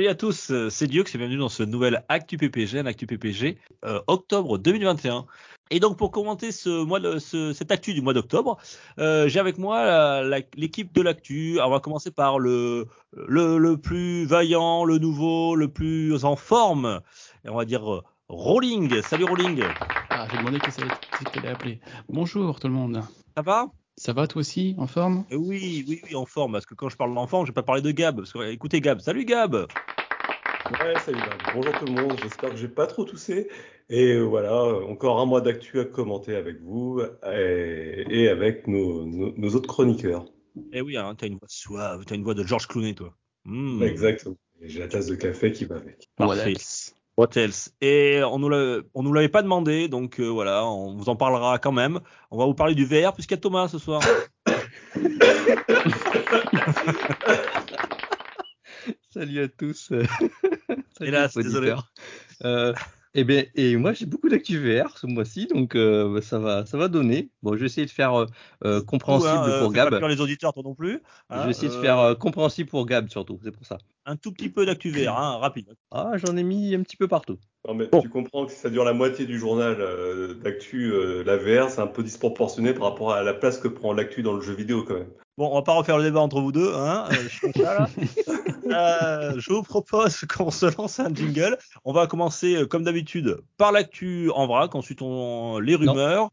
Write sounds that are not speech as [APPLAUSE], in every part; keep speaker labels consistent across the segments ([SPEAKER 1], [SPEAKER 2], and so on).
[SPEAKER 1] Salut à tous, euh, c'est Diox et bienvenue dans ce nouvel Actu PPG, un Actu PPG euh, octobre 2021. Et donc pour commenter ce mois de, ce, cette actu du mois d'octobre, euh, j'ai avec moi l'équipe de l'actu. On va commencer par le, le le plus vaillant, le nouveau, le plus en forme. Et on va dire Rolling. Salut Rolling.
[SPEAKER 2] Ah, j'ai demandé qui t'allais appeler. Bonjour tout le monde.
[SPEAKER 1] Ça va?
[SPEAKER 2] Ça va toi aussi, en forme?
[SPEAKER 1] Eh Oui, oui, oui, en forme. Parce que quand je parle d'enfant, je vais pas parler de Gab. Parce que, écoutez Gab. Salut Gab.
[SPEAKER 3] Ouais, salut, Gab. bonjour tout le monde, j'espère que j'ai pas trop toussé. Et euh, voilà, euh, encore un mois d'actu à commenter avec vous et, et avec nos, nos, nos autres chroniqueurs.
[SPEAKER 1] Eh oui, hein, t'as une voix suave, t'as une voix de George Clooney, toi. Hmm.
[SPEAKER 3] Exactement. Et j'ai la tasse de café qui va avec.
[SPEAKER 1] Parfait.
[SPEAKER 2] Else
[SPEAKER 1] What else? Et on on nous l'avait pas demandé, donc euh, voilà, on vous en parlera quand même. On va vous parler du VR puisqu'il y a Thomas ce soir. [LAUGHS]
[SPEAKER 4] Salut à tous. [LAUGHS] Salut
[SPEAKER 1] Hélas, désolé.
[SPEAKER 4] Euh, et ben et moi j'ai beaucoup d'actu VR ce mois-ci donc euh, bah, ça va ça va donner. Bon je vais essayer de faire euh, euh, compréhensible
[SPEAKER 1] hein, euh,
[SPEAKER 4] pour
[SPEAKER 1] pas
[SPEAKER 4] Gab.
[SPEAKER 1] les auditeurs, toi non plus.
[SPEAKER 4] je
[SPEAKER 1] hein,
[SPEAKER 4] vais essayer de faire euh, compréhensible pour Gab surtout c'est pour ça.
[SPEAKER 1] un tout petit peu d'actu VR, hein, rapide.
[SPEAKER 4] Ah j'en ai mis un petit peu partout.
[SPEAKER 3] Non, mais
[SPEAKER 1] Bon.
[SPEAKER 3] tu comprends que si ça dure la moitié du journal euh, d'actu, euh, la VR, c'est un peu disproportionné par rapport à la place que prend l'actu dans le jeu vidéo quand même.
[SPEAKER 1] Bon, on va pas refaire le débat entre vous deux, hein. euh, je, suis comme ça, là. [LAUGHS] Euh, je vous propose [LAUGHS] qu'on se lance un jingle. On va commencer euh, comme d'habitude par l'actu en vrac, ensuite on les rumeurs.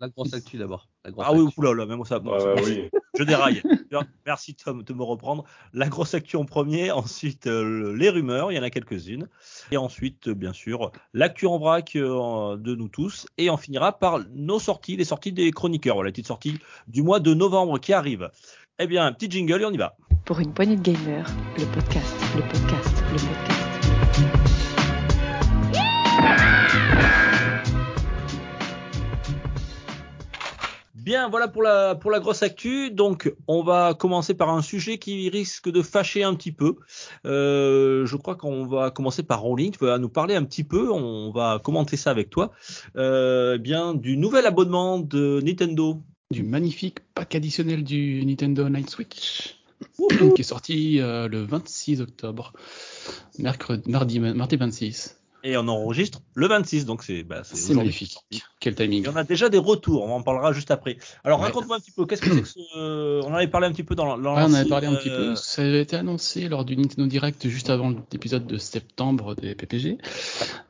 [SPEAKER 4] La grosse actu d'abord.
[SPEAKER 1] Ah oui,
[SPEAKER 4] actu.
[SPEAKER 1] oula, là, même ça. bon,
[SPEAKER 3] ouais,
[SPEAKER 1] bon.
[SPEAKER 3] oui.
[SPEAKER 1] Je déraille. Merci Tom de me reprendre. La grosse actu en premier, ensuite euh, les rumeurs, il y en a quelques-unes. Et ensuite, euh, bien sûr, l'actu en vrac euh, de nous tous. Et on finira par nos sorties, les sorties des chroniqueurs. Voilà, les petites sorties du mois de novembre qui arrivent. Eh bien, petit jingle et on y va.
[SPEAKER 5] Pour une poignée de gamers, le podcast, le podcast, le podcast.
[SPEAKER 1] Bien, voilà pour la, pour la grosse actu. Donc, on va commencer par un sujet qui risque de fâcher un petit peu. Euh, je crois qu'on va commencer par Rolling. Tu vas nous parler un petit peu. On va commenter ça avec toi. Euh, eh bien, du nouvel abonnement de Nintendo.
[SPEAKER 2] Du magnifique pack additionnel du Nintendo Night Switch qui est sorti euh, le 26 octobre, mercredi, mardi, mardi 26.
[SPEAKER 1] Et on enregistre le 26. Donc, c'est bah,
[SPEAKER 2] magnifique. Quel timing.
[SPEAKER 1] Il y en a déjà des retours. On en parlera juste après. Alors,
[SPEAKER 2] Ouais.
[SPEAKER 1] raconte-moi un petit peu. Qu'est-ce que c'est que ce. On en avait parlé un petit peu dans, dans
[SPEAKER 2] Ouais, on avait parlé un petit
[SPEAKER 1] euh,
[SPEAKER 2] peu. Ça avait été annoncé lors du Nintendo Direct juste avant l'épisode de septembre des PPG.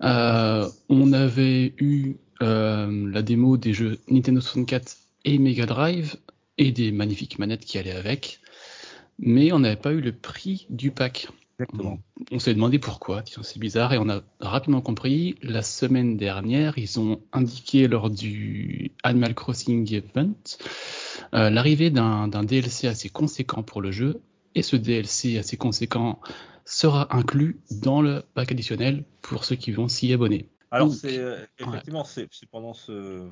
[SPEAKER 2] Euh, on avait eu euh, la démo des jeux Nintendo 64 et Mega Drive et des magnifiques manettes qui allaient avec, mais on n'avait pas eu le prix du pack.
[SPEAKER 1] Exactement.
[SPEAKER 2] On s'est demandé pourquoi, c'est bizarre, et on a rapidement compris. La semaine dernière, ils ont indiqué lors du Animal Crossing Event euh, l'arrivée d'un DLC assez conséquent pour le jeu, et ce DLC assez conséquent sera inclus dans le pack additionnel pour ceux qui vont s'y abonner.
[SPEAKER 1] Alors
[SPEAKER 2] Donc,
[SPEAKER 1] c'est euh, effectivement c'est c'est pendant ce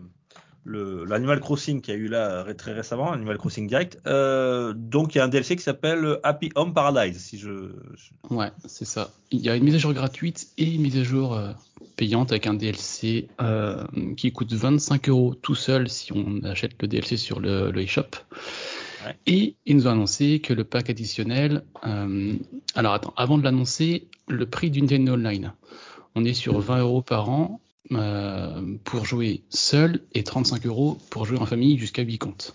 [SPEAKER 1] l'Animal Crossing qui a eu là très récemment, Animal Crossing Direct. Euh, donc il y a un DLC qui s'appelle Happy Home Paradise si je,
[SPEAKER 2] Ouais, c'est ça. Il y a une mise à jour gratuite et une mise à jour euh, payante avec un DLC euh, qui coûte 25 euros tout seul si on achète le DLC sur le, le eShop.
[SPEAKER 1] Ouais.
[SPEAKER 2] Et ils nous ont annoncé que le pack additionnel. euh, alors attends, avant de l'annoncer, le prix du Nintendo Online. On est sur 20 euros par an euh, pour jouer seul et 35 euros pour jouer en famille jusqu'à 8 comptes.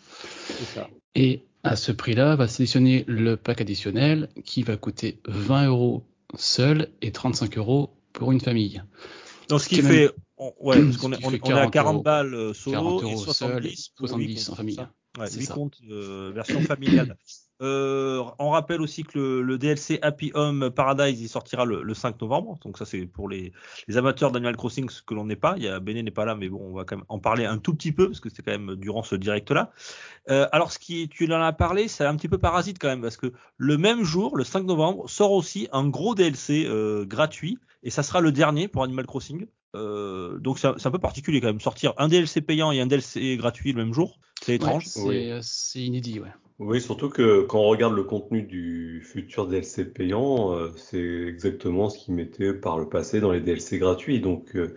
[SPEAKER 1] ça.
[SPEAKER 2] Et à ce prix-là, va sélectionner le pack additionnel qui va coûter 20 euros seul et 35 euros pour une famille.
[SPEAKER 1] Donc ce qui fait on, ouais [CLEARS THROAT] parce est,
[SPEAKER 2] qui
[SPEAKER 1] on,
[SPEAKER 2] fait
[SPEAKER 1] on est à
[SPEAKER 2] 40
[SPEAKER 1] 40
[SPEAKER 2] euros.
[SPEAKER 1] balles euh, solo
[SPEAKER 2] 40
[SPEAKER 1] et
[SPEAKER 2] euros
[SPEAKER 1] 70
[SPEAKER 2] seul,
[SPEAKER 1] pour
[SPEAKER 2] 70
[SPEAKER 1] huit comptes,
[SPEAKER 2] en famille.
[SPEAKER 1] Ouais,
[SPEAKER 2] C'est
[SPEAKER 1] 8
[SPEAKER 2] ça.
[SPEAKER 1] comptes euh, version familiale. [CLEARS THROAT] Euh, on rappelle aussi que le, le DLC Happy Home Paradise il sortira le, le 5 novembre. Donc ça c'est pour les, les amateurs d'Animal Crossing ce que l'on n'est pas. Il y a Béné n'est pas là, mais bon on va quand même en parler un tout petit peu parce que c'était quand même durant ce direct là. Euh, alors ce qui tu en as parlé, c'est un petit peu parasite quand même parce que le même jour, le 5 novembre, sort aussi un gros DLC euh, gratuit et ça sera le dernier pour Animal Crossing. Euh, donc c'est un, c'est un peu particulier quand même. Sortir un DLC payant et un DLC gratuit le même jour, c'est étrange.
[SPEAKER 2] Ouais, c'est
[SPEAKER 3] Oui.
[SPEAKER 2] c'est inédit, ouais.
[SPEAKER 3] Oui, surtout que quand on regarde le contenu du futur DLC payant, euh, c'est exactement ce qu'ils mettaient par le passé dans les DLC gratuits. Donc, euh,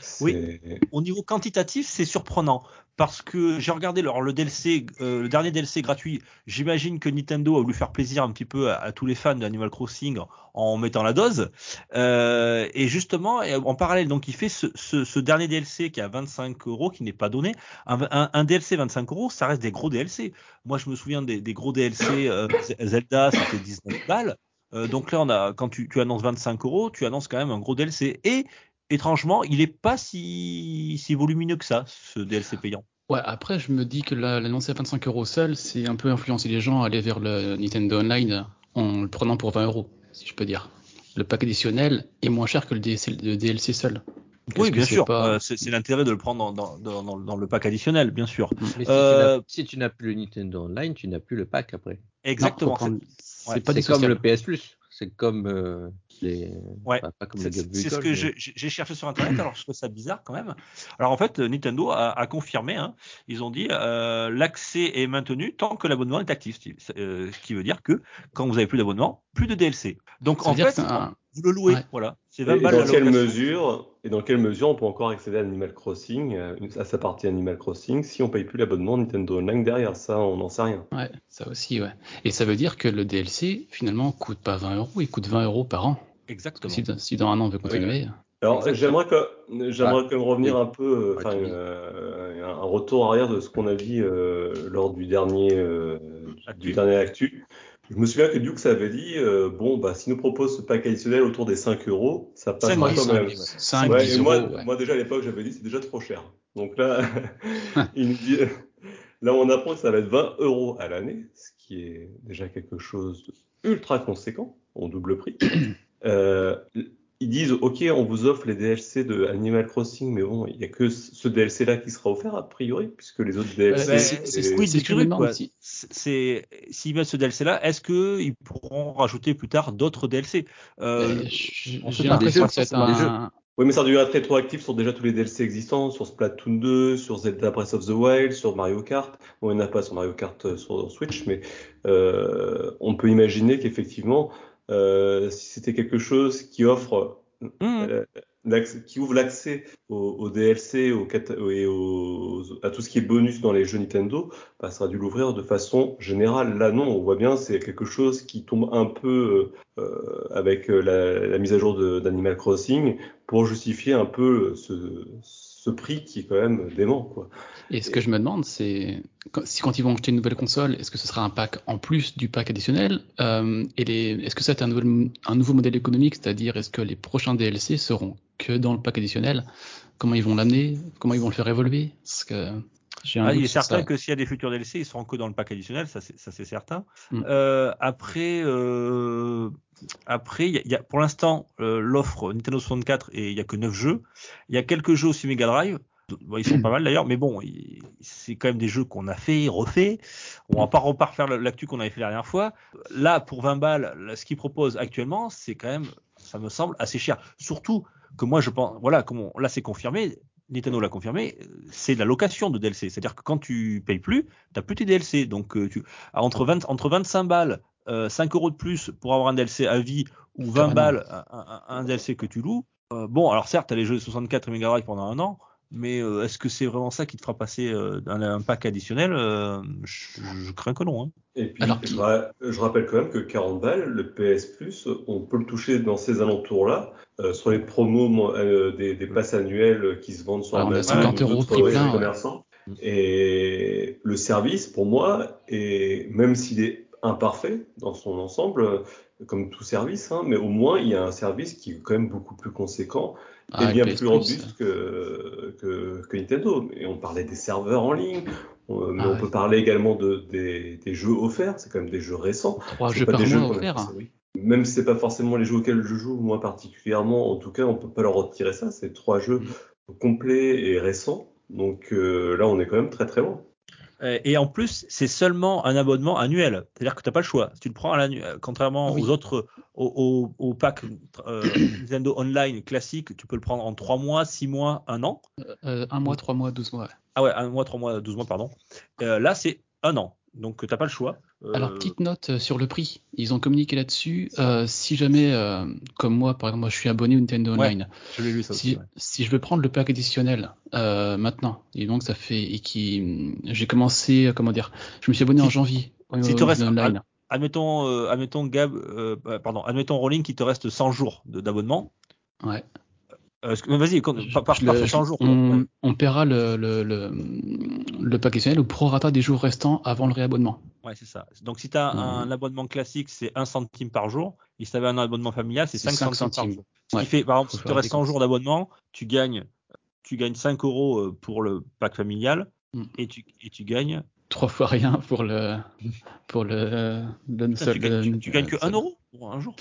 [SPEAKER 3] c'est...
[SPEAKER 1] Au niveau quantitatif, c'est surprenant parce que j'ai regardé alors, le DLC, euh, le dernier DLC gratuit. J'imagine que Nintendo a voulu faire plaisir un petit peu à, à tous les fans d'Animal Crossing en mettant la dose. Euh, et justement, en parallèle, donc il fait ce, ce, ce dernier DLC qui à 25 euros, qui n'est pas donné. Un, un, un DLC 25 euros, ça reste des gros DLC. Moi, je me souviens des, des gros DLC euh, Zelda, c'était 19 balles. Euh, donc là, on a, quand tu, tu annonces 25 euros, tu annonces quand même un gros DLC. Et étrangement, il est pas si, si volumineux que ça, ce DLC payant.
[SPEAKER 2] Ouais, après, je me dis que la- l'annoncer à 25 euros seul, c'est un peu influencer les gens à aller vers le Nintendo Online en le prenant pour 20 euros, si je peux dire. Le pack additionnel est moins cher que le DLC, le DLC seul.
[SPEAKER 1] Oui, bien sûr.
[SPEAKER 2] pas-
[SPEAKER 1] Euh, c'est l'intérêt de le prendre dans, dans, dans, dans le pack additionnel, bien sûr.
[SPEAKER 4] Mais si
[SPEAKER 1] Euh,
[SPEAKER 4] tu n'as- si tu n'as plus le Nintendo Online, tu n'as plus le pack après.
[SPEAKER 1] Exactement. Ouais,
[SPEAKER 2] c'est pas
[SPEAKER 4] C'est comme le PS Plus. C'est comme euh, les.
[SPEAKER 1] Ouais.
[SPEAKER 4] enfin, pas comme
[SPEAKER 1] C'est ce que j'ai cherché sur internet, alors je trouve ça bizarre quand même. Alors en fait, Nintendo a, a confirmé, hein, ils ont dit euh, l'accès est maintenu tant que l'abonnement est actif, euh, ce qui veut dire que quand vous avez plus d'abonnement, plus de DLC. Donc
[SPEAKER 2] Ça
[SPEAKER 1] en fait,
[SPEAKER 2] un-
[SPEAKER 1] vous le louez,
[SPEAKER 2] Ouais.
[SPEAKER 1] voilà. C'est
[SPEAKER 3] Et,
[SPEAKER 1] 20
[SPEAKER 3] et
[SPEAKER 1] balles
[SPEAKER 3] dans quelle mesure, et dans quelle mesure on peut encore accéder à Animal Crossing, euh, à sa partie Animal Crossing, si on paye plus l'abonnement Nintendo Online derrière? Ça, on n'en sait rien.
[SPEAKER 2] Ouais, ça aussi, ouais. Et ça veut dire que le DLC, finalement, coûte pas 20 euros, il coûte 20 euros par an.
[SPEAKER 1] Exactement.
[SPEAKER 2] si, si dans un an on veut continuer,
[SPEAKER 3] Alors, j'aimerais que, j'aimerais quand même revenir un peu, euh,
[SPEAKER 4] Ouais,
[SPEAKER 3] enfin, euh, un retour arrière de ce qu'on a dit euh, lors du dernier, euh,
[SPEAKER 1] Actu.
[SPEAKER 3] du dernier actu. Je me souviens que Dukes avait dit, bon, bah, s'il nous propose ce pack additionnel autour des 5 euros, ça passe quand même.
[SPEAKER 1] oui, ouais.
[SPEAKER 2] 5,
[SPEAKER 3] Ouais,
[SPEAKER 2] 10
[SPEAKER 3] et
[SPEAKER 2] euros,
[SPEAKER 3] moi,
[SPEAKER 2] ouais.
[SPEAKER 3] moi déjà à l'époque, j'avais dit c'est déjà trop cher. Donc là, [LAUGHS] [LAUGHS] il dit, [LAUGHS] là on apprend que ça va être 20 euros à l'année, ce qui est déjà quelque chose d'ultra conséquent, en double prix. [CLEARS THROAT] Euh, ils disent, ok, on vous offre les DLC de Animal Crossing, mais bon, il n'y a que ce DLC-là qui sera offert a priori, puisque les autres DLC.
[SPEAKER 2] Ouais,
[SPEAKER 1] c'est-
[SPEAKER 2] c'est-
[SPEAKER 1] c'est- s'ils mettent ce DLC là, est-ce que ils pourront rajouter plus tard d'autres DLC euh,
[SPEAKER 2] J'ai l'impression que c'est
[SPEAKER 4] jeux, des jeux.
[SPEAKER 2] un.
[SPEAKER 3] Oui, mais ça devrait être rétroactif sur déjà tous les DLC existants, sur Splatoon 2, sur Zelda Breath of the Wild, sur Mario Kart. Bon, il n'y en a pas sur Mario Kart euh, sur Switch, mais euh, on peut imaginer qu'effectivement, euh, si c'était quelque chose qui offre,
[SPEAKER 1] Mhm.
[SPEAKER 3] euh, qui ouvre l'accès au, au DLC au et au- à tout ce qui est bonus dans les jeux Nintendo, bah, ça aurait dû l'ouvrir de façon générale. Là, non, on voit bien, c'est quelque chose qui tombe un peu euh, avec euh, la, la mise à jour d'Animal Crossing pour justifier un peu ce, ce prix qui est quand même dément, quoi.
[SPEAKER 2] Et ce que je me demande, c'est quand- si quand ils vont acheter une nouvelle console, est-ce que ce sera un pack en plus du pack additionnel euh, Et les, est-ce que c'est un, nouvel- un nouveau modèle économique, c'est-à-dire est-ce que les prochains DLC seront que dans le pack additionnel? Comment ils vont l'amener? Comment ils vont le faire évoluer? Parce que j'ai un
[SPEAKER 1] Ah, il est certain
[SPEAKER 2] ça.
[SPEAKER 1] que s'il y a des futurs DLC, ils seront que dans le pack additionnel, ça c'est ça, c'est certain.
[SPEAKER 2] Mm.
[SPEAKER 1] Euh, après, euh, après, pour l'instant euh, l'offre Nintendo 64 et il y a que 9 jeux. Il y a quelques jeux aussi Mega Drive. Ils sont pas mal d'ailleurs, mais bon, c'est quand même des jeux qu'on a fait, refait. On va pas reparfaire l'actu qu'on avait fait la dernière fois. Là, pour 20 balles, ce qu'ils proposent actuellement, c'est quand même, ça me semble assez cher. Surtout que moi, je pense, voilà, comme on- là c'est confirmé, Nintendo l'a confirmé, c'est la location de DLC. C'est-à-dire que quand tu payes plus, t'as plus tes DLC. Donc euh, tu, entre 20, entre 25 balles, euh, 5 euros de plus pour avoir un DLC à vie ou 20
[SPEAKER 2] Carrément.
[SPEAKER 1] balles un, un- un DLC que tu loues. euh, bon, alors certes, t'as les jeux de 64 et Mega Drive pendant un an, mais euh, est-ce que c'est vraiment ça qui te fera passer euh, un, un pack additionnel Euh, je, je crains que non. Hein.
[SPEAKER 3] Et puis,
[SPEAKER 2] Alors
[SPEAKER 3] je, ra- je rappelle quand même que 40 balles, le PS Plus, on peut le toucher dans ces alentours-là, euh, sur les promos mo- euh, des, des passes annuelles qui se vendent sur
[SPEAKER 2] Ah, on a
[SPEAKER 3] Amazon
[SPEAKER 2] 50
[SPEAKER 3] ou
[SPEAKER 2] euros prix plein, ouais.
[SPEAKER 3] commerçants. Et le service, pour moi, est, même s'il est imparfait dans son ensemble, euh, comme tout service, hein, mais au moins il y a un service qui est quand même beaucoup plus conséquent
[SPEAKER 2] Ah,
[SPEAKER 3] et bien plus robuste que, que, que Nintendo. Et on parlait des serveurs en ligne, on- mais
[SPEAKER 2] Ah
[SPEAKER 3] on
[SPEAKER 2] ouais.
[SPEAKER 3] peut parler également de, des, des jeux offerts, c'est quand même des jeux récents.
[SPEAKER 2] Trois jeux
[SPEAKER 3] pas
[SPEAKER 2] par
[SPEAKER 3] des jeux
[SPEAKER 2] mois offerts.
[SPEAKER 3] Même si c'est pas forcément les jeux auxquels je joue, moi particulièrement, en tout cas, on peut pas leur retirer ça. C'est trois jeux
[SPEAKER 2] Mm.
[SPEAKER 3] complets et récents. Donc euh, là, on est quand même très très loin.
[SPEAKER 1] Euh, Et en plus, c'est seulement un abonnement annuel. C'est-à-dire que tu n'as pas le choix. Si tu le prends à l'annuel, contrairement
[SPEAKER 2] Oui.
[SPEAKER 1] aux autres, au, au, au pack euh, [COUGHS] Nintendo Online classique, tu peux le prendre en 3 mois, 6 mois, 1 an.
[SPEAKER 2] Euh, un mois, trois mois, 12 mois.
[SPEAKER 1] Ah ouais, 1 mois, 3 mois, 12 mois, pardon. Euh, là, c'est un an. Donc, tu n'as pas le choix. Euh,
[SPEAKER 2] Alors, petite note euh, sur le prix. Ils ont communiqué là-dessus. Euh, si jamais, euh, comme moi, par exemple, moi je suis abonné au Nintendo
[SPEAKER 1] Ouais,
[SPEAKER 2] Online.
[SPEAKER 1] je lu ça aussi.
[SPEAKER 2] Si,
[SPEAKER 1] ouais.
[SPEAKER 2] si je veux prendre le pack additionnel maintenant, et donc ça fait et qui j'ai commencé, comment dire, je me suis abonné en janvier
[SPEAKER 1] si te reste
[SPEAKER 2] Online.
[SPEAKER 1] Admettons, admettons Gab, pardon, admettons Rolling qui te reste 100 jours d'abonnement.
[SPEAKER 2] Ouais.
[SPEAKER 1] Euh, Vas-y, compte-
[SPEAKER 2] Je-
[SPEAKER 1] par, par,
[SPEAKER 2] je
[SPEAKER 1] par
[SPEAKER 2] le-
[SPEAKER 1] sur
[SPEAKER 2] je-
[SPEAKER 1] 100 jours. quoi.
[SPEAKER 2] on,
[SPEAKER 1] Ouais.
[SPEAKER 2] on paiera le, le, le, le pack additionnel au prorata des jours restants avant le réabonnement.
[SPEAKER 1] Ouais, c'est ça. Donc, si tu as
[SPEAKER 2] Mhm.
[SPEAKER 1] un abonnement classique, c'est 1 centime par jour. Et si tu avais un abonnement familial, c'est
[SPEAKER 2] C'est
[SPEAKER 1] 5
[SPEAKER 2] cinq
[SPEAKER 1] centimes, par jour. Ce
[SPEAKER 2] Ouais.
[SPEAKER 1] qui fait, par exemple, si tu restes
[SPEAKER 2] des
[SPEAKER 1] 100
[SPEAKER 2] comptes.
[SPEAKER 1] jours d'abonnement, tu gagnes, tu gagnes 5 euros euh, pour le pack familial
[SPEAKER 2] Mm.
[SPEAKER 1] et, tu, et tu gagnes.
[SPEAKER 2] Trois fois rien pour le pour le, le, seul-
[SPEAKER 1] tu, gagnes tu, tu gagnes que
[SPEAKER 2] le-
[SPEAKER 1] 1 euro pour un jour.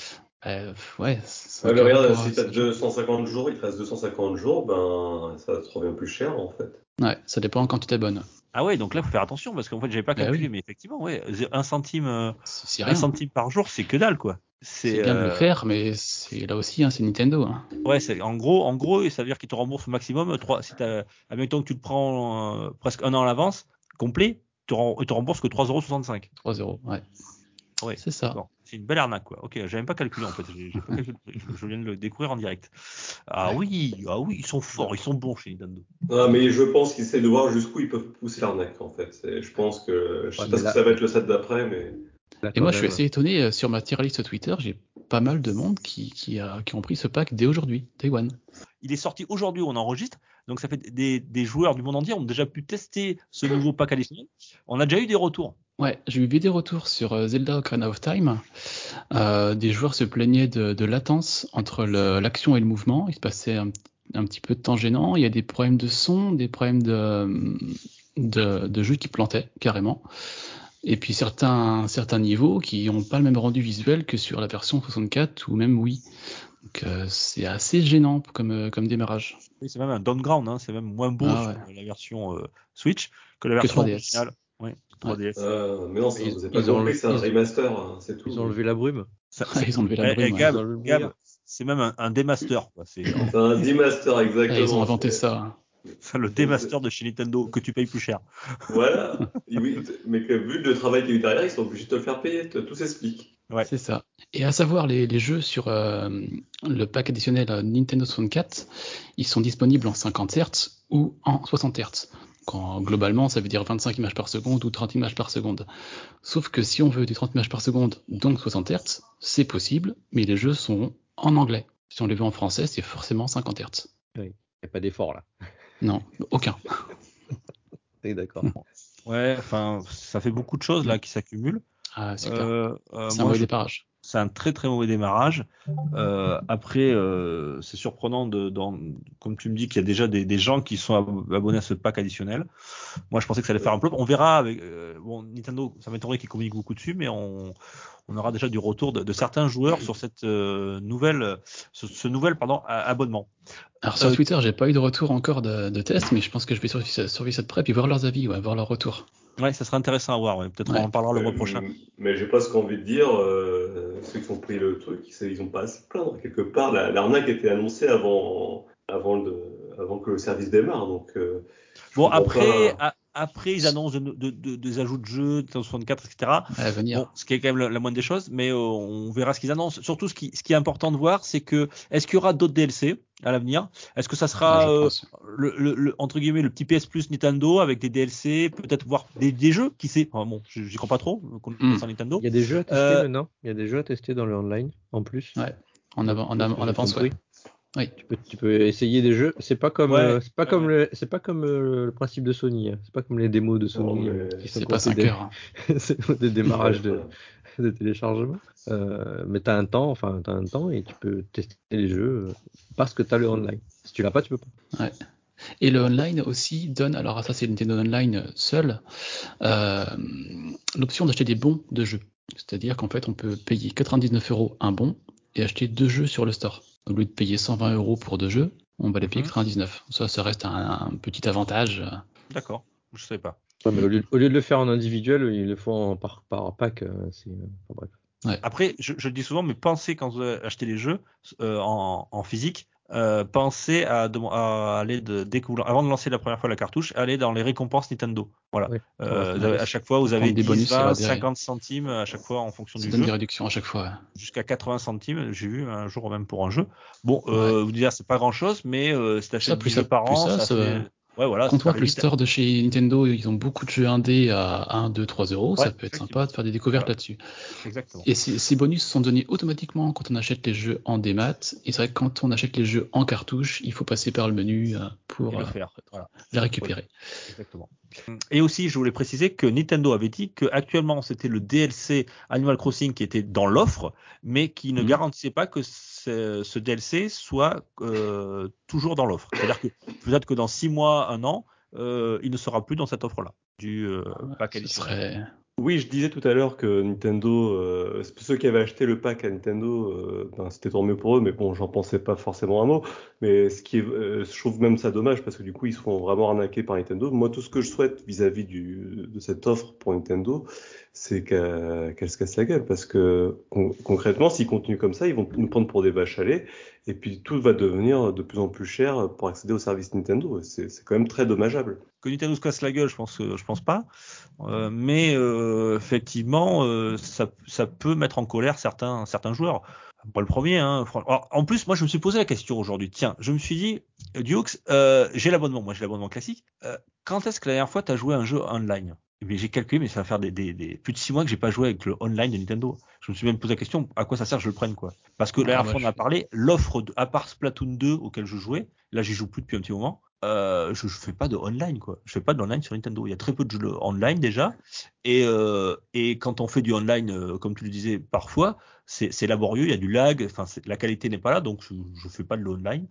[SPEAKER 2] Euh, ouais.
[SPEAKER 3] Ouais, mais regarde, si t'as 250 jours, il te reste 250 jours, ben ça te revient plus cher en fait.
[SPEAKER 2] Ouais, ça dépend quand tu t'abonnes.
[SPEAKER 1] Ah ouais, donc là, faut faire attention parce qu'en fait, j'avais pas
[SPEAKER 2] Bah
[SPEAKER 1] calculé,
[SPEAKER 2] oui.
[SPEAKER 1] mais effectivement, ouais, 1 centime, euh,
[SPEAKER 2] C'est c'est
[SPEAKER 1] un
[SPEAKER 2] rien.
[SPEAKER 1] centime par jour, c'est que dalle, quoi.
[SPEAKER 2] C'est bien de le
[SPEAKER 1] euh,
[SPEAKER 2] faire, mais c'est là aussi, hein, c'est Nintendo. hein.
[SPEAKER 1] Ouais, c'est en gros, en gros, ça veut dire qu'ils te remboursent au maximum. Trois, si t'as, admettons que tu le prends euh, presque un an à l'avance, complet, ils te, rem- ils te remboursent que 3,65€.
[SPEAKER 2] 3 euros, ouais.
[SPEAKER 1] Ouais,
[SPEAKER 2] C'est ça.
[SPEAKER 1] Bon, c'est une belle arnaque, quoi. Ok, j'avais même pas calculé en fait. Pas calculé. je, viens de le découvrir en direct. Ah oui, ah oui, ils sont forts, ils sont bons chez Nintendo.
[SPEAKER 3] Ah, mais je pense qu'ils essaient de voir jusqu'où ils peuvent pousser l'arnaque en fait. Je pense que je sais
[SPEAKER 4] Ouais,
[SPEAKER 3] pas ce
[SPEAKER 4] là-
[SPEAKER 3] que ça va être le set d'après, mais
[SPEAKER 4] Là,
[SPEAKER 2] Et moi, je suis assez étonné euh, sur ma tier list Twitter, j'ai pas mal de monde qui, qui, a, qui ont pris ce pack dès aujourd'hui, Day One.
[SPEAKER 1] Il est sorti aujourd'hui, on enregistre. Donc ça fait des, joueurs du monde entier ont déjà pu tester ce nouveau pack additionnel. On a déjà eu des retours.
[SPEAKER 2] Ouais, j'ai eu des retours sur euh, Zelda Ocarina of Time. Euh, des joueurs se plaignaient de, latence entre l'action et le mouvement. Il se passait un, petit peu de temps gênant. Il y a des problèmes de son, des problèmes de jeu qui plantaient carrément. Et puis certains, certains niveaux qui n'ont pas le même rendu visuel que sur la version 64 ou même Wii. Donc euh, c'est assez gênant comme, euh, comme démarrage.
[SPEAKER 1] Oui, c'est même un downground, hein, c'est même moins beau
[SPEAKER 2] Ah
[SPEAKER 1] sur la version euh, Switch que la
[SPEAKER 2] Que
[SPEAKER 1] version
[SPEAKER 2] 3DS.
[SPEAKER 1] originale. Ouais, 3DS.
[SPEAKER 3] euh, mais non, ça,
[SPEAKER 4] Ils-
[SPEAKER 3] vous pas
[SPEAKER 4] ils ont
[SPEAKER 3] compris, c'est un
[SPEAKER 4] enlevé-
[SPEAKER 3] remaster, hein, c'est tout.
[SPEAKER 4] Ils ont enlevé la brume.
[SPEAKER 1] Ça- [LAUGHS]
[SPEAKER 2] ils ont enlevé la
[SPEAKER 1] Eh,
[SPEAKER 2] brume.
[SPEAKER 1] eh,
[SPEAKER 2] ouais.
[SPEAKER 1] Gab,
[SPEAKER 4] enlevé
[SPEAKER 1] c'est même un, un démaster. C'est
[SPEAKER 3] un D-Master, exactement.
[SPEAKER 2] Ils ont inventé ça.
[SPEAKER 1] enfin, le démaster de chez Nintendo que tu payes plus cher.
[SPEAKER 3] Voilà. Mais que vu le travail qu'il y a eu derrière, ils sont obligés de te le faire payer. Tout s'explique.
[SPEAKER 1] Ouais.
[SPEAKER 2] C'est ça. Et à savoir, les, les jeux sur euh, le pack additionnel euh, Nintendo 64, ils sont disponibles en 50 Hz ou en 60 Hz. Quand, globalement, ça veut dire 25 images par seconde ou 30 images par seconde. Sauf que si on veut du 30 images par seconde, donc 60 Hz, c'est possible, mais les jeux sont en anglais. Si on les veut en français, c'est forcément 50 Hz.
[SPEAKER 4] Il n'y a pas d'effort là. [LAUGHS]
[SPEAKER 2] Non, aucun. [LAUGHS]
[SPEAKER 4] D'accord.
[SPEAKER 1] Ouais, enfin, ça fait beaucoup de choses là qui s'accumulent.
[SPEAKER 2] Ah, c'est.
[SPEAKER 1] Euh, euh,
[SPEAKER 2] c'est un
[SPEAKER 1] moi,
[SPEAKER 2] mauvais
[SPEAKER 1] je-
[SPEAKER 2] déparage.
[SPEAKER 1] c'est un très très mauvais démarrage. Euh, après, euh, c'est surprenant de, dans, comme tu me dis, qu'il y a déjà des, des gens qui sont ab- abonnés à ce pack additionnel. Moi, je pensais que ça allait faire un peu. On verra avec euh, bon Nintendo. Ça m'étonnerait qu'ils communiquent beaucoup dessus, mais on, on aura déjà du retour de, de certains joueurs sur cette euh, nouvelle, ce, ce nouvel pardon abonnement.
[SPEAKER 2] Alors sur
[SPEAKER 1] Euh,
[SPEAKER 2] Twitter, j'ai pas eu de retour encore de, de test, mais je pense que je vais surveiller de près puis voir leurs avis, ouais, voir leur retour.
[SPEAKER 1] Ouais, ça serait intéressant à voir. ouais. Peut-être
[SPEAKER 2] Ouais.
[SPEAKER 1] on en parlera le mois
[SPEAKER 3] Euh,
[SPEAKER 1] prochain.
[SPEAKER 3] Mais j'ai presque envie de dire, euh, ceux qui ont pris le truc, ils ont pas à se plaindre. Quelque part, la- l'arnaque était annoncée avant, avant, le, avant que le service démarre. Donc, euh,
[SPEAKER 1] Bon, après,
[SPEAKER 3] pas.
[SPEAKER 1] Après, ils annoncent de- de- de- des ajouts de jeux, Nintendo 64, etc.
[SPEAKER 2] À venir.
[SPEAKER 1] Bon, ce qui est quand même la, la moindre des choses, mais euh, on verra ce qu'ils annoncent. Surtout, ce qui, ce qui est important de voir, c'est que est-ce qu'il y aura d'autres DLC à l'avenir? Est-ce que ça sera euh, le, le- le- entre guillemets le petit PS Plus Nintendo avec des DLC, peut-être voir des, des jeux, qui sait? Enfin, Bon, j'y crois pas trop,
[SPEAKER 2] Hmm.
[SPEAKER 1] Nintendo.
[SPEAKER 4] Il y a des jeux à tester
[SPEAKER 1] Euh,
[SPEAKER 4] maintenant. Il y a des jeux à tester dans le online en plus.
[SPEAKER 2] Ouais. En, avant, en,
[SPEAKER 4] Parce
[SPEAKER 2] av-
[SPEAKER 4] que
[SPEAKER 2] en
[SPEAKER 4] j'ai
[SPEAKER 2] avance, ouais. Oui.
[SPEAKER 4] Tu peux, tu peux essayer des jeux. C'est pas comme,
[SPEAKER 1] Ouais,
[SPEAKER 4] euh, c'est pas
[SPEAKER 1] ouais,
[SPEAKER 4] comme
[SPEAKER 1] ouais.
[SPEAKER 4] le, c'est pas comme euh, le principe de Sony. hein. C'est pas comme les démos de Sony
[SPEAKER 3] mais
[SPEAKER 4] euh, qui sont [LAUGHS]
[SPEAKER 2] C'est pas 5
[SPEAKER 4] des,
[SPEAKER 2] hein.
[SPEAKER 4] des démarrages de, [LAUGHS] de téléchargement. Euh, mais t'as un temps, enfin t'as un temps et tu peux tester les jeux euh, parce que t'as le online. Si tu l'as pas, tu peux pas.
[SPEAKER 2] Et le online aussi donne, alors ça c'est Nintendo Online seul, l'option d'acheter des bons de jeux. C'est-à-dire qu'en fait on peut payer 99 euros un bon et acheter deux jeux sur le store. Au lieu de payer 120 euros pour deux jeux, on va les payer
[SPEAKER 1] Mhm.
[SPEAKER 2] 99. Ça, ça reste un, un petit avantage.
[SPEAKER 1] D'accord, je savais pas.
[SPEAKER 4] Ouais, mais au, lieu, au lieu de le faire en individuel, ils le font en par, par pack. euh, enfin, bref.
[SPEAKER 1] Après, je, je le dis souvent, mais pensez quand vous achetez les jeux euh, en, en physique, euh, pensez à, aller de, dès que vous, avant de lancer la première fois la cartouche, aller dans les récompenses Nintendo. Voilà.
[SPEAKER 4] Oui.
[SPEAKER 1] Euh,
[SPEAKER 2] Ouais,
[SPEAKER 1] vous avez- à chaque fois, vous avez
[SPEAKER 2] des
[SPEAKER 1] 10,
[SPEAKER 2] bonus, ça
[SPEAKER 1] 20,
[SPEAKER 2] va derrière.
[SPEAKER 1] 50 centimes à chaque fois en fonction du jeu,
[SPEAKER 2] des réductions à chaque fois.
[SPEAKER 1] jusqu'à 80 centimes. J'ai vu un jour même pour un jeu. Bon, euh, vous dire c'est pas grand chose, mais euh,
[SPEAKER 2] Ça,
[SPEAKER 1] t'achètes
[SPEAKER 2] plus
[SPEAKER 1] 10
[SPEAKER 2] ça-
[SPEAKER 1] jeux par an,
[SPEAKER 2] ça,
[SPEAKER 1] ça,
[SPEAKER 2] ça
[SPEAKER 1] fait... Ouais, voilà.
[SPEAKER 2] Quand on voit que le store de chez Nintendo, ils ont beaucoup de jeux indés à 1, 2, 3 euros,
[SPEAKER 1] Ouais,
[SPEAKER 2] ça peut être sympa de faire des découvertes
[SPEAKER 1] Voilà.
[SPEAKER 2] là-dessus.
[SPEAKER 1] Exactement.
[SPEAKER 2] Et ces, ces bonus sont donnés automatiquement quand on achète les jeux en démat. Et c'est vrai que quand on achète les jeux en cartouche, il faut passer par le menu euh, pour
[SPEAKER 1] le
[SPEAKER 2] euh.
[SPEAKER 1] Voilà.
[SPEAKER 2] les récupérer.
[SPEAKER 1] Exactement. Et aussi, je voulais préciser que Nintendo avait dit que actuellement c'était le DLC Animal Crossing qui était dans l'offre, mais qui ne
[SPEAKER 2] Mhm.
[SPEAKER 1] garantissait pas que ce, ce DLC soit euh, toujours dans l'offre. C'est-à-dire que peut-être que dans six mois, un an, euh, il ne sera plus dans cette offre-là du euh, pack
[SPEAKER 2] Ce
[SPEAKER 1] additionnel.
[SPEAKER 2] serait...
[SPEAKER 3] Oui, je disais tout à l'heure que Nintendo, euh, ceux qui avaient acheté le pack à Nintendo, euh, ben, c'était tant mieux pour eux, mais bon, j'en pensais pas forcément un mot. Mais ce qui est, euh, je trouve même ça dommage parce que du coup, ils se font vraiment arnaquer par Nintendo. Moi, tout ce que je souhaite vis-à-vis de cette offre pour Nintendo, c'est qu'elle qu'elle se casse la gueule parce que con- concrètement, s'ils continuent comme ça, ils vont nous prendre pour des vaches à lait et puis tout va devenir de plus en plus cher pour accéder au service Nintendo. C'est quand même très dommageable.
[SPEAKER 1] Que Nintendo se casse la gueule, je pense, je pense pas. Euh, mais euh, effectivement, euh, ça, ça peut mettre en colère certains, certains joueurs. Pas le premier. Hein. En plus, moi, je me suis posé la question aujourd'hui. Tiens, je me suis dit, Dukes, j'ai l'abonnement. Moi, j'ai l'abonnement classique. Quand est-ce que la dernière fois tu as joué à un jeu online? Mais j'ai calculé, mais ça va faire des, des, des- plus de six mois que j'ai pas joué avec le online de Nintendo. Je me suis même posé la question, à quoi ça sert que je le prenne, quoi? Parce que la
[SPEAKER 2] Ah,
[SPEAKER 1] dernière fois, on a parlé, l'offre, de- à part Splatoon 2 auquel je jouais, là, j'y joue plus depuis un petit moment, euh, je, je fais pas de online, quoi. Je fais pas de online sur Nintendo. Il y a très peu de jeux online déjà. Et, euh, et quand on fait du online, euh, comme tu le disais parfois, c'est laborieux, il y a du lag, enfin, la qualité n'est pas là, donc je, je fais pas de l'online.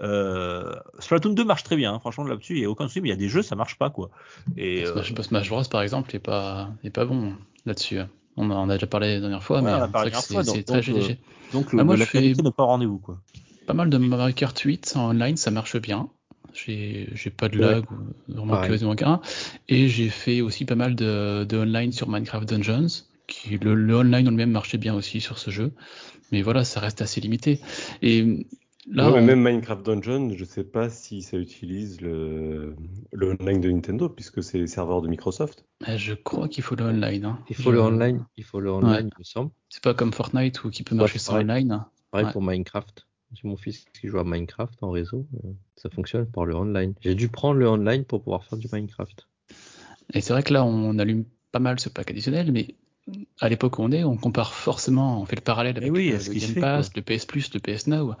[SPEAKER 1] Euh, Splatoon 2 marche très bien, hein, franchement là-dessus, il y a aucun souci, mais il y a des jeux, ça marche pas, quoi. Et, euh,
[SPEAKER 2] Smash, Bros, par exemple, n'est pas, est pas bon là-dessus. On en a déjà parlé la dernière fois,
[SPEAKER 1] Ouais,
[SPEAKER 2] mais c'est
[SPEAKER 1] donc-
[SPEAKER 2] très
[SPEAKER 1] donc,
[SPEAKER 2] léger.
[SPEAKER 1] donc
[SPEAKER 2] Bah,
[SPEAKER 1] le,
[SPEAKER 2] moi,
[SPEAKER 1] la
[SPEAKER 2] je fais-
[SPEAKER 1] pas rendez-vous, quoi.
[SPEAKER 2] Pas mal de Mario Kart 8 en online, ça marche bien. J'ai pas de
[SPEAKER 4] Ouais.
[SPEAKER 2] lag, ou vraiment quasiment aucun. Et j'ai fait aussi pas mal de, de online sur Minecraft Dungeons. Qui, le, le online en lui-même marchait bien aussi sur ce jeu. Mais voilà, ça reste assez limité. Et là,
[SPEAKER 3] Ouais, mais
[SPEAKER 2] on-
[SPEAKER 3] même Minecraft Dungeon, je sais pas si ça utilise le, le online de Nintendo puisque c'est les serveurs de Microsoft.
[SPEAKER 2] eh, je crois qu'il faut le online. hein.
[SPEAKER 4] Il faut
[SPEAKER 2] Je-
[SPEAKER 4] le online, il faut le online, il me semble.
[SPEAKER 2] C'est pas comme Fortnite où qui peut marcher sans online.
[SPEAKER 4] Pareil
[SPEAKER 2] Ouais.
[SPEAKER 4] pour Minecraft. J'ai mon fils qui joue à Minecraft en réseau. euh, Ça fonctionne par le online. J'ai dû prendre le online pour pouvoir faire du Minecraft.
[SPEAKER 2] Et c'est vrai que là, on allume pas mal ce pack additionnel, mais à l'époque où on est, on compare forcément, on fait le parallèle avec
[SPEAKER 1] oui,
[SPEAKER 2] le, Game
[SPEAKER 1] fait,
[SPEAKER 2] Pass,
[SPEAKER 1] quoi.
[SPEAKER 2] le PS Plus, le PS Now,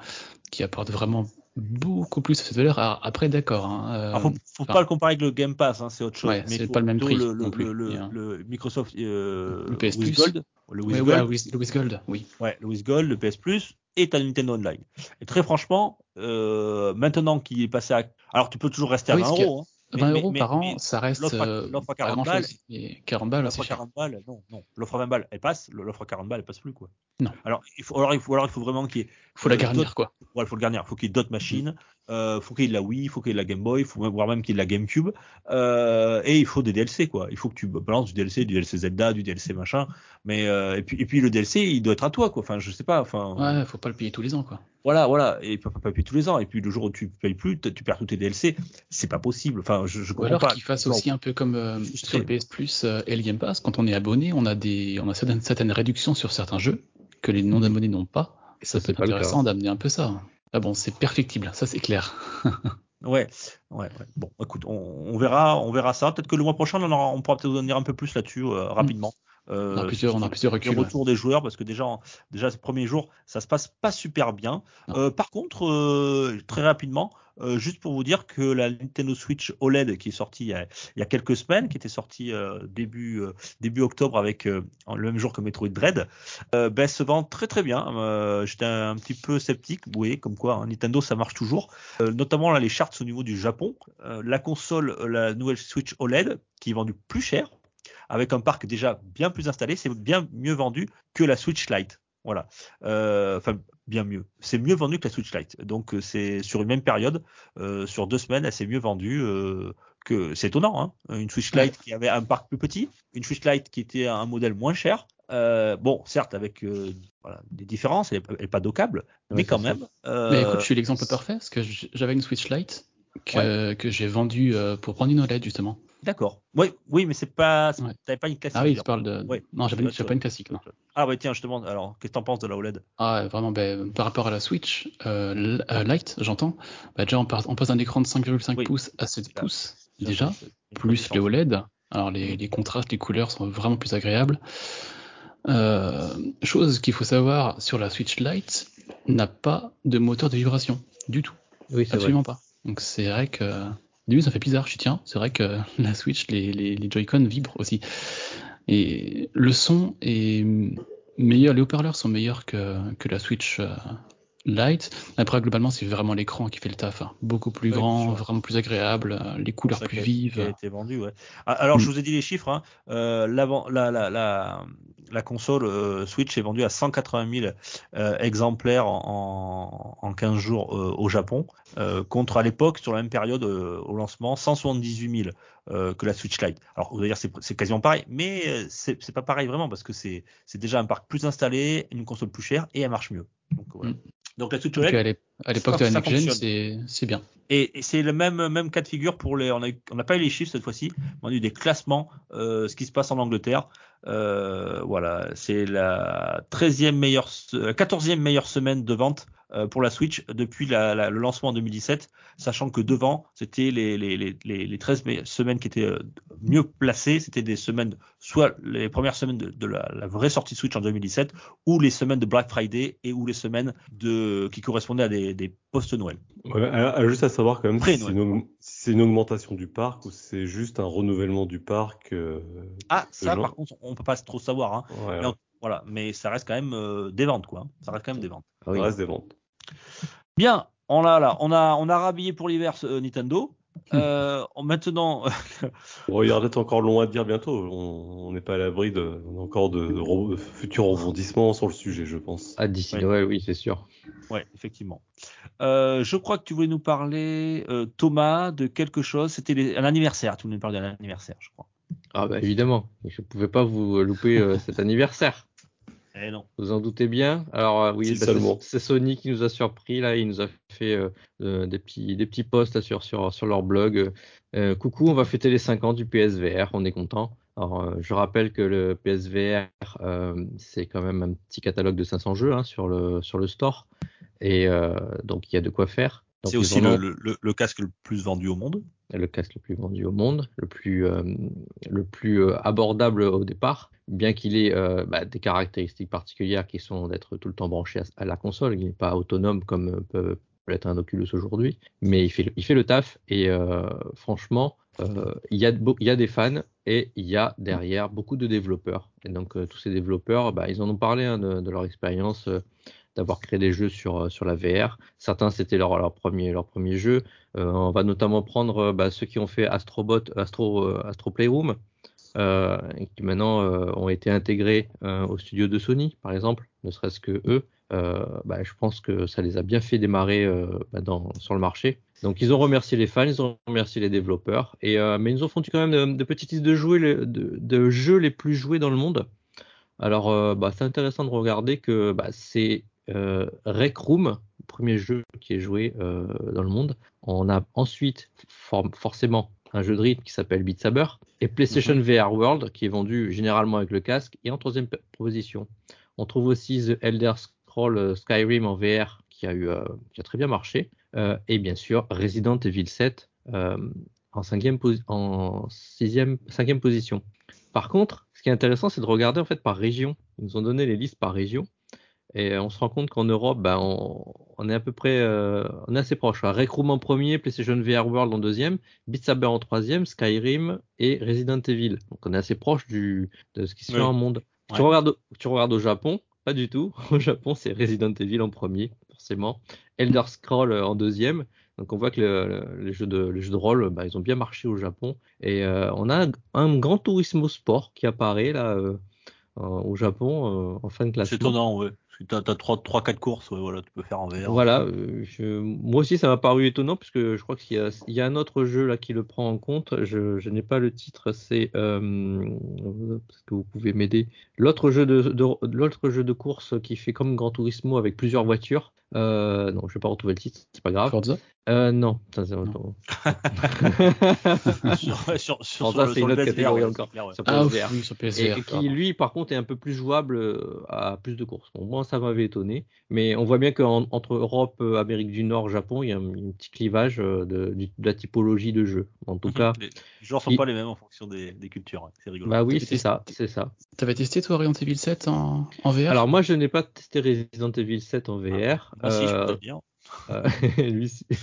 [SPEAKER 2] qui apportent vraiment beaucoup plus à cette valeur. Alors, après, d'accord. Hein, euh,
[SPEAKER 1] Alors, faut, pas le comparer avec le Game Pass, hein, c'est autre chose.
[SPEAKER 2] Ouais,
[SPEAKER 1] mais
[SPEAKER 2] c'est pas le même prix
[SPEAKER 1] Le,
[SPEAKER 2] non plus,
[SPEAKER 1] le, le-
[SPEAKER 2] bien.
[SPEAKER 1] le Microsoft euh,
[SPEAKER 2] Le PS
[SPEAKER 1] With
[SPEAKER 2] Plus.
[SPEAKER 1] Gold, le With
[SPEAKER 2] ouais,
[SPEAKER 1] Gold,
[SPEAKER 2] ouais, With- le With Gold, oui.
[SPEAKER 1] Ouais, le With Gold, le PS Plus et ta Nintendo Online. Et très franchement, euh, maintenant qu'il est passé à... Alors tu peux toujours rester à
[SPEAKER 2] Oui,
[SPEAKER 1] 20
[SPEAKER 2] ce qu'il y a-
[SPEAKER 1] euros. Hein, mais-
[SPEAKER 2] 20
[SPEAKER 1] mais-
[SPEAKER 2] euros
[SPEAKER 1] mais-
[SPEAKER 2] par an,
[SPEAKER 1] mais
[SPEAKER 2] ça reste
[SPEAKER 1] l'offre à-
[SPEAKER 2] euh,
[SPEAKER 1] l'offre à
[SPEAKER 2] pas
[SPEAKER 1] 40
[SPEAKER 2] grand
[SPEAKER 1] balles,
[SPEAKER 2] chose. Et 40 balles,
[SPEAKER 1] L'offre à
[SPEAKER 2] cher.
[SPEAKER 1] 40 balles, non, non. L'offre à 20 balles, elle passe. L'offre à 40 balles, elle passe plus, quoi.
[SPEAKER 2] Non.
[SPEAKER 1] Alors, il faut, alors, il faut, alors, il faut vraiment qu'il y ait.
[SPEAKER 2] Faut la
[SPEAKER 1] euh,
[SPEAKER 2] garnir, quoi.
[SPEAKER 1] Ouais, il faut le garnir. Il faut qu'il y ait d'autres machines. Euh, faut qu'il y ait de la Wii, il faut qu'il y ait de la Game Boy, faut voire même qu'il y ait de la GameCube. Euh, et il faut des DLC, quoi. Il faut que tu balances du DLC, du DLC Zelda, du DLC machin. Mais euh, et puis et puis le DLC, il doit être à toi, quoi. Enfin, je sais pas. Enfin,
[SPEAKER 2] Ouais, faut pas le payer tous les ans, quoi.
[SPEAKER 1] voilà, voilà. Et puis, pas payer tous les ans. Et puis le jour où tu payes plus, tu perds tous tes DLC. C'est pas possible. Enfin, je, je
[SPEAKER 2] Ou alors
[SPEAKER 1] pas.
[SPEAKER 2] qu'ils fassent
[SPEAKER 1] Non.
[SPEAKER 2] aussi un peu comme euh, sur le PS Plus et le Game Pass, quand on est abonné, on a des, on a certaines, certaines réductions sur certains jeux que les non-abonnés n'ont pas.
[SPEAKER 4] Et
[SPEAKER 2] Ça,
[SPEAKER 4] ça,
[SPEAKER 2] peut être
[SPEAKER 4] pas
[SPEAKER 2] intéressant d'amener un peu ça. Ah bon, c'est perfectible, ça c'est clair. [LAUGHS]
[SPEAKER 1] Ouais, ouais. Bon, écoute, on, verra, on verra ça. Peut-être que le mois prochain, on pourra peut-être vous en dire un peu plus là-dessus euh, rapidement. Euh,
[SPEAKER 2] On a plusieurs- on a plusieurs reculs,
[SPEAKER 1] Le retour des joueurs, parce que déjà, en- déjà, ce premier jour, ça se passe pas super bien. Euh, par contre, euh, très rapidement, juste pour vous dire que la Nintendo Switch OLED qui est sortie il y a, il y a quelques semaines, qui était sortie début début octobre avec le même jour que Metroid Dread, ben, se vend très très bien. J'étais un, petit peu sceptique, vous voyez, comme quoi hein, Nintendo ça marche toujours. Notamment là les charts au niveau du Japon. La console, la nouvelle Switch OLED, qui est vendue plus cher, avec un parc déjà bien plus installé, c'est bien mieux vendu que la Switch Lite. Voilà. Euh, Enfin, bien mieux. C'est mieux vendu que la Switch Lite. Donc, euh, c'est sur une même période, euh, sur deux semaines, elle s'est mieux vendue euh, que c'est étonnant. Hein une Switch Lite qui avait un parc plus petit, une Switch Lite qui était un modèle moins cher. Euh, bon, certes, avec euh, voilà, des différences, elle n'est pas dockable, mais quand même. Euh,
[SPEAKER 2] Mais écoute, je suis l'exemple parfait parce que j'avais une Switch Lite que, que j'ai vendue pour prendre une OLED justement.
[SPEAKER 1] D'accord. Oui, oui, mais c'est pas.
[SPEAKER 2] Ouais.
[SPEAKER 1] T'avais pas une classique.
[SPEAKER 2] Ah oui,
[SPEAKER 1] là.
[SPEAKER 2] tu parles de.
[SPEAKER 1] Ouais.
[SPEAKER 2] Non, j'avais j'avais
[SPEAKER 1] tu-
[SPEAKER 2] pas une classique. Non.
[SPEAKER 1] Ah ouais, tiens, je te demande. Alors, qu'est-ce que t'en penses de la OLED
[SPEAKER 2] Ah, vraiment, ben, par rapport à la Switch euh, euh, Lite, j'entends. Bah, déjà, on, part- on passe d'un écran de 5,5
[SPEAKER 1] Oui.
[SPEAKER 2] pouces à 7
[SPEAKER 1] Là,
[SPEAKER 2] pouces déjà,
[SPEAKER 1] une
[SPEAKER 2] plus
[SPEAKER 1] différence.
[SPEAKER 2] le OLED. Alors les, les contrastes, les couleurs sont vraiment plus agréables. Euh, chose qu'il faut savoir sur la Switch Lite, n'a pas de moteur de vibration du tout,
[SPEAKER 4] Oui, vrai.
[SPEAKER 2] absolument pas. Donc c'est vrai que au début ça fait bizarre, je dis tiens, c'est vrai que [LAUGHS] la Switch, les, les, Joy-Con vibrent aussi. Et le son est meilleur, les haut-parleurs sont meilleurs que, que la Switch Lite. Après globalement c'est vraiment l'écran qui fait le taf, hein. beaucoup plus grand, vraiment plus agréable, euh, les couleurs plus vives.
[SPEAKER 1] a été vendu, ouais. Ah, Alors,
[SPEAKER 2] Mm.
[SPEAKER 1] je vous ai dit les chiffres. Hein. Euh, la, la, la, la console euh, Switch est vendue à 180 000 euh, exemplaires en, en, en 15 jours au Japon, contre à l'époque, sur la même période au lancement, 178 000 euh, que la Switch Lite. Alors, vous allez dire c'est quasiment pareil, mais c'est pas pareil vraiment parce que c'est c'est déjà un parc plus installé, une console plus chère et elle marche mieux. Donc, voilà. Donc la OLED,
[SPEAKER 2] à l'ép- à l'époque de la Next Gen, c'est bien.
[SPEAKER 1] Et, et c'est le même même cas de figure pour les. On n'a pas eu les chiffres cette fois-ci. mais On a eu des classements. euh, ce qui se passe en Angleterre. Euh, voilà, c'est la 13e meilleure, se- la 14e meilleure semaine de vente euh, pour la Switch depuis la- la- le lancement en 2017, sachant que devant c'était les, les, les, les les 13 me- semaines qui étaient euh, mieux placées. C'était des semaines, soit les premières semaines de, de la, la vraie sortie Switch en 2017, ou les semaines de Black Friday et ou les semaines de qui correspondaient à des, des post-Noël.
[SPEAKER 3] Ouais, alors, juste à savoir quand même si c'est une, aug- si c'est une augmentation du parc ou si c'est juste un renouvellement du parc. euh,
[SPEAKER 1] Ah, ça, par contre, on peut pas trop savoir. Hein.
[SPEAKER 3] ouais,
[SPEAKER 1] Mais en- voilà, mais ça reste quand même euh, des ventes, quoi. hein. Ça reste quand même des ventes.
[SPEAKER 4] Ah oui.
[SPEAKER 3] ça reste des ventes.
[SPEAKER 1] Bien, on a là, on a, on a rhabillé pour l'hiver euh, Nintendo. Euh, on- maintenant, [LAUGHS]
[SPEAKER 3] Regardez, t'es encore long à dire bientôt. On n'est pas à l'abri de, encore de, de de futurs rebondissements sur le sujet, je pense.
[SPEAKER 4] Ah, d'ici
[SPEAKER 1] Ouais.
[SPEAKER 4] Noël, oui, c'est sûr.
[SPEAKER 1] ouais, effectivement. Euh, je crois que tu voulais nous parler, euh, Thomas, de quelque chose. C'était un anniversaire. Tu voulais nous parler d'un anniversaire, je crois.
[SPEAKER 4] Ah bah évidemment, je pouvais pas vous louper euh, cet anniversaire.
[SPEAKER 1] Eh non.
[SPEAKER 4] Vous en doutez bien. Alors euh, oui,
[SPEAKER 3] Si
[SPEAKER 4] bah, c'est- Sony qui nous a surpris là. Il nous a fait euh, euh, des petits des petits posts là, sur sur sur leur blog. Euh, coucou, on va fêter les 5 ans du PSVR. On est content. Alors euh, je rappelle que le PSVR euh, c'est quand même un petit catalogue de 500 jeux hein, sur le sur le store et euh, donc il y a de quoi faire.
[SPEAKER 1] C'est aussi le, casque le plus vendu au monde.
[SPEAKER 4] le casque le plus vendu au monde, le plus, euh, le plus euh, abordable au départ, bien qu'il ait euh, bah, des caractéristiques particulières qui sont d'être tout le temps branché à, à la console. Il n'est pas autonome comme peut, peut l'être un Oculus aujourd'hui, mais il fait, le- il fait le taf et franchement, il, y a, il y a des fans et il y a derrière beaucoup de développeurs. Et donc tous ces développeurs, bah, ils en ont parlé hein, de, de leur expérience. D'avoir créé des jeux sur, euh, sur la VR. Certains, c'était leur, premier, jeu. Euh, on va notamment prendre euh, bah, ceux qui ont fait Astrobot, Astro, Astro Playroom, qui maintenant ont été intégrés au studio de Sony, par exemple, ne serait-ce que eux. Bah, je pense que ça les a bien fait démarrer bah, sur le marché. Donc ils ont remercié les fans, ils ont remercié les développeurs, mais ils nous ont fourni quand même de, petites listes de, jeux les plus joués dans le monde. Alors c'est intéressant de regarder que c'est Rec Room, premier jeu qui est joué euh, dans le monde. On a ensuite for forcément un jeu de rythme qui s'appelle Beat Saber et PlayStation
[SPEAKER 1] Mhm.
[SPEAKER 4] VR World qui est vendu généralement avec le casque et en troisième p- position. On trouve aussi The Elder Scroll euh, Skyrim en VR qui a eu euh, qui a très bien marché Euh, et bien sûr Resident Evil 7 euh, en cinquième posi- en sixième cinquième position. Par contre, ce qui est intéressant, c'est de regarder en fait par région. Ils nous ont donné les listes par région. Et on se rend compte qu'en Europe, ben, on, on est à peu près, euh, on est assez proche. hein. Rec Room en premier, PlayStation VR World en deuxième, Beat Saber en troisième, Skyrim et Resident Evil. Donc on est assez proche du, de ce qui se fait en monde.
[SPEAKER 1] Ouais.
[SPEAKER 4] Tu, regardes, au- tu regardes au Japon, pas du tout. [LAUGHS] Au Japon, c'est Resident Evil en premier, forcément. Elder Scroll euh, en deuxième. Donc on voit que le- le- les, jeux de, les jeux de rôle, bah, ils ont bien marché au Japon. Et euh, on a un, un grand tourisme au sport qui apparaît là euh, au Japon en fin de
[SPEAKER 1] C'est
[SPEAKER 4] classement.
[SPEAKER 1] étonnant, ouais. T'as as 3-4 courses, ouais, voilà, tu peux faire en VR.
[SPEAKER 4] Voilà, euh, je- moi aussi ça m'a paru étonnant parce que je crois qu'il y a, il y a un autre jeu là qui le prend en compte. Je, je n'ai pas le titre, c'est euh, parce que vous pouvez m'aider. L'autre jeu de, de- l'autre jeu de course qui fait comme Gran Turismo avec plusieurs voitures. Euh, non, je vais pas retrouver le titre, c'est pas grave.
[SPEAKER 2] Forza
[SPEAKER 4] Euh, non, ça, c'est
[SPEAKER 2] Non. [LAUGHS]
[SPEAKER 1] sur, sur, sur, sur
[SPEAKER 4] ça,
[SPEAKER 1] le-
[SPEAKER 4] c'est
[SPEAKER 1] sur
[SPEAKER 4] une autre
[SPEAKER 1] PSVR,
[SPEAKER 4] catégorie
[SPEAKER 1] ouais,
[SPEAKER 4] encore.
[SPEAKER 1] c'est clair, ouais.
[SPEAKER 4] Sur
[SPEAKER 2] Ah oui, sur
[SPEAKER 4] Et,
[SPEAKER 2] PSVR.
[SPEAKER 4] et qui lui par contre est un peu plus jouable euh, à plus de courses. Bon, moi ça m'avait étonné, mais on voit bien qu'entre Europe, euh, Amérique du Nord, Japon, il y a un, un petit clivage de, la typologie de jeu. En tout [LAUGHS] cas,
[SPEAKER 1] Les joueurs sont
[SPEAKER 4] il-
[SPEAKER 1] pas les mêmes en fonction des, des cultures. hein. C'est rigolo.
[SPEAKER 4] bah oui, c'est ça, c'est ça.
[SPEAKER 2] T'avais testé toi Resident Evil 7 en, en VR
[SPEAKER 4] Alors moi je n'ai pas testé Resident Evil 7 en VR.
[SPEAKER 1] Moi aussi, je peux
[SPEAKER 4] Euh,
[SPEAKER 1] te le dire.
[SPEAKER 4] Euh, [LAUGHS] lui, si- [LAUGHS]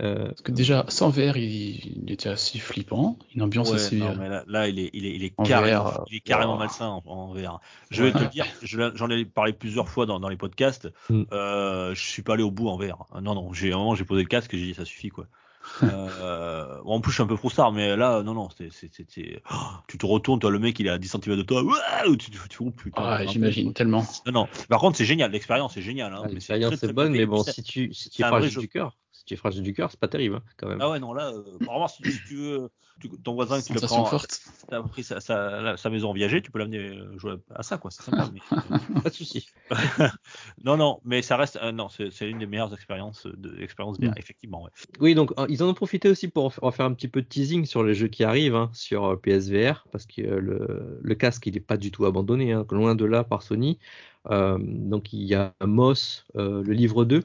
[SPEAKER 4] Euh,
[SPEAKER 2] Parce que déjà, sans VR, il, il était assez flippant, une ambiance
[SPEAKER 1] Ouais,
[SPEAKER 2] assez.
[SPEAKER 1] non,
[SPEAKER 2] euh,
[SPEAKER 1] mais là, là, il est, il est, il est
[SPEAKER 2] En
[SPEAKER 1] carrément,
[SPEAKER 2] VR,
[SPEAKER 1] il est carrément
[SPEAKER 2] wow.
[SPEAKER 1] malsain en, en VR. Je vais te le dire, je j'en ai parlé plusieurs fois dans, dans les podcasts.
[SPEAKER 4] Mm.
[SPEAKER 1] Euh, je suis pas allé au bout en VR. Non, non, j'ai un moment j'ai posé le casque et j'ai dit ça suffit quoi. Euh, en plus, je suis un peu froussard, mais là, non, non, c'est- oh, tu te retournes, toi, le mec, il est à 10 cm de toi, Ouah tu, tu, tu, oh, putain,
[SPEAKER 2] Ah, j'imagine tellement.
[SPEAKER 1] Non, non. Par contre, c'est génial, l'expérience est géniale. Hein,
[SPEAKER 4] L'expérience est bonne, mais bon, si tu, si tu
[SPEAKER 1] c'est
[SPEAKER 4] es
[SPEAKER 1] un vrai
[SPEAKER 4] fragile
[SPEAKER 1] jeu.
[SPEAKER 4] du cœur, tu es fragile du cœur, c'est pas terrible hein, quand même.
[SPEAKER 1] Ah ouais, non, là, euh, vraiment, si, si tu veux, tu- ton voisin, tu le
[SPEAKER 2] Sensation
[SPEAKER 1] prends,
[SPEAKER 2] forte.
[SPEAKER 1] t'as pris sa, sa, la- sa maison en viager, tu peux l'amener euh, jouer à ça, quoi. C'est sympa. mais, euh, [LAUGHS]
[SPEAKER 4] Pas de souci. [LAUGHS]
[SPEAKER 1] non, non, mais ça reste, euh, non, c'est une des meilleures expériences de expérience VR,
[SPEAKER 2] Mm.
[SPEAKER 1] effectivement. Ouais.
[SPEAKER 4] Oui, donc euh, ils en ont profité aussi pour en fa- en faire un petit peu de teasing sur les jeux qui arrivent hein, sur euh, PSVR, parce que euh, le, le casque il n'est pas du tout abandonné, hein, loin de là par Sony. Euh, donc il y a Moss, euh, le livre 2,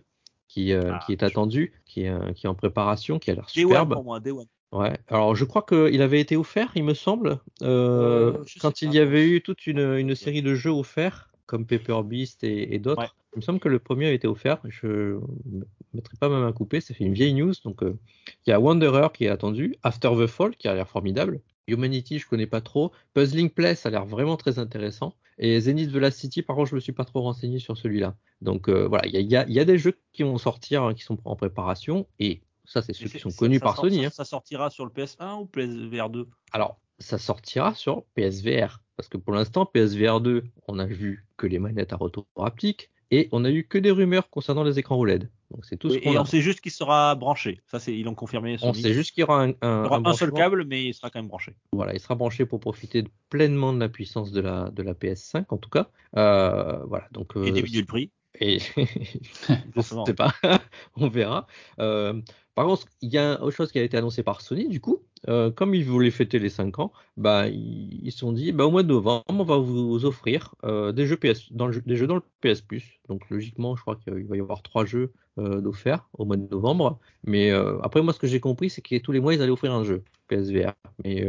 [SPEAKER 4] qui, euh,
[SPEAKER 1] Ah,
[SPEAKER 4] qui est attendu, qui est, euh, qui est en préparation, qui a l'air
[SPEAKER 1] Day One
[SPEAKER 4] superbe.
[SPEAKER 1] pour moi, Day One.
[SPEAKER 4] Ouais. Alors je crois qu'il avait été offert, il me semble, euh,
[SPEAKER 1] Euh,
[SPEAKER 4] quand il
[SPEAKER 1] pas.
[SPEAKER 4] y avait eu toute une, une série de jeux offerts, comme Paper Beast et, et d'autres.
[SPEAKER 1] Ouais.
[SPEAKER 4] Il me semble que le premier a été offert. Je ne mettrai pas ma main coupée, ça fait une vieille news. Donc euh, il y a Wanderer qui est attendu, After the Fall qui a l'air formidable, Humanity je connais pas trop, Puzzling Play ça a l'air vraiment très intéressant. Et Zenith Velocity, par contre, je me suis pas trop renseigné sur celui-là. Donc euh, voilà, il y a, il y a- il y a des jeux qui vont sortir, hein, qui sont en préparation, et ça, c'est ceux qui sont connus par
[SPEAKER 1] sort-
[SPEAKER 4] Sony.
[SPEAKER 1] Ça,
[SPEAKER 4] hein.
[SPEAKER 1] ça sortira sur le PS1 ou PSVR 2
[SPEAKER 4] Alors, ça sortira sur PSVR. Parce que pour l'instant, PSVR 2, on a vu que les manettes à retour haptique et on a eu que des rumeurs concernant les écrans OLED. Donc c'est tout ce
[SPEAKER 1] Et,
[SPEAKER 4] qu'on
[SPEAKER 1] et
[SPEAKER 4] a.
[SPEAKER 1] on sait juste qu'il sera branché. Ça, c'est ils l'ont confirmé.
[SPEAKER 4] On sait juste qu'il y aura un, un-
[SPEAKER 1] Il y aura
[SPEAKER 4] un
[SPEAKER 1] un seul câble, mais il sera quand même branché.
[SPEAKER 4] Voilà, il sera branché pour profiter de- pleinement de la puissance de la, de la PS5 en tout cas. Euh, voilà, donc
[SPEAKER 1] Et
[SPEAKER 4] euh,
[SPEAKER 1] diminuer le prix.
[SPEAKER 4] Et [LAUGHS] [LAUGHS] je sais pas, [LAUGHS] on verra. Euh, par contre, il y a autre chose qui a été annoncée par Sony, du coup, euh, comme ils voulaient fêter les 5 ans, bah, ils se sont dit, bah, au mois de novembre, on va vous offrir euh, des, jeux PS, dans le, des jeux dans le PS Plus. Donc logiquement, je crois qu'il va y avoir trois jeux euh, d'offerts au mois de novembre. Mais euh, après, moi, ce que j'ai compris, c'est que tous les mois, ils allaient offrir un jeu PSVR. Mais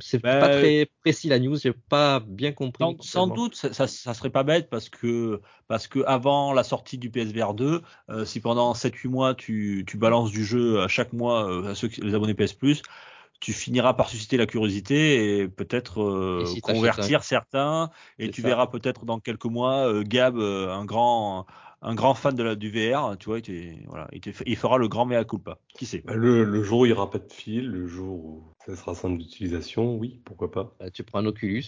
[SPEAKER 4] c'est
[SPEAKER 1] Bah,
[SPEAKER 4] pas très précis la news, j'ai pas bien compris.
[SPEAKER 1] Sans, doute, ça, ça, ça serait pas bête parce que parce que avant la sortie du PSVR 2, euh, si pendant 7-8 mois tu, tu balances du jeu à chaque mois à ceux qui, les abonnés PS Plus, tu finiras par susciter la curiosité et peut-être euh,
[SPEAKER 4] si
[SPEAKER 1] convertir certains et tu
[SPEAKER 4] ça.
[SPEAKER 1] verras peut-être dans quelques mois euh, Gab, euh, un grand un grand fan de la, du VR, tu vois, il, voilà, il, te- il fera le grand mea culpa. Qui sait?
[SPEAKER 3] Bah, le, le jour où il n'y aura pas de fil, le jour où ça sera simple d'utilisation, oui, pourquoi pas.
[SPEAKER 4] Bah, tu prends un Oculus.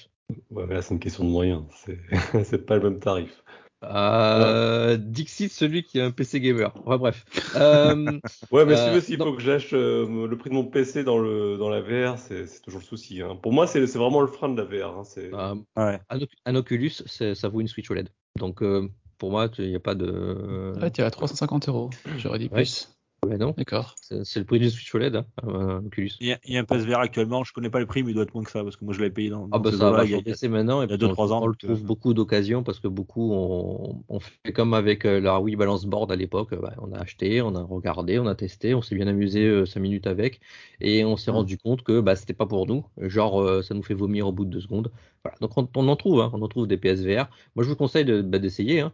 [SPEAKER 3] Ouais, mais là, c'est une question de moyens. C'est [LAUGHS] pas le même tarif.
[SPEAKER 4] Euh, Dixit, celui qui a un PC gamer. Enfin bref. Euh, [LAUGHS]
[SPEAKER 3] Ouais, mais si
[SPEAKER 4] Euh,
[SPEAKER 3] tu veux, s'il faut que j'achète euh, le prix de mon PC dans, le, dans la VR, c'est toujours le souci. hein. Pour moi, c'est c'est vraiment le frein de la VR. hein. C'est-
[SPEAKER 4] euh,
[SPEAKER 1] Ouais.
[SPEAKER 4] un, Oc- un Oculus, ça vaut une Switch OLED. Donc euh, pour moi, il n'y a pas de.
[SPEAKER 2] Ouais, t'es à 350 euros. J'aurais dit
[SPEAKER 4] Ouais.
[SPEAKER 2] plus.
[SPEAKER 4] Ouais, non,
[SPEAKER 2] D'accord.
[SPEAKER 4] c'est le prix d'une Switch OLED, hein, un Oculus.
[SPEAKER 1] Il y, a, il y a un PSVR actuellement, je connais pas les prix, mais il doit être moins que ça parce que moi je l'avais payé dans,
[SPEAKER 4] Ah
[SPEAKER 1] dans
[SPEAKER 4] bah ça va
[SPEAKER 1] il y a-
[SPEAKER 4] baisser maintenant et
[SPEAKER 1] il y a
[SPEAKER 4] puis
[SPEAKER 1] deux,
[SPEAKER 4] on,
[SPEAKER 1] trois ans,
[SPEAKER 4] on le
[SPEAKER 1] donc,
[SPEAKER 4] trouve
[SPEAKER 1] euh,
[SPEAKER 4] beaucoup d'occasions parce que beaucoup on, on fait comme avec euh, la Wii Balance Board à l'époque, euh, bah, on a acheté, on a regardé, on a testé, on s'est bien amusé 5 minutes avec et on s'est
[SPEAKER 2] Mm.
[SPEAKER 4] rendu compte que bah, c'était pas pour nous, genre euh, ça nous fait vomir au bout de deux secondes. Voilà. Donc on, on en trouve, hein, on en trouve des PSVR. Moi je vous conseille de- bah, d'essayer. Hein.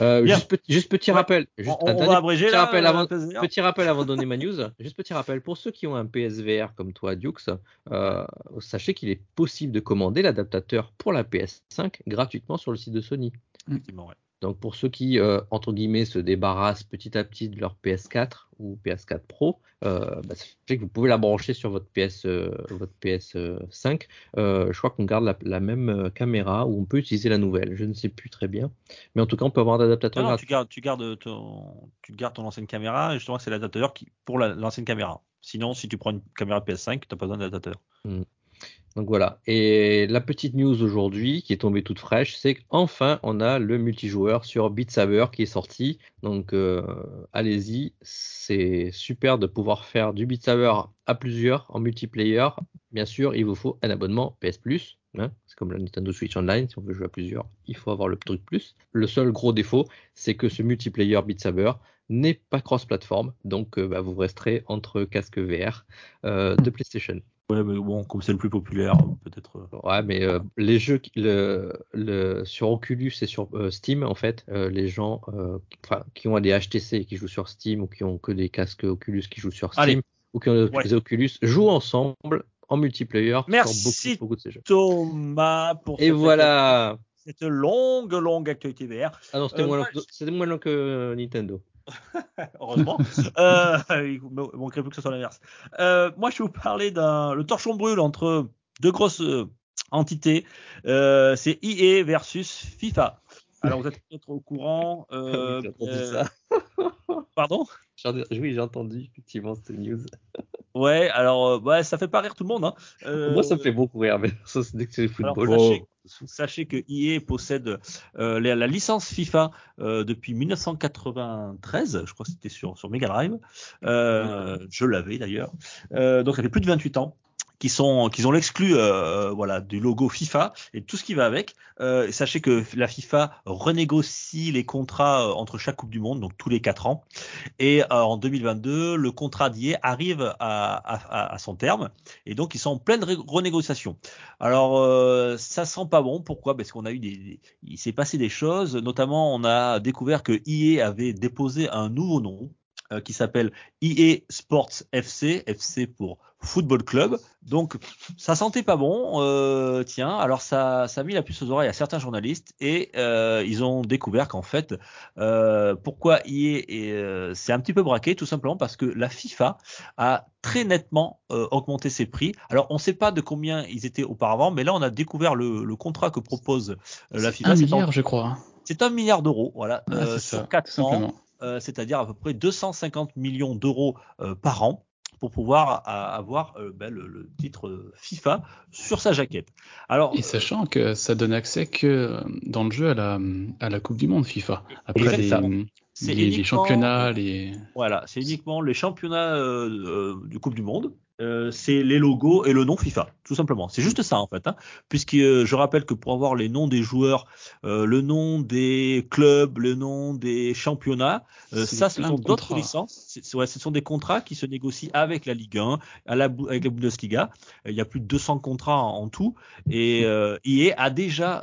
[SPEAKER 4] Euh, juste, petit, juste petit
[SPEAKER 1] Ouais.
[SPEAKER 4] rappel, juste
[SPEAKER 1] on, va abréger
[SPEAKER 4] petit
[SPEAKER 1] là,
[SPEAKER 4] rappel
[SPEAKER 1] euh,
[SPEAKER 4] avant? Petit rappel avant de donner ma news. [LAUGHS] Juste petit rappel pour ceux qui ont un PSVR comme toi, Dukes, euh, sachez qu'il est possible de commander l'adaptateur pour la PS5 gratuitement sur le site de Sony.
[SPEAKER 1] Effectivement, ouais.
[SPEAKER 4] Donc pour ceux qui, euh, entre guillemets, se débarrassent petit à petit de leur PS4 ou PS4 Pro, euh, bah, sachez que vous pouvez la brancher sur votre PS, euh, votre PS5. Euh, je crois qu'on garde la, la même caméra ou on peut utiliser la nouvelle. Je ne sais plus très bien, mais en tout cas, on peut avoir
[SPEAKER 1] Non,
[SPEAKER 4] gratuit.
[SPEAKER 1] tu gardes, tu gardes ton, tu gardes ton ancienne caméra. Et justement, c'est l'adaptateur qui pour la- l'ancienne caméra. Sinon, si tu prends une caméra PS5, tu n'as pas besoin d'adaptateur.
[SPEAKER 4] Donc voilà. Et la petite news aujourd'hui qui est tombée toute fraîche, c'est qu'enfin on a le multijoueur sur Beat Saber qui est sorti. Donc euh, allez-y, c'est super de pouvoir faire du Beat Saber à plusieurs en multiplayer. Bien sûr, il vous faut un abonnement PS Plus. hein. c'est comme la Nintendo Switch Online, si on veut jouer à plusieurs, il faut avoir le truc plus. Le seul gros défaut, c'est que ce multiplayer Beat Saber n'est pas cross-platform, donc euh, bah, vous resterez entre casque VR euh, de PlayStation.
[SPEAKER 1] Ouais, mais bon, comme c'est le plus populaire, peut-être. euh,
[SPEAKER 4] Ouais, mais euh, les jeux qui- le, le, sur Oculus et sur euh, Steam, en fait, euh, les gens qui ont des HTC et qui jouent sur Steam ou qui ont que des casques Oculus qui jouent sur Steam
[SPEAKER 1] Allez.
[SPEAKER 4] ou qui ont
[SPEAKER 1] Ouais.
[SPEAKER 4] des Oculus jouent ensemble en multiplayer
[SPEAKER 1] Merci.
[SPEAKER 4] sur beaucoup, beaucoup de ces jeux.
[SPEAKER 1] Thomas pour
[SPEAKER 4] Et
[SPEAKER 1] cette-
[SPEAKER 4] voilà.
[SPEAKER 1] cette longue, longue actualité VR.
[SPEAKER 4] Ah non, c'était moins long que Nintendo. [LAUGHS]
[SPEAKER 1] Heureusement. euh, il manquerait plus que ce soit l'inverse. Euh, moi, je vais vous parler d'un. Le torchon brûle entre deux grosses euh, entités. Euh, c'est EA versus FIFA. Alors, vous êtes peut-être au courant. euh, [LAUGHS]
[SPEAKER 4] J'ai entendu ça.
[SPEAKER 1] Pardon?
[SPEAKER 4] Oui, j'ai entendu effectivement cette news.
[SPEAKER 1] Ouais, alors, euh, ouais, ça fait pas rire tout le monde. Hein. Euh,
[SPEAKER 4] Moi, ça me fait beaucoup rire, mais [LAUGHS] ça, c'est dès que c'est le
[SPEAKER 1] Alors,
[SPEAKER 4] football.
[SPEAKER 1] sachez, sachez que EA possède euh, la, la licence FIFA euh, depuis 1993. Je crois que c'était sur, sur Mega Drive. Euh, je l'avais d'ailleurs. Euh, donc, ça fait plus de 28 ans qui sont qu'ils ont l'exclu euh, voilà du logo FIFA et tout ce qui va avec. Euh, sachez que la FIFA renégocie les contrats euh, entre chaque Coupe du Monde, donc tous les quatre ans. Et euh, en 2022, le contrat d'IA arrive à, à, à son terme et donc ils sont en pleine renégociation. Alors euh, ça sent pas bon. Pourquoi? Parce qu'on a eu des, il s'est passé des choses. Notamment, on a découvert que EA avait déposé un nouveau nom euh, qui s'appelle EA Sports FC, FC pour Football Club. Donc ça sentait pas bon. Euh, tiens, alors ça, ça a mis la puce aux oreilles à certains journalistes et euh, ils ont découvert qu'en fait, pourquoi EA est, euh, c'est un petit peu braqué, tout simplement parce que la FIFA a très nettement augmenté ses prix. Alors on ne sait pas de combien ils étaient auparavant, mais là on a découvert le, le contrat que propose la FIFA.
[SPEAKER 2] Un
[SPEAKER 1] C'est
[SPEAKER 2] milliard,
[SPEAKER 1] en-
[SPEAKER 2] je crois.
[SPEAKER 1] C'est un milliard d'euros, voilà,
[SPEAKER 2] ça,
[SPEAKER 1] sur quatre
[SPEAKER 2] tout
[SPEAKER 1] ans
[SPEAKER 2] simplement.
[SPEAKER 1] euh, c'est-à-dire à peu près 250 millions d'euros euh, par an pour pouvoir avoir euh, ben, le, le titre euh, FIFA sur sa jaquette. Alors,
[SPEAKER 2] Et sachant que ça donne accès que euh, dans le jeu à la, à la Coupe du Monde FIFA. Après, les, les, championnats, les.
[SPEAKER 1] Voilà, c'est uniquement les championnats euh, euh, du Coupe du Monde. Euh, c'est les logos et le nom FIFA, tout simplement. C'est juste ça en fait, hein, puisque euh, je rappelle que pour avoir les noms des joueurs, euh, le nom des clubs, le nom des championnats, ça ce sont d'autres licences. Ouais, ce sont des contrats qui se négocient avec la Ligue 1, à la, Bou- avec la Bundesliga. Il y a plus de 200 contrats en, en tout, et euh, EA a déjà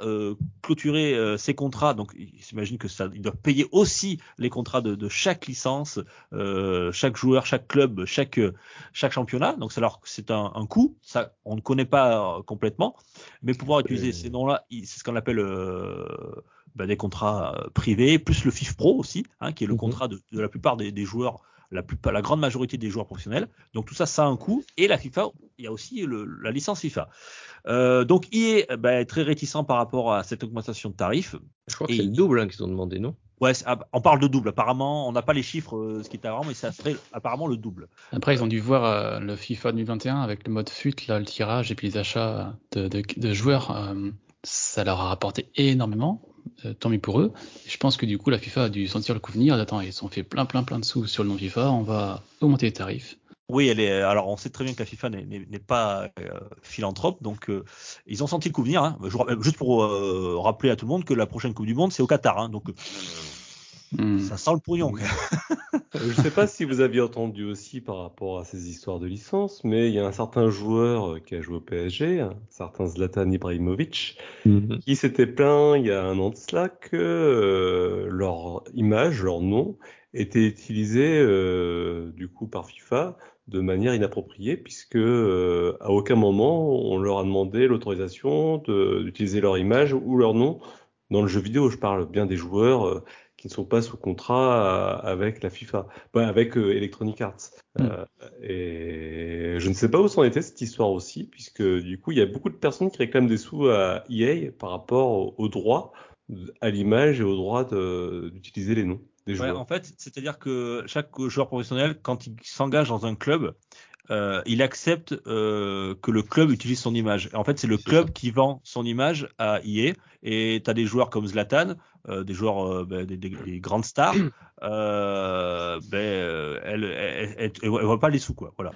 [SPEAKER 1] clôturé ces contrats. Donc, il s'imagine que ça, ils doivent payer aussi les contrats de, de chaque licence, chaque joueur, chaque club, chaque chaque championnat. Donc, c'est alors c'est un, un coût. Ça, on ne connaît pas euh, complètement, mais pouvoir utiliser
[SPEAKER 3] Euh.
[SPEAKER 1] ces noms-là, il- c'est ce qu'on appelle euh, ben, des contrats euh, privés, plus le FIF Pro aussi, hein, qui est le
[SPEAKER 4] Mhm.
[SPEAKER 1] contrat de, de la plupart des, des joueurs. La, plupart, la grande majorité des joueurs professionnels. Donc tout ça, ça a un coût. Et la FIFA, il y a aussi le- la licence FIFA. Euh, donc ben, est très réticent par rapport à cette augmentation de tarifs.
[SPEAKER 4] Je crois que
[SPEAKER 1] Et-
[SPEAKER 4] c'est le double hein, qu'ils ont demandé, non?
[SPEAKER 1] Ouais, ah, on parle de double. Apparemment, on n'a pas les chiffres, euh, ce qui est mais ça serait apparemment le double.
[SPEAKER 2] Après, ils ont dû voir euh, le FIFA 2021 avec le mode là, le tirage et puis les achats de, joueurs. euh, ça leur a rapporté énormément. tant mieux pour eux. Je pense que du coup, la FIFA a dû sentir le coup venir. Attends, ils ont fait plein, plein, plein de sous sur le nom FIFA. On va augmenter les tarifs.
[SPEAKER 1] Oui, elle est. Alors, on sait très bien que la FIFA n'est- pas euh, philanthrope, donc euh, ils ont senti le coup venir. Hein. Juste pour euh, rappeler à tout le monde que la prochaine Coupe du Monde, c'est au Qatar, hein, donc euh,
[SPEAKER 2] Hmm.
[SPEAKER 1] ça sent le pognon.
[SPEAKER 3] Euh, Je ne sais pas si vous aviez entendu aussi par rapport à ces histoires de licence, mais il y a un certain joueur euh, qui a joué au PSG, un certain Zlatan Ibrahimovic, qui s'était plaint il y a un an de cela que euh, leur image, leur nom, était utilisé euh, du coup par FIFA de manière inappropriée, puisque euh, à aucun moment on leur a demandé l'autorisation d'utiliser leur image ou leur nom Dans le jeu vidéo, je parle bien des joueurs euh, qui ne sont pas sous contrat euh, avec la FIFA, bah, avec euh, Electronic Arts.
[SPEAKER 2] Mm.
[SPEAKER 3] Euh, et je ne sais pas où s'en était cette histoire aussi, puisque du coup, il y a beaucoup de personnes qui réclament des sous à EA par rapport au, au droit à l'image et au droit d'utiliser les noms des
[SPEAKER 1] Ouais,
[SPEAKER 3] joueurs.
[SPEAKER 1] en fait, c'est-à-dire que chaque joueur professionnel, quand il s'engage dans un club, euh, il accepte euh, que le club utilise son image. Et en fait, c'est le club
[SPEAKER 2] ça.
[SPEAKER 1] qui vend son image à EA. Et tu as des joueurs comme Zlatan, euh, des joueurs, euh, ben, des, des- des grandes stars, [CLEARS THROAT] elles, elles, elles- elles voient pas les sous, quoi. Voilà.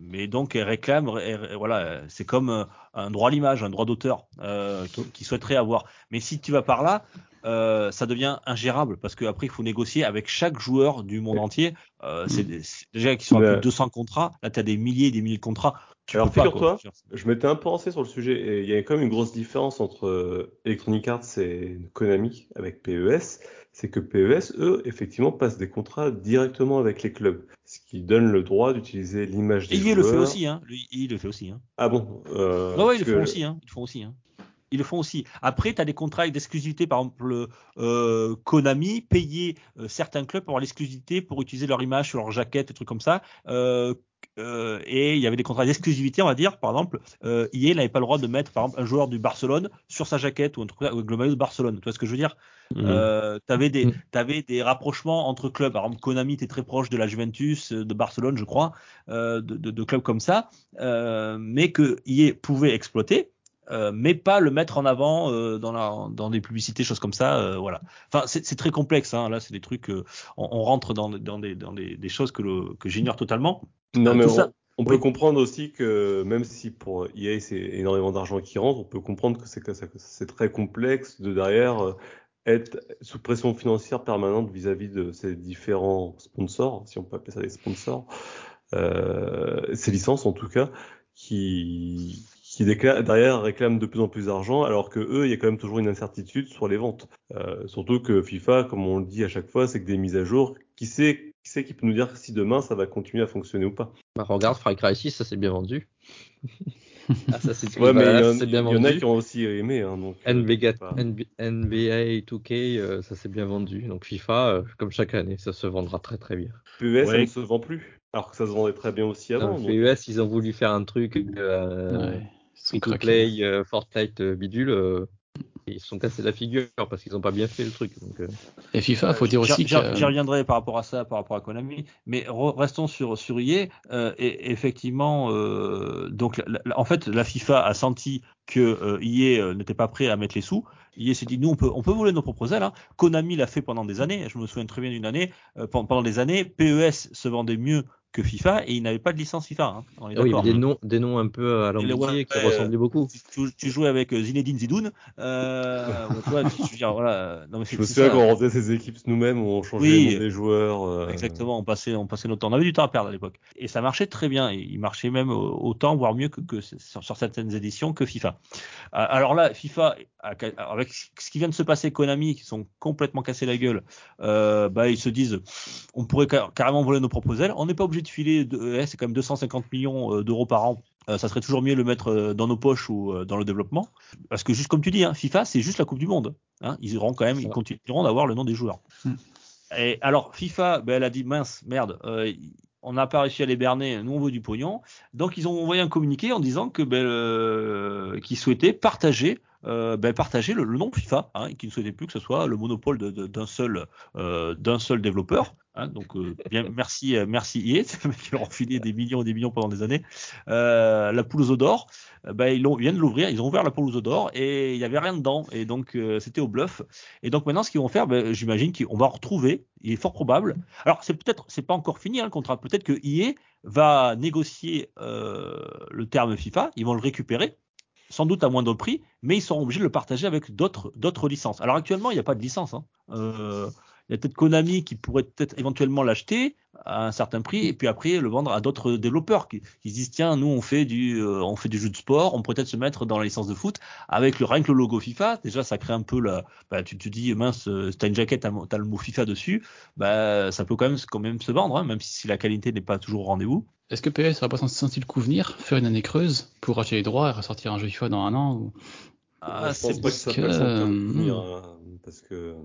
[SPEAKER 1] Mais donc, elles réclament, elles- voilà, c'est comme un droit à l'image, un droit d'auteur qui, qui souhaiterait avoir. Mais si tu vas par là, euh, ça devient ingérable parce qu'après il faut négocier avec chaque joueur du monde
[SPEAKER 3] Ouais.
[SPEAKER 1] entier. Euh,
[SPEAKER 2] Mm.
[SPEAKER 1] c'est déjà qu'ils sont à plus de 200 contrats. Là, tu as des milliers et des milliers de contrats. Tu
[SPEAKER 3] Alors, figure-toi. Je m'étais un peu renseigné sur le sujet et il y a quand même une grosse différence entre euh, Electronic Arts et Konami avec PES. C'est que PES, eux, effectivement, passent des contrats directement avec les clubs, ce qui donne le droit d'utiliser l'image des
[SPEAKER 1] Et
[SPEAKER 3] joueurs.
[SPEAKER 1] il le fait aussi, hein. Lui, il le fait aussi, hein.
[SPEAKER 3] Ah bon euh,
[SPEAKER 1] Ouais, ouais, ils le font aussi, hein. Ils le font aussi, hein. Ils le font aussi. Après, tu as des contrats d'exclusivité, par exemple, euh, Konami payait euh, certains clubs pour avoir l'exclusivité pour utiliser leur image sur leur jaquette, des trucs comme ça. Euh, et il y avait des contrats d'exclusivité, on va dire. Par exemple, euh, EA n'avait pas le droit de mettre, par exemple, un joueur du Barcelone sur sa jaquette ou un truc avec le maillot de Barcelone. Tu vois ce que je veux dire?
[SPEAKER 4] Mhm.
[SPEAKER 1] euh, T'avais des,
[SPEAKER 4] Mm.
[SPEAKER 1] t'avais des rapprochements entre clubs. Par exemple, Konami était très proche de la Juventus, de Barcelone, je crois, euh, de, de, de clubs comme ça, mais que EA pouvait exploiter. Euh, mais pas le mettre en avant euh, dans, la, dans des publicités, choses comme ça. euh, voilà. Enfin, c'est très complexe. Hein. Là, c'est des trucs. on, on rentre dans, dans, des, dans des, des choses que, le, que j'ignore totalement.
[SPEAKER 3] Non, mais on,
[SPEAKER 1] ça-
[SPEAKER 3] on
[SPEAKER 1] oui.
[SPEAKER 3] peut comprendre aussi que même si pour EA c'est énormément d'argent qui rentre, on peut comprendre que c'est très complexe de derrière être sous pression financière permanente vis-à-vis de ces différents sponsors, si on peut appeler ça des sponsors, ces licences en tout cas, qui qui décla- derrière réclament de plus en plus d'argent, alors que eux, il y a quand même toujours une incertitude sur les ventes. Euh, surtout que FIFA, comme on le dit à chaque fois, c'est que des mises à jour. Qui sait, qui sait qui peut nous dire si demain ça va continuer à fonctionner ou pas?
[SPEAKER 4] Bah, regarde, Far Cry 6, ça s'est bien vendu. [LAUGHS] Assassin's Creed
[SPEAKER 3] Ouais, mais il y, en-
[SPEAKER 4] ça s'est bien
[SPEAKER 3] il y en a qui ont aussi aimé. Hein, donc,
[SPEAKER 4] NBA, NBA 2K, euh, ça s'est bien vendu. Donc FIFA, euh, comme chaque année, ça se vendra très très bien.
[SPEAKER 3] PES, ça
[SPEAKER 1] Ouais.
[SPEAKER 3] ne se vend plus. Alors que ça se vendait très bien aussi avant. Donc-
[SPEAKER 4] PES, ils ont voulu faire un truc euh,
[SPEAKER 2] Ouais,
[SPEAKER 4] play, euh, Fortnite euh, bidule. euh, ils se sont cassés la figure parce qu'ils n'ont pas bien fait le truc. Donc, euh,
[SPEAKER 2] Et FIFA, faut dire aussi
[SPEAKER 1] j'y-
[SPEAKER 2] que
[SPEAKER 1] J'y reviendrai par rapport à ça, par rapport à Konami, mais re- restons sur sur EA. Euh, et effectivement, euh, donc la- la- en fait, la FIFA a senti que euh, EA euh, n'était pas prêt à mettre les sous. EA s'est dit nous on peut on peut voler nos propres ailes. Hein. Konami l'a fait pendant des années. Je me souviens très bien d'une année. euh, pendant, pendant des années, PES se vendait mieux que FIFA et il n'avait pas de licence FIFA. Hein. On est
[SPEAKER 4] ah oui, des noms, des noms un peu à
[SPEAKER 1] Et le-
[SPEAKER 4] l'ambiqué
[SPEAKER 1] ouais,
[SPEAKER 4] qui ressemblaient beaucoup.
[SPEAKER 1] Tu, jouais avec euh, Zinedine Zidoun. Euh, [LAUGHS] tu tu- dire, voilà. Non, mais
[SPEAKER 3] Je
[SPEAKER 1] c'est
[SPEAKER 3] me souviens
[SPEAKER 1] ça.
[SPEAKER 3] quand on faisait ces équipes nous-mêmes, on changeait
[SPEAKER 1] Oui.
[SPEAKER 3] les noms des joueurs. euh,
[SPEAKER 1] Exactement, on passait, on passait notre temps. On avait du temps à perdre à l'époque. Et ça marchait très bien. Et il marchait même autant, voire mieux que, que sur, sur certaines éditions que FIFA. Euh, Alors là, FIFA, avec ce qui vient de se passer, Konami, qui sont complètement cassés la gueule, euh, bah, ils se disent, on pourrait car- carrément voler nos propres ailes. On n'est pas obligé de filer, de, c'est quand même 250 millions euh, d'euros par an. Euh, ça serait toujours mieux de le mettre euh, dans nos poches ou dans le développement. Parce que juste comme tu dis, hein, FIFA, c'est juste la Coupe du Monde. Hein. Ils iront quand même, ils continueront d'avoir le nom des joueurs.
[SPEAKER 2] Mm.
[SPEAKER 1] Et alors, FIFA, ben, elle a dit mince, merde, euh, on n'a pas réussi à les berner, nous on veut du pognon. Donc ils ont envoyé un communiqué en disant que ben, euh, qu'ils souhaitaient partager, euh, ben, partager le, le nom FIFA, hein, qu'ils ne souhaitaient plus que ce soit le monopole d'un seul, d'un seul développeur. Hein. donc euh, bien, merci, euh, merci EA, [LAUGHS] qui leur ont filé des millions et des millions pendant des années. Euh, la poule aux d'or, ben, ils, ils viennent de l'ouvrir, ils ont ouvert la poule aux d'or et il n'y avait rien dedans. Et donc c'était au bluff. Et donc maintenant, ce qu'ils vont faire, ben, j'imagine qu'on va retrouver, il est fort probable. Alors c'est peut-être, c'est pas encore fini hein, le contrat. Peut-être que EA va négocier le terme FIFA, ils vont le récupérer, sans doute à moindre prix, mais ils seront obligés de le partager avec d'autres licences. Alors actuellement, il n'y a pas de licence. Hein. Il y a peut-être Konami qui pourrait peut-être éventuellement l'acheter à un certain prix et puis après le vendre à d'autres développeurs qui, qui se disent tiens nous on fait du euh, on fait du jeu de sport on pourrait peut-être se mettre dans la licence de foot avec le rien que le logo FIFA. Déjà ça crée un peu la bah, tu te dis mince euh, t'as une jaquette t'as, le mot FIFA dessus bah ça peut quand même quand même se vendre hein, même si la qualité n'est pas toujours au rendez-vous.
[SPEAKER 2] Est-ce que PS serait pas senti le coup venir, faire une année creuse pour acheter les droits et ressortir un jeu FIFA dans un an ou...
[SPEAKER 1] Ah,
[SPEAKER 3] Moi, je pense
[SPEAKER 1] c'est
[SPEAKER 3] pas que ça
[SPEAKER 2] que,
[SPEAKER 3] peut venir, hein, parce que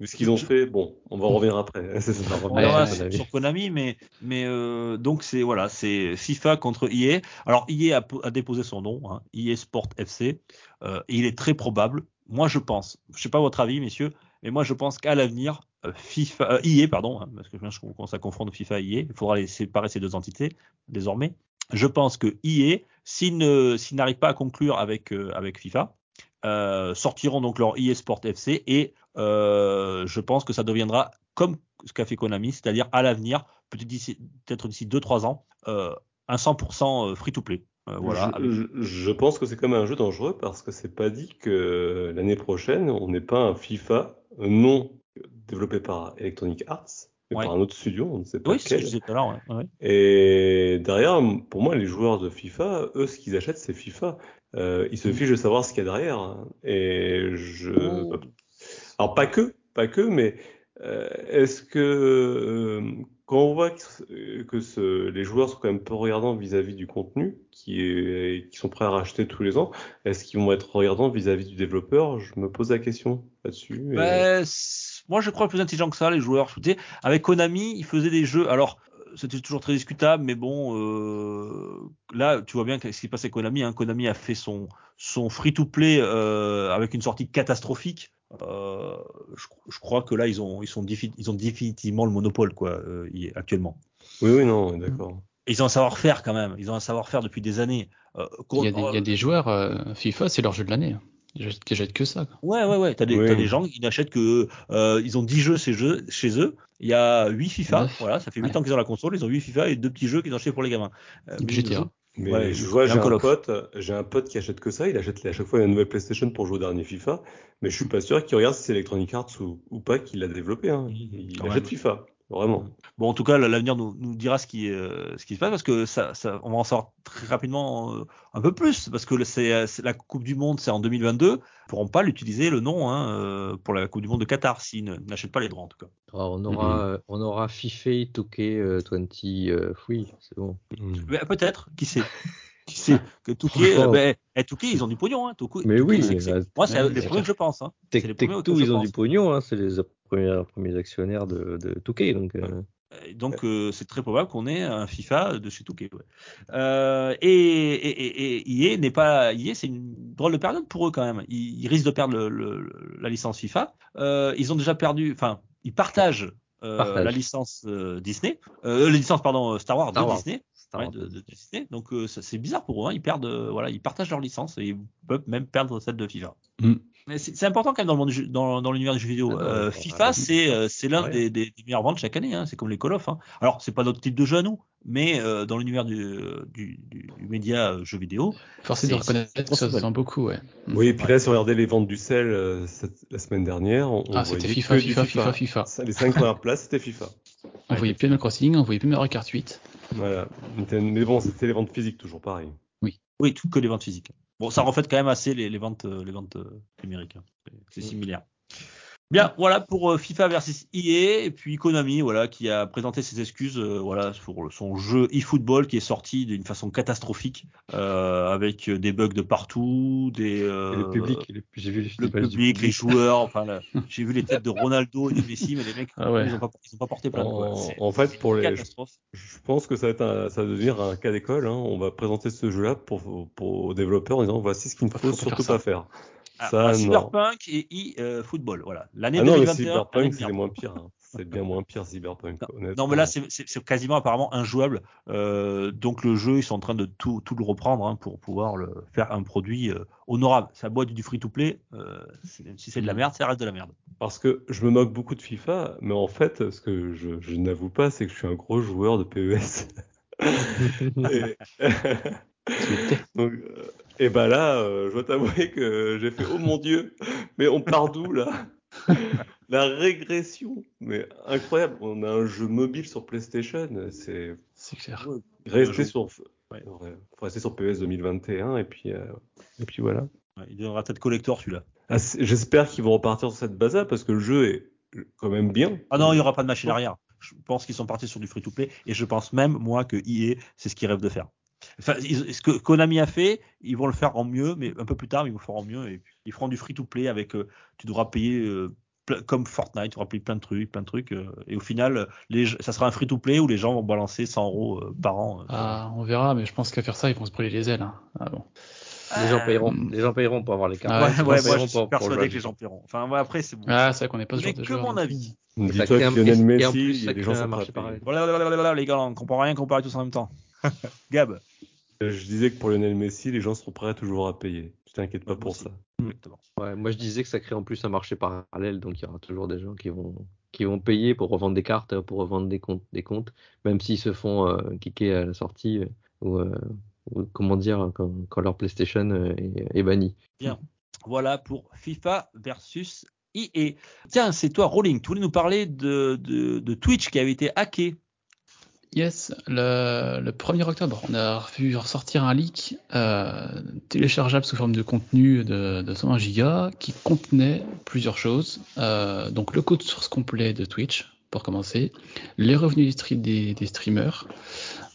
[SPEAKER 3] vu ce qu'ils ont fait, bon, on va revenir après. [LAUGHS] C'est ça.
[SPEAKER 4] Ouais,
[SPEAKER 1] sur, Konami, mais mais euh, donc c'est voilà, c'est FIFA contre EA. Alors EA a, po- a déposé son nom, hein, EA Sport FC. Euh, et il est très probable. Moi, je pense. Je sais pas votre avis, messieurs, mais moi, je pense qu'à l'avenir, euh, FIFA, euh, EA, pardon, hein, parce que je commence à confondre FIFA et EA. Il faudra les séparer ces deux entités désormais. Je pense que EA, s'ils n'arrivent pas à conclure avec euh, avec FIFA, euh, sortiront donc leur EA Sport FC et je pense que ça deviendra comme ce qu'a fait Konami, c'est-à-dire à l'avenir, peut-être d'ici peut-être d'ici 2-3 ans, euh, un 100% free-to-play. Euh, voilà.
[SPEAKER 3] je,
[SPEAKER 1] avec-
[SPEAKER 3] je- je pense que c'est quand même un jeu dangereux parce que c'est pas dit que l'année prochaine, on n'ait pas un FIFA non développé par Electronic Arts, mais
[SPEAKER 1] Ouais.
[SPEAKER 3] par un autre studio, on ne sait pas
[SPEAKER 1] Oui, c'est ce que je disais tout à l'heure. ouais.
[SPEAKER 3] Et derrière, pour moi, les joueurs de FIFA, eux, ce qu'ils achètent, c'est FIFA. Euh, ils se fichent de savoir ce qu'il y a derrière. Et je.
[SPEAKER 1] Oh.
[SPEAKER 3] Alors, pas que, pas que, mais euh, est-ce que euh, quand on voit que, que ce- les joueurs sont quand même peu regardants vis-à-vis du contenu, qui, est, qui sont prêts à racheter tous les ans, est-ce qu'ils vont être regardants vis-à-vis du développeur? Je me pose la question là-dessus. et-
[SPEAKER 1] Ben, c'est- moi, je crois plus intelligent que ça, les joueurs. Avec Konami, ils faisaient des jeux. Alors, euh, c'était toujours très discutable, mais bon, euh, là, tu vois bien ce qui passait avec Konami. Hein. Konami a fait son, son free-to-play euh, avec une sortie catastrophique. Euh, je, je crois que là, ils ont, ils, sont ils ont définitivement le monopole, quoi, euh, actuellement.
[SPEAKER 3] Oui, oui, non, d'accord.
[SPEAKER 1] Ils ont un savoir-faire quand même. Ils ont un savoir-faire depuis des années. Euh,
[SPEAKER 2] Il y a des, il y a des joueurs, euh, FIFA, c'est leur jeu de l'année. hein. Ils achètent- Qui achètent que ça. quoi.
[SPEAKER 1] Ouais, ouais, ouais. T'as des,
[SPEAKER 3] Oui.
[SPEAKER 1] des gens qui n'achètent que. Euh, ils ont 10 jeux chez eux. Chez eux. Il y a 8 FIFA. Voilà, ça fait 8
[SPEAKER 2] Ouais.
[SPEAKER 1] ans qu'ils ont la console. Ils ont 8 FIFA et deux petits jeux qu'ils ont achetés pour les gamins. Euh, mais
[SPEAKER 2] GTA.
[SPEAKER 1] ils
[SPEAKER 3] Mais
[SPEAKER 1] Ouais,
[SPEAKER 3] je vois, j'ai
[SPEAKER 1] un
[SPEAKER 3] pote, j'ai un pote qui achète que ça. Il achète à chaque fois une nouvelle PlayStation pour jouer au dernier FIFA. Mais je suis pas sûr qu'il regarde si c'est Electronic Arts ou, ou pas qui l'a développé. Hein. Il, il achète. FIFA, vraiment.
[SPEAKER 1] Bon, en tout cas, l'avenir nous, nous dira ce qui, euh, ce qui se passe parce que ça, ça, on va en savoir très rapidement euh, un peu plus parce que le- c'est c'est la Coupe du Monde, c'est en 2022. Ils pourront pas l'utiliser le nom hein, euh, pour la Coupe du Monde de Qatar s'ils ne- n'achètent pas les droits en tout cas.
[SPEAKER 4] Alors, on aura, euh, on aura FIFA 2K euh, 20 euh, free, c'est bon.
[SPEAKER 1] Mais Peut-être, qui sait? [LAUGHS] Qui sait? Que Touquet, euh, ben, eh, Touquet, ils ont du pognon. Hein, Touquet-
[SPEAKER 4] Mais
[SPEAKER 1] Touquet,
[SPEAKER 4] oui,
[SPEAKER 1] c'est- c'est-
[SPEAKER 4] bah,
[SPEAKER 1] moi, c'est les
[SPEAKER 2] c'est
[SPEAKER 1] premiers que je pense. Hein.
[SPEAKER 4] Tech,
[SPEAKER 1] C'est les
[SPEAKER 4] Tech
[SPEAKER 1] je
[SPEAKER 4] ils ont
[SPEAKER 1] pense.
[SPEAKER 4] du pognon, hein, c'est les premiers, premiers actionnaires de, de 2K, donc euh,
[SPEAKER 1] Et Donc, euh, c'est très probable qu'on ait un FIFA de chez Touquet. Ouais. Euh, et, et, et, EA n'est pas. EA, c'est une drôle de période pour eux quand même. Ils, ils risquent de perdre le, le- la licence FIFA. Euh, ils ont déjà perdu. Enfin, ils partagent. euh, la licence euh, Disney, euh, la licence pardon Star Wars
[SPEAKER 4] Star
[SPEAKER 1] de
[SPEAKER 4] Wars.
[SPEAKER 1] Disney,
[SPEAKER 4] Star
[SPEAKER 1] ouais,
[SPEAKER 4] Wars.
[SPEAKER 1] de, de Disney. Donc euh, c'est bizarre pour eux. hein. Ils perdent, euh, voilà, ils partagent leur licence et ils peuvent même perdre celle de FIFA.
[SPEAKER 2] Mm.
[SPEAKER 1] Mais c'est important quand même dans le monde du jeu- dans, dans l'univers du jeu vidéo.
[SPEAKER 4] Ah
[SPEAKER 1] Euh, FIFA, c'est euh, c'est l'un
[SPEAKER 4] Ouais.
[SPEAKER 1] des, des, des meilleures ventes chaque année. Hein. C'est comme les Call of. Hein. Alors c'est pas notre type de jeu à nous, mais euh, dans l'univers du, du, du, du média jeu vidéo,
[SPEAKER 2] Forcé de reconnaître ça se beaucoup, ouais.
[SPEAKER 3] Oui, et puis là, si on regardait les ventes du sel euh, cette- la semaine dernière, on, on
[SPEAKER 2] Ah, c'était FIFA, FIFA, FIFA, FIFA.
[SPEAKER 3] Les cinq premières places, c'était FIFA.
[SPEAKER 2] On voyait plus Animal Crossing, on voyait plus Mario Kart 8.
[SPEAKER 3] Voilà. Mais bon, c'était les ventes physiques, toujours pareil.
[SPEAKER 1] oui, tout que les ventes physiques. Bon, ça reflète quand même assez les, les ventes, euh, les ventes euh, numériques. hein. C'est- C'est similaire. Bien, voilà pour euh, FIFA versus EA et puis Konami, voilà, qui a présenté ses excuses, euh, voilà, pour son jeu eFootball qui est sorti d'une façon catastrophique, euh, avec des bugs de partout, des euh,
[SPEAKER 4] Et le public, les- j'ai vu les
[SPEAKER 1] le
[SPEAKER 4] images du
[SPEAKER 1] public, les joueurs, enfin, là, [LAUGHS] j'ai vu les têtes de Ronaldo et de Messi, mais les mecs,
[SPEAKER 2] Ah ouais.
[SPEAKER 1] ils ont pas, ils ont pas porté plainte. quoi.
[SPEAKER 3] En,
[SPEAKER 1] C'est
[SPEAKER 3] en fait, pour les, je pense que ça va, être un- ça va devenir un cas d'école. Hein. On va présenter ce jeu-là pour, pour aux développeurs en disant voici ce qu'il ne
[SPEAKER 2] Faut
[SPEAKER 3] faut
[SPEAKER 2] pas
[SPEAKER 3] surtout
[SPEAKER 2] faire
[SPEAKER 3] pas faire.
[SPEAKER 1] Ah,
[SPEAKER 3] ça, non.
[SPEAKER 1] Cyberpunk et eFootball, voilà. L'année
[SPEAKER 3] Ah non, mais
[SPEAKER 1] 2021. année
[SPEAKER 3] Cyberpunk,
[SPEAKER 1] de
[SPEAKER 3] c'est moins pire. hein. C'est bien moins pire, Cyberpunk. honnêtement.
[SPEAKER 1] Non, mais là, c'est quasiment apparemment injouable. Euh, donc le jeu, ils sont en train de tout, tout le reprendre hein, pour pouvoir le, faire un produit euh, honorable. Ça boîte du free-to-play. Euh, même si c'est de la merde, ça reste de la merde.
[SPEAKER 3] Parce que je me moque beaucoup de FIFA, mais en fait, ce que je, je n'avoue pas, c'est que je suis un gros joueur de PES. [LAUGHS] et... [LAUGHS] [LAUGHS] Donc, euh, et ben là, euh, je dois t'avouer que j'ai fait oh mon dieu, mais on part d'où là? [LAUGHS] La régression, mais incroyable. On a un jeu mobile sur PlayStation, c'est
[SPEAKER 2] C'est clair.
[SPEAKER 3] rester
[SPEAKER 1] jeu.
[SPEAKER 3] sur,
[SPEAKER 1] Ouais.
[SPEAKER 3] ouais, faut rester sur PES 2021 et puis euh, et puis voilà.
[SPEAKER 1] Ouais, il deviendra peut-être collector celui-là.
[SPEAKER 3] Ah, J'espère qu'ils vont repartir sur cette base-là parce que le jeu est quand même bien.
[SPEAKER 1] Ah non, il n'y aura pas de machine arrière. Je pense qu'ils sont partis sur du free-to-play et je pense même, moi, que EA, c'est ce qu'ils rêvent de faire. Enfin, ils- ce que Konami a fait, ils vont le faire en mieux, mais un peu plus tard, ils vont le faire en mieux. Et ils feront du free-to-play avec. euh, tu devras payer euh, comme Fortnite, tu devras payer plein de trucs, plein de trucs. euh, et au final, les, ça sera un free-to-play où les gens vont balancer 100 euros par an. euh,
[SPEAKER 2] Ah, on verra, mais je pense qu'à faire ça, ils vont se brûler les ailes. hein. Ah bon.
[SPEAKER 4] Les gens
[SPEAKER 1] Euh,
[SPEAKER 4] payeront, les gens payeront pour avoir les cartes.
[SPEAKER 2] Ah
[SPEAKER 1] Ouais,
[SPEAKER 2] ouais,
[SPEAKER 4] Les gens
[SPEAKER 1] ouais, moi
[SPEAKER 4] payeront
[SPEAKER 1] je suis
[SPEAKER 4] pour-
[SPEAKER 1] persuadé que les gens paieront. Enfin, ouais, après, c'est bon.
[SPEAKER 2] Ah, c'est vrai qu'on n'est pas ce genre de
[SPEAKER 1] que
[SPEAKER 2] joueur.
[SPEAKER 1] mon avis.
[SPEAKER 4] Ça
[SPEAKER 3] Dis-toi que Lionel Messi, il y a des gens payer.
[SPEAKER 1] Voilà, là, là, là, là, les gars, on comprend rien, comparer tous en même temps. [LAUGHS] Gab.
[SPEAKER 3] Euh, Je disais que pour Lionel Messi, les gens seront prêts toujours à payer. Tu t'inquiètes pas pour ça.
[SPEAKER 1] Exactement.
[SPEAKER 4] Ouais, moi je disais que ça crée en plus un marché parallèle, donc il y aura toujours des gens qui vont qui vont payer pour revendre des cartes, euh, pour revendre des comptes, des comptes, même s'ils se font euh, kicker à la sortie euh, ou, euh, ou comment dire quand, quand leur PlayStation est, est banni.
[SPEAKER 1] Voilà pour FIFA versus EA. Tiens, c'est toi, Rolling. Tu voulais nous parler de, de, de Twitch qui avait été hacké.
[SPEAKER 2] Yes, le, le 1er octobre, on a vu ressortir un leak euh, téléchargeable sous forme de contenu de, de 120 gigas qui contenait plusieurs choses. Euh, donc le code source complet de Twitch, pour commencer, les revenus des, des, des streamers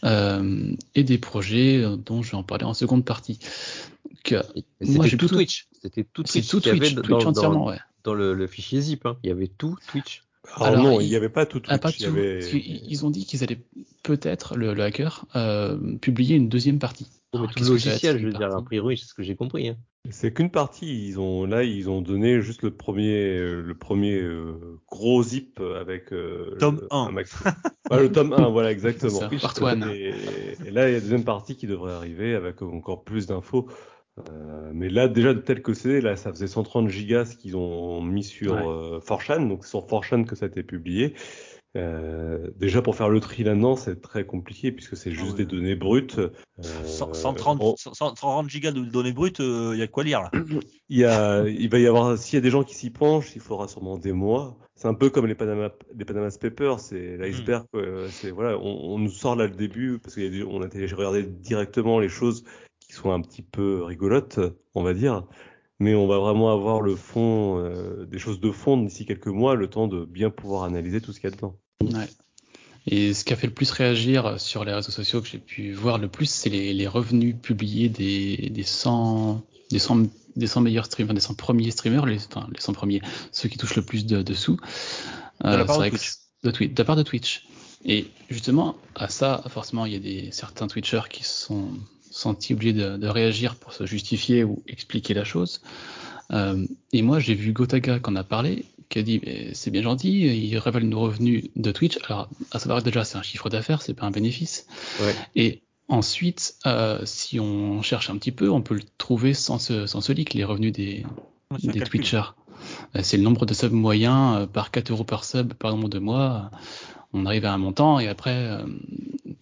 [SPEAKER 2] euh, et des projets dont je vais en parler en seconde partie.
[SPEAKER 4] C'était tout Twitch. C'était tout Twitch.
[SPEAKER 2] tout Twitch,
[SPEAKER 4] dans-
[SPEAKER 2] Twitch
[SPEAKER 4] dans-
[SPEAKER 2] entièrement, ouais.
[SPEAKER 4] dans le, le fichier zip. hein. Il y avait tout Twitch.
[SPEAKER 3] Alors,
[SPEAKER 2] Alors,
[SPEAKER 3] non,
[SPEAKER 2] il-
[SPEAKER 3] n'y avait pas tout Twitch.
[SPEAKER 2] Ah, pas tout.
[SPEAKER 3] avait...
[SPEAKER 2] Ils ont dit qu'ils allaient peut-être, le, le hacker, euh, publier une deuxième partie.
[SPEAKER 4] Oh, mais
[SPEAKER 2] Alors,
[SPEAKER 4] tout
[SPEAKER 2] qu'est-ce
[SPEAKER 4] le logiciel, je veux dire, a priori, c'est ce que j'ai compris. hein.
[SPEAKER 3] C'est qu'une partie. Ils ont là, ils ont donné juste le premier, euh, le premier euh, gros zip avec euh,
[SPEAKER 1] Tome
[SPEAKER 3] le,
[SPEAKER 1] 1.
[SPEAKER 3] max- [LAUGHS] Ouais, le tome 1, voilà exactement.
[SPEAKER 2] Ça, part one.
[SPEAKER 3] Et, et là, il y a la deuxième partie qui devrait arriver avec encore plus d'infos. Euh, mais là, déjà tel que c'est, là, ça faisait 130 gigas ce qu'ils ont mis sur
[SPEAKER 2] Ouais.
[SPEAKER 3] euh, 4chan, donc c'est sur 4chan que ça a été publié. Euh, déjà pour faire le tri là-dedans, c'est très compliqué puisque c'est juste
[SPEAKER 1] ouais.
[SPEAKER 3] des données brutes. Euh,
[SPEAKER 1] 100 130,
[SPEAKER 3] on-
[SPEAKER 1] 100 130 gigas de données brutes, il y a de quoi lire là. [CLEARS THROAT]
[SPEAKER 3] Il y a, il va y avoir, s'il y a des gens qui s'y penchent, il faudra sûrement des mois. C'est un peu comme les Panama, les Papers, c'est l'iceberg. quoi. C'est voilà, on, on nous sort là le début parce qu'on a regardé directement les choses qui sont un petit peu rigolotes, on va dire. Mais on va vraiment avoir le fond, euh, des choses de fond d'ici quelques mois, le temps de bien pouvoir analyser tout ce qu'il y a dedans.
[SPEAKER 2] Ouais. Et ce qui a fait le plus réagir sur les réseaux sociaux que j'ai pu voir le plus, c'est les, les revenus publiés des, des 100, des 100, des 100 meilleurs streamers, des 100 premiers streamers, les, enfin, les 100 premiers, ceux qui touchent le plus de, de sous.
[SPEAKER 1] De la part
[SPEAKER 2] c'est
[SPEAKER 1] de
[SPEAKER 2] que-
[SPEAKER 1] Twitch.
[SPEAKER 2] de, Twi- de la part de Twitch. Et justement, à ça, forcément, il y a des, certains Twitchers qui se sont sentis obligés de, de réagir pour se justifier ou expliquer la chose. Euh, et moi, j'ai vu Gotaga qui en a parlé, qui a dit c'est bien gentil, il révèle nos revenus de Twitch. Alors, à savoir déjà, c'est un chiffre d'affaires, c'est pas un bénéfice.
[SPEAKER 4] Ouais.
[SPEAKER 2] Et ensuite, euh, si on cherche un petit peu, on peut le trouver sans ce, sans ce leak, les revenus des, des. Twitchers. Euh, C'est le nombre de subs moyen euh, par 4 euros par sub par nombre de mois. On arrive à un montant et après euh,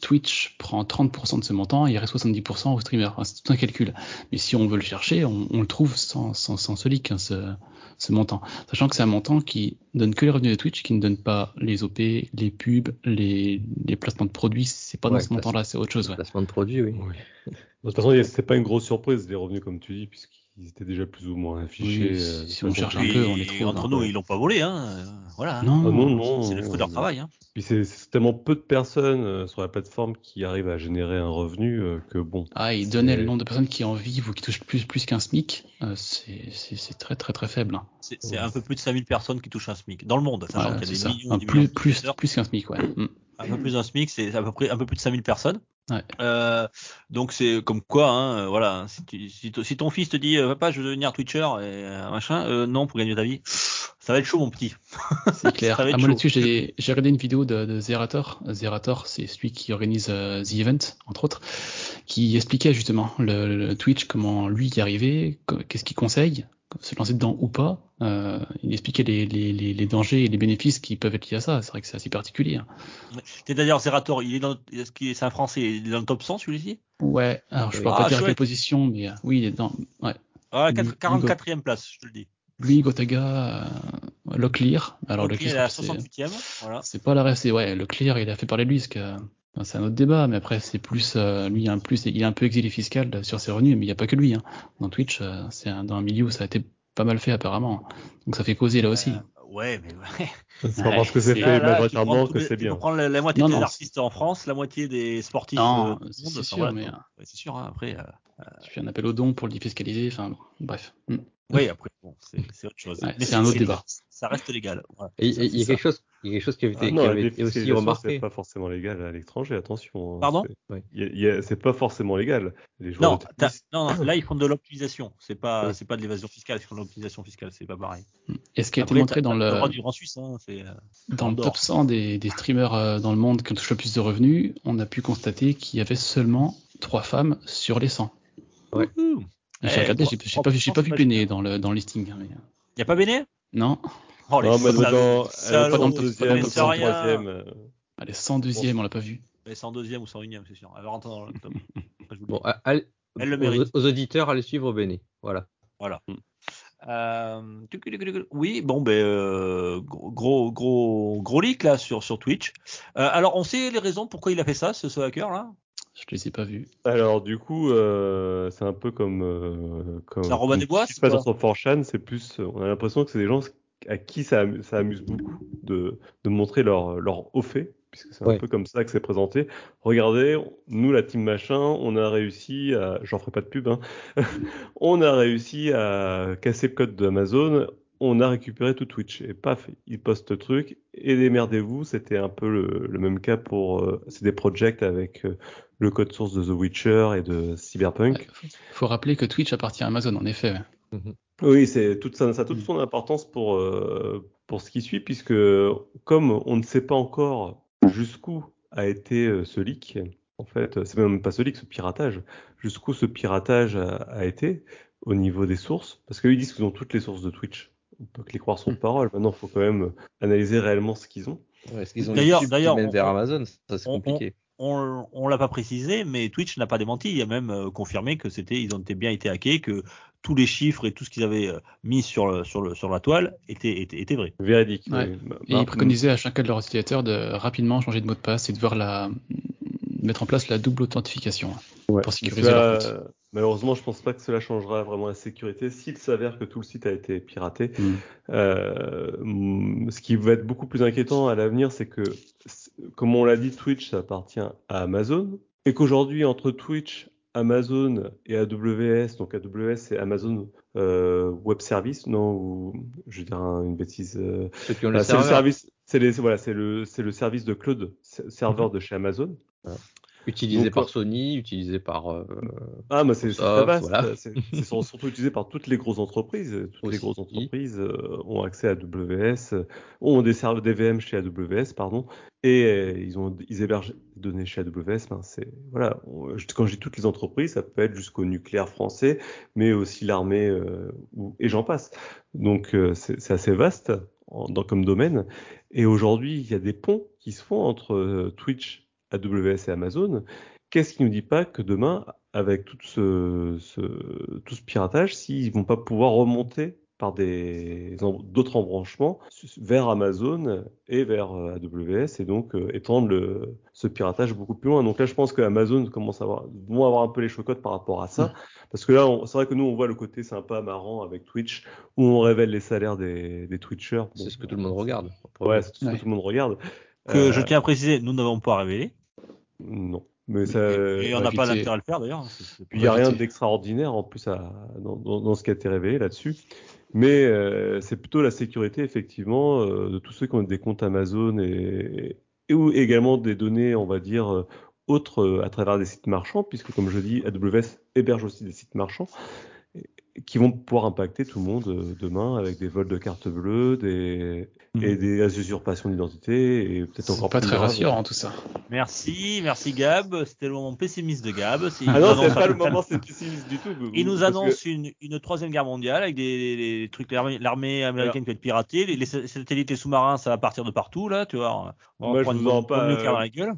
[SPEAKER 2] Twitch prend 30% de ce montant et il reste 70% au streamer. Enfin, c'est tout un calcul. Mais si on veut le chercher, on, on le trouve sans, sans, sans ce leak, hein, ce, ce montant. Sachant que c'est un montant qui donne que les revenus de Twitch, qui ne donne pas les OP, les pubs, les, les placements de produits. C'est pas dans ce montant-là, c'est autre chose. Ouais.
[SPEAKER 4] Placement de produit, oui.
[SPEAKER 3] De toute façon, c'est pas une grosse surprise les revenus comme tu dis, puisqu'ils étaient déjà plus ou moins affichés.
[SPEAKER 2] Oui,
[SPEAKER 3] euh,
[SPEAKER 2] si
[SPEAKER 3] de
[SPEAKER 2] on cherche un peu, on les trouve,
[SPEAKER 1] entre
[SPEAKER 2] hein.
[SPEAKER 1] nous, ils l'ont pas volé, hein. euh, Voilà.
[SPEAKER 2] Non,
[SPEAKER 3] Ah non, non.
[SPEAKER 1] C'est le fruit de leur travail. Hein.
[SPEAKER 3] Puis c'est tellement peu de personnes euh, sur la plateforme qui arrivent à générer un revenu euh, que bon.
[SPEAKER 2] Ah, il donnait
[SPEAKER 3] C'est-
[SPEAKER 2] le nombre de personnes qui en vivent ou qui touchent plus, plus qu'un SMIC. euh, c'est très très très faible. hein.
[SPEAKER 1] C'est un peu plus de 5000 personnes qui touchent un SMIC dans le monde, sachant
[SPEAKER 2] Ouais,
[SPEAKER 1] qu'il y a
[SPEAKER 2] c'est
[SPEAKER 1] des
[SPEAKER 2] ça.
[SPEAKER 1] millions
[SPEAKER 2] Un
[SPEAKER 1] des
[SPEAKER 2] plus,
[SPEAKER 1] millions de
[SPEAKER 2] plus,
[SPEAKER 1] professeurs.
[SPEAKER 2] plus qu'un SMIC, ouais. Mm.
[SPEAKER 1] Un peu plus d'un SMIC, c'est à peu près un peu plus de 5000 personnes.
[SPEAKER 2] Ouais.
[SPEAKER 1] Euh, donc c'est comme quoi, hein, euh, voilà. Si, tu- si, t- si ton fils te dit, euh, papa, je veux devenir Twitcher et machin, euh, non, pour gagner ta vie, ça va être chaud, mon petit.
[SPEAKER 2] C'est [LAUGHS] clair.
[SPEAKER 1] Être
[SPEAKER 2] Ah, moi là-dessus, j'ai regardé une vidéo de, de Zerator. Zerator, c'est celui qui organise euh, The Event, entre autres, qui expliquait justement le, le Twitch, comment lui y arriver, co- qu'est-ce qu'il conseille, se lancer dedans ou pas. Euh, il expliquait les, les, les, les dangers et les bénéfices qui peuvent être liés à ça. C'est vrai que c'est assez particulier. hein.
[SPEAKER 1] C'est d'ailleurs Zerator, il est dans, est-ce qu'il est, c'est un Français, il est dans le top 100 celui-ci?
[SPEAKER 2] Ouais, alors je pourrais
[SPEAKER 1] Ah,
[SPEAKER 2] pas dire à
[SPEAKER 1] chouette.
[SPEAKER 2] quelle position, mais euh, oui, il est dans. Ouais.
[SPEAKER 1] Ah,
[SPEAKER 2] Lui-
[SPEAKER 1] 44e place, je te le dis.
[SPEAKER 2] Lui, Gotaga, euh, Locklear. Alors
[SPEAKER 1] il est
[SPEAKER 2] Locklear,
[SPEAKER 1] à
[SPEAKER 2] c'est-
[SPEAKER 1] 68e, voilà.
[SPEAKER 2] C'est pas la reste, ouais, le clear, il a fait parler de lui, parce que c'est un autre débat, mais après c'est plus euh, lui, il a un plus, il est un peu exilé fiscal euh, sur ses revenus, mais il n'y a pas que lui. Hein. Dans Twitch, euh, c'est un, dans un milieu où ça a été pas mal fait apparemment, donc ça fait causer là aussi.
[SPEAKER 1] Euh, ouais, mais ouais.
[SPEAKER 3] C'est pas
[SPEAKER 2] Ouais,
[SPEAKER 3] parce que c'est fait majoritairement que c'est bien.
[SPEAKER 1] prendre la, la moitié
[SPEAKER 2] Non,
[SPEAKER 1] des
[SPEAKER 2] non,
[SPEAKER 1] artistes en France, la moitié des sportifs
[SPEAKER 2] Non,
[SPEAKER 1] euh,
[SPEAKER 2] c'est sûr,
[SPEAKER 1] enfin, voilà,
[SPEAKER 2] mais,
[SPEAKER 1] Ouais, c'est sûr. hein, après, euh,
[SPEAKER 2] Tu fais un appel aux dons pour le défiscaliser, enfin, bon, bref. Mm.
[SPEAKER 1] oui, après, bon, c'est autre chose.
[SPEAKER 2] Ouais,
[SPEAKER 1] Mais
[SPEAKER 2] c'est un autre débat.
[SPEAKER 1] Ça reste légal. Voilà.
[SPEAKER 4] Et- et
[SPEAKER 1] Ça,
[SPEAKER 4] Il y a quelque chose, il y a quelque chose qui avait été,
[SPEAKER 3] Ah
[SPEAKER 4] qui
[SPEAKER 3] non, la
[SPEAKER 4] avait été aussi remarqué.
[SPEAKER 3] c'est pas forcément légal à l'étranger, attention. hein.
[SPEAKER 1] Pardon
[SPEAKER 3] C'est- pas forcément légal. Les joueurs
[SPEAKER 1] Non,
[SPEAKER 3] de
[SPEAKER 1] t'as-
[SPEAKER 3] tennis,
[SPEAKER 1] non, non, [COUGHS] là ils font de l'optimisation. C'est pas, c'est pas de l'évasion fiscale, ils font de l'optimisation fiscale. C'est pas pareil.
[SPEAKER 2] Et ce qui a été montré dans le,
[SPEAKER 1] suisse. Hein, euh,
[SPEAKER 2] dans le
[SPEAKER 1] Andorre.
[SPEAKER 2] top 100 des, des streamers euh, dans le monde qui ont touché le plus de revenus, on a pu constater qu'il y avait seulement trois femmes sur les 100. J'ai
[SPEAKER 1] Eh,
[SPEAKER 2] regardé, j'ai pas, j'ai pas vu Béné dans le, dans le listing. hein, mais, euh,
[SPEAKER 1] Y a pas Béné
[SPEAKER 2] non,
[SPEAKER 1] Oh, les
[SPEAKER 3] Non, mais
[SPEAKER 1] salauds,
[SPEAKER 3] dans, elle est
[SPEAKER 1] salauds,
[SPEAKER 2] pas dans le
[SPEAKER 3] en
[SPEAKER 2] top-
[SPEAKER 3] deuxième,
[SPEAKER 2] pas dans
[SPEAKER 3] ou
[SPEAKER 2] le
[SPEAKER 1] mais c'est
[SPEAKER 3] en
[SPEAKER 1] rien.
[SPEAKER 3] troisième. euh,
[SPEAKER 2] elle est 102e, on l'a pas vu.
[SPEAKER 1] Mais c'est en deuxième ou 101ème, c'est sûr. Elle va rentrer dans le top. [LAUGHS]
[SPEAKER 4] Bon,
[SPEAKER 1] Elle le mérite.
[SPEAKER 4] aux, auditeurs, allez suivre Béné. Voilà.
[SPEAKER 1] Euh, tuc, tuc, tuc. oui, bon, ben, euh, gros, gros, gros leak là sur, sur Twitch. Euh, alors, on sait les raisons pourquoi il a fait ça, ce, ce hacker là?
[SPEAKER 2] Je les ai pas vus.
[SPEAKER 3] Alors du coup, euh, c'est un peu comme euh, comme
[SPEAKER 1] C'est un Robin des Bois,
[SPEAKER 3] ce qui se
[SPEAKER 1] c'est
[SPEAKER 3] passe sur 4chan, c'est plus on a l'impression que c'est des gens à qui ça, amu- ça amuse beaucoup de, de montrer leur leur haut fait puisque c'est un peu comme ça que c'est présenté. Regardez, nous la team machin, on a réussi à j'en ferai pas de pub hein. [LAUGHS] on a réussi à casser le code d'Amazon, on a récupéré tout Twitch et paf, ils postent le truc et démerdez-vous, c'était un peu le, le même cas pour euh, c'est des projects avec euh, le code source de The Witcher et de Cyberpunk.
[SPEAKER 2] Faut, faut rappeler que Twitch appartient à Amazon, en effet. ouais.
[SPEAKER 3] Oui, c'est toute ça, ça a toute son importance pour euh, pour ce qui suit puisque comme on ne sait pas encore jusqu'où a été euh, ce leak, en fait, c'est même pas ce leak, ce piratage, jusqu'où ce piratage a, a été au niveau des sources, parce qu'ils disent qu'ils ont toutes les sources de Twitch. On peut que les croire sur parole. Maintenant, il faut quand même analyser réellement ce qu'ils ont.
[SPEAKER 4] Est-ce qu'ils ont
[SPEAKER 1] D'ailleurs- on-
[SPEAKER 4] vers Amazon Ça, c'est compliqué.
[SPEAKER 1] on, on l'a pas précisé, mais Twitch n'a pas démenti. Il a même euh, confirmé que c'était, ils ont été bien été hackés, que tous les chiffres et tout ce qu'ils avaient euh, mis sur le, sur le, sur la toile étaient, étaient, étaient vrais.
[SPEAKER 3] Véridique.
[SPEAKER 2] Ouais.
[SPEAKER 3] oui. Bah,
[SPEAKER 2] Et
[SPEAKER 3] bah,
[SPEAKER 2] ils préconisaient à chacun de leurs utilisateurs de rapidement changer de mot de passe et de voir la mettre en place la double authentification.
[SPEAKER 3] Ouais.
[SPEAKER 2] pour sécuriser leur compte.
[SPEAKER 3] Malheureusement, je pense pas que cela changera vraiment la sécurité s'il s'avère que tout le site a été piraté.
[SPEAKER 2] Mm.
[SPEAKER 3] Euh, ce qui va être beaucoup plus inquiétant à l'avenir, c'est que, comme on l'a dit, Twitch ça appartient à Amazon et qu'aujourd'hui entre Twitch, Amazon et AWS, donc AWS c'est Amazon euh, Web Service, non, ou je vais dire un- une bêtise. euh, c'est le service, c'est les- voilà, c'est le, c'est le service de cloud serveur de chez Amazon.
[SPEAKER 4] Utilisés
[SPEAKER 3] Donc,
[SPEAKER 4] par
[SPEAKER 3] euh,
[SPEAKER 4] Sony, utilisés par. euh,
[SPEAKER 3] Ah, mais c'est vaste.
[SPEAKER 4] voilà.
[SPEAKER 3] C'est c'est sur- surtout utilisé par toutes les grosses entreprises. Toutes les grosses entreprises euh, ont accès à AWS, ont des serveurs des VM chez AWS, pardon, et euh, ils ont ils hébergent des données chez AWS. Ben, c'est voilà. on- quand je dis toutes les entreprises, ça peut être jusqu'au nucléaire français, mais aussi l'armée et j'en passe. Donc c'est assez vaste en- dans, comme domaine. Et aujourd'hui, il y a des ponts qui se font entre Twitch, AWS et Amazon. Qu'est-ce qui nous dit pas que demain, avec tout ce, ce, tout ce piratage, s'ils vont pas pouvoir remonter par des d'autres embranchements vers Amazon et vers euh, AWS et donc euh, étendre le, ce piratage beaucoup plus loin. Donc là, je pense que Amazon commence à avoir, vont avoir un peu les chocottes par rapport à ça. Parce que là, c'est vrai que nous, on voit le côté sympa, marrant avec Twitch, où on révèle les salaires des, des Twitchers. Bon,
[SPEAKER 4] C'est ce que tout le monde regarde.
[SPEAKER 3] Ouais, c'est ce
[SPEAKER 2] Ouais.
[SPEAKER 3] que tout le monde regarde.
[SPEAKER 1] Que
[SPEAKER 3] Euh,
[SPEAKER 1] je tiens à préciser, nous n'avons pas révélé.
[SPEAKER 3] Non. Mais ça.
[SPEAKER 1] et on n'a pas l'intérêt à le faire d'ailleurs.
[SPEAKER 3] Il n'y a rien d'extraordinaire en plus à, dans, dans, dans ce qui a été révélé là-dessus. Mais euh, c'est plutôt la sécurité, effectivement, euh, de tous ceux qui ont des comptes Amazon et, et ou également des données, on va dire, euh, autres à travers des sites marchands, puisque comme je dis, AWS héberge aussi des sites marchands qui vont pouvoir impacter tout le monde euh, demain avec des vols de cartes bleues, des, et des usurpations d'identité et peut-être
[SPEAKER 2] C'est
[SPEAKER 3] encore
[SPEAKER 2] pas
[SPEAKER 3] plus
[SPEAKER 2] très
[SPEAKER 3] grave.
[SPEAKER 2] rassurant tout ça.
[SPEAKER 1] Merci, merci Gab. C'était le moment pessimiste de Gab.
[SPEAKER 3] Ah
[SPEAKER 1] il
[SPEAKER 3] non,
[SPEAKER 1] nous
[SPEAKER 3] c'est
[SPEAKER 1] annonce
[SPEAKER 3] pas le moment, c'est pessimiste du tout.
[SPEAKER 1] Il nous
[SPEAKER 3] que-
[SPEAKER 1] annonce une, une troisième guerre mondiale avec des, des trucs l'armée l'armée américaine qui va être piratée, les, les satellites, les sous-marins, ça va partir de partout là, tu vois. On va
[SPEAKER 3] Moi, je
[SPEAKER 1] prendre
[SPEAKER 3] vous
[SPEAKER 1] une nucléaire
[SPEAKER 3] euh,
[SPEAKER 1] dans la gueule.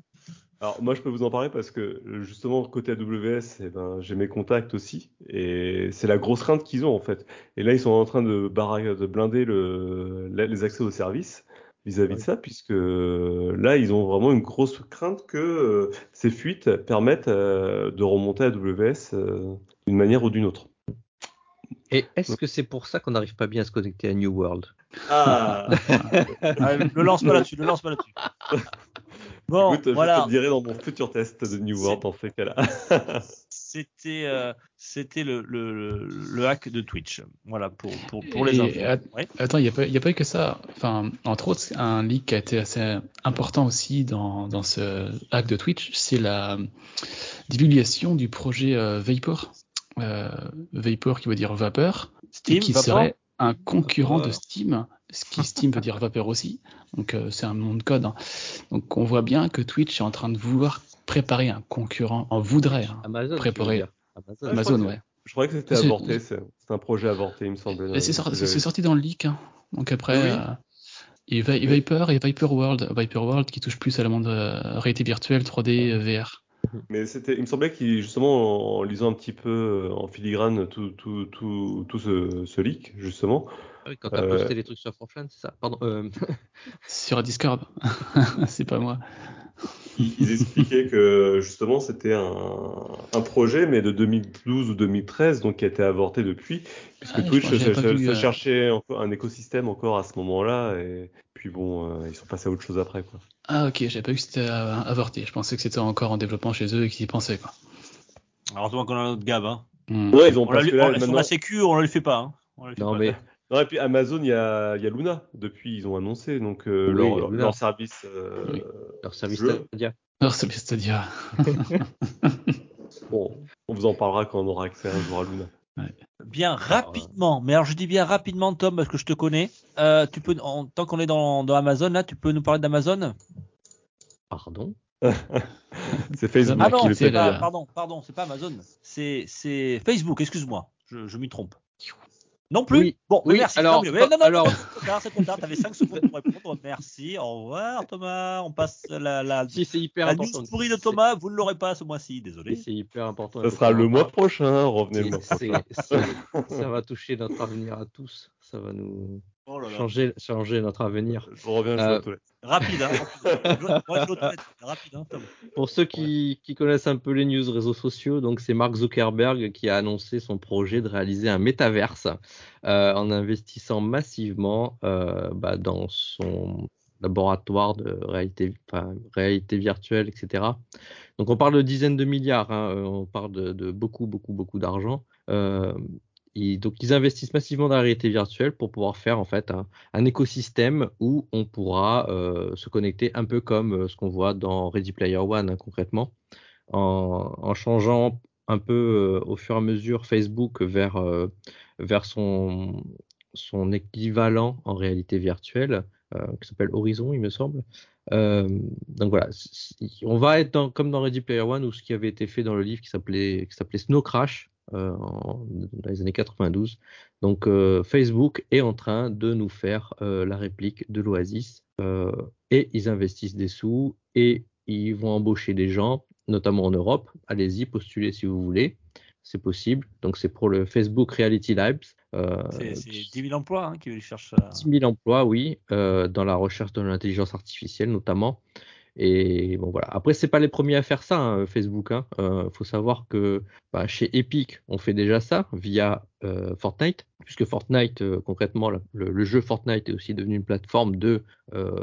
[SPEAKER 3] Alors moi je peux vous en parler parce que justement côté AWS, eh ben, j'ai mes contacts aussi et c'est la grosse crainte qu'ils ont en fait. Et là ils sont en train de, de blinder le, les accès aux services vis-à-vis de ça puisque là ils ont vraiment une grosse crainte que euh, ces fuites permettent euh, de remonter à AWS euh, d'une manière ou d'une autre.
[SPEAKER 4] Et est-ce que c'est pour ça qu'on n'arrive pas bien à se connecter à New World?
[SPEAKER 3] Ah, [LAUGHS]
[SPEAKER 1] Ah, le lance pas là-dessus, le lance pas là-dessus. [LAUGHS] Bon,
[SPEAKER 3] écoute, je
[SPEAKER 1] voilà.
[SPEAKER 3] te le dirai dans mon futur test de New World dans ces cas-là.
[SPEAKER 1] C'était euh, c'était le, le, le hack de Twitch. Voilà pour pour, pour les infos. Ouais.
[SPEAKER 2] Attends, il n'y a, pas- il y a pas eu que ça. Enfin, entre autres, un leak qui a été assez important aussi dans, dans ce hack de Twitch, c'est la divulgation du projet euh, Vapor. Euh, Vapor qui veut dire vapeur,
[SPEAKER 1] Steam,
[SPEAKER 2] qui
[SPEAKER 1] Vapor
[SPEAKER 2] serait un concurrent de. Steam, ce qui [LAUGHS] Steam veut dire vapeur aussi. Donc euh, c'est un nom de code. hein. Donc on voit bien que Twitch est en train de vouloir préparer un concurrent, en voudrait. hein.
[SPEAKER 4] Amazon.
[SPEAKER 2] Préparer.
[SPEAKER 4] Amazon.
[SPEAKER 3] je
[SPEAKER 2] Amazon,
[SPEAKER 3] crois que-
[SPEAKER 2] ouais.
[SPEAKER 3] Je crois que c'était avorté, c'est un projet avorté, il me semble.
[SPEAKER 2] C'est sorti, dans le leak. hein. Donc après,
[SPEAKER 3] Oui.
[SPEAKER 2] euh, et Viper et Viper World, Viper World qui touche plus à la monde euh, réalité virtuelle 3D euh, VR.
[SPEAKER 3] Mais c'était, il me semblait qu'il justement en lisant un petit peu euh, en filigrane tout, tout, tout, tout ce, ce leak justement,
[SPEAKER 4] Ah oui, quand t'as
[SPEAKER 3] Euh,
[SPEAKER 4] posté les trucs sur Fortran, c'est ça? Pardon. euh, [LAUGHS]
[SPEAKER 2] Sur Discord, [LAUGHS] c'est pas moi.
[SPEAKER 3] Ils, expliquaient que justement c'était un, un projet mais de 2012 ou 2013 donc qui a été avorté depuis puisque
[SPEAKER 2] Ah,
[SPEAKER 3] Twitch
[SPEAKER 2] euh.
[SPEAKER 3] cherchait encore un écosystème encore à ce moment-là et puis bon euh, ils sont passés à autre chose après quoi.
[SPEAKER 2] Ah ok, j'avais pas vu que c'était euh, avorté. Je pensais que c'était encore en développement chez eux et qu'ils y pensaient quoi.
[SPEAKER 1] Heureusement qu'on a notre Gab. Hein.
[SPEAKER 2] Hmm.
[SPEAKER 3] Ouais ils ont
[SPEAKER 1] On l'a
[SPEAKER 3] parce
[SPEAKER 1] lu-
[SPEAKER 3] que là
[SPEAKER 1] on- la sécu, on ne le fait pas. Hein. On le fait
[SPEAKER 4] Non
[SPEAKER 1] pas.
[SPEAKER 4] mais
[SPEAKER 3] non, et puis Amazon il y a, il y a Luna depuis ils ont annoncé donc euh,
[SPEAKER 4] Oui,
[SPEAKER 3] leur, leur service euh,
[SPEAKER 2] Oui.
[SPEAKER 4] leur service
[SPEAKER 3] jeu.
[SPEAKER 4] Stadia.
[SPEAKER 2] Alors c'est c'est-à-dire.
[SPEAKER 3] bon on vous en parlera quand on aura accès un jour à Luna.
[SPEAKER 1] Bien rapidement, mais alors je dis bien rapidement Tom parce que je te connais. Euh, tu peux, en, tant qu'on est dans, dans Amazon là, tu peux nous parler d'Amazon?
[SPEAKER 4] Pardon? [LAUGHS]
[SPEAKER 3] C'est Facebook
[SPEAKER 1] Ah non,
[SPEAKER 2] qui
[SPEAKER 3] qui le
[SPEAKER 2] fait
[SPEAKER 1] c'est pas, pardon, pardon, c'est pas Amazon, c'est c'est Facebook. Excuse-moi, je, je m'y trompe. Non plus.
[SPEAKER 4] Oui,
[SPEAKER 1] Bon,
[SPEAKER 4] oui,
[SPEAKER 1] merci.
[SPEAKER 4] alors,
[SPEAKER 1] non, mais- non,
[SPEAKER 4] alors-
[SPEAKER 1] non, c'est trop tard, c'est trop tard. T'avais 5 secondes pour répondre. Merci. Au revoir Thomas. On passe la la,
[SPEAKER 4] Si c'est hyper
[SPEAKER 1] la
[SPEAKER 4] important.
[SPEAKER 1] pourrie de Thomas. Vous ne l'aurez pas ce mois-ci, désolé.
[SPEAKER 4] C'est hyper important.
[SPEAKER 3] Ça sera le mois prochain, revenez le
[SPEAKER 4] C'est-
[SPEAKER 3] mois prochain.
[SPEAKER 4] c'est- c'est- ça va toucher notre avenir à tous. Ça va nous
[SPEAKER 1] Oh là là.
[SPEAKER 4] changer, changer notre avenir.
[SPEAKER 3] Je reviens,
[SPEAKER 4] Euh,
[SPEAKER 3] vais aux toilettes.
[SPEAKER 1] Rapide, hein. rapide. [LAUGHS] Moi, je hein.
[SPEAKER 4] Pour ceux qui, qui connaissent un peu les news réseaux sociaux, donc c'est Mark Zuckerberg qui a annoncé son projet de réaliser un métaverse euh, en investissant massivement euh, bah, dans son laboratoire de réalité, enfin, réalité virtuelle, etc. Donc on parle de dizaines de milliards, hein, euh, on parle de, de beaucoup, beaucoup, beaucoup d'argent. Euh, donc ils investissent massivement dans la réalité virtuelle pour pouvoir faire en fait un, écosystème où on pourra euh, se connecter un peu comme euh, ce qu'on voit dans Ready Player One hein, concrètement, en, changeant un peu euh, au fur et à mesure Facebook vers, vers son, son équivalent en réalité virtuelle, qui s'appelle Horizon, il me semble. Donc voilà, on va être comme dans Ready Player One ou ce qui avait été fait dans le livre qui s'appelait Snow Crash euh, en- dans les années 92. Donc euh, Facebook est en train de nous faire euh, la réplique de l'Oasis et ils investissent des sous et ils vont embaucher des gens, notamment en Europe. Allez-y, postulez si vous voulez, c'est possible. Donc c'est pour le Facebook Reality Labs.
[SPEAKER 1] C'est c'est 10 000 emplois hein, qui cherchent. à-
[SPEAKER 4] 10 000 emplois, oui, dans la recherche de l'intelligence artificielle notamment. Et bon voilà. Après, c'est pas les premiers à faire ça, hein, Facebook. Il faut savoir que bah, chez Epic, on fait déjà ça via euh, Fortnite, puisque Fortnite, euh, concrètement, le, jeu Fortnite est aussi devenu une plateforme de euh,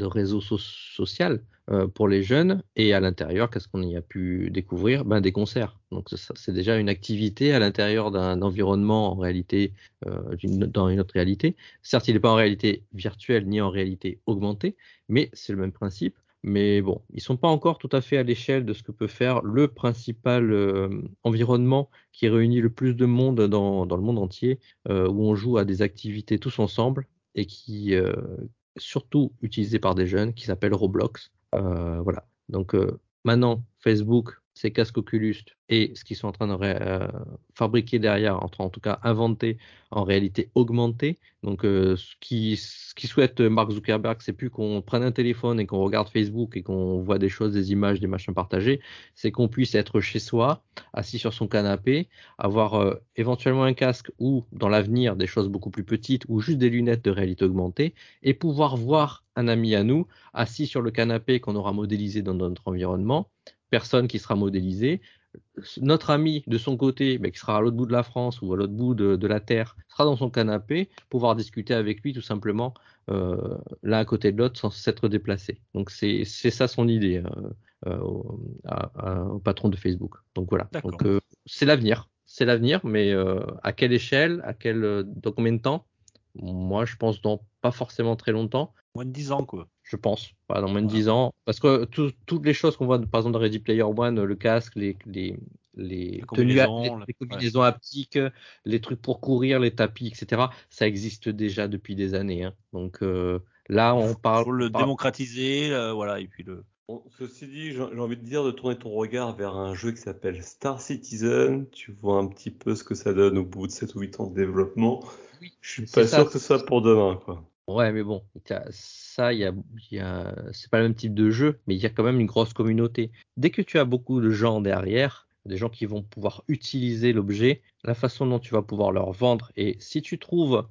[SPEAKER 4] réseau so- social euh, pour les jeunes. Et à l'intérieur, qu'est-ce qu'on y a pu découvrir? Ben, Des concerts. Donc c'est déjà une activité à l'intérieur d'un environnement en réalité, euh, dans une autre réalité. Certes, il n'est pas en réalité virtuelle ni en réalité augmentée, mais c'est le même principe. Mais bon, ils sont pas encore tout à fait à l'échelle de ce que peut faire le principal euh, environnement qui réunit le plus de monde dans, dans le monde entier, euh, où on joue à des activités tous ensemble et qui euh, est surtout utilisé par des jeunes, qui s'appelle Roblox. Euh, voilà. Donc euh, maintenant, Facebook, ses casques Oculus et ce qu'ils sont en train de euh, fabriquer derrière, en, en tout cas inventer en réalité augmentée. Donc euh, ce qui souhaite euh, Mark Zuckerberg, c'est plus qu'on prenne un téléphone et qu'on regarde Facebook et qu'on voit des choses, des images, des machins partagés, c'est qu'on puisse être chez soi, assis sur son canapé, avoir éventuellement un casque ou dans l'avenir des choses beaucoup plus petites ou juste des lunettes de réalité augmentée et pouvoir voir un ami à nous assis sur le canapé qu'on aura modélisé dans notre environnement, personne qui sera modélisée, notre ami de son côté, bah, qui sera à l'autre bout de la France ou à l'autre bout de, de, la Terre, sera dans son canapé, pouvoir discuter avec lui tout simplement euh, l'un à côté de l'autre sans s'être déplacé. Donc c'est ça son idée euh, au, à, à, au, patron de Facebook. Donc voilà. Euh, c'est l'avenir, c'est l'avenir, mais euh, à quelle échelle, à quel, dans combien de temps? Moi, je pense dans pas forcément très longtemps.
[SPEAKER 1] Moins de 10 ans, quoi.
[SPEAKER 4] Je pense, pas dans moins de 10 ans. Parce que tout, toutes les choses qu'on voit, par exemple, dans Ready Player One, le casque, les, les, les,
[SPEAKER 1] combinaisons,
[SPEAKER 4] tenues, les, les combinaisons ouais. haptiques, les trucs pour courir, les tapis, etc., ça existe déjà depuis des années. Hein. Donc euh, là, on parle.
[SPEAKER 1] Pour le
[SPEAKER 4] parle...
[SPEAKER 1] démocratiser, euh, voilà, et puis le.
[SPEAKER 3] Bon, ceci dit, j'ai envie de dire de tourner ton regard vers un jeu qui s'appelle Star Citizen. Tu vois un petit peu ce que ça donne au bout de 7 ou 8 ans de développement. Oui, je suis pas sûr que ce soit pour demain, quoi.
[SPEAKER 4] Ouais, mais bon, ça, il y a, c'est pas le même type de jeu, mais il y a quand même une grosse communauté. Dès que tu as beaucoup de gens derrière, des gens qui vont pouvoir utiliser l'objet, la façon dont tu vas pouvoir leur vendre, et si tu trouves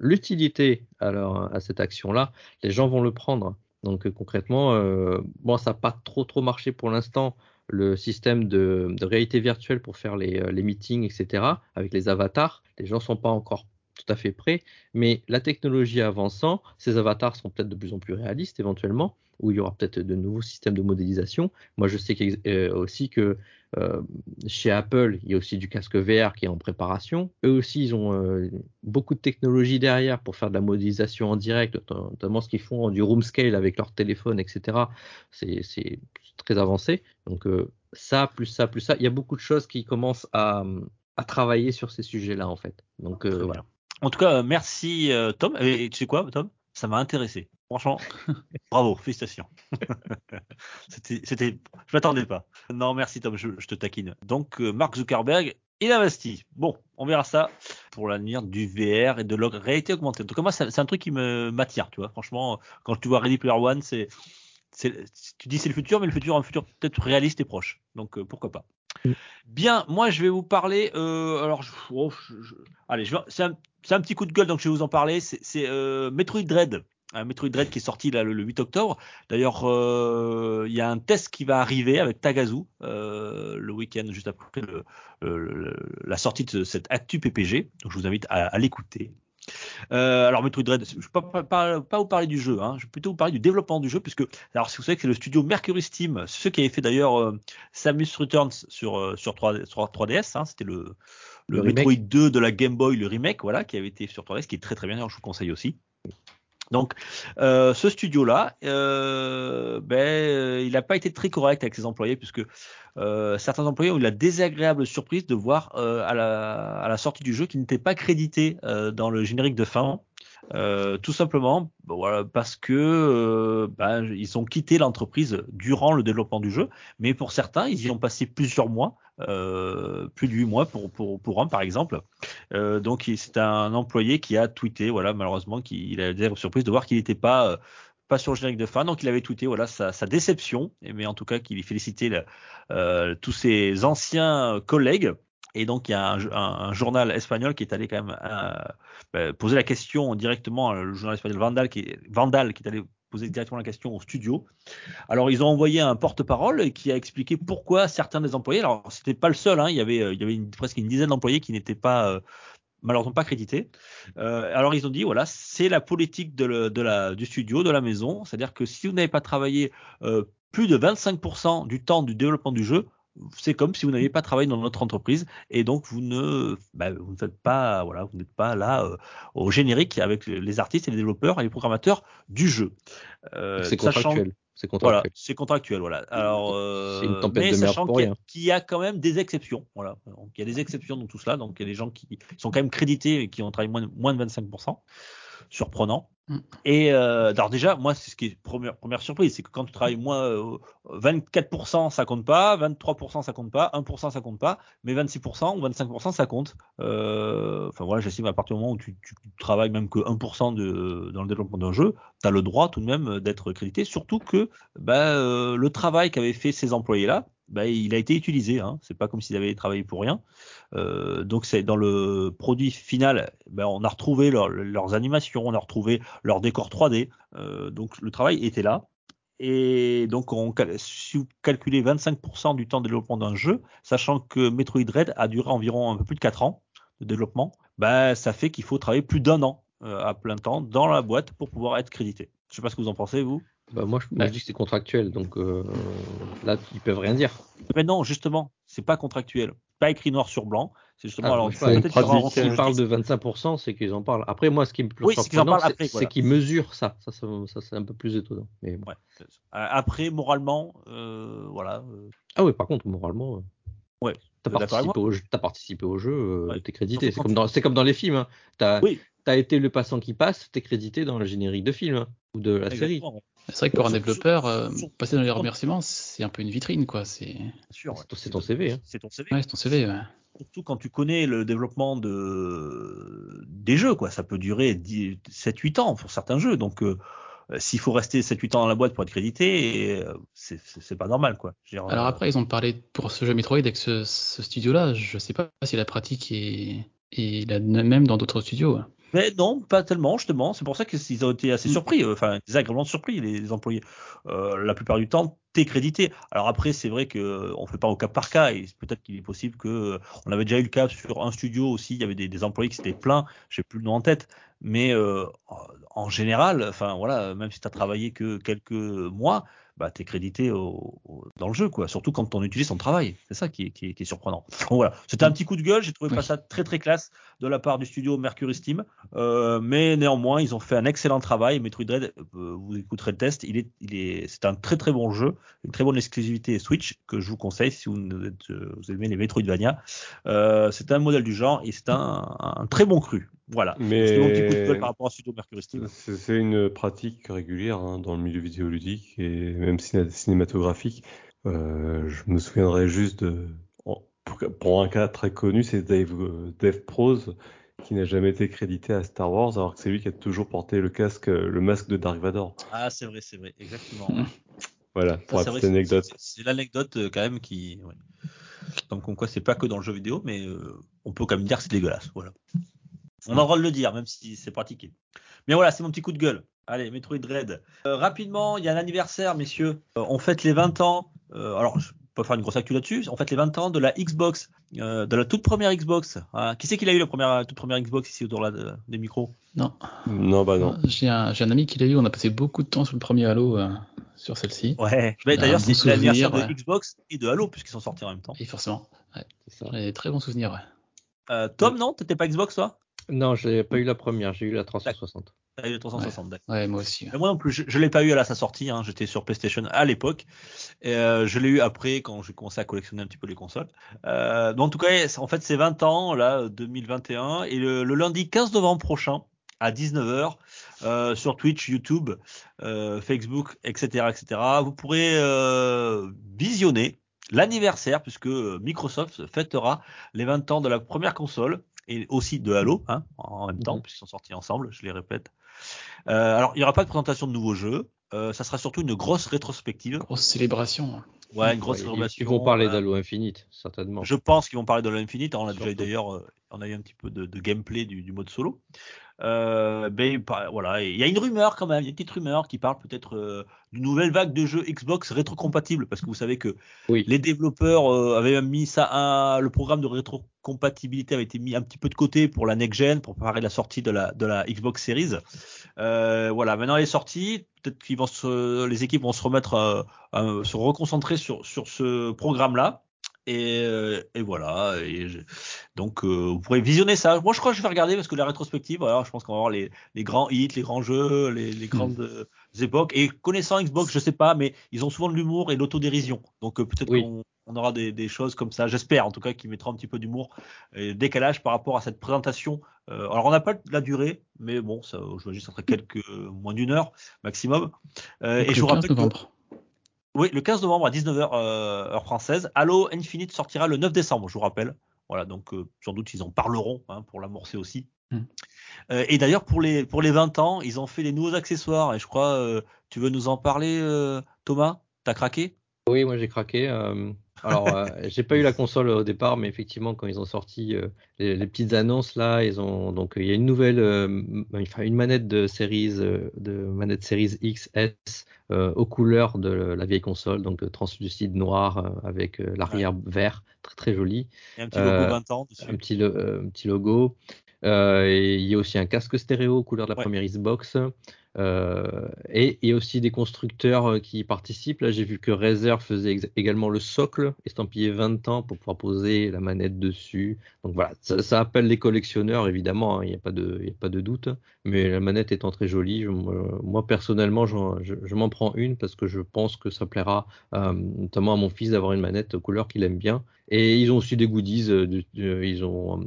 [SPEAKER 4] l'utilité à, à cette action-là, les gens vont le prendre. Donc concrètement, euh, bon, ça n'a pas trop trop marché pour l'instant le système de, réalité virtuelle pour faire les, les meetings, etc., avec les avatars. Les gens sont pas encore tout à fait prêt, mais la technologie avançant, ces avatars seront peut-être de plus en plus réalistes éventuellement, où il y aura peut-être de nouveaux systèmes de modélisation. Moi, je sais euh, aussi que euh, chez Apple, il y a aussi du casque VR qui est en préparation. Eux aussi, ils ont euh, beaucoup de technologie derrière pour faire de la modélisation en direct, notamment ce qu'ils font du room scale avec leur téléphone, etc. C'est très avancé. Donc ça, plus ça, plus ça, il y a beaucoup de choses qui commencent à, à travailler sur ces sujets-là en fait. Donc voilà.
[SPEAKER 1] En tout cas, merci euh, Tom. Et tu sais quoi, Tom? Ça m'a intéressé. Franchement, [LAUGHS] bravo, félicitations. [LAUGHS] c'était, je m'attendais pas. Non, merci Tom, je, je te taquine. Donc, euh, Mark Zuckerberg, il investit. Bon, on verra ça pour l'avenir du VR et de la réalité augmentée. En tout cas, moi, c'est, un truc qui me m'attire, tu vois. Franchement, quand tu vois Ready Player One, c'est, c'est, tu dis c'est le futur, mais le futur, un futur peut-être réaliste et proche. Donc, euh, pourquoi pas. Bien, moi je vais vous parler. Euh, alors, je, oh, je, je, allez, c'est, un, c'est un petit coup de gueule, donc je vais vous en parler. C'est, euh, Metroid Dread, un Metroid Dread qui est sorti là, le, le 8 octobre. D'ailleurs, euh, il y a un test qui va arriver avec Tagazu euh, le week-end juste après la sortie de cette actu PPG. Donc, je vous invite à l'écouter. Euh, alors Metroid Dread, je ne vais pas, pas, pas, vous parler du jeu, hein, je vais plutôt vous parler du développement du jeu, puisque alors si vous savez que c'est le studio Mercury Steam, ceux qui avaient fait d'ailleurs euh, Samus Returns sur euh, sur 3 sur 3DS, hein, c'était le le, le Metroid 2 de la Game Boy, le remake, voilà, qui avait été sur 3DS, qui est très très bien, alors je vous conseille aussi. Donc, euh, ce studio-là, euh, ben, il n'a pas été très correct avec ses employés, puisque euh, certains employés ont eu la désagréable surprise de voir euh, à la, à, la, sortie du jeu qu'ils n'étaient pas crédités euh, dans le générique de fin. Tout simplement ben, voilà, parce que ben, ils ont quitté l'entreprise durant le développement du jeu, mais pour certains, ils y ont passé plusieurs mois euh, plus de 8 mois pour, pour, pour un par exemple. Euh, donc c'est un employé qui a tweeté, voilà, malheureusement, qu'il a été surprise de voir qu'il n'était pas euh, pas sur le générique de fin, donc il avait tweeté voilà sa, sa déception, mais en tout cas qu'il félicitait le, euh, tous ses anciens collègues. Et donc il y a un, journal espagnol qui est allé quand même euh, poser la question directement, le journal espagnol Vandal qui, Vandal qui est allé poser directement la question au studio. Alors ils ont envoyé un porte-parole qui a expliqué pourquoi certains des employés, alors c'était pas le seul, hein, il y avait, il y avait presque une dizaine d'employés qui n'étaient pas euh, malheureusement pas crédités. Euh, alors ils ont dit voilà c'est la politique du studio, de la maison, c'est-à-dire que si vous n'avez pas travaillé euh, plus de 25% du temps du développement du jeu, c'est comme si vous n'aviez pas travaillé dans notre entreprise et donc vous ne bah, vous ne faites pas voilà vous n'êtes pas là euh, au générique avec les artistes et les développeurs et les programmateurs du jeu.
[SPEAKER 4] Euh, c'est contractuel.
[SPEAKER 1] C'est contractuel. Voilà, c'est contractuel, voilà. Alors, euh, c'est une tempête mais de sachant qu'il y, y, a quand même des exceptions, voilà. Donc, il y a des exceptions dans tout cela. Donc, il y a des gens qui sont quand même crédités et qui ont travaillé moins, moins de 25%. Surprenant. Mm. Et euh, alors déjà, moi, c'est ce qui est première première surprise, c'est que quand tu travailles moins euh, 24%, ça compte pas, 23% ça compte pas, 1% ça compte pas, mais 26% ou 25% ça compte. Euh, enfin voilà, j'estime à partir du moment où tu, tu, travailles même que 1% de dans le développement d'un jeu, tu as le droit tout de même d'être crédité, surtout que bah, euh, le travail qu'avaient fait ces employés là, bah, il a été utilisé. Hein. C'est pas comme s'ils avaient travaillé pour rien. Euh, donc c'est dans le produit final, bah, on a retrouvé leur, leurs animations, on a retrouvé leur décor 3D. Euh, donc le travail était là. Et donc, si vous calculez 25% du temps de développement d'un jeu, sachant que Metroid Dread a duré environ un peu plus de 4 ans de développement, bah, ça fait qu'il faut travailler plus d'un an euh, à plein temps dans la boîte pour pouvoir être crédité. Je sais pas ce que vous en pensez, vous.
[SPEAKER 4] Bah, moi, je, moi, je dis que c'est contractuel, donc euh, là, ils peuvent rien dire.
[SPEAKER 1] Mais non, justement, c'est pas contractuel. Pas écrit noir sur blanc. C'est justement,
[SPEAKER 4] Ah,
[SPEAKER 1] alors, peut-être
[SPEAKER 4] S'ils parlent de 25%, c'est qu'ils en parlent. Après, moi, ce qui me plus
[SPEAKER 1] Oui, c'est qu'ils voilà.
[SPEAKER 4] mesurent ça. Ça, ça, ça, c'est un peu plus étonnant. Mais bon.
[SPEAKER 1] Ouais. Euh, Après, moralement, euh, voilà.
[SPEAKER 4] Ah oui, par contre, moralement,
[SPEAKER 1] Ouais.
[SPEAKER 4] t'as participé, au jeu- t'as participé au jeu,
[SPEAKER 1] Ouais.
[SPEAKER 4] t'es crédité. C'est comme, dans, c'est comme dans les films. Hein. T'as
[SPEAKER 1] Oui.
[SPEAKER 4] as été le passant qui passe, t'es crédité dans le générique de film hein, ou de la série.
[SPEAKER 1] exactement, ouais.
[SPEAKER 2] C'est vrai que pour un développeur, euh, passer dans les remerciements, c'est un peu une vitrine, quoi. C'est
[SPEAKER 1] Bien sûr,
[SPEAKER 4] C'est
[SPEAKER 1] ouais.
[SPEAKER 4] ton- CV, hein.
[SPEAKER 1] C'est ton CV.
[SPEAKER 2] ouais, c'est ton CV. Ouais.
[SPEAKER 1] Surtout quand tu connais le développement de des jeux, quoi. Ça peut durer 7-8 ans pour certains jeux. Donc, euh, s'il faut rester 7-8 ans dans la boîte pour être crédité, euh, c'est- pas normal, quoi. Dire,
[SPEAKER 2] Alors
[SPEAKER 1] euh,
[SPEAKER 2] après, ils ont parlé pour ce jeu Metroid avec ce, ce studio-là. Je sais pas si la pratique est, est la même dans d'autres studios. hein.
[SPEAKER 1] Mais non, pas tellement, justement. C'est pour ça qu'ils ont été assez
[SPEAKER 2] Mm.
[SPEAKER 1] surpris, euh, enfin, désagréablement surpris, les, les employés. Euh, la plupart du temps, t'es crédité. Alors après, c'est vrai que euh, on fait pas au cas par cas, et peut-être qu'il est possible que, euh, on avait déjà eu le cas sur un studio aussi, il y avait des, des employés qui s'étaient plaints, j'ai plus le nom en tête, mais euh, en général, enfin voilà, même si tu as travaillé que quelques mois, bah t'es crédité au, au- dans le jeu, quoi. Surtout quand on utilise ton travail. C'est ça qui est, qui est, qui est surprenant. Donc [LAUGHS] voilà, c'était un petit coup de gueule. J'ai trouvé pas
[SPEAKER 2] Oui.
[SPEAKER 1] ça très très classe de la part du studio Mercury Steam. Euh, mais néanmoins, ils ont fait un excellent travail. Metroid Dread, euh, vous écouterez le test. Il est, il est, c'est un très très bon jeu, une très bonne exclusivité Switch que je vous conseille si vous, êtes, euh, vous aimez les Metroidvania. Euh, c'est un modèle du genre et c'est un, un très bon cru. Voilà.
[SPEAKER 3] Mais-
[SPEAKER 1] C'était mon petit coup de gueule par rapport au studio Mercury Steam.
[SPEAKER 3] C'est une pratique régulière hein, dans le milieu vidéoludique et même ciné- cinématographique. Euh, je me souviendrai juste de, pour, un cas très connu, c'est Dave, euh, Dave Prose qui n'a jamais été crédité à Star Wars alors que c'est lui qui a toujours porté le casque, le masque de Dark Vador.
[SPEAKER 1] Ah, c'est vrai, c'est vrai, exactement. [LAUGHS]
[SPEAKER 3] Voilà, pour
[SPEAKER 1] Ça,
[SPEAKER 3] la
[SPEAKER 1] c'est
[SPEAKER 3] petite anecdote.
[SPEAKER 1] c'est- l'anecdote euh, quand même qui. ouais. Donc, comme quoi, c'est pas que dans le jeu vidéo, mais euh, on peut quand même dire que c'est dégueulasse. Voilà. On a le droit de le dire, même si c'est pratiqué. Mais voilà, c'est mon petit coup de gueule. Allez, Metroid Dread. Euh, rapidement, il y a un anniversaire, messieurs. Euh, on fête les 20 ans. alors, je peux faire une grosse actu là-dessus. On fête les 20 ans de la Xbox, euh, de la toute première Xbox. Hein. Qui c'est qui l'a eu la première, toute première Xbox ici autour là, de- des micros?
[SPEAKER 2] Non.
[SPEAKER 3] Non, bah non.
[SPEAKER 2] J'ai un, ami qui l'a eu. On a passé beaucoup de temps sur le premier Halo euh, sur celle-ci.
[SPEAKER 1] Ouais. D'ailleurs,
[SPEAKER 2] bon
[SPEAKER 1] c'est l'anniversaire
[SPEAKER 2] souvenir,
[SPEAKER 1] de
[SPEAKER 2] ouais.
[SPEAKER 1] Xbox et de Halo, puisqu'ils sont sortis en même temps.
[SPEAKER 2] Et forcément, ouais.
[SPEAKER 4] C'est ça.
[SPEAKER 2] Des très bons souvenirs. Ouais.
[SPEAKER 1] Euh, Tom, non? T'étais pas Xbox, toi?
[SPEAKER 4] Non, j'ai pas eu la première, j'ai eu la 360.
[SPEAKER 1] T'as eu le 360, d'accord.
[SPEAKER 2] Ouais, moi aussi. ouais.
[SPEAKER 1] Moi non plus, je, je l'ai pas eu à sa sortie. Hein, J'étais sur PlayStation à l'époque. Et, euh, je l'ai eu après quand j'ai commencé à collectionner un petit peu les consoles. Euh, donc en tout cas, en fait, c'est 20 ans là, 2021, et le, le lundi 15 novembre prochain à 19h euh, sur Twitch, YouTube, euh, Facebook, etc., etc. Vous pourrez euh, visionner l'anniversaire puisque Microsoft fêtera les 20 ans de la première console et aussi de Halo hein, en même temps
[SPEAKER 4] Mhm.
[SPEAKER 1] puisqu'ils sont sortis ensemble, je les répète. Euh, alors, il n'y aura pas de présentation de nouveaux jeux. Euh, ça sera surtout une grosse rétrospective.
[SPEAKER 2] Grosse célébration. hein.
[SPEAKER 1] Ouais, une grosse
[SPEAKER 4] Ouais,
[SPEAKER 1] célébration.
[SPEAKER 4] ils, vont parler
[SPEAKER 1] Euh,
[SPEAKER 4] d'Halo Infinite, certainement.
[SPEAKER 1] Je pense qu'ils vont parler de l'Infinite. On a déjà d'ailleurs, euh, on a eu un petit peu de, de gameplay du, du mode solo. Euh, ben, voilà, il y a une rumeur quand même, il y a une petite rumeur qui parle peut-être euh, d'une nouvelle vague de jeux Xbox rétrocompatibles, parce que vous savez que
[SPEAKER 4] Oui.
[SPEAKER 1] les développeurs euh, avaient mis ça, à, le programme de rétrocompatibilité avait été mis un petit peu de côté pour la next gen, pour préparer la sortie de la de la Xbox Series. Euh, voilà, maintenant elle est sortie, peut-être qu'ils vont se, les équipes vont se remettre, à se reconcentrer sur sur ce programme-là. Et, euh, et voilà. Et je- donc euh, vous pourrez visionner ça. Moi je crois que je vais regarder parce que la rétrospective, voilà, je pense qu'on va voir les, les grands hits, les grands jeux, les, les grandes euh, époques. Et connaissant Xbox, je sais pas, mais ils ont souvent de l'humour et l'autodérision. Donc euh, peut-être
[SPEAKER 4] Oui.
[SPEAKER 1] qu'on on aura des, des choses comme ça. J'espère en tout cas qu'ils mettront un petit peu d'humour et décalage par rapport à cette présentation. Euh, alors on n'a pas la durée, mais bon, ça, je vois juste entre quelques moins d'une heure maximum. Euh, et je vous
[SPEAKER 2] 15
[SPEAKER 1] rappelle que
[SPEAKER 2] novembre.
[SPEAKER 1] Oui, le 15 novembre à 19h euh, heure française. Halo Infinite sortira le 9 décembre, je vous rappelle. Voilà, donc euh, sans doute ils en parleront hein, pour l'amorcer aussi.
[SPEAKER 2] Mm.
[SPEAKER 1] Euh, et d'ailleurs pour les pour les 20 ans, ils ont fait des nouveaux accessoires et je crois euh, tu veux nous en parler euh, Thomas? T'as craqué?
[SPEAKER 4] Oui, moi j'ai craqué. Alors, euh, j'ai pas eu la console au départ, mais effectivement, quand ils ont sorti euh, les, les petites annonces là, ils ont donc il y a une nouvelle, euh, enfin une manette de série de manette série XS aux couleurs de la vieille console, donc translucide noir avec l'arrière vert, très très joli,
[SPEAKER 1] Et un petit logo
[SPEAKER 4] Euh,
[SPEAKER 1] 20 ans dessus.
[SPEAKER 4] un petit un petit logo. Euh, et il y a aussi un casque stéréo aux couleurs de la
[SPEAKER 1] Ouais.
[SPEAKER 4] première Xbox. Euh, et il y a aussi des constructeurs euh, qui participent. Là, j'ai vu que Razer faisait également le socle, estampillé 20 ans pour pouvoir poser la manette dessus. Donc voilà, ça, ça appelle les collectionneurs, évidemment, hein, il n'y a, pas de- y a pas de doute. Mais la manette étant très jolie, je- moi, personnellement, je, je m'en prends une parce que je pense que ça plaira euh, notamment à mon fils d'avoir une manette aux couleurs qu'il aime bien. Et ils ont aussi des goodies. de- de- ils ont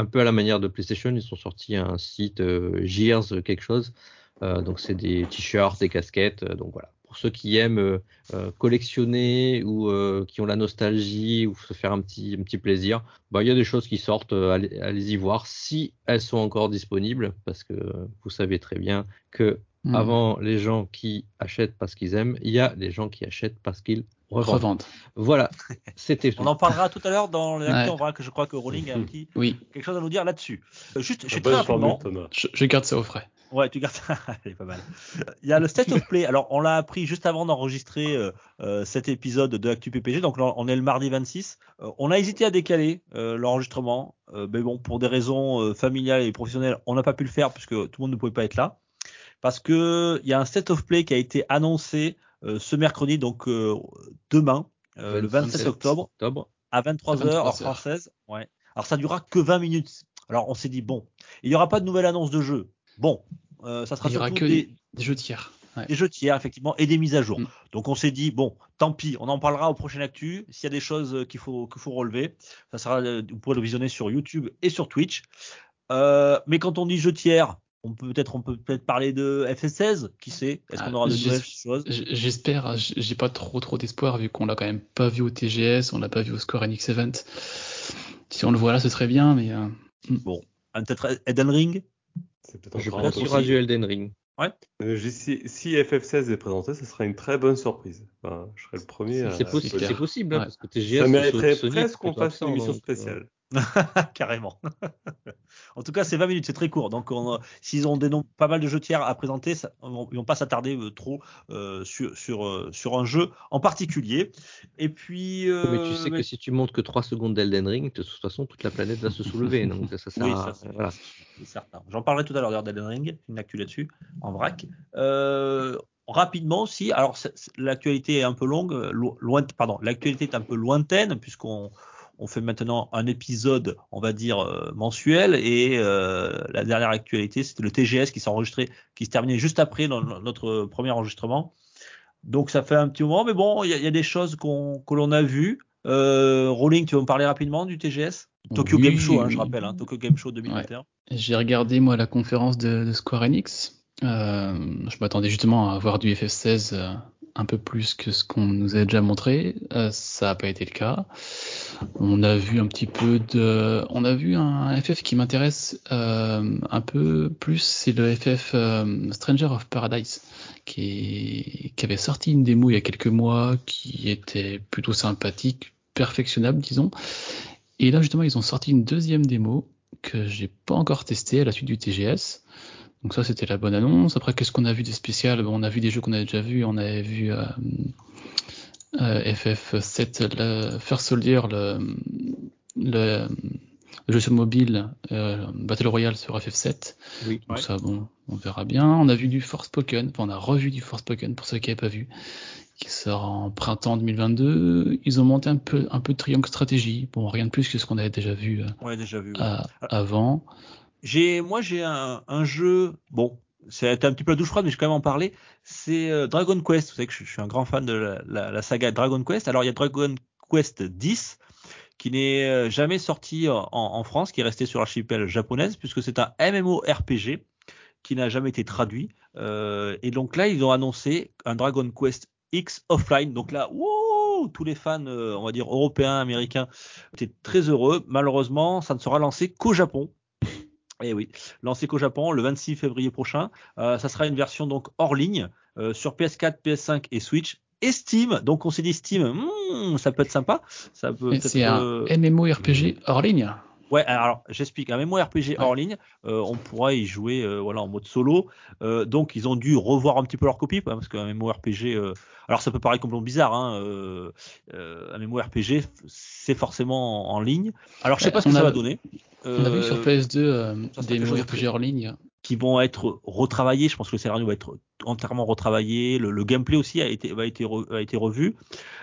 [SPEAKER 4] un peu à la manière de PlayStation, ils sont sortis un site euh, Gears quelque chose. Euh, donc c'est des t-shirts, des casquettes. euh, donc voilà. Pour ceux qui aiment collectionner ou qui ont la nostalgie ou se faire un petit, un petit plaisir, bah, il y a des choses qui sortent. allez- Allez-y voir si elles sont encore disponibles, parce que vous savez très bien que
[SPEAKER 2] Hmm.
[SPEAKER 4] avant les gens qui achètent parce qu'ils aiment, il y a les gens qui achètent parce qu'ils revendent. Voilà, c'était.
[SPEAKER 1] On en parlera tout à l'heure dans les
[SPEAKER 2] Ouais.
[SPEAKER 1] acteurs. On verra que je crois que Rowling a un petit
[SPEAKER 2] Oui,
[SPEAKER 1] quelque chose à nous dire là-dessus. Euh, juste, je suis
[SPEAKER 3] Ah
[SPEAKER 1] très
[SPEAKER 3] bah, je
[SPEAKER 1] rapidement.
[SPEAKER 2] je, je garde ça au frais.
[SPEAKER 1] Ouais, tu gardes ça. [LAUGHS] Elle est pas mal. Il y a le State of Play. Alors, on l'a appris juste avant d'enregistrer euh, euh, cet épisode de Actu PPG. Donc, on est le mardi 26. Euh, on a hésité à décaler euh, l'enregistrement. Euh, mais bon, pour des raisons euh, familiales et professionnelles, on n'a pas pu le faire puisque tout le monde ne pouvait pas être là. Parce que il y a un State of Play qui a été annoncé euh, ce mercredi, donc euh, demain, euh, le 27 octobre
[SPEAKER 4] octobre.
[SPEAKER 1] à 23h heure
[SPEAKER 2] 23
[SPEAKER 1] française. Ouais. Alors ça durera que 20 minutes. Alors on s'est dit bon, il n'y aura pas de nouvelle annonce de jeu. Bon, euh, ça sera
[SPEAKER 2] Il y aura que
[SPEAKER 1] des,
[SPEAKER 2] des jeux tiers. Ouais.
[SPEAKER 1] des jeux tiers effectivement et des mises à jour.
[SPEAKER 2] Mm.
[SPEAKER 1] Donc on s'est dit bon, tant pis, on en parlera au prochain actu. S'il y a des choses euh, qu'il faut qu'il faut relever, ça sera euh, vous pourrez le visionner sur YouTube et sur Twitch. Euh, mais quand on dit jeux tiers, on peut peut-être on peut peut-être parler de FS16, qui sait? Est-ce qu'on
[SPEAKER 2] Ah,
[SPEAKER 1] aura de nouvelles choses?
[SPEAKER 2] J'espère, j- j'ai pas trop trop d'espoir vu qu'on l'a quand même pas vu au TGS, on l'a pas vu au Square Enix Event. Si on le voit là, ce serait bien, mais euh,
[SPEAKER 1] Ah, Peut-être Eden Ring?
[SPEAKER 3] C'est peut-être
[SPEAKER 4] Je pense
[SPEAKER 3] un
[SPEAKER 4] qu'il y aura du Elden Ring.
[SPEAKER 3] Euh, j'ai- si, si FF16 est présenté, ce sera une très bonne surprise. Enfin, je serai le premier. à-
[SPEAKER 4] C'est possi-
[SPEAKER 2] clair.
[SPEAKER 4] c'est possible, hein,
[SPEAKER 2] Ouais.
[SPEAKER 4] parce que TGS,
[SPEAKER 3] Ça mériterait presque qu'on fasse une émission
[SPEAKER 4] donc, euh,
[SPEAKER 3] spéciale. [LAUGHS]
[SPEAKER 1] Carrément. [LAUGHS] en tout cas, c'est 20 minutes, c'est très court. Donc, on, euh, s'ils ont des noms, pas mal de jeux tiers à présenter, ça, on- ils vont pas s'attarder euh, trop euh, sur sur euh, sur un jeu en particulier. Et puis,
[SPEAKER 4] Mais tu sais
[SPEAKER 1] mais-
[SPEAKER 4] que si tu montres que 3 secondes d'Elden Ring, de toute façon, toute la planète va se soulever. Donc ça [LAUGHS]
[SPEAKER 1] Oui, ça, c'est-
[SPEAKER 4] voilà.
[SPEAKER 1] certain. J'en parlerai tout à l'heure d'Elden Ring, une actu là-dessus, en vrac. Euh, rapidement aussi, alors l'actualité est un peu longue, lo- loin, pardon, l'actualité est un peu lointaine puisqu'on on fait maintenant un épisode, on va dire euh, mensuel, et euh, la dernière actualité, c'était le TGS qui s'est enregistré, qui se terminait juste après dans no- notre premier enregistrement. Donc ça fait un petit moment, mais bon, il y, a- il y a des choses qu'on que l'on a vues. Euh, Rolling, tu veux me parler rapidement du TGS Tokyo
[SPEAKER 2] Oui,
[SPEAKER 1] Game Show, hein,
[SPEAKER 2] oui.
[SPEAKER 1] je rappelle, hein, Tokyo Game Show 2021.
[SPEAKER 2] j'ai regardé moi la conférence de, de Square Enix. Euh, je m'attendais justement à voir du FF16 euh, un peu plus que ce qu'on nous a déjà montré. Euh, ça n'a pas été le cas. On a vu un petit peu de, on a vu un FF qui m'intéresse euh, un peu plus, c'est le FF euh, Stranger of Paradise, qui, qui avait sorti une démo il y a quelques mois, qui était plutôt sympathique, perfectionnable, disons. Et là justement, ils ont sorti une deuxième démo que j'ai pas encore testé à la suite du TGS. Donc ça, c'était la bonne annonce. Après, qu'est-ce qu'on a vu de spécial Bon, On a vu des jeux qu'on avait déjà vus. On avait vu euh, euh, FF7, le First Soldier, le, le, le jeu sur mobile, euh, Battle Royale sur FF7.
[SPEAKER 4] Oui.
[SPEAKER 2] Donc
[SPEAKER 1] Ouais.
[SPEAKER 2] ça, bon, on verra bien. On a vu du Forspoken, enfin on a revu du Forspoken pour ceux qui n'avaient pas vu, qui sort en printemps 2022. Ils ont monté un peu, un peu de triangle stratégie. Bon, rien de plus que ce qu'on avait déjà vu
[SPEAKER 1] déjà vu. ouais.
[SPEAKER 2] à- avant.
[SPEAKER 1] J'ai, moi, j'ai un, jeu. Bon, c'est un petit peu la douche froide, mais je vais quand même en parler. C'est euh, Dragon Quest. Vous savez que je, suis un grand fan de la, saga Dragon Quest. Alors, il y a Dragon Quest 10 qui n'est euh, jamais sorti en, France, qui est resté sur l'archipel japonaise, puisque c'est un MMORPG qui n'a jamais été traduit. Euh, et donc là, ils ont annoncé un Dragon Quest X offline. Donc là, wouh, tous les fans, euh, on va dire européens, américains, étaient très heureux. Malheureusement, ça ne sera lancé qu'au Japon. Et oui, lancé qu'au Japon le 26 février prochain. Euh, ça sera une version donc hors ligne euh, sur PS4, PS5 et Switch. et Steam. Donc on s'est dit Steam, hmm, ça peut être sympa. Ça peut
[SPEAKER 2] C'est un
[SPEAKER 1] euh,
[SPEAKER 2] MMORPG hors ligne.
[SPEAKER 1] Ouais, alors j'explique. Un MMORPG
[SPEAKER 2] Ouais.
[SPEAKER 1] hors ligne, euh, on pourra y jouer euh, voilà en mode solo. Euh, donc ils ont dû revoir un petit peu leur copie hein, parce qu'un MMORPG, alors ça peut paraître complètement bizarre, hein, un MMORPG c'est forcément en, en ligne. Alors je sais pas ce que
[SPEAKER 2] on
[SPEAKER 1] ça
[SPEAKER 2] a-
[SPEAKER 1] va donner.
[SPEAKER 2] On a vu sur
[SPEAKER 1] Euh,
[SPEAKER 2] PS2 euh,
[SPEAKER 1] ça, c'est
[SPEAKER 2] des MMORPG hors ligne.
[SPEAKER 1] qui vont être retravaillés. Je pense que le scénario va être entièrement retravaillé. Le, le gameplay aussi a été, va été, re- a été revu.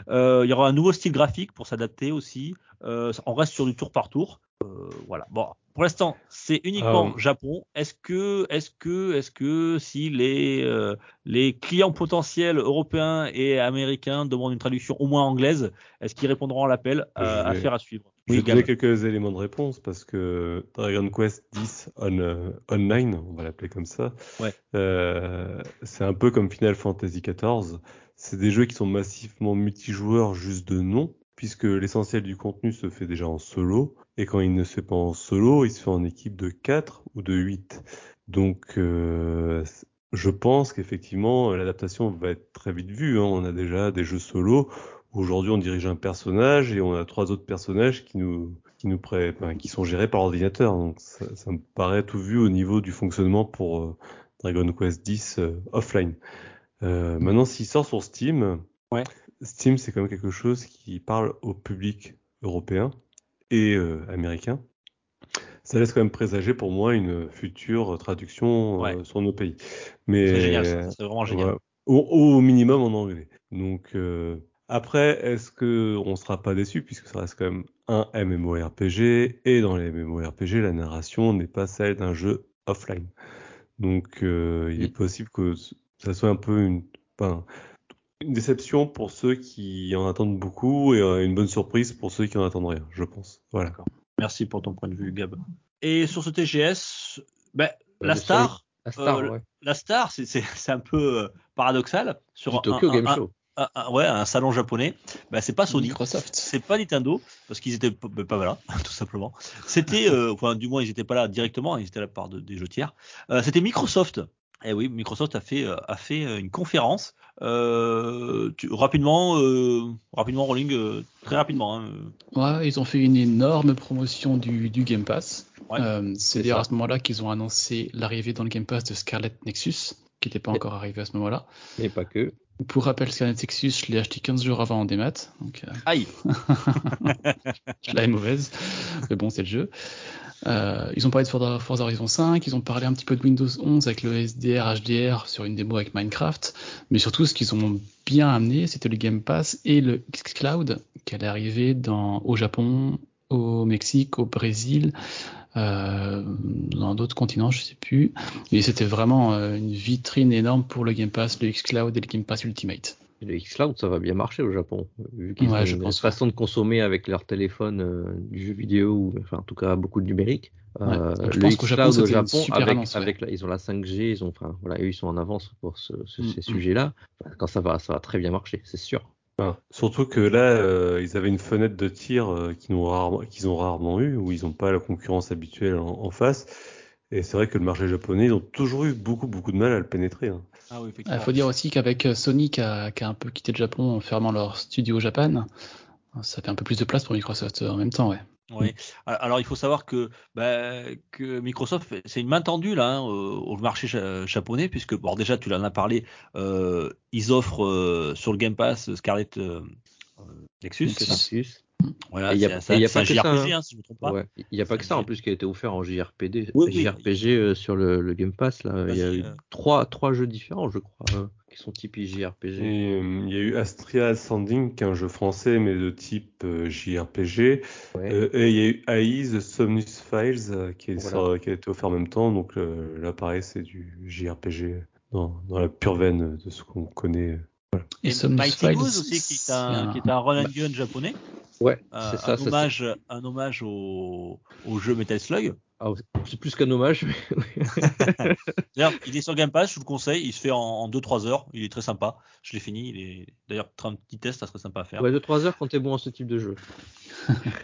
[SPEAKER 1] Il y aura un nouveau style graphique pour s'adapter aussi. On reste sur du tour par tour. Euh, voilà. Bon, pour l'instant, c'est uniquement
[SPEAKER 3] Ah.
[SPEAKER 1] Japon. Est-ce que, est-ce que, est-ce que si les euh, les clients potentiels européens et américains demandent une traduction au moins anglaise, est-ce qu'ils répondront à l'appel? À,
[SPEAKER 3] vais-
[SPEAKER 1] faire à suivre
[SPEAKER 3] Je vais quelques éléments de réponse parce que Dragon Quest X on, euh, Online, on va l'appeler comme ça,
[SPEAKER 1] Ouais.
[SPEAKER 3] euh, c'est un peu comme Final Fantasy XIV. C'est des jeux qui sont massivement multijoueurs juste de nom, puisque l'essentiel du contenu se fait déjà en solo, et quand il ne se fait pas en solo, il se fait en équipe de 4 ou de 8. Donc, euh, je pense qu'effectivement, l'adaptation va être très vite vue. hein. On a déjà des jeux solo Aujourd'hui, on dirige un personnage et on a trois autres personnages qui sont gérés par ordinateur. Donc ça, ça me paraît tout vu au niveau du fonctionnement pour euh, Dragon Quest X euh, offline. Euh, maintenant, s'il sort sur Steam,
[SPEAKER 1] Ouais.
[SPEAKER 3] Steam c'est quand même quelque chose qui parle au public européen et euh, américain. Ça laisse quand même présager pour moi une future traduction euh, sur nos pays. Mais
[SPEAKER 1] C'est génial. C'est vraiment génial.
[SPEAKER 3] Ouais. Au, au minimum en anglais. Donc euh, après, est-ce que on sera pas déçu puisque ça reste quand même un MMORPG et dans les MMORPG, la narration n'est pas celle d'un jeu offline. Donc il est possible que ça soit un peu une, enfin, une déception pour ceux qui en attendent beaucoup et euh, une bonne surprise pour ceux qui en attendent rien, je pense. Voilà.
[SPEAKER 1] Merci pour ton point de vue, Gab. Et sur ce TGS,
[SPEAKER 4] Bah,
[SPEAKER 1] la star,
[SPEAKER 4] La star,
[SPEAKER 1] Euh,
[SPEAKER 4] ouais.
[SPEAKER 1] la star, c'est- un peu euh, paradoxal sur
[SPEAKER 4] Du
[SPEAKER 1] un,
[SPEAKER 4] Tokyo
[SPEAKER 1] un-
[SPEAKER 4] Game
[SPEAKER 1] un-
[SPEAKER 4] Show.
[SPEAKER 1] un- un- ouais, un salon japonais. Ben, c'est pas Sony,
[SPEAKER 2] Microsoft.
[SPEAKER 1] c'est pas Nintendo parce qu'ils étaient p- pas là, [LAUGHS] tout simplement. C'était, euh, enfin, du moins, ils étaient pas là directement, ils étaient là par de- des jeux tiers. Euh, C'était Microsoft. Eh oui, Microsoft a fait euh, a fait euh, une conférence euh, tu- rapidement, euh, rapidement rolling, euh, très rapidement. hein.
[SPEAKER 2] Ouais, ils ont fait une énorme promotion du, du Game Pass.
[SPEAKER 1] Ouais,
[SPEAKER 2] Euh, c'est d'ailleurs à ce moment-là qu'ils ont annoncé l'arrivée dans le Game Pass de Scarlet Nexus, qui n'était pas
[SPEAKER 4] Et-
[SPEAKER 2] encore arrivé à ce moment-là.
[SPEAKER 4] Mais pas que.
[SPEAKER 2] Pour rappel, Scarlet Nexus, je l'ai acheté 15 jours avant en démat, donc euh,
[SPEAKER 1] Aïe. [LAUGHS]
[SPEAKER 2] je l'avais mauvaise, mais bon, c'est le jeu. Euh, ils ont parlé de Forza, Horizon 5, ils ont parlé un petit peu de Windows 11 avec le SDR, HDR sur une démo avec Minecraft, mais surtout ce qu'ils ont bien amené, c'était le Game Pass et le xCloud qui allait arriver au Japon, au Mexique, au Brésil, euh, dans d'autres continents, je sais plus. Et c'était vraiment euh, une vitrine énorme pour le Game Pass, le xCloud et le Game Pass Ultimate.
[SPEAKER 4] Et Le xCloud, ça va bien marcher au Japon, vu qu'ils
[SPEAKER 2] Ouais,
[SPEAKER 4] ont
[SPEAKER 2] je
[SPEAKER 4] une
[SPEAKER 2] pense,
[SPEAKER 4] façon de consommer avec leur téléphone euh, du jeu vidéo, ou enfin en tout cas beaucoup de numérique.
[SPEAKER 2] Ouais,
[SPEAKER 4] Euh,
[SPEAKER 2] je
[SPEAKER 4] le
[SPEAKER 2] pense qu'au Japon,
[SPEAKER 4] xCloud au Japon,
[SPEAKER 2] super
[SPEAKER 4] avec,
[SPEAKER 2] annonce, ouais.
[SPEAKER 4] avec la- ils ont la 5G, ils ont, enfin voilà, eux, ils sont en avance pour ce- ce-
[SPEAKER 2] Mm,
[SPEAKER 4] ces
[SPEAKER 2] mm.
[SPEAKER 4] sujets-là. Enfin, quand ça va, ça va très bien marcher, c'est sûr.
[SPEAKER 3] Enfin, surtout que là, euh, ils avaient une fenêtre de tir euh, qu'ils ont rarement, qu'ils ont rarement eu, où ils n'ont pas la concurrence habituelle en, en face. Et c'est vrai que le marché japonais, ils ont toujours eu beaucoup, beaucoup de mal à le pénétrer. hein.
[SPEAKER 1] Ah oui,
[SPEAKER 2] Il
[SPEAKER 1] effectivement.
[SPEAKER 2] faut dire aussi qu'avec euh, Sony qui a, qui a un peu quitté le Japon en fermant leur studio au Japon, ça fait un peu plus de place pour Microsoft euh, en même temps, ouais.
[SPEAKER 1] Oui. Alors il faut savoir que, bah, que Microsoft, c'est une main tendue là hein, au marché ja- japonais puisque bon déjà tu en as parlé, euh, ils offrent euh, sur le Game Pass Scarlet euh, euh, Nexus, c'est ça
[SPEAKER 4] Nexus.
[SPEAKER 1] Voilà,
[SPEAKER 4] il y a- y a pas que ça,
[SPEAKER 1] JRPG,
[SPEAKER 4] hein.
[SPEAKER 1] hein, si je me trompe pas.
[SPEAKER 4] Ouais. Il n'y a pas que ça en plus qui a été offert en JRPD,
[SPEAKER 1] Oui, oui.
[SPEAKER 4] JRPG euh, sur le, le Game Pass. Là. Il y a eu
[SPEAKER 1] euh.
[SPEAKER 4] trois, trois jeux différents, je crois, hein, qui sont typés JRPG.
[SPEAKER 3] Et euh, il y a eu Astria Ascending, qui est un jeu français, mais de type euh, JRPG.
[SPEAKER 4] Ouais.
[SPEAKER 3] Euh, et il y a eu AI, The Somnus Files, euh, qui, est
[SPEAKER 4] Voilà.
[SPEAKER 3] sur- qui a été offert en même temps. Donc euh, là, pareil, c'est du JRPG dans, dans la pure veine de ce qu'on connaît.
[SPEAKER 1] Et Mighty Goose aussi, qui est un, qui est un run and
[SPEAKER 2] bah-
[SPEAKER 1] gun japonais,
[SPEAKER 4] Ouais,
[SPEAKER 1] euh,
[SPEAKER 4] c'est ça.
[SPEAKER 1] un,
[SPEAKER 4] ça,
[SPEAKER 1] hommage, un hommage au, au jeu Metal Slug.
[SPEAKER 4] Ah, c'est plus qu'un hommage. mais- [LAUGHS] [LAUGHS]
[SPEAKER 1] D'ailleurs, il est sur Game Pass, je vous le conseille, il se fait en, en 2-3 heures, il est très sympa. Je l'ai fini, il est d'ailleurs un petit test, ça serait sympa à faire.
[SPEAKER 4] ouais, 2-3 heures quand t'es bon à ce type de jeu. [LAUGHS]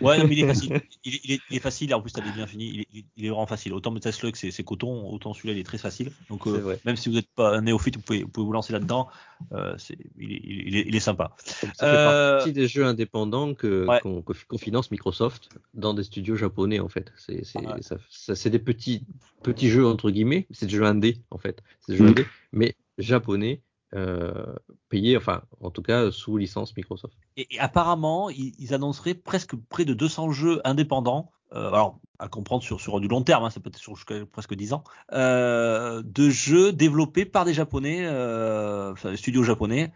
[SPEAKER 1] Ouais, non, mais il est facile. Il est, il est, il est facile. En plus, t'as bien finis. Il est, il- il est vraiment facile. Autant Metal Slug, c'est coton. Autant celui-là, il est très facile. Donc, euh, même si vous n'êtes pas un néophyte, vous pouvez, vous pouvez vous lancer là-dedans. Euh, il, est, il, est, il est sympa.
[SPEAKER 4] Ça fait
[SPEAKER 1] Euh,
[SPEAKER 4] partie des jeux indépendants que
[SPEAKER 1] Ouais.
[SPEAKER 4] qu'on finance Microsoft dans des studios japonais en fait. C'est c'est
[SPEAKER 1] Ouais.
[SPEAKER 4] ça- ça- c'est des petits petits jeux entre guillemets, c'est des jeux indés en fait, c'est des jeux
[SPEAKER 2] Mm.
[SPEAKER 4] indés, mais japonais euh, payés enfin en tout cas sous licence Microsoft.
[SPEAKER 1] Et, et apparemment, ils, ils annonceraient presque près de 200 jeux indépendants. Euh, alors, à comprendre sur, sur du long terme, hein, ça peut être sur jusqu'à presque 10 ans, euh, de jeux développés par des Japonais, euh, enfin, des studios japonais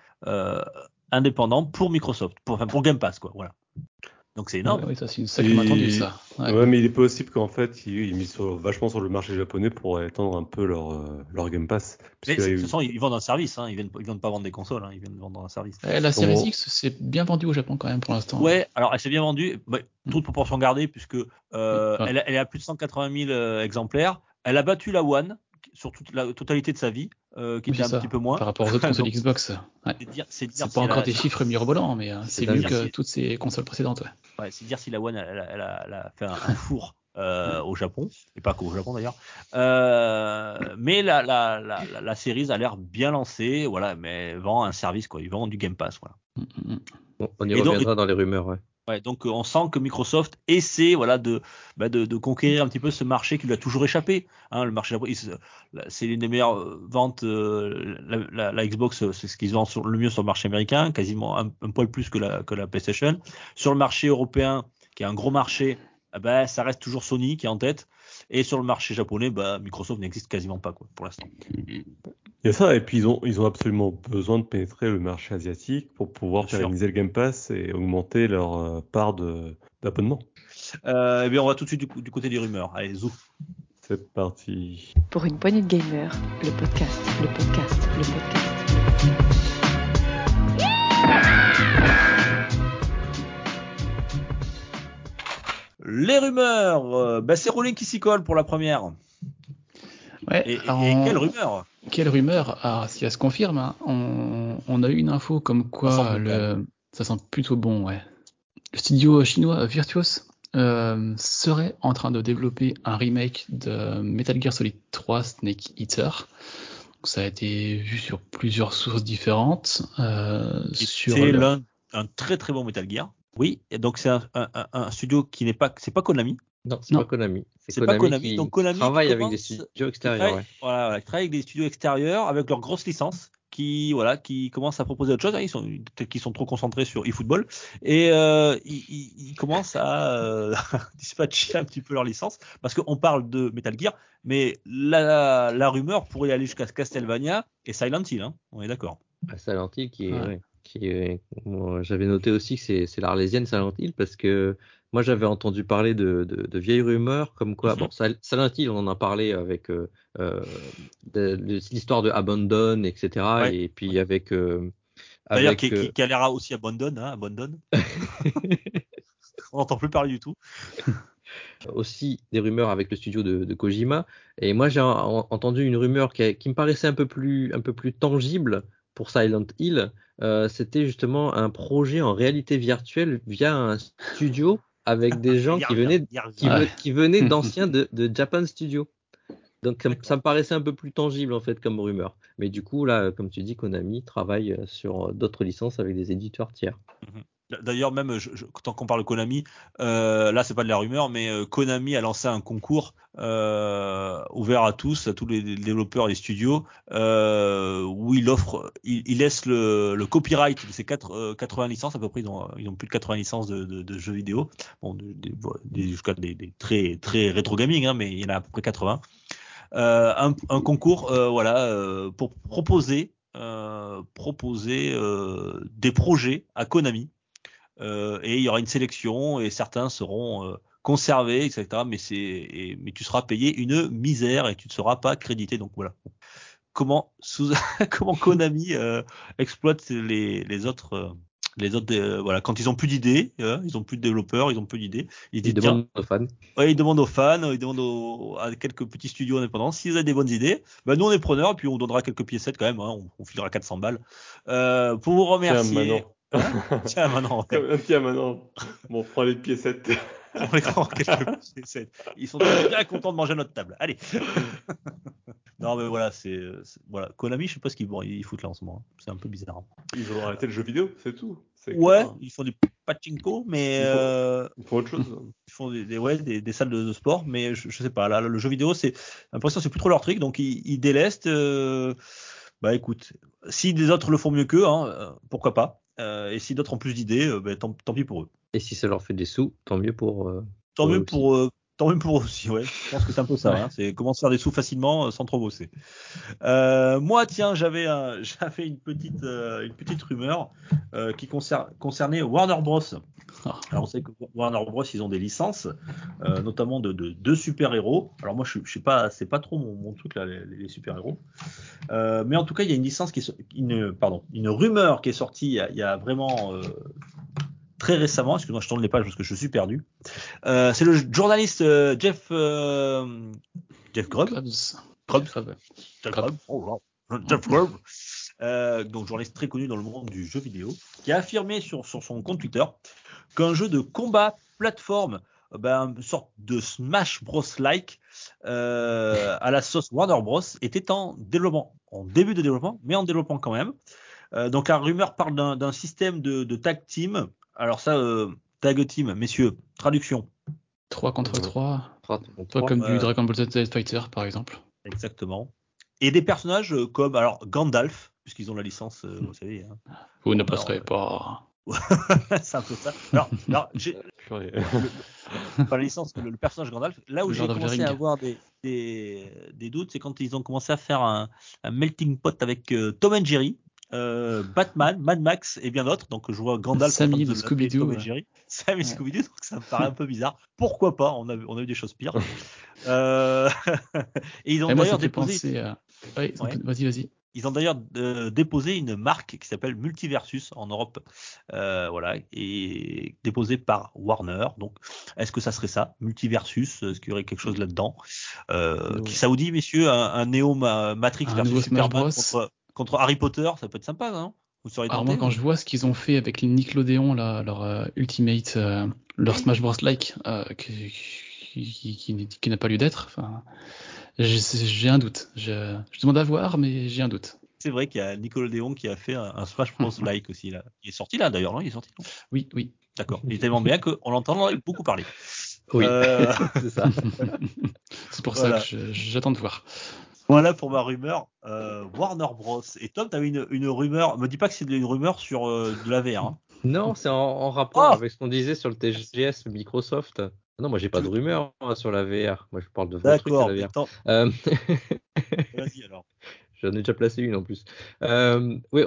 [SPEAKER 1] indépendants pour Microsoft, pour, enfin, pour Game Pass, quoi. Voilà. Donc c'est énorme.
[SPEAKER 2] Ouais, oui, ça, c'est une sacrément
[SPEAKER 3] Et-
[SPEAKER 2] attendu, ça. Ouais.
[SPEAKER 3] Ouais. mais il est possible qu'en fait, ils, ils misent sur- vachement sur le marché japonais pour étendre un peu leur, euh, leur Game Pass.
[SPEAKER 1] Mais de toute façon, ils vendent un service. Hein. Ils viennent, ils viennent pas vendre des consoles. Hein. Ils viennent vendre un service.
[SPEAKER 2] Ouais, la Series. X, c'est bien vendu au Japon quand même pour l'instant.
[SPEAKER 1] Ouais, alors elle s'est bien vendue, bah, toute proportion gardée, puisque euh,
[SPEAKER 2] Ouais.
[SPEAKER 1] elle, a- elle est à plus de 180 000 euh, exemplaires. Elle a battu la One sur toute la totalité de sa vie, euh, qui
[SPEAKER 2] Oui,
[SPEAKER 1] était
[SPEAKER 2] c'est
[SPEAKER 1] un
[SPEAKER 2] ça,
[SPEAKER 1] petit peu moins.
[SPEAKER 2] Par rapport aux autres [LAUGHS] consoles Xbox. Ouais.
[SPEAKER 1] C'est dire, c'est dire
[SPEAKER 2] C'est
[SPEAKER 1] si
[SPEAKER 2] pas encore des chiffres mirobolants, mais euh, c'est mieux que toutes ces consoles précédentes. Ouais.
[SPEAKER 1] Ouais, c'est dire si la One elle, a- elle a, elle a fait un, un four euh, au Japon, et pas qu'au Japon d'ailleurs. Euh, mais la, la, la, la, la série a l'air bien lancée, voilà, mais vend un service, quoi. Ils vendent du Game Pass, voilà.
[SPEAKER 2] Mm, mm.
[SPEAKER 4] Bon, on y
[SPEAKER 1] Et donc-
[SPEAKER 4] reviendra dans les rumeurs. Ouais.
[SPEAKER 1] Donc euh, on sent que Microsoft essaie voilà de, bah, de, de conquérir un petit peu ce marché qui lui a toujours échappé. Hein, le marché c'est l'une des meilleures euh, ventes. euh, la, Xbox, c'est ce qu'ils vendent sur, le mieux sur le marché américain, quasiment un, un poil plus que la, PlayStation. Sur le marché européen, qui est un gros marché, ah ben, ça reste toujours Sony qui est en tête. Et sur le marché japonais, bah, Microsoft n'existe quasiment pas quoi, pour l'instant.
[SPEAKER 3] Il y a ça, et puis ils ont, ils ont absolument besoin de pénétrer le marché asiatique pour pouvoir
[SPEAKER 1] Bien sûr.
[SPEAKER 3] pérenniser le Game Pass et augmenter leur euh, part d'abonnement.
[SPEAKER 1] Euh, eh bien, on va tout de suite du côté des rumeurs. Allez, zou.
[SPEAKER 3] C'est parti.
[SPEAKER 5] Pour une poignée de gamers, le podcast, le podcast, le podcast.
[SPEAKER 1] Les rumeurs, euh, bah, c'est Rowling qui s'y colle pour la première.
[SPEAKER 2] Ouais,
[SPEAKER 1] Et,
[SPEAKER 2] on-
[SPEAKER 1] quelle rumeur?
[SPEAKER 2] Quelle rumeur? Ah, si elle se confirme, hein, on, on a eu une info comme
[SPEAKER 1] Ça
[SPEAKER 2] quoi
[SPEAKER 1] sent bon,
[SPEAKER 2] le, ça sent plutôt bon, ouais. Le studio chinois Virtuos euh, serait en train de développer un remake de Metal Gear Solid 3 Snake Eater. Donc, ça a été vu sur plusieurs sources différentes. Euh,
[SPEAKER 1] C'est
[SPEAKER 2] le-
[SPEAKER 1] l'un un très très bon Metal Gear. Oui, et donc c'est un, un- un- un studio qui n'est pas, c'est pas Konami.
[SPEAKER 4] Non, c'est pas Konami.
[SPEAKER 1] C'est pas Konami,
[SPEAKER 4] qui
[SPEAKER 1] donc Konami
[SPEAKER 4] travaille avec des
[SPEAKER 1] commence-
[SPEAKER 4] studios extérieurs.
[SPEAKER 1] Ouais,
[SPEAKER 4] Ouais.
[SPEAKER 1] Voilà, voilà, ils travaillent avec des studios extérieurs avec leurs grosses licences qui voilà qui commencent à proposer autre chose. hein, Ils sont peut-être qu'ils sont trop concentrés sur eFootball et euh, ils, ils- ils commencent à euh, [LAUGHS] dispatcher un petit peu leurs licences parce qu'on parle de Metal Gear, mais la, la rumeur pourrait aller jusqu'à Castlevania et Silent Hill. Hein, on est d'accord.
[SPEAKER 4] À Silent Hill, qui est,
[SPEAKER 2] Ouais.
[SPEAKER 4] Qui est- j'avais noté aussi que c'est, c'est l'Arlésienne Silent Hill parce que moi j'avais entendu parler de, de, de vieilles rumeurs comme quoi,
[SPEAKER 1] Mhm.
[SPEAKER 4] bon, Sil- Silent Hill, on en a parlé avec euh, euh, de- l'histoire de Abandon, etc.
[SPEAKER 1] Ouais.
[SPEAKER 4] Et puis avec, euh,
[SPEAKER 1] D'ailleurs, qui,
[SPEAKER 4] euh,
[SPEAKER 1] qui, qui a l'air aussi Abandon, hein, Abandon. [LAUGHS] on n'entend plus parler du tout. [LAUGHS]
[SPEAKER 4] aussi des rumeurs avec le studio de, de Kojima. Et moi, j'ai en- entendu une rumeur qui, qui me paraissait un peu plus, un peu plus tangible pour Silent Hill. Euh, C'était justement un projet en réalité virtuelle via un studio avec [LAUGHS] des gens qui venaient, qui, venaient d'anciens de, de Japan Studio. Donc ça, me- ça me paraissait un peu plus tangible en fait comme rumeur. Mais du coup là, comme tu dis, Konami travaille euh, sur d'autres licences avec des éditeurs tiers.
[SPEAKER 1] D'ailleurs, même je- je- tant qu'on parle Konami, euh, là c'est pas de la rumeur, mais euh, Konami a lancé un concours euh, ouvert à tous, à tous les développeurs et les studios, euh, où il offre, il, laisse le, copyright de ces quatre- euh, 80 licences à peu près, ils ont, ils plus de 80 licences de, jeux vidéo, bon, de- des- des- jusqu'à des, des très très rétro gaming, hein, mais il y en a à peu près 80. Euh, un, un concours, voilà, pour proposer, proposer des projets à Konami. Euh, et il y aura une sélection et certains seront euh, conservés, etc. Mais c'est, et- mais tu seras payé une misère et tu ne seras pas crédité. Donc voilà. Comment sous, [LAUGHS] comment Konami euh, exploite les, les autres, les autres, euh, voilà, quand ils ont plus d'idées, euh, ils ont plus de développeurs, ils ont plus d'idées. Ils
[SPEAKER 4] demandent aux fans.
[SPEAKER 1] Ouais, ils demandent aux fans, ils demandent aux- à quelques petits studios indépendants s'ils ont des bonnes idées. Ben, nous, on est preneurs, et puis on donnera quelques piécettes quand même. Hein, on, on filera 400 balles. Euh, pour vous
[SPEAKER 3] Tiens,
[SPEAKER 1] remercier. [LAUGHS] Tiens, maintenant, ouais.
[SPEAKER 3] Tiens, maintenant, bon, prends les piécettes. [LAUGHS]
[SPEAKER 1] On les prend quelques [LAUGHS] piécettes. Ils sont bien contents de manger à notre table. Allez. non, mais voilà, c'est c'est- voilà. Konami, je sais pas ce qu'ils bon, ils foutent là en ce moment. hein. C'est un peu bizarre.
[SPEAKER 3] Ils ont arrêté le jeu vidéo, c'est tout.
[SPEAKER 1] Ouais,
[SPEAKER 3] clair.
[SPEAKER 1] ils font du pachinko, mais
[SPEAKER 3] Ils font-
[SPEAKER 1] euh,
[SPEAKER 3] Ils font autre chose.
[SPEAKER 1] ils font des, des- ouais, des, des salles de, de sport, mais je, je sais pas. Là, le jeu vidéo, c'est l'impression c'est plus trop leur truc, donc ils, ils délestent. euh, bah écoute, si des autres le font mieux qu'eux, hein, euh, pourquoi pas. Euh, et si d'autres ont plus d'idées, euh, bah, tant, tant pis pour eux.
[SPEAKER 4] Et si ça leur fait des sous, tant mieux pour. euh,
[SPEAKER 1] Tant
[SPEAKER 4] Pour
[SPEAKER 1] mieux pour tant mieux pour eux aussi, ouais. Je pense que c'est un peu ça.
[SPEAKER 2] Ouais.
[SPEAKER 1] hein. C'est comment se faire des sous facilement euh, sans trop bosser. Euh, moi, tiens, j'avais un- [LAUGHS] j'avais une petite euh, une petite rumeur euh, qui concer- concernait Warner Bros.
[SPEAKER 2] Ah.
[SPEAKER 1] Alors, on sait que Warner Bros. Ils ont des licences, euh, notamment de, de, de super héros. Alors moi, je, je sais pas, c'est pas trop mon, mon truc là, les, les super héros. Euh, mais en tout cas, il y a une licence qui est, une pardon, une rumeur qui est sortie il y a, il y a vraiment euh, très récemment. Excuse-moi, je tourne les pages parce que je suis perdu. Euh, c'est le journaliste euh, Jeff euh, Jeff Grubb. Grubb.
[SPEAKER 2] Krabs.
[SPEAKER 1] Jeff
[SPEAKER 2] Grubb.
[SPEAKER 1] Oh là. Jeff Grubb. Euh, donc journaliste très connu dans le monde du jeu vidéo, qui a affirmé sur, sur son compte Twitter qu'un jeu de combat plateforme, euh, ben, une sorte de Smash Bros like euh, à la sauce Warner Bros était en développement, en début de développement, mais en développement quand même. Euh, donc la rumeur parle d'un d'un système de, de tag team. Alors ça, euh, tag team, messieurs, traduction.
[SPEAKER 2] 3 contre 3.
[SPEAKER 4] trois-
[SPEAKER 2] Toi,
[SPEAKER 4] trois-
[SPEAKER 2] comme
[SPEAKER 1] ouais.
[SPEAKER 2] du Dragon Ball Z Fighter, par exemple.
[SPEAKER 1] Exactement. Et des personnages euh, comme alors Gandalf, puisqu'ils ont la licence, euh, vous savez. hein.
[SPEAKER 2] Vous ne
[SPEAKER 1] Alors,
[SPEAKER 2] passerez
[SPEAKER 1] euh,
[SPEAKER 2] pas. [LAUGHS]
[SPEAKER 1] c'est un peu ça. Alors, alors j'ai [LAUGHS] pas la licence, mais le, le personnage Gandalf. Là où
[SPEAKER 2] Le
[SPEAKER 1] j'ai commencé à avoir des, des, des doutes, c'est quand ils ont commencé à faire un, un melting pot avec euh, Tom and Jerry. Euh, Batman, Mad Max et bien d'autres. Donc je vois Gandalf
[SPEAKER 2] Sammy
[SPEAKER 1] l'appeler
[SPEAKER 2] Scooby-Doo, ouais. [LAUGHS]
[SPEAKER 1] Sammy
[SPEAKER 2] Ouais.
[SPEAKER 1] Scooby-Doo, donc ça me paraît un [LAUGHS] peu bizarre. Pourquoi pas? On a, on a eu des choses pires. Euh, [LAUGHS] et ils ont d'ailleurs déposé,
[SPEAKER 2] à. Ouais. Vas-y, vas-y.
[SPEAKER 1] ils ont d'ailleurs euh, déposé une marque qui s'appelle Multiversus en Europe, euh, voilà, et déposée par Warner. Donc, est-ce que ça serait ça, Multiversus Est-ce qu'il y aurait quelque chose là-dedans? Euh. Qui ça vous dit, messieurs, un, un Neo Ma- Matrix
[SPEAKER 2] Un
[SPEAKER 1] versus Superman contre, contre Harry Potter Ça peut être sympa, non? Vous seriez
[SPEAKER 2] Alors moi, quand je vois ce qu'ils ont fait avec les Nickelodeon, là, leur euh, Ultimate, euh, leur Smash Bros. Like, euh, qui, qui, qui- qui- qui n'a pas lieu d'être, j'ai un doute. Je, je demande à voir, mais j'ai un doute.
[SPEAKER 1] C'est vrai qu'il y a Nickelodeon qui a fait un, un Smash Bros. [LAUGHS] like aussi là. Il est sorti là d'ailleurs, non? Il est sorti. non?
[SPEAKER 2] Oui, oui.
[SPEAKER 1] D'accord. Il est tellement bien qu'on l'entend beaucoup parler.
[SPEAKER 4] Oui,
[SPEAKER 1] Euh, [LAUGHS]
[SPEAKER 4] c'est ça. [LAUGHS]
[SPEAKER 2] C'est pour
[SPEAKER 1] Voilà.
[SPEAKER 2] ça que j'attends de voir.
[SPEAKER 1] Voilà pour ma rumeur. Euh, Warner Bros. Et Tom, t'avais une, une rumeur. Me dis pas que c'est une rumeur sur euh, de la VR. hein. [LAUGHS]
[SPEAKER 4] Non, c'est en, en rapport
[SPEAKER 1] Oh
[SPEAKER 4] avec ce qu'on disait sur le TGS Microsoft. Non, moi j'ai pas de rumeur sur la VR. Moi je parle de trucs
[SPEAKER 1] D'accord.
[SPEAKER 4] à la VR. Euh, [LAUGHS]
[SPEAKER 1] Vas-y alors. [LAUGHS]
[SPEAKER 4] J'en ai déjà placé une en plus. Euh, oui,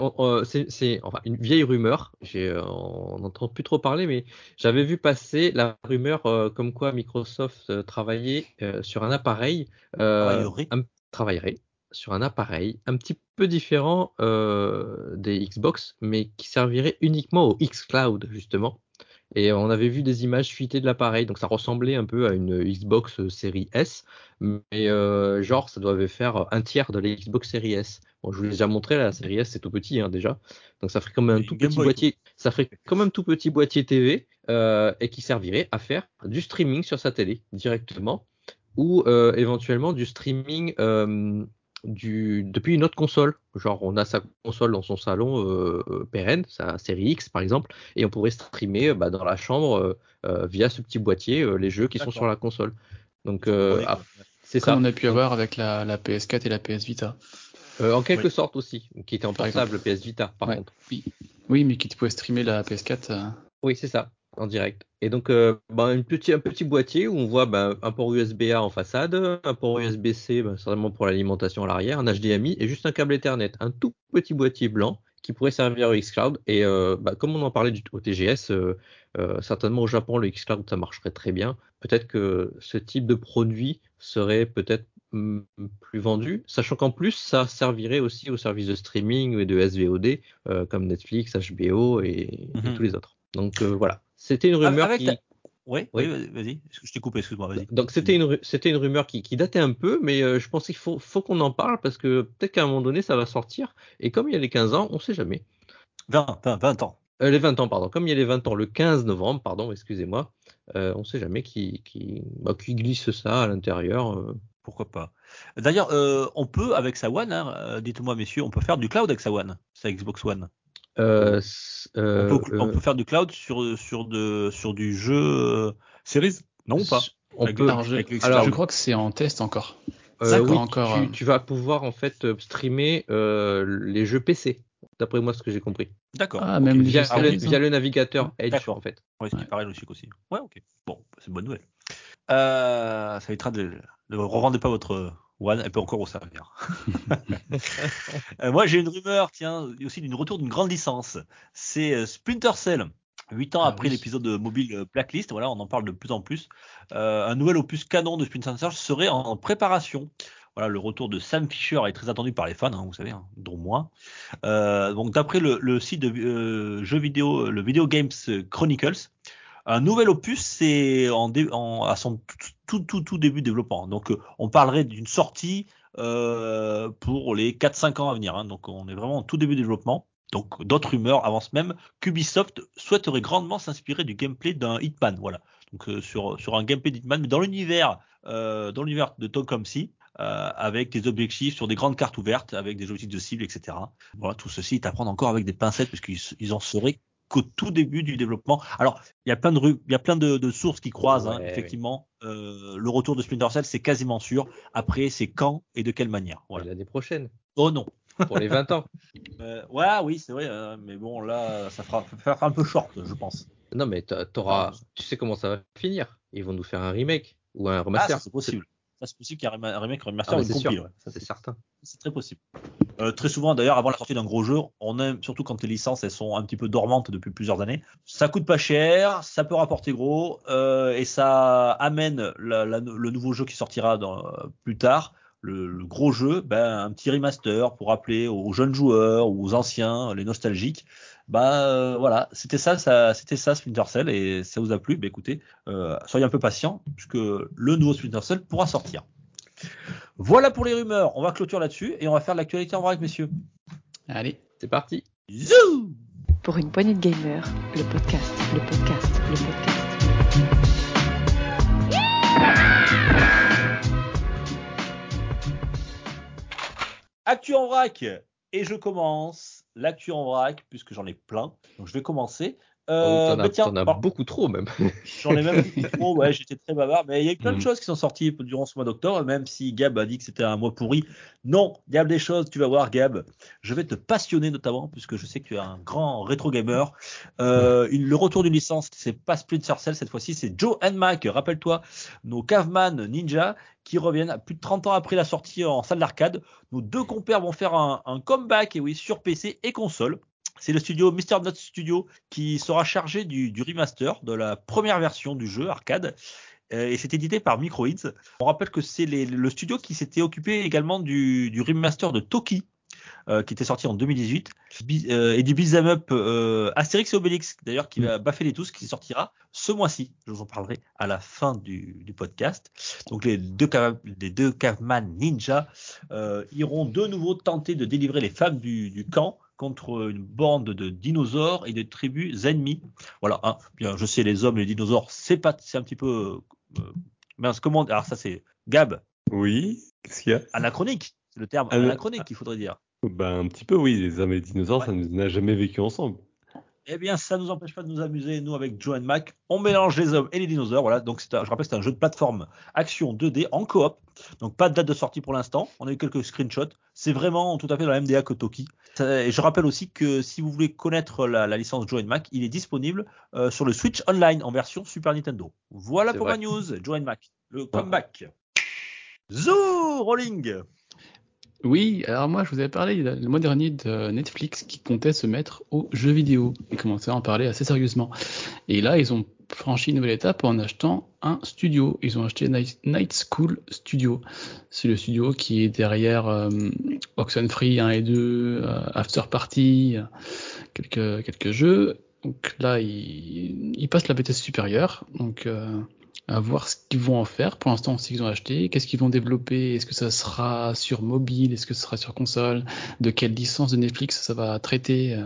[SPEAKER 4] c'est enfin une vieille rumeur. Euh, on n'entend plus trop parler, mais j'avais vu passer la rumeur euh, comme quoi Microsoft travaillait sur un appareil, un- travaillerait sur un appareil un petit peu différent euh, des Xbox, mais qui servirait uniquement au xCloud justement. Et on avait vu des images fuitées de l'appareil, donc ça ressemblait un peu à une Xbox série S, mais euh, genre ça devait faire un tiers de la Xbox série S. Bon, je vous l'ai déjà montré, la série S c'est tout petit hein, déjà, donc ça ferait comme un tout petit
[SPEAKER 1] Boy,
[SPEAKER 4] boîtier, ça ferait [LAUGHS] comme un tout petit boîtier TV euh, et qui servirait à faire du streaming sur sa télé directement ou euh, éventuellement du streaming euh, du, depuis une autre console. Genre, on a sa console dans son salon euh, euh, pérenne, sa série X par exemple, et on pourrait streamer euh, bah, dans la chambre via ce petit boîtier euh, les jeux qui sont sur la console. Donc, euh, ah, c'est ça.
[SPEAKER 2] On a pu avoir avec la, la PS4 et la PS Vita.
[SPEAKER 4] Euh, en quelque
[SPEAKER 1] Oui.
[SPEAKER 4] sorte aussi, qui était en portable PS Vita par
[SPEAKER 2] Ouais.
[SPEAKER 4] contre.
[SPEAKER 2] Oui. oui, mais qui pouvait streamer la PS4. euh,
[SPEAKER 4] Oui, c'est ça, en direct. Et donc, euh, bah, une petit, un petit boîtier où on voit bah, un port USB-A en façade, un port USB-C, bah, certainement pour l'alimentation à l'arrière, un HDMI et juste un câble Ethernet. Un tout petit boîtier blanc qui pourrait servir au xCloud. Et euh, comme on en parlait du, au TGS, euh, certainement au Japon, le xCloud, ça marcherait très bien. Peut-être que ce type de produit serait peut-être hum, plus vendu, sachant qu'en plus, ça servirait aussi aux services de streaming et de SVOD, comme Netflix, HBO et, et
[SPEAKER 1] Mhm.
[SPEAKER 4] tous les autres. Donc voilà, c'était une rumeur
[SPEAKER 1] Avec
[SPEAKER 4] qui...
[SPEAKER 1] ta- Ouais,
[SPEAKER 4] Oui.
[SPEAKER 1] oui, vas-y. Je t'ai coupé, excuse-moi, vas-y.
[SPEAKER 4] Donc c'était une, c'était une rumeur qui, qui datait un peu, mais euh, je pense qu'il faut, faut qu'on en parle parce que peut-être qu'à un moment donné ça va sortir. Et comme il y a les 15 ans, on sait jamais.
[SPEAKER 1] 20, 20, 20 ans.
[SPEAKER 4] Euh, les 20 ans, pardon. Comme il y a les 20 ans le 15 novembre, pardon, excusez-moi, euh, on ne sait jamais qui, qui, bah, qui glisse ça à l'intérieur. euh.
[SPEAKER 1] Pourquoi pas D'ailleurs, euh, on peut avec sa One, hein, dites-moi messieurs, on peut faire du cloud avec sa One, sa Xbox One.
[SPEAKER 4] Euh, euh,
[SPEAKER 1] on, peut, on
[SPEAKER 4] euh,
[SPEAKER 1] peut faire du cloud sur sur de sur du jeu euh, Series? Non ou pas?
[SPEAKER 4] On
[SPEAKER 1] Avec
[SPEAKER 4] peut,
[SPEAKER 1] le-
[SPEAKER 2] Alors, je,
[SPEAKER 1] avec
[SPEAKER 4] alors,
[SPEAKER 2] je crois que c'est en test encore.
[SPEAKER 4] euh, oui,
[SPEAKER 2] encore,
[SPEAKER 4] tu, tu vas pouvoir en fait streamer euh, les jeux PC, d'après moi ce que j'ai compris.
[SPEAKER 1] D'accord.
[SPEAKER 2] Ah, même
[SPEAKER 4] Via,
[SPEAKER 1] Ah
[SPEAKER 4] le,
[SPEAKER 1] oui,
[SPEAKER 2] Series,
[SPEAKER 4] via le navigateur Edge
[SPEAKER 1] D'accord.
[SPEAKER 4] en fait.
[SPEAKER 1] Ouais, ce qui
[SPEAKER 2] Ouais.
[SPEAKER 1] paraît logique aussi. Ouais, ok. Bon, c'est une bonne nouvelle. Euh, ça évitera de ne revendez pas votre One, elle peut encore vous servir. [LAUGHS] Euh, moi, j'ai une rumeur, tiens, aussi d'une retour d'une grande licence. C'est euh, Splinter Cell. Huit ans
[SPEAKER 2] Ah
[SPEAKER 1] après
[SPEAKER 2] oui.
[SPEAKER 1] l'épisode mobile euh, Blacklist, voilà, on en parle de plus en plus. Euh, un nouvel opus canon de Splinter Cell serait en préparation. Voilà, le retour de Sam Fisher est très attendu par les fans, hein, vous savez, hein, dont moi. Euh, donc, d'après le, le site de jeux vidéo, le Video Games Chronicles, un nouvel opus, c'est en, en- à son tout, tout, tout, début de développement. Donc, euh, on parlerait d'une sortie euh, pour les 4-5 ans à venir. hein. Donc, on est vraiment en tout début de développement. Donc, d'autres rumeurs avancent même qu'Ubisoft souhaiterait grandement s'inspirer du gameplay d'un Hitman. Voilà. Donc, euh, sur, sur un gameplay d'Hitman, mais dans l'univers, euh, dans l'univers de Tom Clancy, euh, avec des objectifs sur des grandes cartes ouvertes, avec des objectifs de cible, etc. Voilà, tout ceci est à prendre encore avec des pincettes, puisqu'ils ils en seraient qu'au tout début du développement. Alors, il y a plein de, il y a plein de, de sources qui croisent, hein, effectivement. Euh, le retour de Splinter Cell, c'est quasiment sûr. Après, c'est quand et de quelle manière. Voilà.
[SPEAKER 4] L'année prochaine,
[SPEAKER 1] Oh non.
[SPEAKER 4] pour les 20 ans. [LAUGHS]
[SPEAKER 1] Euh, ouais, oui, c'est vrai. euh, mais bon, là, ça fera, un peu short, je pense.
[SPEAKER 4] Non mais t'a- t'auras, tu sais comment ça va finir. Ils vont nous faire un remake ou un
[SPEAKER 1] Ah,
[SPEAKER 4] remaster.
[SPEAKER 1] ça, c'est possible. Ça, c'est possible qu'il y ait un rema- un remake, un remaster
[SPEAKER 4] Ah,
[SPEAKER 1] ou
[SPEAKER 4] mais
[SPEAKER 1] une
[SPEAKER 4] c'est
[SPEAKER 1] ouais.
[SPEAKER 4] Certain.
[SPEAKER 1] C'est très possible. Euh, très souvent, d'ailleurs, avant la sortie d'un gros jeu, on aime, surtout quand les licences elles sont un petit peu dormantes depuis plusieurs années, ça coûte pas cher, ça peut rapporter gros, euh, et ça amène la- la- le nouveau jeu qui sortira dans, euh, plus tard, le, le gros jeu, ben, un petit remaster pour rappeler aux jeunes joueurs ou aux anciens, les nostalgiques. Bah euh, voilà, c'était ça, ça c'était ça Splinter Cell et ça vous a plu? Bah écoutez, euh, soyez un peu patients puisque le nouveau Splinter Cell pourra sortir. Voilà pour les rumeurs. On va clôturer là-dessus et on va faire l'actualité en vrac, messieurs.
[SPEAKER 2] Allez.
[SPEAKER 4] C'est parti.
[SPEAKER 1] Zou
[SPEAKER 5] Pour une poignée de gamers, le podcast, le podcast, le podcast.
[SPEAKER 1] Actu en vrac. Et je commence l'actu en vrac puisque j'en ai plein. Donc je vais commencer.
[SPEAKER 4] Oh,
[SPEAKER 1] Euh,
[SPEAKER 4] t'en as,
[SPEAKER 1] tiens,
[SPEAKER 4] t'en as
[SPEAKER 1] par-
[SPEAKER 4] beaucoup trop même. [LAUGHS]
[SPEAKER 1] J'en ai même [LAUGHS] beaucoup trop, ouais, j'étais très bavard, mais il y a eu plein de
[SPEAKER 2] Mhm.
[SPEAKER 1] choses qui sont sorties durant ce mois d'octobre, même si Gab a dit que c'était un mois pourri. Non, Gab des choses, tu vas voir Gab, je vais te passionner notamment, puisque je sais que tu es un grand rétro gamer. Euh, une- le retour d'une licence, c'est pas Splinter Cell cette fois-ci, c'est Joe and Mac, rappelle-toi, nos caveman ninja qui reviennent plus de 30 ans après la sortie en salle d'arcade. Nos deux compères vont faire un, un comeback, et oui, sur PC et console. C'est le studio Mr. Not Studio qui sera chargé du, remaster de la première version du jeu arcade. Euh, et c'est édité par Microids. On rappelle que c'est le studio qui s'était occupé également du, remaster de Toki, euh, qui était sorti en 2018, Bi- euh, et du beat'em up Astérix et Obélix, d'ailleurs, qui va baffer les tous, qui sortira ce mois-ci. Je vous en parlerai à la fin du, podcast. Donc les deux, les ninja iront de nouveau tenter de délivrer les femmes du camp contre une bande de dinosaures et de tribus ennemies. Voilà, hein, bien, je sais, les hommes et les dinosaures, c'est pas, c'est un petit peu, euh, mince, comment, alors ça c'est Gab,
[SPEAKER 3] Oui, qu'est-ce qu'il y a?
[SPEAKER 1] Anachronique, c'est le terme
[SPEAKER 3] Ah,
[SPEAKER 1] anachronique qu'il faudrait dire.
[SPEAKER 3] Bah un petit peu oui, les hommes et les dinosaures,
[SPEAKER 1] Ouais.
[SPEAKER 3] ça n'a jamais vécu ensemble.
[SPEAKER 1] Eh bien, ça nous empêche pas de nous amuser, nous, avec Joe and Mac. On mélange les hommes et les dinosaures. Voilà. Donc, un- je rappelle, c'est un jeu de plateforme action 2D en coop. Donc, pas de date de sortie pour l'instant. On a eu quelques screenshots. C'est vraiment tout à fait dans la MDA que Toki. Et je rappelle aussi que si vous voulez connaître la, la licence Joe and Mac, il est disponible euh, sur le Switch Online en version Super Nintendo. Voilà pour
[SPEAKER 4] vrai.
[SPEAKER 1] ma news, Joe and Mac. Le comeback. Zoo Rolling.
[SPEAKER 2] Oui, alors moi je vous avais parlé le mois dernier de Netflix qui comptait se mettre aux jeux vidéo et commençait à en parler assez sérieusement. Et là, ils ont franchi une nouvelle étape en achetant un studio. Ils ont acheté Night, School Studio. C'est le studio qui est derrière euh, Oxenfree 1 et 2, euh, After Party, quelques, jeux. Donc là, ils, ils passent la vitesse supérieure. Euh, à voir ce qu'ils vont en faire. Pour l'instant, on sait qu'ils ont acheté. Qu'est-ce qu'ils vont développer? Est-ce que ça sera sur mobile? Est-ce que ce sera sur console? De quelle licence de Netflix ça va traiter? Euh,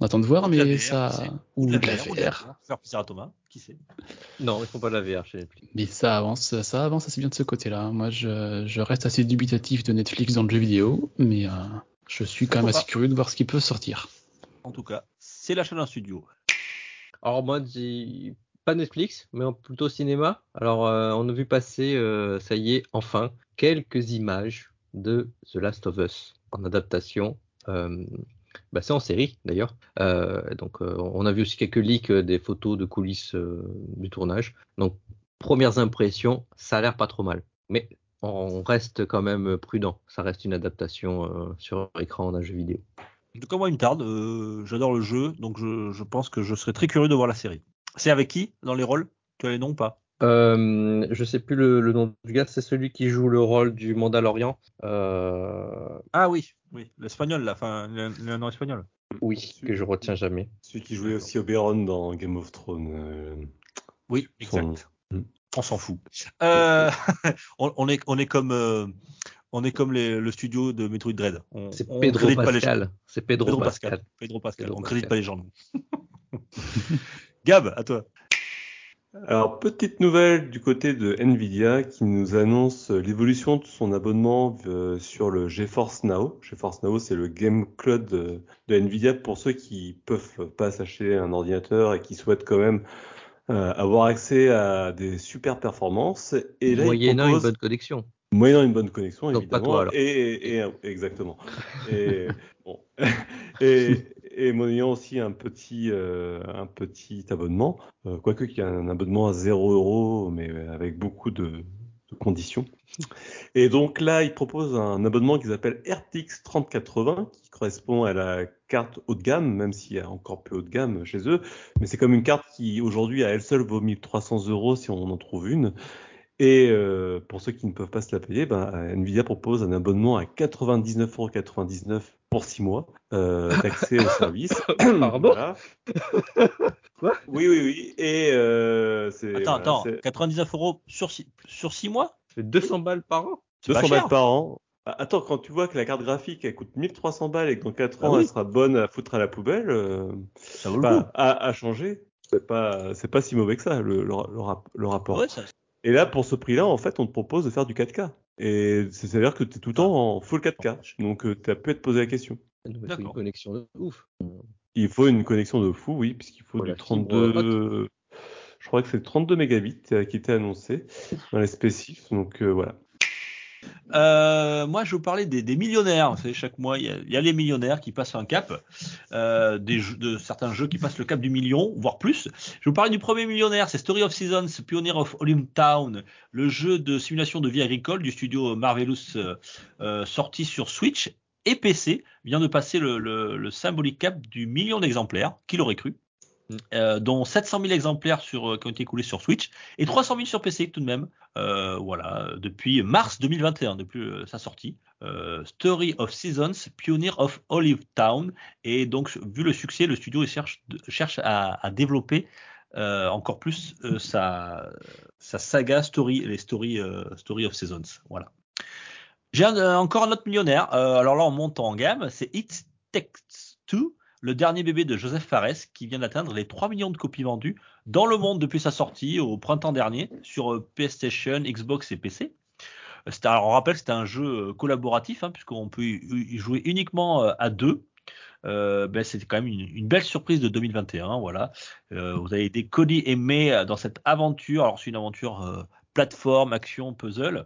[SPEAKER 2] On attend de voir, mais
[SPEAKER 1] VR,
[SPEAKER 2] ça. Ou de la VR.
[SPEAKER 1] Faire plaisir à Thomas, qui sait?
[SPEAKER 4] Non, ils font pas de la VR chez Netflix.
[SPEAKER 2] Mais ça avance, ça avance assez bien de ce côté-là. Moi, je, je reste assez dubitatif de Netflix dans le jeu vidéo, mais euh, je suis quand même assez curieux de voir ce qui peut sortir.
[SPEAKER 1] En tout cas, c'est l'achat d'un studio.
[SPEAKER 4] Alors moi, j'ai pas Netflix, mais plutôt cinéma. Alors euh, on a vu passer, euh, ça y est, enfin, quelques images de The Last of Us en adaptation. Euh, bah, c'est en série d'ailleurs. Donc on a vu aussi quelques leaks des photos de coulisses du tournage. Donc premières impressions, ça a l'air pas trop mal. Mais on reste quand même prudent. Ça reste une adaptation sur écran d'un jeu vidéo.
[SPEAKER 1] En tout cas, moi, il me tarde. J'adore le jeu, donc je, je pense que je serais très curieux de voir la série. C'est avec qui dans les rôles Tu as les noms ou pas?
[SPEAKER 4] Euh, je sais plus le, le nom du gars, c'est celui qui joue le rôle du Mandalorian. Euh,
[SPEAKER 1] Ah oui, oui, l'espagnol, là, enfin, le, le nom espagnol.
[SPEAKER 4] oui, que je retiens jamais.
[SPEAKER 3] Celui qui jouait aussi Oberon dans Game of Thrones. euh,
[SPEAKER 1] Oui,
[SPEAKER 3] Son-
[SPEAKER 1] exact.
[SPEAKER 3] Mm.
[SPEAKER 1] On s'en fout. Euh, [LAUGHS] on, on est, on est comme, euh, on est comme les- le studio de Metroid Dread. On,
[SPEAKER 4] C'est Pedro
[SPEAKER 1] crédite pas les gens.
[SPEAKER 4] Pascal. C'est Pedro,
[SPEAKER 1] Pedro
[SPEAKER 4] Pascal.
[SPEAKER 1] Pedro Pascal.
[SPEAKER 4] Pedro
[SPEAKER 1] on crédite
[SPEAKER 4] Pascal.
[SPEAKER 1] pas les gens. [LAUGHS] Gab, à toi.
[SPEAKER 3] Alors, petite nouvelle du côté de Nvidia qui nous annonce l'évolution de son abonnement euh, sur le GeForce Now. GeForce Now, c'est le game cloud de, de Nvidia pour ceux qui peuvent pas s'acheter un ordinateur et qui souhaitent quand même euh, avoir accès à des super performances. Et là, il
[SPEAKER 4] Moyennant une bonne connexion.
[SPEAKER 3] Moyennant une bonne connexion,
[SPEAKER 4] Donc, pas
[SPEAKER 3] évidemment.
[SPEAKER 4] toi, alors.
[SPEAKER 3] et, et- et- exactement. Et, [LAUGHS] bon. [LAUGHS] et, et moyennant aussi un petit, euh, un petit abonnement, euh, quoique qu'il y a un abonnement à 0 euros, mais avec beaucoup de, conditions. Et donc là, il propose un abonnement qu'ils appellent RTX 3080, qui correspond à la carte haut de gamme, même s'il y a encore plus haut de gamme chez eux. Mais c'est comme une carte qui, aujourd'hui, à elle seule, vaut 1300 euros si on en trouve une. Et euh, pour ceux qui ne peuvent pas se la payer, ben, Nvidia propose un abonnement à 99,99€ pour 6 mois euh, d'accès au service. [COUGHS]
[SPEAKER 4] Pardon
[SPEAKER 3] Voilà.
[SPEAKER 4] Quoi?
[SPEAKER 3] Oui, oui, oui. Et euh, c'est
[SPEAKER 1] Attends,
[SPEAKER 3] voilà,
[SPEAKER 1] attends,
[SPEAKER 3] c'est
[SPEAKER 1] 99 euros sur six, sur six mois?
[SPEAKER 4] Ça fait 200 balles par an?
[SPEAKER 1] C'est pas
[SPEAKER 3] 200
[SPEAKER 1] cher.
[SPEAKER 3] balles par an. Ah, Attends, quand tu vois que la carte graphique elle coûte 1300 balles et que dans 4
[SPEAKER 1] Ah
[SPEAKER 3] ans
[SPEAKER 1] oui.
[SPEAKER 3] elle sera bonne à foutre à la poubelle, euh,
[SPEAKER 1] Ça vaut le
[SPEAKER 3] pas
[SPEAKER 1] coup.
[SPEAKER 3] à, à changer, c'est pas c'est pas si mauvais que ça le, le, le rap- le rapport.
[SPEAKER 1] Ouais, ça-
[SPEAKER 3] Et là, pour ce prix-là, en fait, on te propose de faire du 4K. Et c'est- c'est-à-dire que tu es tout le temps en full 4K. Donc, tu as pu être posé la question.
[SPEAKER 4] Il faut une connexion de ouf.
[SPEAKER 3] Il faut une connexion de fou, oui, puisqu'il faut du
[SPEAKER 4] la fibre
[SPEAKER 3] 32. Je crois que c'est 32 mégabits euh, qui était annoncé dans les spécifs. Donc, euh, voilà.
[SPEAKER 1] Euh, moi, je vous parler des, millionnaires. Chaque mois, il y, a, les millionnaires qui passent un cap, euh, de certains jeux qui passent le cap du million, voire plus. Je vous parler du premier millionnaire, c'est Story of Seasons, Pioneer of Olymp Town, le jeu de simulation de vie agricole du studio Marvelous, euh, sorti sur Switch et PC, vient de passer le, le- symbolique cap du million d'exemplaires. Qui l'aurait cru. Euh, dont 700 000 exemplaires euh, qui ont été écoulés sur Switch et 300 000 sur PC tout de même. Euh, voilà, depuis mars 2021, depuis sa sortie. Story of Seasons, Pioneer of Olive Town. Et donc, vu le succès, le studio cherche, cherche à, développer encore plus sa, sa saga Story, les Story, euh, Story of Seasons. Voilà. J'ai encore un autre millionnaire. Alors là, on monte en gamme. C'est It Takes Two, le dernier bébé de Joseph Fares, qui vient d'atteindre les 3 millions de copies vendues dans le monde depuis sa sortie au printemps dernier sur euh, PlayStation, Xbox et PC. Euh, Alors, on rappelle c'était un jeu euh, collaboratif, hein, puisqu'on peut y jouer uniquement euh, à deux. Euh, ben, c'était quand même une, belle surprise de 2021. Voilà. Euh, vous avez des Cody et May euh, dans cette aventure. Alors, c'est une aventure euh, plateforme, action, puzzle.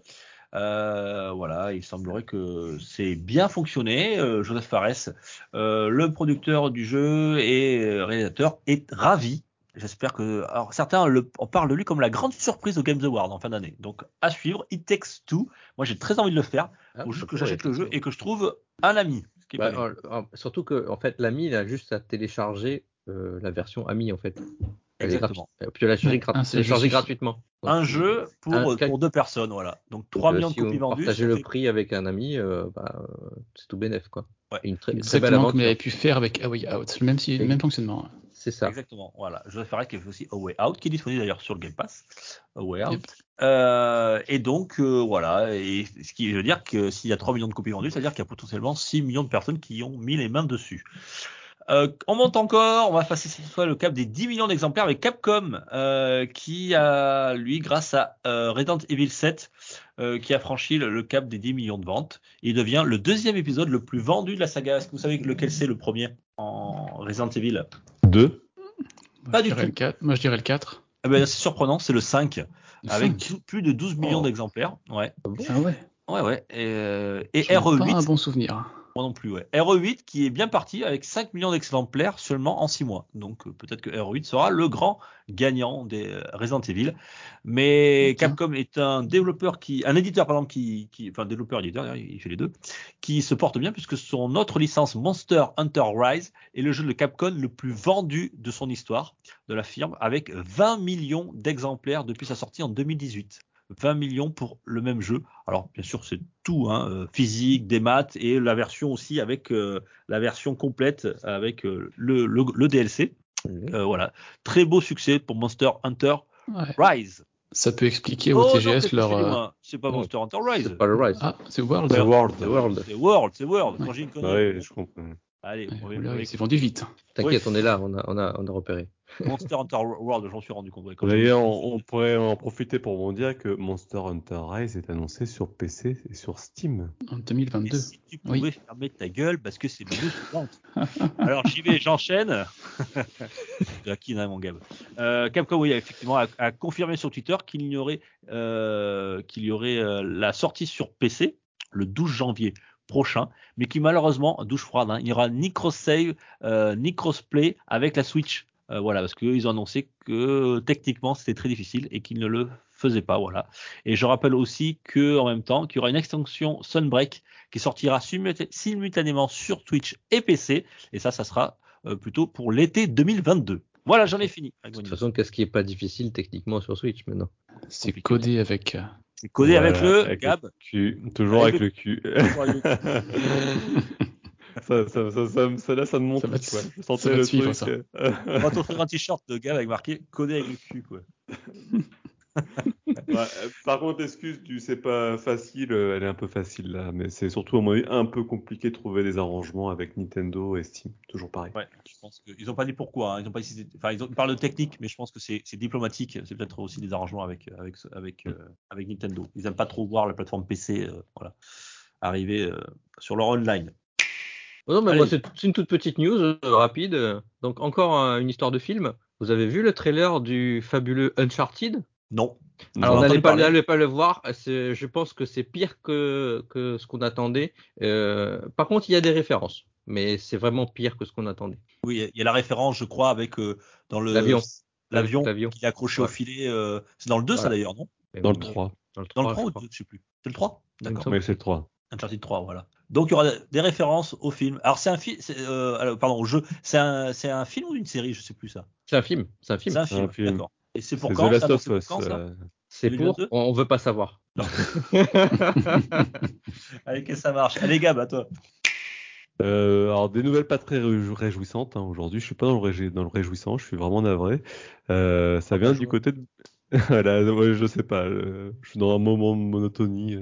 [SPEAKER 1] Euh, voilà, il semblerait que c'est bien fonctionné. Euh, Joseph Fares, euh, le producteur du jeu et réalisateur, est ravi. J'espère que. Alors, certains le, en parlent de lui comme la grande surprise au Games Award en fin d'année. Donc, à suivre. It Takes Two. Moi, j'ai très envie de le faire.
[SPEAKER 4] Ah,
[SPEAKER 1] Faut
[SPEAKER 4] ça
[SPEAKER 1] juste que j'achète le jeu et que je trouve un ami. Ce qui est
[SPEAKER 4] Bah,
[SPEAKER 1] pas
[SPEAKER 4] surtout que en fait l'ami il a juste à télécharger la version ami en fait.
[SPEAKER 1] Exactement.
[SPEAKER 4] Puis la grat-
[SPEAKER 2] juste.
[SPEAKER 4] gratuitement.
[SPEAKER 1] Un jeu pour,
[SPEAKER 4] un-
[SPEAKER 1] pour deux personnes. Voilà. Donc, 3
[SPEAKER 4] euh,
[SPEAKER 1] millions de copies vendues.
[SPEAKER 4] partagez
[SPEAKER 1] ça
[SPEAKER 4] le prix avec un ami, euh, bah, euh, c'est tout bénef quoi.
[SPEAKER 1] Ouais.
[SPEAKER 4] Une très, très belle
[SPEAKER 2] Exactement comme il avait pu faire avec A Way Out. Le même, si- le même fonctionnement.
[SPEAKER 4] C'est ça.
[SPEAKER 1] Exactement, voilà. Joseph Fares qui a fait aussi A Way Out, qui est disponible d'ailleurs sur le Game Pass. A Way Out.
[SPEAKER 2] Yep.
[SPEAKER 1] Euh, et donc, euh, voilà. Et ce qui veut dire que s'il y a 3 millions de copies vendues, ça veut dire qu'il y a potentiellement 6 millions de personnes qui ont mis les mains dessus. Euh, on monte encore, on va passer cette fois le cap des 10 millions d'exemplaires avec Capcom, euh, qui a, lui, grâce à euh, Resident Evil 7, euh, qui a franchi le, le cap des 10 millions de ventes. Il devient le deuxième épisode le plus vendu de la saga. Est-ce que vous savez lequel c'est le premier en Resident Evil?
[SPEAKER 3] 2.
[SPEAKER 2] Moi,
[SPEAKER 1] Pas du tout.
[SPEAKER 2] le 4. Moi, je dirais le 4.
[SPEAKER 1] Eh ben, C'est surprenant, c'est le 5,
[SPEAKER 2] Le
[SPEAKER 1] avec
[SPEAKER 2] 5.
[SPEAKER 1] dou- plus de 12 millions
[SPEAKER 3] Oh.
[SPEAKER 1] d'exemplaires. Ouais,
[SPEAKER 2] Ah ouais.
[SPEAKER 1] ouais, ouais. Et, euh, et
[SPEAKER 2] J'en ai Pas un
[SPEAKER 1] RE8,
[SPEAKER 2] bon souvenir.
[SPEAKER 1] Moi non plus, ouais. RE8 qui est bien parti avec 5 millions d'exemplaires seulement en 6 mois. Donc euh, peut-être que RE8 sera le grand gagnant des euh, Resident Evil. Mais. Capcom est un développeur qui, un éditeur pardon, qui, qui enfin développeur éditeur, il fait les deux, qui se porte bien puisque son autre licence Monster Hunter Rise est le jeu de Capcom le plus vendu de son histoire de la firme avec 20 millions d'exemplaires depuis sa sortie en 2018. 20 millions pour le même jeu. Alors bien sûr c'est tout, hein, euh, physique, des maths et la version aussi avec euh, la version complète avec euh, le, le, le DLC. Euh, voilà, très beau succès pour Monster Hunter
[SPEAKER 2] Ouais.
[SPEAKER 1] Rise.
[SPEAKER 2] Ça peut expliquer
[SPEAKER 1] Oh
[SPEAKER 2] au
[SPEAKER 1] non,
[SPEAKER 2] TGS leur. euh,
[SPEAKER 1] excusez-moi, c'est pas
[SPEAKER 4] non.
[SPEAKER 1] Monster Hunter Rise.
[SPEAKER 4] C'est pas le Rise.
[SPEAKER 2] Ah, c'est World.
[SPEAKER 3] The World.
[SPEAKER 4] World.
[SPEAKER 1] C'est World, c'est World. Quand
[SPEAKER 2] Ouais.
[SPEAKER 1] j'ai une connerie.
[SPEAKER 3] oui, je comprends.
[SPEAKER 1] Allez, on va-
[SPEAKER 2] il s'est vendu vite.
[SPEAKER 4] T'inquiète,
[SPEAKER 1] Oui.
[SPEAKER 4] on est là, on a, on a, on a repéré. [LAUGHS]
[SPEAKER 1] Monster Hunter World, j'en suis rendu compte.
[SPEAKER 3] D'ailleurs, on, on pourrait en profiter pour vous dire que Monster Hunter Rise est annoncé sur PC et sur Steam.
[SPEAKER 2] En
[SPEAKER 1] Et
[SPEAKER 2] 2022.
[SPEAKER 1] si tu pouvais
[SPEAKER 2] Oui.
[SPEAKER 1] fermer ta gueule parce que c'est ma. [LAUGHS] Alors j'y vais, j'enchaîne. [LAUGHS] Qui, hein, mon Gab? Euh, Capcom, oui, effectivement, a, a confirmé sur Twitter qu'il y aurait, euh, qu'il y aurait euh, la sortie sur PC le 12 janvier prochain, mais qui malheureusement, douche froide, hein, il y aura ni cross-save, euh, ni cross-play avec la Switch. Euh, voilà, parce qu'ils ont annoncé que techniquement c'était très difficile et qu'ils ne le faisaient pas. Voilà. Et je rappelle aussi que en même temps qu'il y aura une extension Sunbreak qui sortira simulta- simultanément sur Twitch et PC. Et ça, ça sera euh, plutôt pour l'été 2022. Voilà, j'en ai fini. avec
[SPEAKER 4] De toute façon, qu'est-ce qui est pas difficile techniquement sur Switch maintenant
[SPEAKER 2] C'est codé avec. euh,
[SPEAKER 1] C'est codé avec
[SPEAKER 3] Voilà,
[SPEAKER 1] le
[SPEAKER 3] avec
[SPEAKER 1] Gab.
[SPEAKER 3] Cul. Toujours
[SPEAKER 1] Avec
[SPEAKER 3] avec le cul.
[SPEAKER 1] Toujours avec le [LAUGHS]
[SPEAKER 3] ça, ça, ça, ça, ça, là, ça me monte.
[SPEAKER 2] Ça va te-
[SPEAKER 3] quoi. Je sentais
[SPEAKER 2] va
[SPEAKER 3] le
[SPEAKER 2] suivre,
[SPEAKER 3] truc.
[SPEAKER 2] ça. [LAUGHS]
[SPEAKER 1] On va t'offrir un t-shirt de Gab avec marqué codé avec le cul, quoi.
[SPEAKER 3] Ouais, euh, par contre, excuse du c'est pas facile, euh, elle est un peu facile là, mais c'est surtout à mon avis un peu compliqué de trouver des arrangements avec Nintendo et Steam, toujours pareil.
[SPEAKER 1] Ouais, je pense qu'ils n'ont pas dit pourquoi. hein. Ils ont pas dit- enfin, ils, ont, ils parlent de technique, mais je pense que c'est diplomatique. C'est peut-être aussi des arrangements avec avec avec euh, avec Nintendo. Ils n'aiment pas trop voir la plateforme PC, euh, voilà, arriver euh, sur leur online.
[SPEAKER 4] Oh non, mais moi,
[SPEAKER 1] Allez.
[SPEAKER 4] c'est une toute petite news euh, rapide. Donc, encore euh, une histoire de film. Vous avez vu le trailer du fabuleux Uncharted?
[SPEAKER 1] Non.
[SPEAKER 4] Alors, n'allez pas, pas le voir. Je pense que c'est pire que, que ce qu'on attendait. Euh, par contre, il y a des références, mais c'est vraiment pire que ce qu'on attendait.
[SPEAKER 1] Oui, il y a- la référence, je crois, avec euh, dans le
[SPEAKER 4] L'avion.
[SPEAKER 1] L'avion
[SPEAKER 4] L'avion.
[SPEAKER 1] qui est accroché au filet. euh, c'est dans le 2 ça d'ailleurs, non?
[SPEAKER 3] Dans le
[SPEAKER 4] Mais-
[SPEAKER 3] 3.
[SPEAKER 4] Dans le
[SPEAKER 1] Dans le
[SPEAKER 4] 3,
[SPEAKER 1] 3 ou
[SPEAKER 4] je
[SPEAKER 1] le
[SPEAKER 4] crois.
[SPEAKER 1] 2, je sais plus. C'est le 3
[SPEAKER 4] Il me
[SPEAKER 1] D'accord.
[SPEAKER 3] Oui, c'est le 3.
[SPEAKER 1] Uncharted 3, voilà. Donc il y aura des références au film. Alors c'est un film, euh, pardon, au jeu. C'est un, film ou une série, je sais plus ça.
[SPEAKER 4] C'est un film. C'est un film.
[SPEAKER 1] C'est un film,
[SPEAKER 3] un film.
[SPEAKER 1] d'accord. Et c'est pour quand
[SPEAKER 3] The Last
[SPEAKER 1] ça,
[SPEAKER 3] of
[SPEAKER 1] c'est pour
[SPEAKER 3] Us.
[SPEAKER 1] quand, ça
[SPEAKER 3] euh,
[SPEAKER 4] C'est pour.
[SPEAKER 1] 2022?
[SPEAKER 4] On, veut pas savoir. [LAUGHS] [LAUGHS]
[SPEAKER 1] Allez, que ça marche. Allez, Gab, à toi.
[SPEAKER 3] Euh, alors des nouvelles pas très réjou- réjouissantes hein, aujourd'hui. Je suis pas dans le, réjou- dans le réjouissant, je suis vraiment navré. Euh, ça vient du côté de... [LAUGHS] voilà, ouais, je sais pas, euh, je suis dans un moment de monotonie.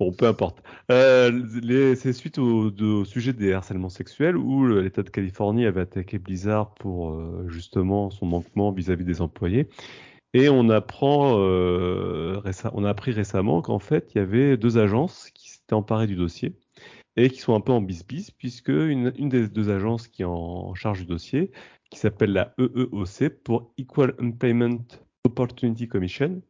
[SPEAKER 3] Bon, peu importe. Euh, c'est suite au, de- au sujet des harcèlements sexuels où l'État de Californie avait attaqué Blizzard pour euh, justement son manquement vis-à-vis des employés. Et on apprend, euh, on a appris récemment qu'en fait, il y avait deux agences qui s'étaient emparées du dossier et qui sont un peu en bis-bis, puisque une, une des deux agences qui est en charge du dossier, qui s'appelle la EEOC, pour Equal Employment Opportunity Commission,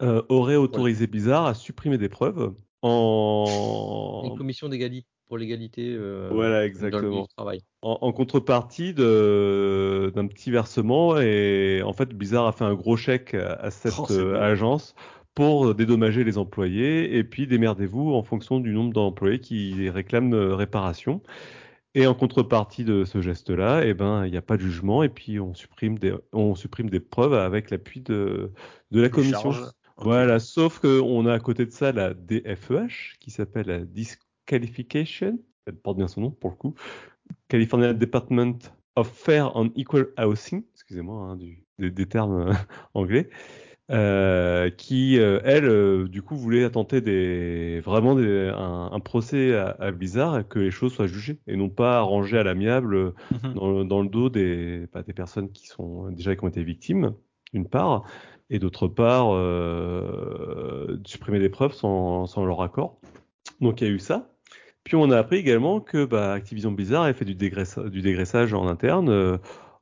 [SPEAKER 3] aurait autorisé Blizzard à supprimer des preuves
[SPEAKER 4] Une
[SPEAKER 3] en,
[SPEAKER 4] commission d'égalité pour l'égalité euh,
[SPEAKER 3] Voilà,
[SPEAKER 4] dans le du travail.
[SPEAKER 3] en, en contrepartie de- d'un petit versement. Et en fait, Blizzard a fait un gros chèque à, cette
[SPEAKER 1] Oh,
[SPEAKER 3] euh, agence pour dédommager les employés. Et puis, démerdez-vous en fonction du nombre d'employés qui réclament euh, réparation. Et en contrepartie de ce geste-là, eh ben, il n'y a pas de jugement et puis on supprime des, on supprime des preuves avec l'appui de, de la commission. Voilà, sauf qu'on a à côté de ça la DFEH, qui s'appelle la Disqualification, elle porte bien son nom pour le coup, California Department of Fair and Equal Housing, excusez-moi hein, des, des termes euh, anglais, euh, qui, euh, elle, euh, du coup, voulait attenter des, vraiment des, un, un procès à, à Blizzard que les choses soient jugées et non pas arrangées à l'amiable
[SPEAKER 1] Mhm.
[SPEAKER 3] dans, le- dans le dos des, bah, des personnes qui sont déjà qui ont été victimes, d'une part, et d'autre part, euh, supprimer des preuves sans, leur accord. Donc il y a eu ça. Puis on a appris également que bah, Activision Blizzard avait fait du, dégraissa- du dégraissage en interne euh,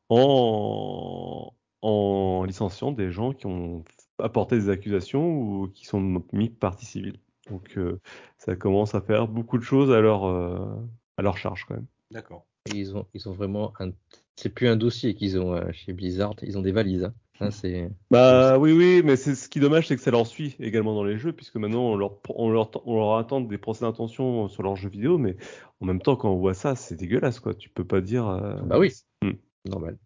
[SPEAKER 3] en, en licenciant des gens qui ont apporté des accusations ou qui sont mis partie civile. Donc euh, ça commence à faire beaucoup de choses à leur, charge quand même.
[SPEAKER 1] D'accord.
[SPEAKER 4] Ils ont, vraiment un. C'est plus un dossier qu'ils ont chez Blizzard, ils ont des valises. Hein. Hein, c'est.
[SPEAKER 3] Bah oui, oui, mais c'est ce qui est dommage, c'est que ça leur suit également dans les jeux, puisque maintenant on leur, on leur, on leur attend des procès d'intention sur leurs jeux vidéo, mais en même temps, quand on voit ça, c'est dégueulasse, quoi. Tu peux pas dire. euh,
[SPEAKER 4] Bah oui.
[SPEAKER 3] Hmm.
[SPEAKER 4] Normal.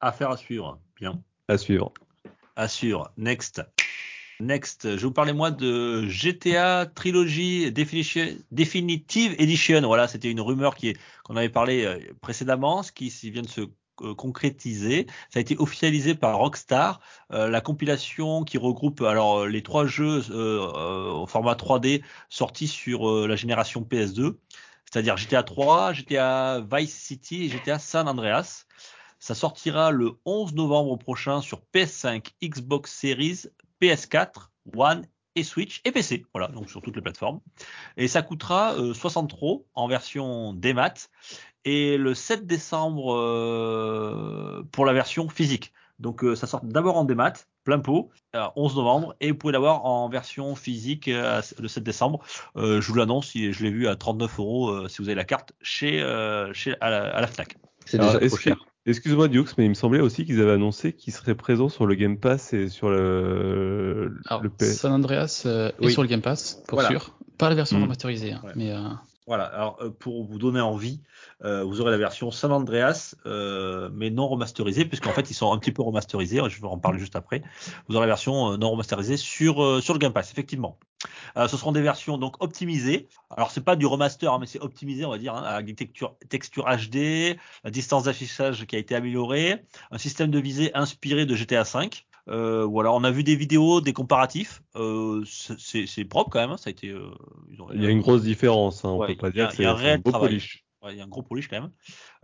[SPEAKER 1] Affaire à suivre. Bien.
[SPEAKER 3] À suivre.
[SPEAKER 1] À suivre. Next. Next. Je vous parlais moi de GTA Trilogy Definitive Edition. Voilà, c'était une rumeur qui est qu'on avait parlé euh, précédemment, ce qui vient de se euh, concrétiser. Ça a été officialisé par Rockstar, euh, la compilation qui regroupe alors euh, les trois jeux euh, au format 3D sortis sur la génération PS2, c'est-à-dire GTA 3, GTA Vice City et GTA San Andreas. Ça sortira le 11 novembre prochain sur PS5, Xbox Series, PS4, One et Switch et PC. Voilà, donc sur toutes les plateformes. Et ça coûtera euh, 60 euros en version démat et le 7 décembre euh, pour la version physique. Donc euh, ça sort d'abord en démat, plein pot, euh, 11 novembre, et vous pouvez l'avoir en version physique euh, le 7 décembre. Euh, je vous l'annonce, je l'ai vu à 39 euros euh, si vous avez la carte chez, euh, chez à, la, à la Fnac.
[SPEAKER 4] C'est déjà trop cher.
[SPEAKER 3] Excuse-moi, Dioux, mais il me semblait aussi qu'ils avaient annoncé qu'ils seraient présents sur le Game Pass et sur le,
[SPEAKER 2] Alors,
[SPEAKER 3] le PS.
[SPEAKER 2] San Andreas euh, est
[SPEAKER 1] Oui.
[SPEAKER 2] sur le Game Pass, pour
[SPEAKER 1] Voilà.
[SPEAKER 2] sûr. Pas la version
[SPEAKER 3] Mm.
[SPEAKER 2] remasterisée, hein,
[SPEAKER 1] Ouais.
[SPEAKER 2] mais euh,
[SPEAKER 1] Voilà, alors euh, pour vous donner envie, euh, vous aurez la version San Andreas, euh, mais non remasterisée, puisqu'en fait ils sont un petit peu remasterisés, je vais en parler juste après. Vous aurez la version euh, non remasterisée sur, euh, sur le Game Pass, effectivement. Euh, ce seront des versions donc optimisées. Alors c'est pas du remaster, hein, mais c'est optimisé, on va dire, hein, avec des textures, textures HD, la distance d'affichage qui a été améliorée, un système de visée inspiré de GTA V. Euh, voilà, on a vu des vidéos, des comparatifs. Euh, c'est- propre quand même. hein, Ça a été. euh, ils ont-
[SPEAKER 3] Il y a une grosse différence, hein, on
[SPEAKER 1] Ouais,
[SPEAKER 3] peut pas
[SPEAKER 1] il y a-
[SPEAKER 3] dire que c'est
[SPEAKER 1] un
[SPEAKER 3] c'est
[SPEAKER 1] réel
[SPEAKER 3] un beau polish.
[SPEAKER 1] Ouais, il y a un gros polish quand même.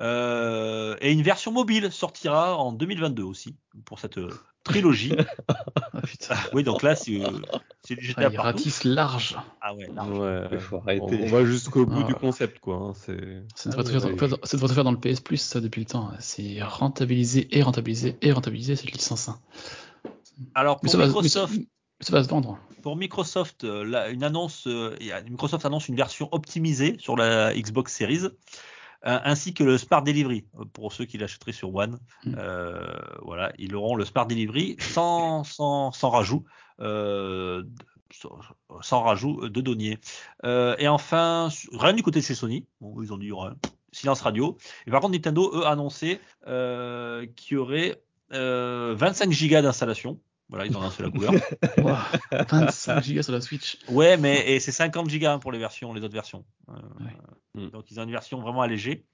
[SPEAKER 1] Euh, et une version mobile sortira en 2022 aussi pour cette euh, trilogie. [LAUGHS]
[SPEAKER 2] ah,
[SPEAKER 1] oui, donc là, c'est euh, c'est du GTA
[SPEAKER 2] Ah, il ratisse large.
[SPEAKER 1] Ah ouais, large.
[SPEAKER 3] Ouais.
[SPEAKER 4] Il faut
[SPEAKER 3] On,
[SPEAKER 4] arrêter.
[SPEAKER 3] on va jusqu'au bout
[SPEAKER 2] Ah.
[SPEAKER 3] du concept, quoi. hein, c'est.
[SPEAKER 2] Ça devrait, se faire, dans le PS Plus, ça, depuis le temps. C'est rentabiliser et rentabiliser et rentabiliser cette licence. hein.
[SPEAKER 1] Alors pour
[SPEAKER 2] ça, va, mais,
[SPEAKER 1] Microsoft,
[SPEAKER 2] ça, va se vendre.
[SPEAKER 1] pour Microsoft, euh, là, une annonce, euh, Microsoft annonce une version optimisée sur la Xbox Series, euh, ainsi que le Smart Delivery pour ceux qui l'achèteraient sur One.
[SPEAKER 2] Mm.
[SPEAKER 1] Euh, voilà, ils auront le Smart Delivery sans sans, sans rajout. Euh, sans, sans rajout de données. Euh, et enfin, rien du côté de chez Sony. Bon, ils ont dit silence radio. Et par contre, Nintendo, eux, a annoncé euh, qu'il y aurait euh, 25 gigas d'installation. Voilà, ils ont annoncé la couleur.
[SPEAKER 2] Ouah, 25 gigas sur la Switch.
[SPEAKER 1] Ouais, mais et c'est 50 gigas hein, pour les versions, les autres versions. Euh,
[SPEAKER 3] Ouais.
[SPEAKER 1] Donc ils ont une version vraiment allégée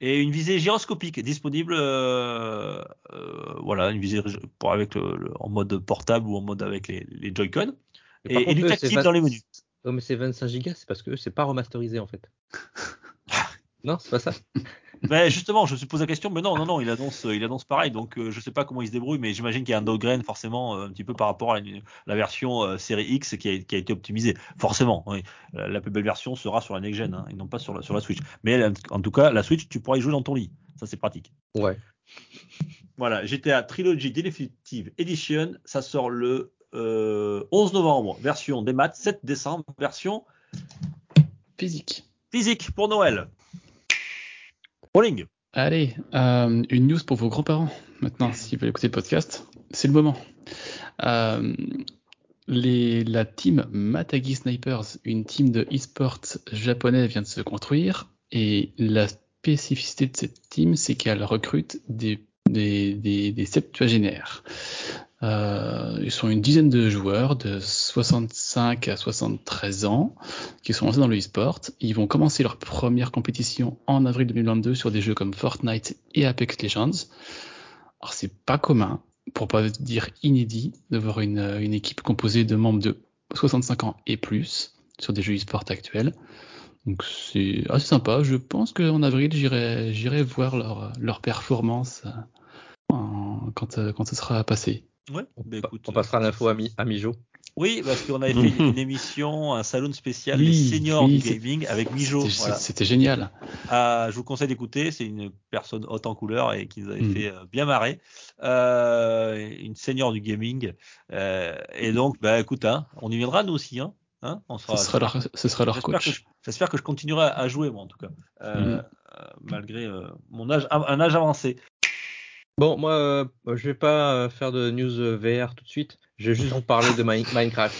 [SPEAKER 1] et une visée gyroscopique disponible. euh, euh, voilà, une visée pour avec le, le- en mode portable ou en mode avec les, les Joy-Con et, et du tactile
[SPEAKER 4] c'est 20
[SPEAKER 1] dans les menus.
[SPEAKER 4] Oh, mais c'est 25 gigas, c'est parce que c'est pas remasterisé en fait. [LAUGHS] non, c'est pas ça.
[SPEAKER 1] Mais justement, je me suis posé la question, mais non, non, non, il annonce, il annonce pareil. Donc euh, je sais pas comment il se débrouille, mais j'imagine qu'il y a un downgrade forcément euh, un petit peu par rapport à la, la version euh, série X qui a, qui a été optimisée. Forcément, oui. La, la plus belle version sera sur la next gen hein, et non pas sur la, sur la Switch. Mais en tout cas, la Switch, tu pourras y jouer dans ton lit. Ça c'est pratique.
[SPEAKER 4] Ouais.
[SPEAKER 1] Voilà, GTA Trilogy Definitive Edition, ça sort le euh, 11 novembre, version des maths, 7 décembre, version
[SPEAKER 2] Physique.
[SPEAKER 1] physique pour Noël. Rolling.
[SPEAKER 2] Allez, euh, une news pour vos grands-parents. Maintenant, s'ils veulent écouter le podcast, c'est le moment. Euh, la team Matagi Snipers, une team de e-sport japonais, vient de se construire. Et la spécificité de cette team, c'est qu'elle recrute des septuagénaires. Euh, ils sont une dizaine de joueurs de 65 à 73 ans qui sont lancés dans le e-sport. Ils vont commencer leur première compétition en avril 2022 sur des jeux comme Fortnite et Apex Legends. Alors c'est pas commun pour pas dire inédit, de voir une, une équipe composée de membres de 65 ans et plus sur des jeux e-sport actuels. Donc c'est assez sympa. Je pense qu'en avril, j'irai j'irai voir leur, leur performance euh, quand, euh, quand ce sera passé.
[SPEAKER 1] Ouais, bah, écoute,
[SPEAKER 4] On passera l'info à, Mi- à Mijo.
[SPEAKER 1] Oui, parce qu'on avait fait [LAUGHS] une, émission, un salon spécial
[SPEAKER 2] Oui,
[SPEAKER 1] des seniors
[SPEAKER 2] oui,
[SPEAKER 1] du gaming avec Mijo.
[SPEAKER 2] C'était
[SPEAKER 1] Voilà.
[SPEAKER 2] génial.
[SPEAKER 1] Ah, je vous conseille d'écouter, c'est une personne haute en couleur et qui nous avait
[SPEAKER 2] Mhm.
[SPEAKER 1] fait euh, bien marrer. Euh, une senior du gaming. Euh, et donc, bah écoute, hein, on y viendra nous aussi. Hein, hein, on
[SPEAKER 2] Ce
[SPEAKER 1] sera,
[SPEAKER 2] sera leur, ce sera leur
[SPEAKER 1] J'espère que,
[SPEAKER 2] coach.
[SPEAKER 1] je, j'espère que je continuerai à jouer, moi, en tout cas. Euh, euh, malgré euh, mon âge, un âge avancé.
[SPEAKER 4] Bon, moi, euh, je vais pas euh, faire de news euh, VR tout de suite. Je vais juste vous parler de Mi- Minecraft.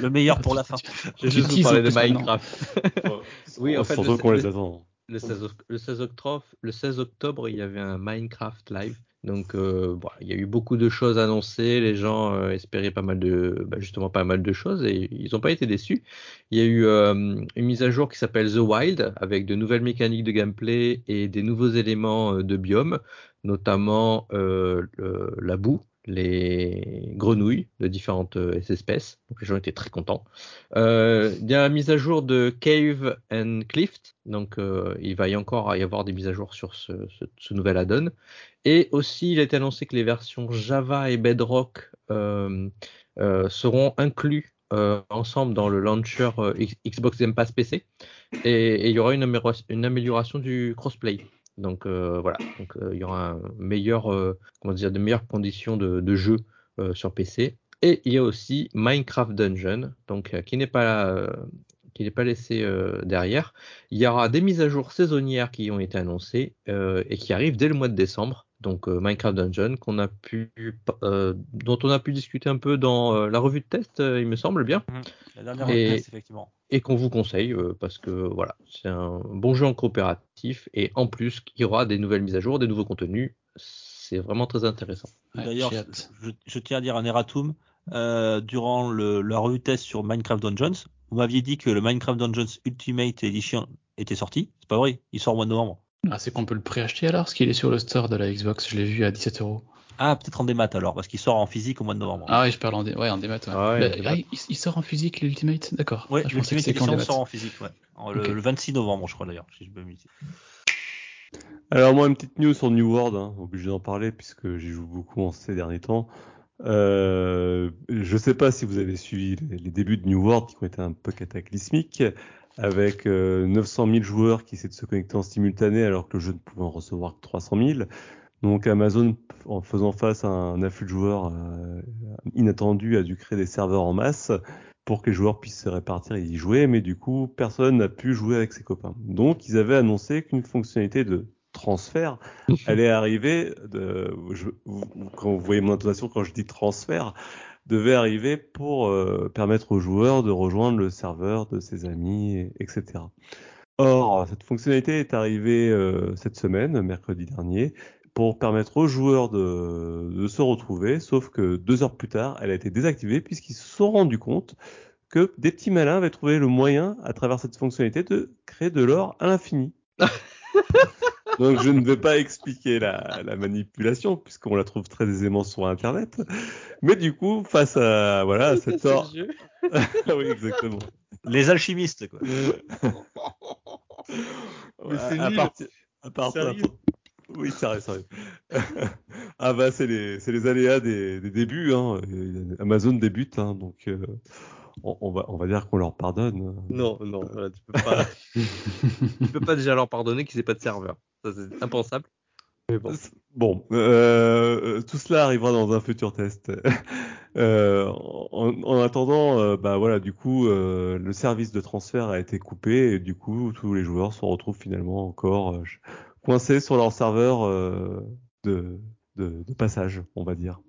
[SPEAKER 1] Le meilleur pour la [LAUGHS] fin.
[SPEAKER 4] Je vais juste vous parler de. Minecraft. [LAUGHS] Oui, en fait,
[SPEAKER 3] surtout qu'on
[SPEAKER 4] le-
[SPEAKER 3] les attend.
[SPEAKER 4] Le 16, oc- le 16 octobre, le 16 octobre, il y avait un Minecraft live. Donc, euh, bon, il y a eu beaucoup de choses annoncées. Les gens euh, espéraient pas mal de, bah, justement, pas mal de choses et ils n'ont pas été déçus. Il y a eu euh, une mise à jour qui s'appelle The Wild avec de nouvelles mécaniques de gameplay et des nouveaux éléments euh, de biome, notamment euh, le- la boue, les grenouilles de différentes euh, espèces. Donc, les gens étaient très contents. Euh, il y a la mise à jour de Cave and Clift, donc euh, il va y encore y avoir des mises à jour sur ce, nouvel add-on. Et aussi, il a été annoncé que les versions Java et Bedrock seront inclus ensemble dans le launcher Xbox Game Pass PC. Et, il y aura une, une amélioration du crossplay. Donc euh, voilà, donc euh, il y aura un meilleur, euh, comment de meilleures conditions de, jeu sur PC. Et il y a aussi Minecraft Dungeon, donc qui n'est pas qui n'est pas laissé derrière. Il y aura des mises à jour saisonnières qui ont été annoncées et qui arrivent dès le mois de décembre. Donc euh, Minecraft Dungeon qu'on a pu euh, dont on a pu discuter un peu dans euh, la revue de test, euh, il me semble bien,
[SPEAKER 1] La dernière
[SPEAKER 4] Et-
[SPEAKER 1] test, effectivement.
[SPEAKER 4] et qu'on vous conseille euh, parce que voilà, c'est un bon jeu en coopératif et en plus il y aura des nouvelles mises à jour, des nouveaux contenus. C'est vraiment très intéressant.
[SPEAKER 2] Ouais,
[SPEAKER 1] D'ailleurs, je, je tiens à dire un erratum. Euh, durant le, la revue test sur Minecraft Dungeons, vous m'aviez dit que le Minecraft Dungeons Ultimate Edition était sorti. C'est pas vrai, il sort au mois de novembre.
[SPEAKER 2] Ah, c'est qu'on peut le préacheter alors, parce qu'il est sur le store de la Xbox. Je l'ai vu à 17 euros.
[SPEAKER 1] Ah, peut-être en démat alors, parce qu'il sort en physique au mois de novembre.
[SPEAKER 2] Ah oui, je parle en, dé... ouais, en démat. Ouais.
[SPEAKER 4] Ah ouais,
[SPEAKER 2] Bah,
[SPEAKER 4] en démat.
[SPEAKER 2] ah, il, il sort en physique l'Ultimate, d'accord.
[SPEAKER 1] ouais,
[SPEAKER 2] Ah, je pensais que
[SPEAKER 1] l'Ultimate Edition sort en physique, ouais. En- Le,
[SPEAKER 2] Ok.
[SPEAKER 1] le 26 novembre, je crois d'ailleurs, si je peux me dire.
[SPEAKER 3] Alors moi, une petite news sur New World, hein, obligé d'en parler puisque j'y joue beaucoup en ces derniers temps. Euh, je sais pas si vous avez suivi les, les débuts de New World qui ont été un peu cataclysmiques, avec euh, 900 000 joueurs qui essaient de se connecter en simultané alors que le jeu ne pouvait en recevoir que 300 000. Donc Amazon, en faisant face à un afflux de joueurs euh, inattendu, a dû créer des serveurs en masse pour que les joueurs puissent se répartir et y jouer, mais du coup, personne n'a pu jouer avec ses copains. Donc, ils avaient annoncé qu'une fonctionnalité de transfert [LAUGHS] allait arriver, de, je- vous- quand vous voyez mon intonation quand je dis transfert, devait arriver pour euh, permettre aux joueurs de rejoindre le serveur de ses amis, et- etc. Or, cette fonctionnalité est arrivée euh, cette semaine, mercredi dernier, pour permettre aux joueurs de, de se retrouver, sauf que deux heures plus tard, elle a été désactivée puisqu'ils se sont rendus compte que des petits malins avaient trouvé le moyen, à travers cette fonctionnalité, de créer de l'or à l'infini. [LAUGHS] Donc je ne vais pas expliquer la, la manipulation puisqu'on la trouve très aisément sur Internet. Mais du coup, face à voilà à cet or, [LAUGHS] oui exactement.
[SPEAKER 1] Les alchimistes, quoi. [LAUGHS]
[SPEAKER 3] Mais
[SPEAKER 1] c'est
[SPEAKER 3] à, partir- à partir-
[SPEAKER 1] Sérieux?
[SPEAKER 3] Oui, sérieux, [LAUGHS] sérieux. ah bah c'est les, c'est les aléas des, des débuts. Hein. Et Amazon débute, hein, donc euh, on, on va, on va dire qu'on leur pardonne.
[SPEAKER 4] Non, non, voilà, tu peux pas, tu peux pas déjà leur pardonner qu'ils aient pas de serveur. Ça c'est impensable. Mais bon.
[SPEAKER 3] Bon, euh, euh, tout cela arrivera dans un futur test. [LAUGHS] Euh, en, en attendant, euh, bah voilà, du coup, euh, le service de transfert a été coupé et du coup, tous les joueurs se retrouvent finalement encore euh, coincés sur leur serveur euh, de, de, de passage, on va dire.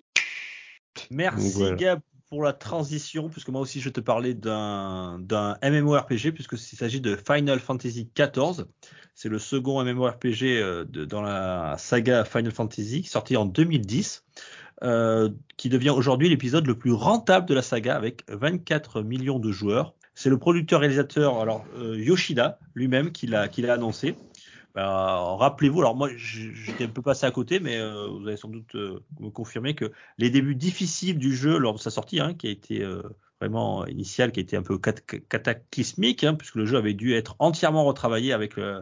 [SPEAKER 1] Merci
[SPEAKER 3] Donc, voilà.
[SPEAKER 1] Gab pour la transition, puisque moi aussi je te parlais d'un MMORPG, puisque il s'agit de Final Fantasy XIV. C'est le second MMORPG euh, dans la saga Final Fantasy, sorti en 2010, euh, qui devient aujourd'hui l'épisode le plus rentable de la saga, avec 24 millions de joueurs. C'est le producteur-réalisateur alors euh, Yoshida lui-même qui l'a annoncé. Ben, rappelez-vous, alors moi j'étais un peu passé à côté, mais euh, vous allez sans doute euh, me confirmer que les débuts difficiles du jeu lors de sa sortie, hein, qui a été euh, vraiment initial, qui a été un peu cat- cataclysmique, hein, puisque le jeu avait dû être entièrement retravaillé avec euh,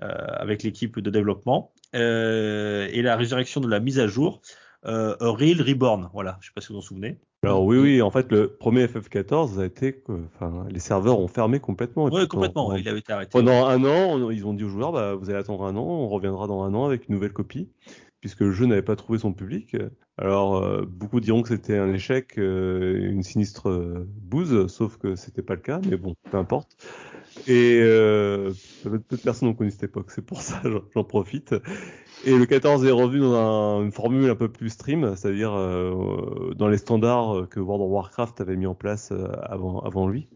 [SPEAKER 1] avec l'équipe de développement et la résurrection de la mise à jour, Real Reborn. Voilà, je sais pas si vous vous en souvenez.
[SPEAKER 3] Alors oui, oui, en fait, le premier FF14 a été, que- enfin, les serveurs ont fermé complètement.
[SPEAKER 1] Oui, complètement. Il avait été arrêté.
[SPEAKER 3] Pendant un an, on- ils ont dit aux joueurs, bah, vous allez attendre un an, on reviendra dans un an avec une nouvelle copie, puisque le jeu n'avait pas trouvé son public. Alors, euh, beaucoup diront que c'était un échec, euh, une sinistre euh, bouse, sauf que c'était pas le cas, mais bon, peu importe. Et euh, peu de personnes ont connu cette époque, c'est pour ça, [LAUGHS] j'en- profite. Et le 14 est revenu dans un- une formule un peu plus stream, c'est-à-dire euh, dans les standards que World of Warcraft avait mis en place euh, avant, avant lui.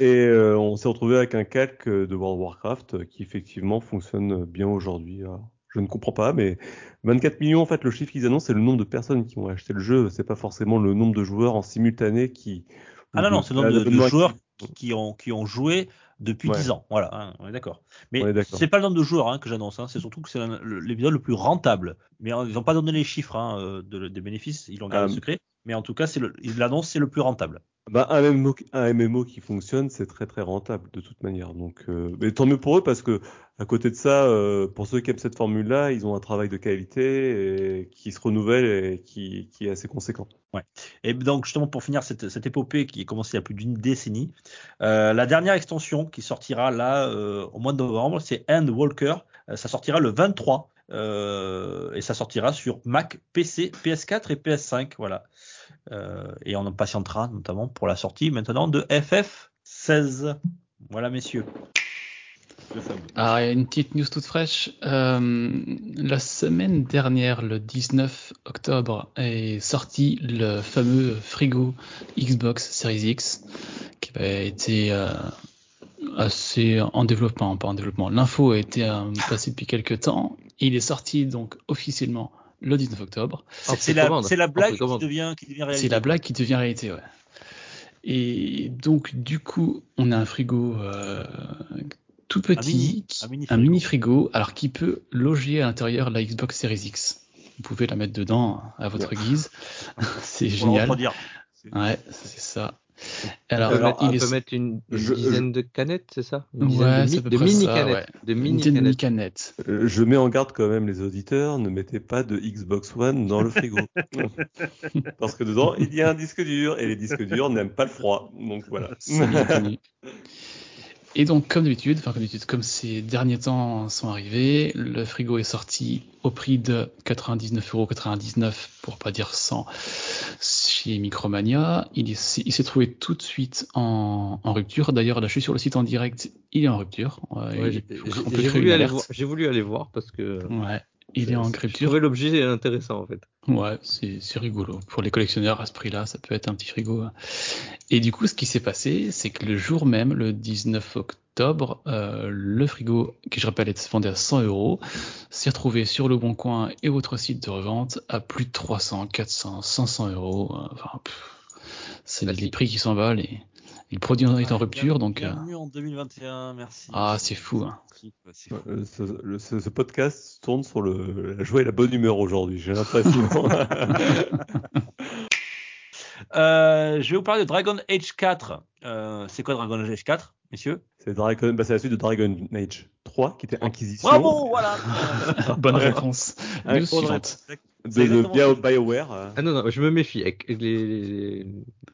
[SPEAKER 3] Et euh, on s'est retrouvé avec un calque de World of Warcraft qui effectivement fonctionne bien aujourd'hui. Je ne comprends pas, mais 24 millions, en fait, le chiffre qu'ils annoncent, c'est le nombre de personnes qui ont acheté le jeu. C'est pas forcément le nombre de joueurs en simultané qui.
[SPEAKER 1] Ah non, non, c'est le nombre de, de joueurs qui, qui ont, qui ont joué depuis
[SPEAKER 3] Ouais.
[SPEAKER 1] 10 ans. Voilà, hein, on est d'accord. Mais c'est pas le nombre de joueurs hein, que j'annonce, hein, c'est surtout que c'est l'épisode le plus rentable. Mais euh, ils n'ont pas donné les chiffres hein, euh, de- des bénéfices, ils l'ont gardé
[SPEAKER 3] Ah.
[SPEAKER 1] secret. Mais en tout cas, c'est l'annoncent, c'est le plus rentable.
[SPEAKER 3] Bah, un MMO, qui- fonctionne, c'est très très rentable de toute manière. Donc, euh, mais tant mieux pour eux parce que à côté de ça, euh, pour ceux qui aiment cette formule-là, ils ont un travail de qualité qui se renouvelle et qui, est assez conséquent.
[SPEAKER 1] Et donc justement pour finir cette, épopée qui a commencé il y a plus d'une décennie, euh, la dernière extension qui sortira là au mois de novembre, c'est End Walker. Euh, ça sortira le 23 euh, et ça sortira sur Mac, PC, PS4 et PS5. Voilà. Euh, et on patientera notamment pour la sortie maintenant de FF16. Voilà messieurs. Le fameux.
[SPEAKER 2] Alors, il y a une petite news toute fraîche. Euh, la semaine dernière, le 19 octobre, est sorti le fameux frigo Xbox Series X qui avait été euh, assez en développement, pas en développement. L'info a été euh, passée depuis quelques temps. Il est sorti donc officiellement le 19 octobre.
[SPEAKER 1] C'est la, blague qui devient, qui devient réalité.
[SPEAKER 2] C'est la blague qui devient réalité, ouais. Et donc, du coup, on a un frigo euh, tout petit,
[SPEAKER 1] un mini
[SPEAKER 2] un
[SPEAKER 1] frigo.
[SPEAKER 2] mini frigo, alors qui peut loger à l'intérieur la Xbox Series X. Vous pouvez la mettre dedans à votre guise. [LAUGHS] C'est génial. Ouais, c'est ça.
[SPEAKER 4] On
[SPEAKER 2] Alors,
[SPEAKER 4] mettre, on
[SPEAKER 2] il
[SPEAKER 4] peut
[SPEAKER 2] est
[SPEAKER 4] mettre une, une
[SPEAKER 3] je-
[SPEAKER 4] dizaine de canettes, c'est ça? Une dizaine
[SPEAKER 2] Ouais,
[SPEAKER 4] de, mi- de mini
[SPEAKER 2] ça,
[SPEAKER 4] canettes.
[SPEAKER 2] ouais.
[SPEAKER 4] De
[SPEAKER 2] une
[SPEAKER 4] mini
[SPEAKER 2] dizaine de
[SPEAKER 4] canettes.
[SPEAKER 2] canettes.
[SPEAKER 3] Euh, Je mets en garde quand même les auditeurs, ne mettez pas de Xbox One dans le frigo. [LAUGHS] Parce que dedans, il y a un disque dur et les disques durs n'aiment pas le froid. Donc voilà. [LAUGHS]
[SPEAKER 2] Et donc, comme d'habitude, enfin comme d'habitude, comme ces derniers temps sont arrivés, le frigo est sorti au prix de 99,99€ pour pas dire 100 chez Micromania. Il est- il s'est trouvé tout de suite en, en rupture. D'ailleurs, là, je suis sur le site en direct, il est en rupture. Ouais,
[SPEAKER 4] Ouais, j'ai voulu,
[SPEAKER 2] une
[SPEAKER 4] aller
[SPEAKER 2] alerte.
[SPEAKER 4] voir- j'ai voulu aller voir parce que
[SPEAKER 2] Ouais, il est en
[SPEAKER 4] je
[SPEAKER 2] rupture.
[SPEAKER 4] trouvais l'objet intéressant en fait.
[SPEAKER 2] Ouais, c'est rigolo. Pour les collectionneurs, à ce prix-là, ça peut être un petit frigo. hein. Et du coup, ce qui s'est passé, c'est que le jour même, le 19 octobre, euh, le frigo, qui je rappelle est vendu à 100 euros, s'est retrouvé sur le Bon Coin et autres sites de revente à plus de 300, 400, 500 euros. euh, Enfin, c'est les prix qui s'envolent et le produit est en rupture, donc euh,
[SPEAKER 1] Bienvenue en 2021, merci.
[SPEAKER 2] Ah, c'est fou, hein.
[SPEAKER 1] Fou.
[SPEAKER 3] Euh, Ce, le- ce- ce podcast tourne sur le, la joie et la bonne humeur aujourd'hui, j'ai l'impression. [LAUGHS]
[SPEAKER 1] Euh, je vais vous parler de Dragon Age 4. Euh, c'est quoi Dragon Age 4, messieurs?
[SPEAKER 3] C'est Dragon, bah, c'est la suite de Dragon Age 3 qui était Inquisition.
[SPEAKER 1] Bravo, voilà. [LAUGHS]
[SPEAKER 2] bonne réponse. News suivante.
[SPEAKER 3] de, Bio-. BioWare. euh.
[SPEAKER 4] Ah non, non, je me méfie. Avec les, les,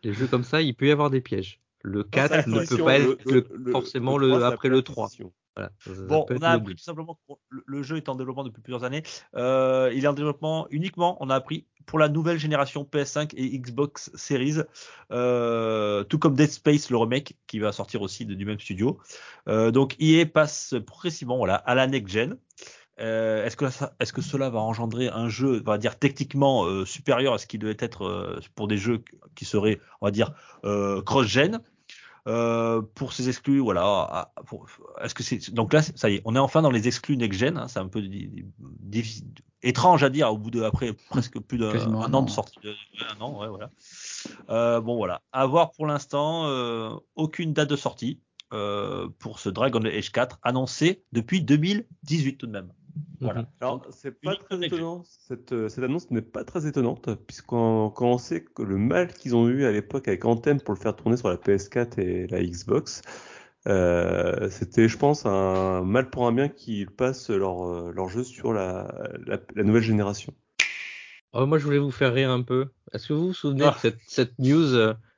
[SPEAKER 4] les jeux comme ça, il peut y avoir des pièges. Le 4 ne peut pas être le- forcément le,
[SPEAKER 3] 3, ça
[SPEAKER 4] après le 3.
[SPEAKER 3] Inquisition.
[SPEAKER 4] Voilà, ça- ça
[SPEAKER 1] Bon, on a appris tout simplement que le, le jeu est en développement depuis plusieurs années. Euh, il est en développement uniquement, on a appris, pour la nouvelle génération PS5 et Xbox Series, euh, tout comme Dead Space, le remake, qui va sortir aussi de- du même studio. Euh, donc, EA passe progressivement voilà, à la next-gen. Euh, est-ce que est-ce que cela va engendrer un jeu, on va dire techniquement euh, supérieur à ce qui devait être euh, pour des jeux qui seraient, on va dire, cross-gen? Pour ces exclus, voilà. Est-ce que c'est donc là, ça y est, on est enfin dans les exclus next-gen. hein, c'est un peu étrange à dire au bout de après presque plus d'un an
[SPEAKER 2] an.
[SPEAKER 1] de sortie. De, ouais, un an, ouais, voilà. Euh, bon voilà. À voir pour l'instant, aucune date de sortie. euh, pour ce Dragon Age 4 annoncé depuis 2018 tout de même. Voilà.
[SPEAKER 4] Mhm.
[SPEAKER 3] Alors, c'est pas très étonnant. Cette, euh, cette annonce n'est pas très étonnante, puisqu'on quand on sait que le mal qu'ils ont eu à l'époque avec Anthem pour le faire tourner sur la PS4 et la Xbox, euh, c'était, je pense, un mal pour un bien qu'ils passent leur, euh, leur jeu sur la, la, la nouvelle génération.
[SPEAKER 4] Oh, moi, je voulais vous faire rire un peu. Est-ce que vous vous souvenez
[SPEAKER 1] Ah.
[SPEAKER 4] de cette, cette news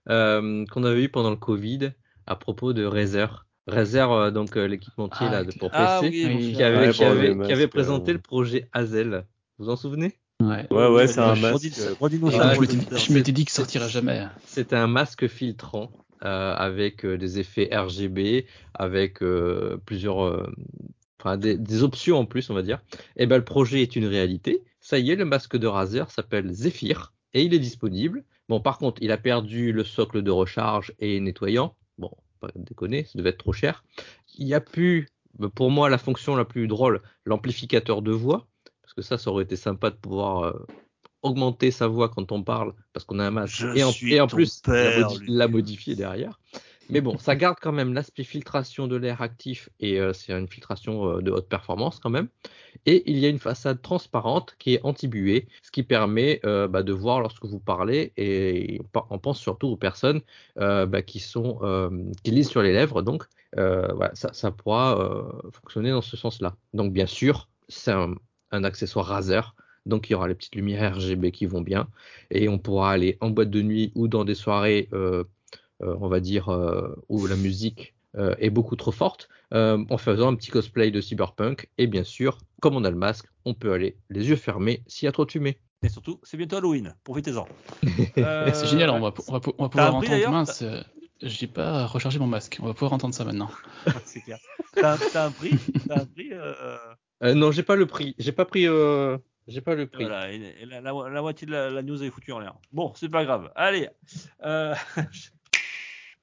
[SPEAKER 4] euh, qu'on avait eue pendant le Covid à propos de Razer? Razer, euh, donc euh, l'équipementier
[SPEAKER 2] Ah,
[SPEAKER 4] là, de, pour PC,
[SPEAKER 1] Ah oui,
[SPEAKER 2] Oui.
[SPEAKER 1] mon
[SPEAKER 4] qui avait,
[SPEAKER 3] Ouais,
[SPEAKER 4] qui
[SPEAKER 3] pour
[SPEAKER 4] avait,
[SPEAKER 3] les
[SPEAKER 4] qui
[SPEAKER 3] masques,
[SPEAKER 4] avait présenté
[SPEAKER 3] euh.
[SPEAKER 4] le projet Hazel. Vous vous en souvenez?
[SPEAKER 2] Ouais.
[SPEAKER 3] Ouais, ouais, c'est un masque.
[SPEAKER 2] je m'étais-
[SPEAKER 1] auditeurs.
[SPEAKER 2] je m'étais dit que ça sortira jamais.
[SPEAKER 4] C'était un masque filtrant euh, avec euh, des effets RGB, avec euh, plusieurs, euh, enfin des, des options en plus, on va dire. Et ben le projet est une réalité. Ça y est, le masque de Razer s'appelle Zephyr et il est disponible. Bon, par contre, il a perdu le socle de recharge et nettoyant. Bon, pas déconner, ça devait être trop cher. Il y a plus, pour moi, la fonction la plus drôle, l'amplificateur de voix, parce que ça, ça aurait été sympa de pouvoir euh, augmenter sa voix quand on parle, parce qu'on a un masque,
[SPEAKER 1] Je
[SPEAKER 4] et en, et plus
[SPEAKER 1] père,
[SPEAKER 4] la modifier derrière. Mais bon, ça garde quand même l'aspect filtration de l'air actif, et euh, c'est une filtration euh, de haute performance quand même. Et il y a une façade transparente qui est anti-buée, ce qui permet euh, bah, de voir lorsque vous parlez, et on pense surtout aux personnes bah, qui sont qui lisent sur les lèvres, donc voilà, ça, pourra fonctionner dans ce sens-là. Donc bien sûr, c'est un, accessoire Razer, donc il y aura les petites lumières RGB qui vont bien, et on pourra aller en boîte de nuit ou dans des soirées, on va dire, euh, où la musique euh, est beaucoup trop forte, euh, en faisant un petit cosplay de cyberpunk, et bien sûr, comme on a le masque, on peut aller les yeux fermés s'il y a trop de fumée.
[SPEAKER 1] Et surtout, c'est bientôt Halloween. Profitez-en. [LAUGHS]
[SPEAKER 2] C'est génial, on va, on va, on va pouvoir entendre.
[SPEAKER 1] d'ailleurs
[SPEAKER 2] Mince, euh, j'ai pas rechargé mon masque. On va pouvoir entendre ça maintenant. [LAUGHS]
[SPEAKER 1] c'est clair. T'as un, prix T'as un prix euh,
[SPEAKER 4] Euh, non, j'ai pas le prix, j'ai pas pris, euh, j'ai pas le prix.
[SPEAKER 1] Voilà, et- et la, la- la moitié de la, la news est foutue en l'air. Bon, c'est pas grave. Allez. [LAUGHS]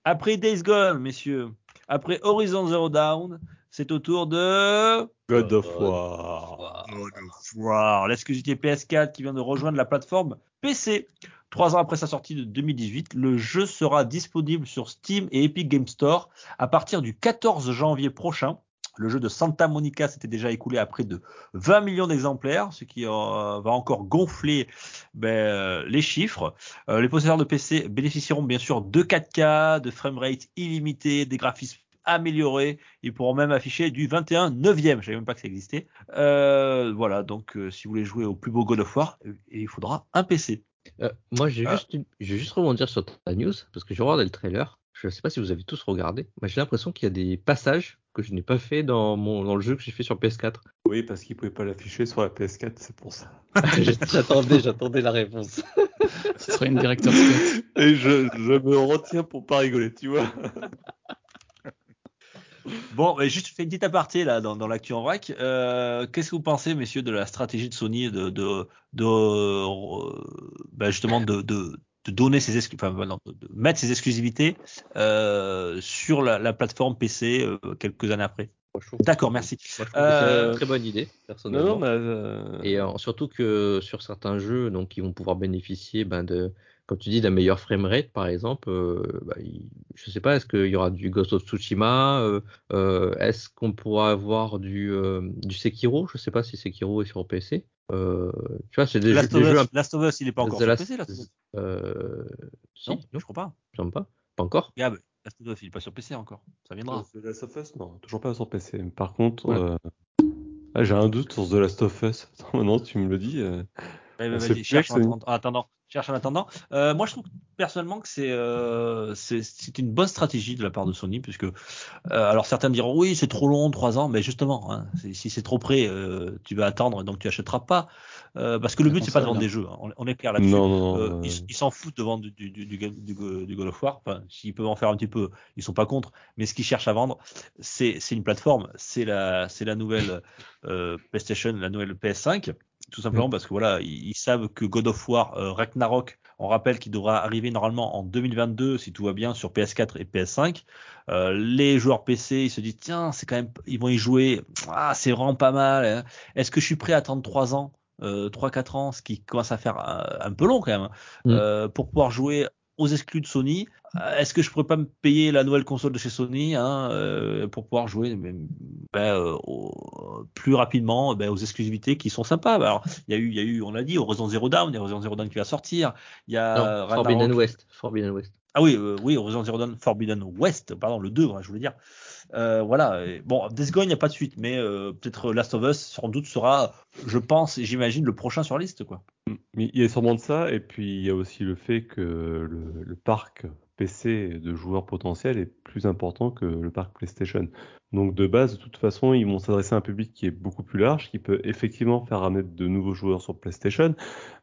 [SPEAKER 1] après Days Gone, messieurs, après Horizon Zero Dawn, c'est au tour de
[SPEAKER 3] God of War.
[SPEAKER 1] God of War, l'exclusivité PS4 qui vient de rejoindre la plateforme PC. Trois ans après sa sortie de 2018, le jeu sera disponible sur Steam et Epic Game Store à partir du 14 janvier prochain. Le jeu de Santa Monica s'était déjà écoulé à près de 20 millions d'exemplaires, ce qui euh, va encore gonfler ben, euh, les chiffres. Euh, les possesseurs de PC bénéficieront bien sûr de 4K, de framerate illimité, des graphismes améliorés. Ils pourront même afficher du 21 neuvième. Je savais même pas que ça existait. Euh, voilà, donc si vous voulez jouer au plus beau God of War, il faudra un PC.
[SPEAKER 4] Moi, juste, je vais juste rebondir sur ta news parce que j'ai regardé le trailer. Je ne sais pas si vous avez tous regardé. mais j'ai l'impression qu'il y a des passages que je n'ai pas fait dans mon dans le jeu que j'ai fait sur PS4.
[SPEAKER 3] Oui, parce qu'ils pouvaient pas l'afficher sur la PS4, c'est pour ça. [LAUGHS]
[SPEAKER 4] j'attendais, j'attendais la réponse. [LAUGHS]
[SPEAKER 2] Ce sera une directeur. [LAUGHS]
[SPEAKER 3] Et je, je me retiens pour pas rigoler, tu vois.
[SPEAKER 1] Bon, mais juste fait une petite aparté là dans, dans l'actu en vrac. Euh, Qu'est-ce que vous pensez, messieurs, de la stratégie de Sony de, de, de euh, bah, justement de, de, de donner ses exclu- enfin, non, de, de mettre ses exclusivités euh, sur la, la plateforme PC euh, quelques années après. D'accord, merci.
[SPEAKER 4] Moi, je trouve que c'est
[SPEAKER 1] Euh,
[SPEAKER 4] une très bonne idée, personnellement.
[SPEAKER 3] Non, non, mais. euh,
[SPEAKER 4] Et euh, surtout que sur certains jeux, donc ils vont pouvoir bénéficier ben, de, comme tu dis, d'un meilleur framerate, par exemple. Euh, bah, je sais pas, est-ce qu'il y aura du Ghost of Tsushima euh, euh, Est-ce qu'on pourra avoir du, euh, du Sekiro? Je sais pas si Sekiro est sur PC. Euh, tu vois, c'est des, jeux,
[SPEAKER 1] Last,
[SPEAKER 4] des
[SPEAKER 1] of
[SPEAKER 4] jeux
[SPEAKER 1] Us,
[SPEAKER 4] un
[SPEAKER 1] Last of Us, il est pas encore
[SPEAKER 4] The
[SPEAKER 1] sur
[SPEAKER 4] Last-
[SPEAKER 1] PC, Last of Us.
[SPEAKER 4] euh, si,
[SPEAKER 1] Non,
[SPEAKER 4] non,
[SPEAKER 1] je crois pas.
[SPEAKER 4] je sais pas. Pas encore.
[SPEAKER 1] Gab, Last of Us, il est pas sur PC encore. Ça viendra.
[SPEAKER 3] The Last of Us, non, toujours pas sur PC. Par contre,
[SPEAKER 4] Ouais.
[SPEAKER 3] euh, ah, j'ai un doute sur The Last of Us. Attends, [LAUGHS] maintenant tu me le dis. euh,
[SPEAKER 1] Ouais, vas-y,
[SPEAKER 3] plus
[SPEAKER 1] cherche en attendant. Cherche en attendant. Euh, moi, je trouve personnellement que c'est euh, c'est c'est une bonne stratégie de la part de Sony, puisque euh, alors certains diront oui, c'est trop long, trois ans, mais justement, hein, si c'est trop près, euh, tu vas attendre, donc tu achèteras pas, Euh, parce que le but c'est pas de vendre des jeux. hein. On, on est clair là-dessus.
[SPEAKER 3] Non, non,
[SPEAKER 1] Euh, ils s'en foutent de vendre du, du, du, du, God of War. Enfin, s'ils peuvent en faire un petit peu, ils sont pas contre. Mais ce qu'ils cherchent à vendre, c'est c'est une plateforme, c'est la c'est la nouvelle euh, PlayStation, la nouvelle PS5, tout simplement parce que voilà, ils, ils savent que God of War euh, Ragnarok, on rappelle qu'il devra arriver normalement en 2022 si tout va bien sur PS4 et PS5. Euh, les joueurs PC, ils se disent tiens, c'est quand même, ils vont y jouer. Ah, c'est vraiment pas mal. hein. Est-ce que je suis prêt à attendre 3 ans? Euh, 3-4 ans, ce qui commence à faire un peu long quand même, hein,
[SPEAKER 4] Mm.
[SPEAKER 1] euh, pour pouvoir jouer aux exclus de Sony. Euh, Est-ce que je pourrais pas me payer la nouvelle console de chez Sony hein, euh, pour pouvoir jouer ben, euh, au- plus rapidement ben, aux exclusivités qui sont sympas Alors, il y a eu, il y a eu, on l'a dit, Horizon Zero Dawn, il y a Horizon Zero Dawn qui va sortir. Il y a
[SPEAKER 4] Non, Forbidden West. Forbidden West.
[SPEAKER 1] Ah oui, euh, oui, Horizon Zero Dawn Forbidden West, pardon, le 2, ouais, je voulais dire. Euh, voilà. Bon, Death Gone, il n'y a pas de suite, mais euh, peut-être Last of Us, sans doute, sera, je pense et j'imagine, le prochain sur la liste, quoi.
[SPEAKER 3] Mais il y a sûrement de ça, et puis il y a aussi le fait que le parc PC de joueurs potentiels est plus important que le parc PlayStation. Donc de base, de toute façon, ils vont s'adresser à un public qui est beaucoup plus large, qui peut effectivement faire ramener de nouveaux joueurs sur PlayStation,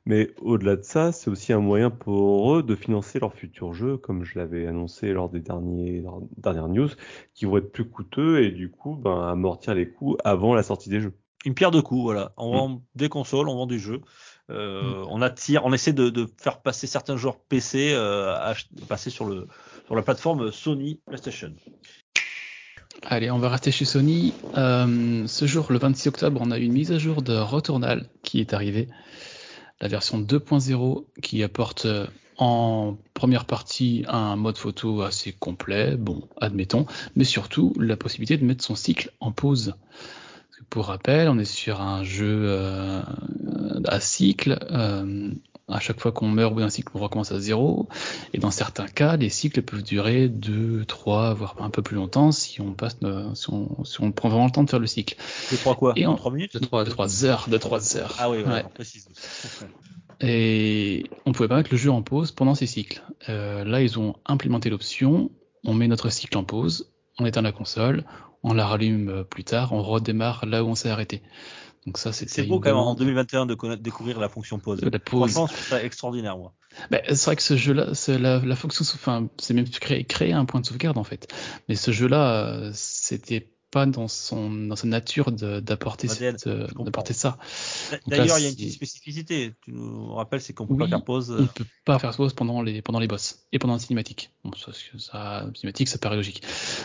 [SPEAKER 3] mais au-delà de ça, c'est aussi un moyen pour eux de financer leurs futurs jeux, comme je l'avais annoncé lors des derniers, lors des dernières news, qui vont être plus coûteux et du coup, ben, amortir les coûts avant la sortie des jeux.
[SPEAKER 1] Une pierre de coups, voilà. On
[SPEAKER 3] Mm.
[SPEAKER 1] vend des consoles, on vend du jeu. Euh, On attire, on essaie de, de faire passer certains joueurs PC euh, à passer sur le sur la plateforme Sony PlayStation.
[SPEAKER 2] Allez, on va rester chez Sony. Euh, ce jour, le 26 octobre, on a une mise à jour de Returnal qui est arrivée. La version 2.0 qui apporte en première partie un mode photo assez complet, bon, admettons, mais surtout la possibilité de mettre son cycle en pause. Pour rappel, on est sur un jeu euh, à cycle. euh, à chaque fois qu'on meurt ou un cycle, on recommence à zéro. Et dans certains cas, les cycles peuvent durer 2, 3, voire un peu plus longtemps si on passe, euh, si on, si on prend vraiment le temps de faire le cycle.
[SPEAKER 1] Je crois quoi?
[SPEAKER 2] Et
[SPEAKER 1] En
[SPEAKER 2] en-
[SPEAKER 1] 3 minutes?
[SPEAKER 4] De 3
[SPEAKER 2] De 3 heures, de 3 heures.
[SPEAKER 1] Ah oui, ouais,
[SPEAKER 2] Ouais.
[SPEAKER 1] on précise. [LAUGHS]
[SPEAKER 2] Et on pouvait pas mettre le jeu en pause pendant ces cycles. Euh, là, ils ont implémenté l'option. On met notre cycle en pause, on éteint la console, on la rallume euh, plus tard, on redémarre là où on s'est arrêté. Donc ça,
[SPEAKER 1] C'est beau quand même en
[SPEAKER 2] demande
[SPEAKER 1] 2021 de connaître, découvrir la fonction pause.
[SPEAKER 2] la pause.
[SPEAKER 1] Franchement, je trouve ça extraordinaire, moi.
[SPEAKER 2] Bah, c'est vrai que ce jeu-là, c'est la, la fonction, enfin, c'est même créer, créer un point de sauvegarde en fait. Mais ce jeu-là, euh, c'était pas dans son, dans sa nature d'apporter, euh, d'apporter ça.
[SPEAKER 1] D'ailleurs, il y a une petite spécificité. Tu nous rappelles, c'est qu'on peut
[SPEAKER 2] Oui,
[SPEAKER 1] pas faire pause.
[SPEAKER 2] On ne peut pas faire pause pendant les, pendant les boss et pendant la cinématique. Bon, ça, cinématique, ça paraît logique.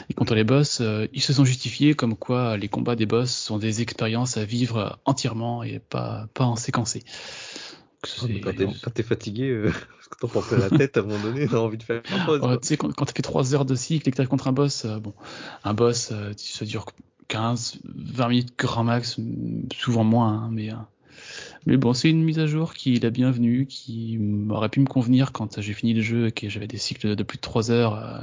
[SPEAKER 2] Et contre les boss, euh, ils se sont justifiés comme quoi les combats des boss sont des expériences à vivre entièrement et pas, pas en séquencé.
[SPEAKER 4] Oh, Quand t'es quand t'es fatigué, euh, [LAUGHS] parce que t'en prends plein la tête, à un moment donné, t'as envie de faire une pause.
[SPEAKER 2] Ouais,
[SPEAKER 4] quoi.
[SPEAKER 2] tu sais, quand, quand tu fait 3 heures de cycle et que tu contre un boss, euh, bon, un boss, euh, ça dure 15, 20 minutes grand max, souvent moins, hein, mais, euh, mais bon, c'est une mise à jour qui est la bienvenue, qui aurait pu me convenir quand j'ai fini le jeu et que j'avais des cycles de plus de 3 heures. euh,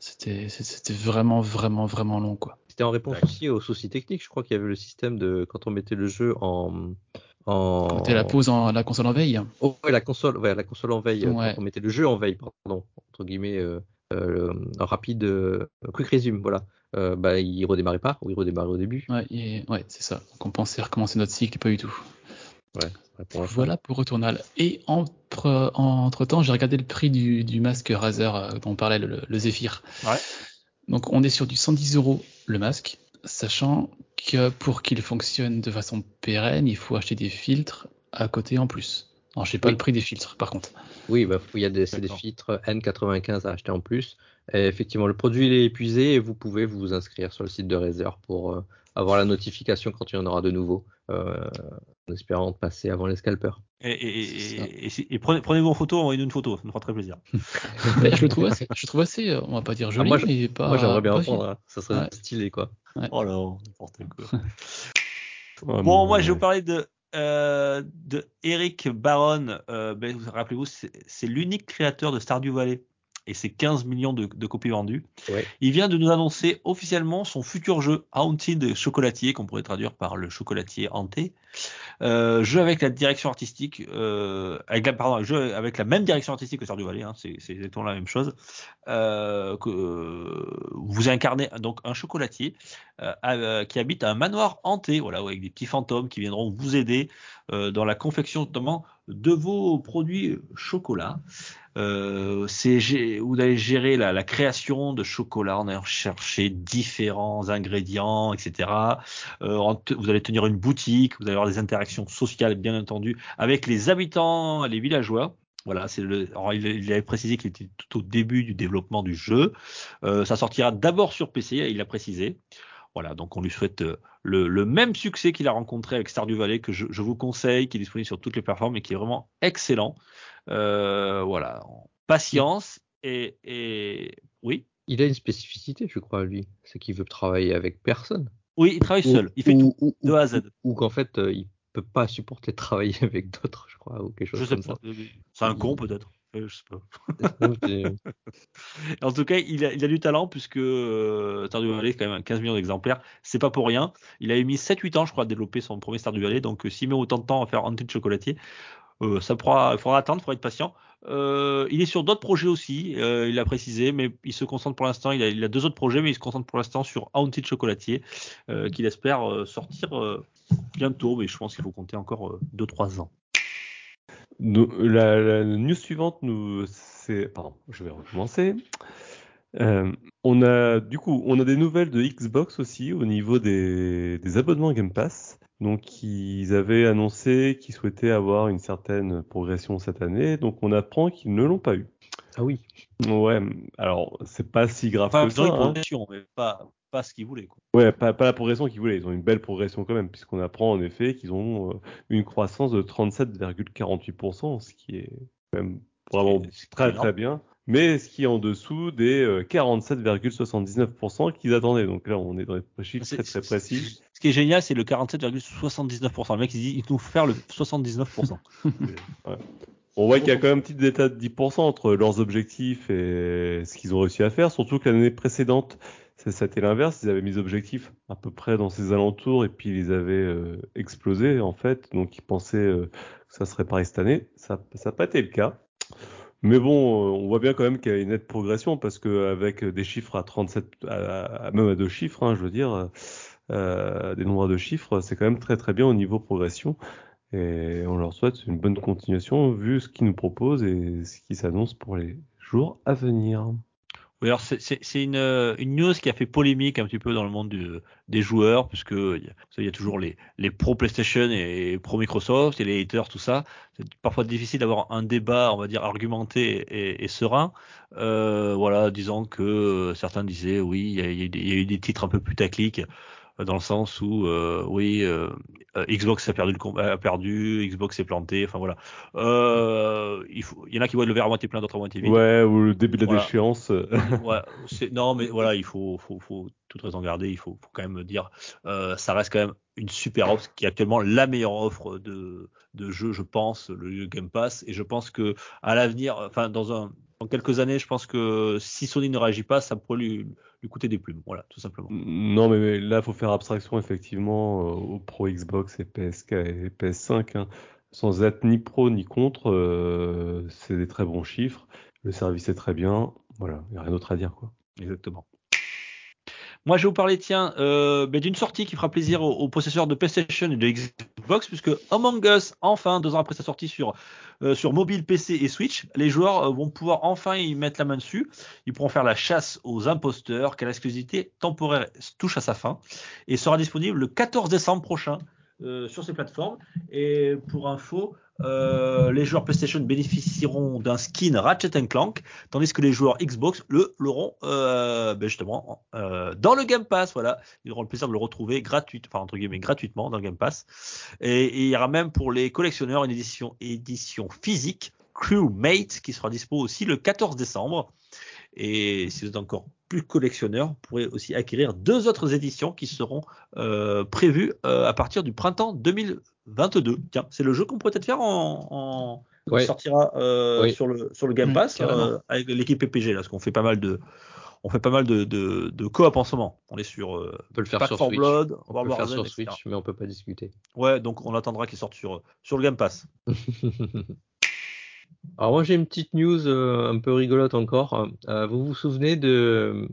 [SPEAKER 2] c'était, c'était vraiment, vraiment, vraiment long, quoi.
[SPEAKER 4] C'était en réponse aussi aux soucis techniques. Je crois qu'il y avait le système de quand on mettait le jeu en. En...
[SPEAKER 2] C'était la pause en la console en veille.
[SPEAKER 4] Oh, ouais, la console, ouais, la console en veille. euh,
[SPEAKER 2] Ouais.
[SPEAKER 4] Quand on mettait le jeu en veille, pardon, entre guillemets, euh, euh, le- rapide, euh, quick resume, voilà. Euh, bah, il redémarrait pas, ou il redémarrait au début.
[SPEAKER 2] Ouais, et- ouais, c'est ça. Donc on pensait recommencer notre cycle, pas du tout.
[SPEAKER 4] Ouais, pour.
[SPEAKER 2] Voilà pour Returnal. Et entre, entre temps, j'ai regardé le prix du, du masque Razer euh, dont on parlait, le, le Zephyr.
[SPEAKER 1] Ouais.
[SPEAKER 2] Donc on est sur du 110 euros le masque, sachant que pour qu'il fonctionne de façon pérenne, il faut acheter des filtres à côté en plus. Alors je sais pas
[SPEAKER 4] Oui.
[SPEAKER 2] le prix des filtres par contre.
[SPEAKER 4] Oui, bah, il y a des, c'est des
[SPEAKER 1] D'accord.
[SPEAKER 4] filtres N95 à acheter en plus. Et effectivement, le produit il est épuisé et vous pouvez vous inscrire sur le site de Razer pour euh, avoir la notification quand il y en aura de nouveau, euh, en espérant passer avant les scalpers.
[SPEAKER 1] Et, et, et,
[SPEAKER 2] C'est ça.
[SPEAKER 1] et- et- et prenez, prenez-vous en photo, envoyez-nous une photo, ça nous fera très plaisir.
[SPEAKER 2] Mais [LAUGHS] je le trouve assez, je le trouve assez, euh, on va pas dire joli,
[SPEAKER 4] moi, je-
[SPEAKER 2] mais pas.
[SPEAKER 4] Moi, j'aimerais bien prendre, hein. ça serait
[SPEAKER 2] Ouais.
[SPEAKER 4] stylé quoi.
[SPEAKER 1] Oh là, n'importe quoi.
[SPEAKER 3] Ouais, [LAUGHS]
[SPEAKER 1] Bon,
[SPEAKER 3] mais-
[SPEAKER 1] moi, je vais vous parler de, euh, de Eric Baron. Euh, ben, vous rappelez-vous, c'est c'est l'unique créateur de Stardew Valley et c'est 15 millions de, de copies vendues.
[SPEAKER 4] Ouais.
[SPEAKER 1] Il vient de nous annoncer officiellement son futur jeu Haunted Chocolatier, qu'on pourrait traduire par le chocolatier hanté. Euh, jeu avec la direction artistique, euh, avec la, pardon, jeu avec la même direction artistique que Valley, hein, c'est exactement la même chose. Euh, que vous incarnez donc un chocolatier qui habite un manoir hanté, voilà, avec des petits fantômes qui viendront vous aider dans la confection notamment de vos produits chocolat. Euh, c'est vous allez gérer la, création de chocolat en allant chercher différents ingrédients, etc. Euh, vous allez tenir une boutique, vous allez avoir des interactions sociales, bien entendu, avec les habitants, les villageois. Voilà, c'est le. il, avait précisé qu'il était tout au début du développement du jeu. Euh, ça sortira d'abord sur PC, il l'a précisé. Voilà, donc on lui souhaite le, le même succès qu'il a rencontré avec Stardew Valley, que je, je vous conseille, qui est disponible sur toutes les plateformes et qui est vraiment excellent. Euh, voilà, patience et, et oui.
[SPEAKER 4] Il a une spécificité, je crois, lui. C'est qu'il veut travailler avec personne.
[SPEAKER 1] Oui, il travaille seul. Il fait tout, de A à Z.
[SPEAKER 4] Ou, qu'en fait, euh, il peut pas supporter de travailler [LAUGHS] avec d'autres, je crois, ou quelque chose
[SPEAKER 1] je sais
[SPEAKER 4] comme
[SPEAKER 1] pas.
[SPEAKER 4] ça.
[SPEAKER 1] C'est un con peut-être. Je sais pas. [LAUGHS] en tout cas, il a, il a du talent puisque euh, Stardew Valley, c'est quand même 15 millions d'exemplaires. C'est pas pour rien. Il a mis 7-8 ans, je crois, à développer son premier Stardew Valley. Donc, euh, s'il met autant de temps à faire Haunted Chocolatier, euh, ça pourra, il faudra attendre, il faudra être patient. Euh, il est sur d'autres projets aussi, euh, il l'a précisé, mais il se concentre pour l'instant. Il a, deux autres projets, mais il se concentre pour l'instant sur Haunted Chocolatier, euh, qu'il espère euh, sortir euh, bientôt. Mais je pense qu'il faut compter encore 2-3 ans.
[SPEAKER 3] La, news suivante, c'est, pardon, je vais recommencer. Euh, on a du coup, on a des nouvelles de Xbox aussi au niveau des abonnements Game Pass. Donc, ils avaient annoncé qu'ils souhaitaient avoir une certaine progression cette année. Donc, on apprend qu'ils ne l'ont pas eu.
[SPEAKER 4] Ah oui.
[SPEAKER 3] Ouais. Alors, c'est pas si grave
[SPEAKER 1] enfin,
[SPEAKER 3] que ça. Ils ont
[SPEAKER 1] une progression, hein. mais pas, pas ce qu'ils voulaient. Quoi.
[SPEAKER 3] Ouais, pas, pas la progression qu'ils voulaient. Ils ont une belle progression quand même, puisqu'on apprend en effet qu'ils ont euh, une croissance de 37,48%, ce qui est quand même vraiment très très bien. Mais ce qui est en dessous des euh, 47,79% qu'ils attendaient. Donc là, on est dans des chiffres très très précis.
[SPEAKER 1] Ce qui est génial, c'est le 47,79%. Le mec, il dit, il nous faire le 79%. [LAUGHS]
[SPEAKER 3] ouais. On voit qu'il y a quand même un petit détail de 10% entre leurs objectifs et ce qu'ils ont réussi à faire. Surtout que l'année précédente, c'était l'inverse. Ils avaient mis des objectifs à peu près dans ces alentours et puis ils les avaient euh, explosés en fait. Donc ils pensaient euh, que ça serait pareil cette année. Ça n'a pas été le cas. Mais bon, on voit bien quand même qu'il y a une nette progression parce qu'avec des chiffres à 37, à, à, même à deux chiffres, hein, je veux dire, euh, des nombres deux chiffres, c'est quand même très très bien au niveau progression. Et on leur souhaite une bonne continuation vu ce qu'ils nous proposent et ce qui s'annonce pour les jours à venir.
[SPEAKER 1] Oui, alors c'est une, une, news qui a fait polémique un petit peu dans le monde des joueurs, puisque il y, a, toujours les, les pro PlayStation et pro Microsoft et les haters, tout ça. C'est parfois difficile d'avoir un débat, on va dire, argumenté et, serein. Euh, voilà, disant que certains disaient, oui, il y, a, il y a eu des titres un peu putaclic dans le sens où euh, oui euh, Xbox a perdu le combat a perdu Xbox s'est planté enfin voilà. Euh, il faut il y en a qui voient le verre à moitié plein d'autres à moitié vide.
[SPEAKER 3] Ouais ou le début de la voilà. déchéance.
[SPEAKER 1] Ouais non mais voilà il faut faut faut toute raison garder il faut, faut quand même dire euh, ça reste quand même une super offre qui est actuellement la meilleure offre de de jeu je pense le Game Pass. Et je pense que à l'avenir enfin dans un dans quelques années, je pense que si Sony ne réagit pas, ça pourrait lui, lui coûter des plumes. Voilà, tout simplement.
[SPEAKER 3] Non, mais là, il faut faire abstraction effectivement euh, aux Pro Xbox et PSK et PS5. Hein. Sans être ni pro ni contre, euh, c'est des très bons chiffres. Le service est très bien. Voilà, il n'y a rien d'autre à dire. quoi.
[SPEAKER 1] Exactement. Moi, je vais vous parler, tiens, euh, ben, d'une sortie qui fera plaisir aux, aux, possesseurs de PlayStation et de Xbox, puisque Among Us, enfin, deux ans après sa sortie sur euh, sur mobile, PC et Switch, les joueurs euh, vont pouvoir enfin y mettre la main dessus. Ils pourront faire la chasse aux imposteurs, car l'exclusivité temporaire touche à sa fin et sera disponible le 14 décembre prochain sur ces plateformes. Et pour info, euh, les joueurs PlayStation bénéficieront d'un skin Ratchet Clank, tandis que les joueurs Xbox le l'auront euh, ben justement euh, dans le Game Pass. Voilà, ils auront le plaisir de le retrouver gratuitement, enfin entre guillemets gratuitement dans le Game Pass. Et, et, il y aura même pour les collectionneurs une édition édition physique Crewmate qui sera dispo aussi le 14 décembre. Et si vous êtes encore plus collectionneur, vous pourrez aussi acquérir deux autres éditions qui seront euh, prévues euh, à partir du printemps 2022. Tiens, c'est le jeu qu'on pourrait peut-être faire en, en ouais. sortira euh, oui. sur le sur le Game Pass mmh, avec l'équipe PPG là, parce qu'on fait pas mal de on fait pas mal de, de, de coop en ce moment. On est sur
[SPEAKER 4] on peut le faire sur
[SPEAKER 1] for
[SPEAKER 4] Switch.
[SPEAKER 1] Blood,
[SPEAKER 4] on peut le faire sur Switch, mais on peut pas discuter.
[SPEAKER 1] Ouais, donc on attendra qu'il sorte sur sur le Game Pass. [LAUGHS]
[SPEAKER 4] Alors moi j'ai une petite news euh, un peu rigolote encore. Euh, vous vous souvenez de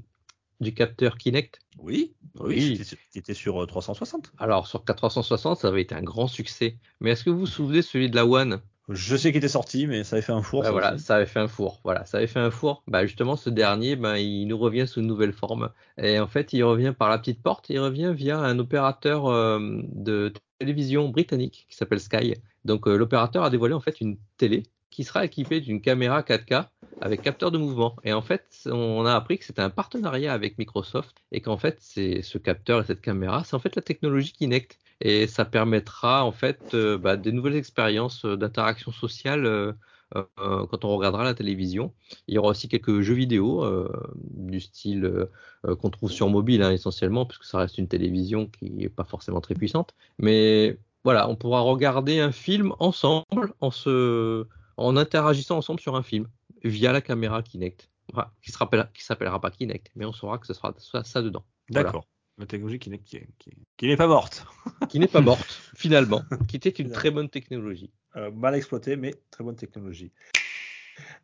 [SPEAKER 4] du capteur Kinect?
[SPEAKER 1] Oui, oui, qui était sur 360.
[SPEAKER 4] Alors sur 360 ça avait été un grand succès. Mais est-ce que vous vous souvenez celui de la One?
[SPEAKER 1] Je sais qu'il était sorti, mais ça avait fait un four.
[SPEAKER 4] Bah, ça voilà, aussi. ça avait fait un four. Voilà, ça avait fait un four. Bah justement, ce dernier, bah, il nous revient sous une nouvelle forme. Et en fait, il revient par la petite porte. Il revient via un opérateur euh, de télévision britannique qui s'appelle Sky. Donc euh, l'opérateur a dévoilé en fait une télé qui sera équipé d'une caméra 4K avec capteur de mouvement. Et en fait, on a appris que c'était un partenariat avec Microsoft et qu'en fait, c'est ce capteur et cette caméra, c'est en fait la technologie Kinect. Et ça permettra en fait euh, bah, des nouvelles expériences d'interaction sociale euh, euh, quand on regardera la télévision. Il y aura aussi quelques jeux vidéo euh, du style euh, qu'on trouve sur mobile hein, essentiellement, puisque ça reste une télévision qui n'est pas forcément très puissante. Mais voilà, on pourra regarder un film ensemble en se, en interagissant ensemble sur un film via la caméra Kinect, Voilà, qui ne s'appellera pas Kinect, mais on saura que ce sera ça, ça dedans. Voilà.
[SPEAKER 1] D'accord. La technologie qui n'est qui, qui- qui n'est pas morte. [LAUGHS]
[SPEAKER 4] Qui n'est pas morte [LAUGHS] finalement, qui était une très bonne technologie.
[SPEAKER 1] Euh, mal exploitée, mais très bonne technologie.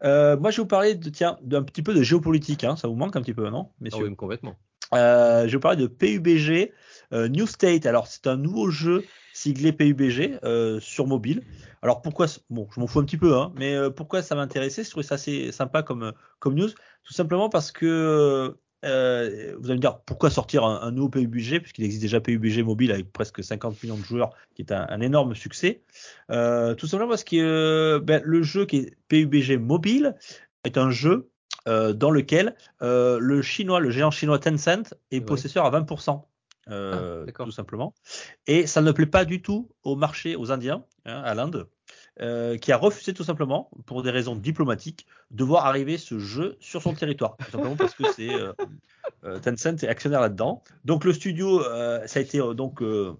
[SPEAKER 1] Euh, moi, je vais vous parler de, tiens, d'un petit peu de géopolitique. Hein. Ça vous manque un petit peu, non,
[SPEAKER 4] Ah
[SPEAKER 1] messieurs?
[SPEAKER 4] oui, complètement.
[SPEAKER 1] Euh, je vais vous parler de PUBG New State. Alors, c'est un nouveau jeu siglé PUBG euh, sur mobile. Alors, pourquoi Bon, je m'en fous un petit peu, hein, mais euh, pourquoi ça m'intéressait? Je trouvais ça assez sympa comme, comme news. Tout simplement parce que euh, vous allez me dire pourquoi sortir un, un nouveau PUBG puisqu'il existe déjà PUBG mobile avec presque 50 millions de joueurs, qui est un, un énorme succès. Euh, tout simplement parce que euh, ben, le jeu qui est PUBG mobile est un jeu euh, dans lequel euh, le chinois, le géant chinois Tencent est possesseur à 20%. Euh,
[SPEAKER 4] Ah, d'accord.
[SPEAKER 1] tout simplement. Et ça ne plaît pas du tout au marché, aux Indiens, hein, à l'Inde, euh, qui a refusé tout simplement, pour des raisons diplomatiques, de voir arriver ce jeu sur son territoire. Tout simplement parce que c'est euh, euh, Tencent est actionnaire là-dedans. Donc le studio, euh, ça a été euh, donc, euh,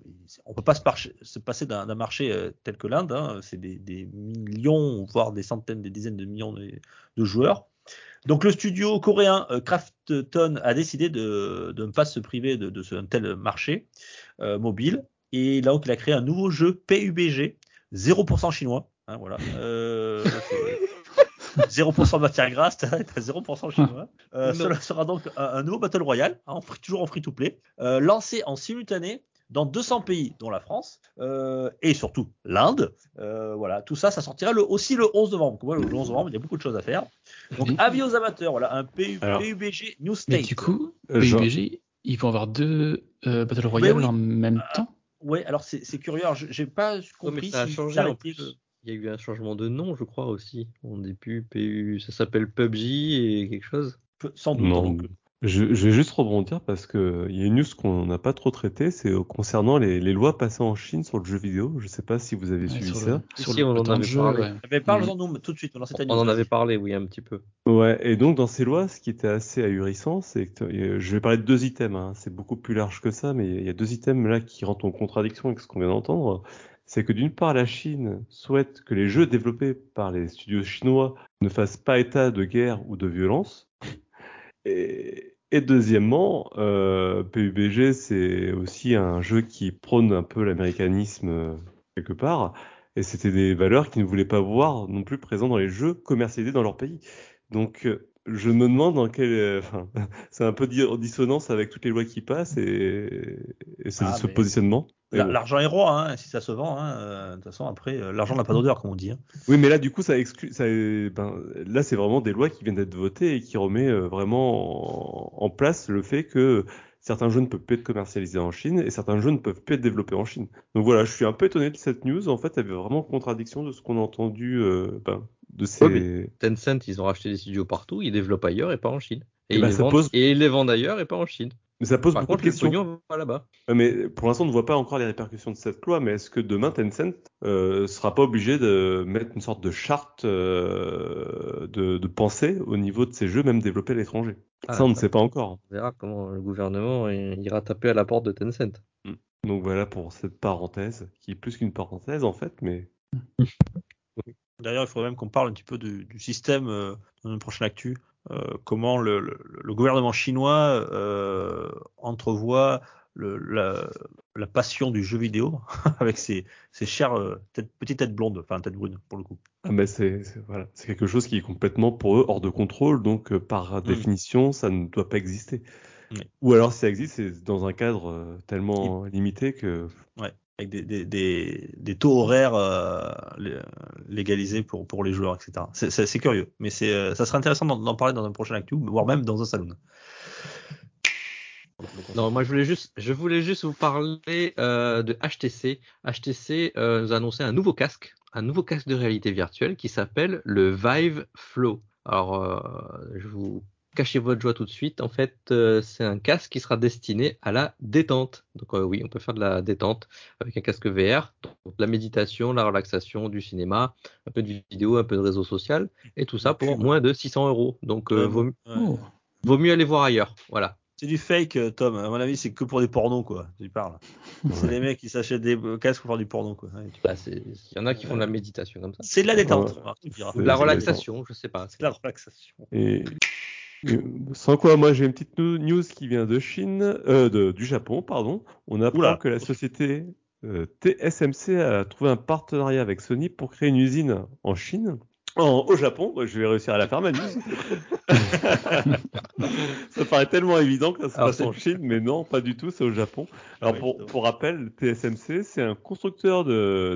[SPEAKER 1] on peut pas se, par- se passer d'un d'un marché euh, tel que l'Inde. hein. c'est des, des millions, voire des centaines, des dizaines de millions de, de joueurs. Donc le studio coréen euh, Krafton a décidé de, de ne pas se priver de, de ce un tel marché euh, mobile et là il a créé un nouveau jeu PUBG 0% chinois. Hein, voilà. Euh, [LAUGHS] c'est 0% matière grasse, t'as t'as 0% chinois. Euh, cela sera donc un, un nouveau battle royale, hein, toujours en free to play, euh, lancé en simultané dans 200 pays, dont la France euh, et surtout l'Inde. Euh, voilà, tout ça, ça sortira le, aussi le 11 novembre. Voilà, le 11 novembre, il y a beaucoup de choses à faire. Donc,
[SPEAKER 2] Mais-
[SPEAKER 1] avis aux amateurs, voilà, un PU,
[SPEAKER 3] Alors-
[SPEAKER 1] PUBG New State.
[SPEAKER 2] Mais du coup,
[SPEAKER 3] Euh, genre-
[SPEAKER 2] PUBG, ils vont avoir deux euh, Battle Royale
[SPEAKER 1] oui.
[SPEAKER 2] en même temps?
[SPEAKER 1] Ouais, alors c'est c'est curieux. Alors, j'ai pas compris
[SPEAKER 4] ça a
[SPEAKER 1] si
[SPEAKER 4] changé
[SPEAKER 1] ça
[SPEAKER 4] en
[SPEAKER 1] arrêtait
[SPEAKER 4] plus.
[SPEAKER 1] le-
[SPEAKER 4] Il y a eu un changement de nom, je crois aussi. On dit plus PU, ça s'appelle PUBG et quelque chose.
[SPEAKER 1] Sans doute.
[SPEAKER 3] Non,
[SPEAKER 1] donc,
[SPEAKER 3] je, je vais juste rebondir parce que il y a une news qu'on n'a pas trop traitée, c'est euh, concernant les, les lois passées en Chine sur le jeu vidéo. Je sais pas si vous avez
[SPEAKER 2] Ouais,
[SPEAKER 3] suivi
[SPEAKER 2] sur
[SPEAKER 3] ça.
[SPEAKER 2] le,
[SPEAKER 4] Si,
[SPEAKER 2] sur
[SPEAKER 4] si,
[SPEAKER 2] le
[SPEAKER 4] on en avait
[SPEAKER 2] jeu,
[SPEAKER 4] parlé.
[SPEAKER 2] ouais.
[SPEAKER 1] Mais parle-en nous tout de suite. On,
[SPEAKER 4] On en avait parlé, oui, un petit peu.
[SPEAKER 3] Ouais, et donc dans ces lois, ce qui était assez ahurissant, c'est que euh, je vais parler de deux items. hein. C'est beaucoup plus large que ça, mais il y a deux items là qui rentrent en contradiction avec ce qu'on vient d'entendre. C'est que d'une part, la Chine souhaite que les jeux développés par les studios chinois ne fassent pas état de guerre ou de violence. Et, et deuxièmement, euh, PUBG, c'est aussi un jeu qui prône un peu l'américanisme euh, quelque part. Et c'était des valeurs qu'ils ne voulaient pas voir non plus présentes dans les jeux commercialisés dans leur pays. Donc, euh, je me demande dans quel, euh, enfin, [LAUGHS] c'est un peu en dissonance avec toutes les lois qui passent et, et ce,
[SPEAKER 1] Ah,
[SPEAKER 3] ce
[SPEAKER 1] mais-
[SPEAKER 3] positionnement.
[SPEAKER 1] L'argent est roi, hein, si ça se vend. Hein, euh, de toute façon, après, euh, l'argent n'a pas d'odeur, comme on dit. hein.
[SPEAKER 3] Oui, mais là, du coup, ça exclut, ça, ben, là, c'est vraiment des lois qui viennent d'être votées et qui remet euh, vraiment en, en place le fait que certains jeux ne peuvent plus être commercialisés en Chine et certains jeux ne peuvent plus être développés en Chine. Donc voilà, je suis un peu étonné de cette news. En fait, elle avait vraiment contradiction de ce qu'on a entendu, euh, ben, de ces.
[SPEAKER 4] Ouais, Tencent, ils ont racheté des studios partout, ils développent ailleurs et pas en Chine. Et,
[SPEAKER 3] Eh
[SPEAKER 4] ils,
[SPEAKER 3] ben,
[SPEAKER 4] les
[SPEAKER 3] ça
[SPEAKER 4] vendent,
[SPEAKER 3] pose-
[SPEAKER 4] et ils les vendent ailleurs et pas en Chine.
[SPEAKER 3] Mais ça pose
[SPEAKER 4] Par
[SPEAKER 3] beaucoup
[SPEAKER 4] contre,
[SPEAKER 3] de
[SPEAKER 4] le
[SPEAKER 3] questions.
[SPEAKER 4] là-bas.
[SPEAKER 3] Ouais, Mais pour l'instant, on ne voit pas encore les répercussions de cette loi, mais est-ce que demain Tencent euh, sera pas obligé de mettre une sorte de charte euh, de, de pensée au niveau de ces jeux, même développés à l'étranger?
[SPEAKER 4] Ah,
[SPEAKER 3] Ça, on ne
[SPEAKER 4] ça.
[SPEAKER 3] sait pas encore.
[SPEAKER 4] On verra comment le gouvernement euh, ira taper à la porte de Tencent.
[SPEAKER 3] Donc voilà pour cette parenthèse, qui est plus qu'une parenthèse en fait, mais [LAUGHS]
[SPEAKER 1] D'ailleurs, il faudrait même qu'on parle un petit peu du, du système euh, dans une prochaine actu. Euh, comment le, le- le gouvernement chinois euh, entrevoit le- la, la passion du jeu vidéo [LAUGHS] avec ses, ses chères euh, têtes- petites têtes blondes, enfin têtes brunes pour le coup.
[SPEAKER 3] ah, mais c'est c'est- voilà, c'est quelque chose qui est complètement pour eux hors de contrôle, donc euh, par définition, ça ne doit pas exister.
[SPEAKER 1] Oui.
[SPEAKER 3] Ou alors si ça existe, c'est dans un cadre euh, tellement limité que
[SPEAKER 1] avec des, taux horaires euh, lé- légalisés pour, les joueurs, etc. C'est- curieux, mais euh, ça serait intéressant d'en parler dans un prochain actu, voire même dans un salon.
[SPEAKER 4] Non, moi je voulais juste, je voulais juste vous parler euh, de HTC. HTC nous a annoncé un nouveau casque, un nouveau casque de réalité virtuelle qui s'appelle le Vive Flow. Alors, je vous cacher votre joie tout de suite. En fait, euh, c'est un casque qui sera destiné à la détente. Donc euh, oui, on peut faire de la détente avec un casque VR. Donc, la méditation, la relaxation, du cinéma, un peu de vidéo, un peu de réseau social, et tout ça pour moins de 600 euros. Donc euh,
[SPEAKER 1] Ouais,
[SPEAKER 4] vaut,
[SPEAKER 1] ouais.
[SPEAKER 2] Oh.
[SPEAKER 4] vaut mieux aller voir ailleurs. Voilà.
[SPEAKER 1] C'est du fake, Tom. À mon avis, c'est que pour des pornos, quoi. Tu parles. C'est les mecs qui s'achètent des casques pour faire du porno, quoi.
[SPEAKER 4] Bah, Il y en a qui font de la méditation comme ça.
[SPEAKER 1] C'est de la détente, tu diras.
[SPEAKER 4] La relaxation, je sais pas.
[SPEAKER 1] C'est de la relaxation.
[SPEAKER 3] Et sans quoi, moi j'ai une petite news qui vient de Chine, euh, de- du Japon, pardon. On apprend
[SPEAKER 1] Oula.
[SPEAKER 3] que la société euh, TSMC a trouvé un partenariat avec Sony pour créer une usine en Chine. En- au Japon, Ouais, je vais réussir à la faire ma news. [LAUGHS] ça paraît tellement évident que ça se passe en Chine, mais non, pas du tout, c'est au Japon. Alors
[SPEAKER 1] Ouais,
[SPEAKER 3] pour, rappel, TSMC, c'est un constructeur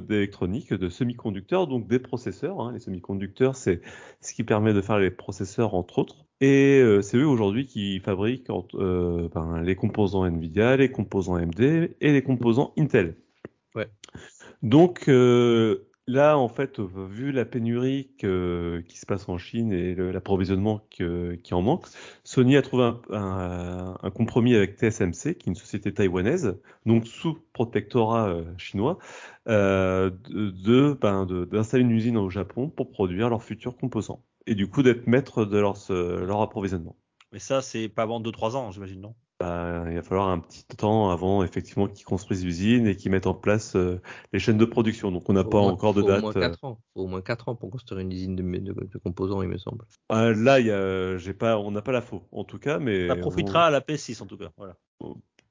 [SPEAKER 3] d'électronique, de, semi-conducteurs, donc des processeurs. hein. Les semi-conducteurs, c'est ce qui permet de faire les processeurs, entre autres. Et euh, c'est eux aujourd'hui qui fabriquent euh, ben, les composants Nvidia, les composants AMD et les composants Intel.
[SPEAKER 4] Ouais.
[SPEAKER 3] Donc euh, là, en fait, vu la pénurie qui se passe en Chine et l'approvisionnement qui en manque, Sony a trouvé un, compromis avec TSMC, qui est une société taïwanaise, donc sous protectorat euh, chinois, euh, ben, de- d'installer une usine au Japon pour produire leurs futurs composants. Et du coup, d'être maître de leur, euh, leur approvisionnement.
[SPEAKER 1] Mais ça, c'est pas avant 2-3 ans, j'imagine, non?
[SPEAKER 3] Ben, il va falloir un petit temps avant, effectivement, qu'ils construisent l'usine et qu'ils mettent en place euh, les chaînes de production. Donc, on n'a pas
[SPEAKER 4] moins-
[SPEAKER 3] encore de date.
[SPEAKER 4] Au moins
[SPEAKER 3] euh,
[SPEAKER 4] 4 ans. Faut au moins 4 ans pour construire une usine de, de- de composants, il me semble.
[SPEAKER 3] euh, là, il y a, j'ai pas, on n'a pas la faux, en tout cas, mais
[SPEAKER 1] Ça
[SPEAKER 3] on-
[SPEAKER 1] profitera à la PS6, en tout cas. Voilà.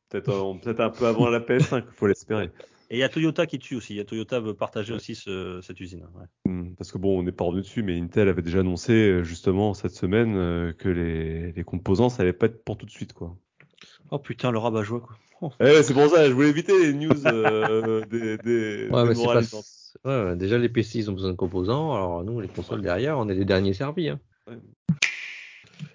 [SPEAKER 3] peut-être, euh, un peu avant la PS5, faut l'espérer.
[SPEAKER 1] Et il y a Toyota qui tue aussi. Il y a Toyota veut partager aussi ce- cette usine. ouais.
[SPEAKER 3] Hmm, Parce que bon, on n'est pas revenu dessus, mais Intel avait déjà annoncé euh, justement cette semaine euh, que les, les composants, ça allait pas être pour tout de suite, quoi.
[SPEAKER 1] Oh putain, le rabat-joie, quoi. Oh.
[SPEAKER 3] Eh, c'est pour ça, je voulais éviter les news euh, [LAUGHS] des, des,
[SPEAKER 4] Ouais,
[SPEAKER 3] des
[SPEAKER 4] mais c'est pas...
[SPEAKER 3] moralisantes.
[SPEAKER 4] ouais, ouais, déjà, les PC, ils ont besoin de composants. Alors, nous, les consoles derrière, on est les derniers servis. Hein.